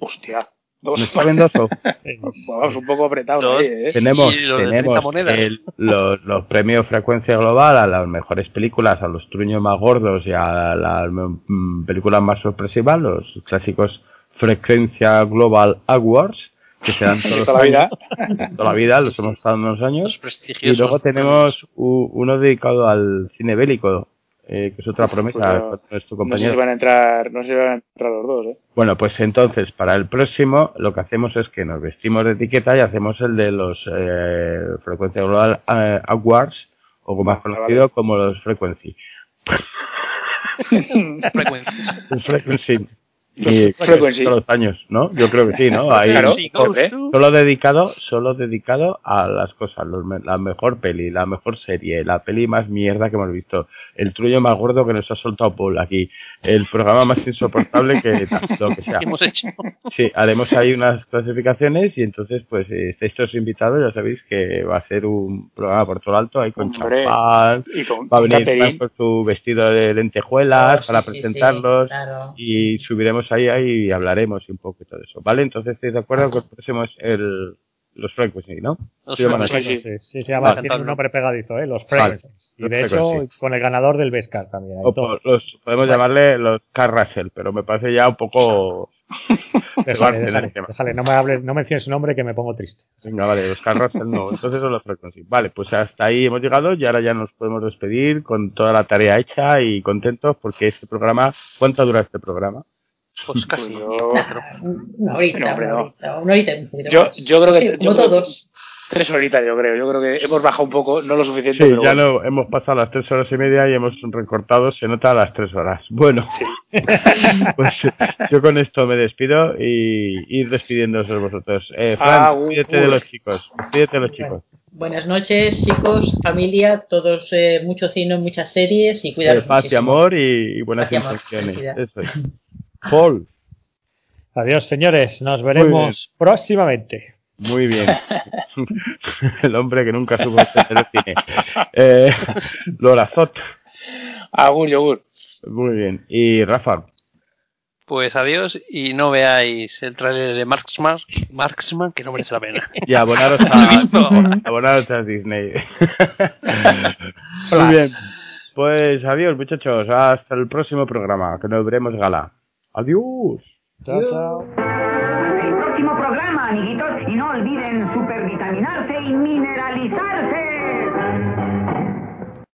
Hostia. Dos.
¿No saben dos?
Vamos un poco apretados ¿eh?
Tenemos,
Y lo de 30
tenemos el- los, los premios Frecuencia Global a las mejores películas, a los truños más gordos y a las mm, películas más sorpresivas, los clásicos Frecuencia Global Awards, que se dan todos los
Toda la vida.
toda la vida, los hemos dado unos años. Y luego tenemos u- uno dedicado al cine bélico, eh, que es otra promesa
Pues
nuestro
No sé si van a entrar, no sé si van a entrar los dos, ¿eh?
Bueno, pues entonces, para el próximo, lo que hacemos es que nos vestimos de etiqueta y hacemos el de los eh, Frecuencia Global eh, Awards, o más
Vale,
conocido como los Frequency.
frecuencias.
Y
Frequency.
todos los años, ¿no? Yo creo que sí, ¿no? Ahí,
Claro,
Sí, to-
Solo dedicado, solo dedicado a las cosas, los me- la mejor peli, la mejor serie, la peli más mierda que hemos visto, el trullo más gordo que nos ha soltado Paul aquí, el programa más insoportable que lo que sea.
que hemos hecho.
Sí, haremos ahí unas clasificaciones y entonces pues eh, estáis todos invitados, ya sabéis que va a ser un programa por todo lo alto, ahí con
Hombre.
champán,
Y con,
va a venir con su vestido de lentejuelas
Oh,
para
sí, sí, sí,
presentarlos
claro.
y subiremos ahí, ahí y hablaremos un poco de todo eso, ¿vale? Entonces estáis de acuerdo que es el, los Frequency, ¿no?
Los
Sí,
sí.
Sí, sí, se llama,
Vale.
tiene un nombre pegadizo, ¿eh? Los
Vale.
Frequencies. Y
Los
de hecho,
Frequencies.
con el ganador del Vescar también.
O
todo.
los, podemos llamarle los Car Russell, pero me parece ya un poco...
Déjale, déjale, déjale, no me hables, no menciones su nombre que me pongo triste.
Venga, vale, los Car Russell no, entonces son los Frequency. Vale, pues hasta ahí hemos llegado y ahora ya nos podemos despedir con toda la tarea hecha y contentos porque este programa... ¿Cuánto dura este programa?
Pues casi
Pues yo-
cuatro.
Una horita,
No, hombre,
una horita, una horita y un poquito
Yo, yo creo que
Sí,
yo
como
creo-
todos.
tres horitas, yo creo. Yo creo que hemos bajado un poco, no lo suficiente,
Sí,
pero
ya
bueno.
no hemos pasado las tres horas y media y hemos recortado, se nota a las tres horas. Bueno, pues yo con esto me despido y ir despidiéndose vosotros. Eh, Fran,
Agur.
despídete de los chicos, despídete de los chicos.
Buenas noches, chicos, familia, todos, eh, mucho cine, muchas series y
Eh,
cuidaros
paz y amor y, y buenas
Paz y amor.
Eso es. Paul,
Adiós, señores. Nos veremos próximamente.
muy bien. El hombre que nunca supo hacer el cine. Eh, Lorazot,
Agur, yogur.
muy bien. Y Rafa,
Pues adiós y no veáis el tráiler de Marksman, Marksman que no merece la pena.
y abonaros a, abonaros a Disney. Muy bien. Pues adiós, muchachos. Hasta el próximo programa, que nos veremos gala. Adiós.
Chao, chao.
Hasta el próximo programa, amiguitos. Y no olviden supervitaminarse y mineralizarse.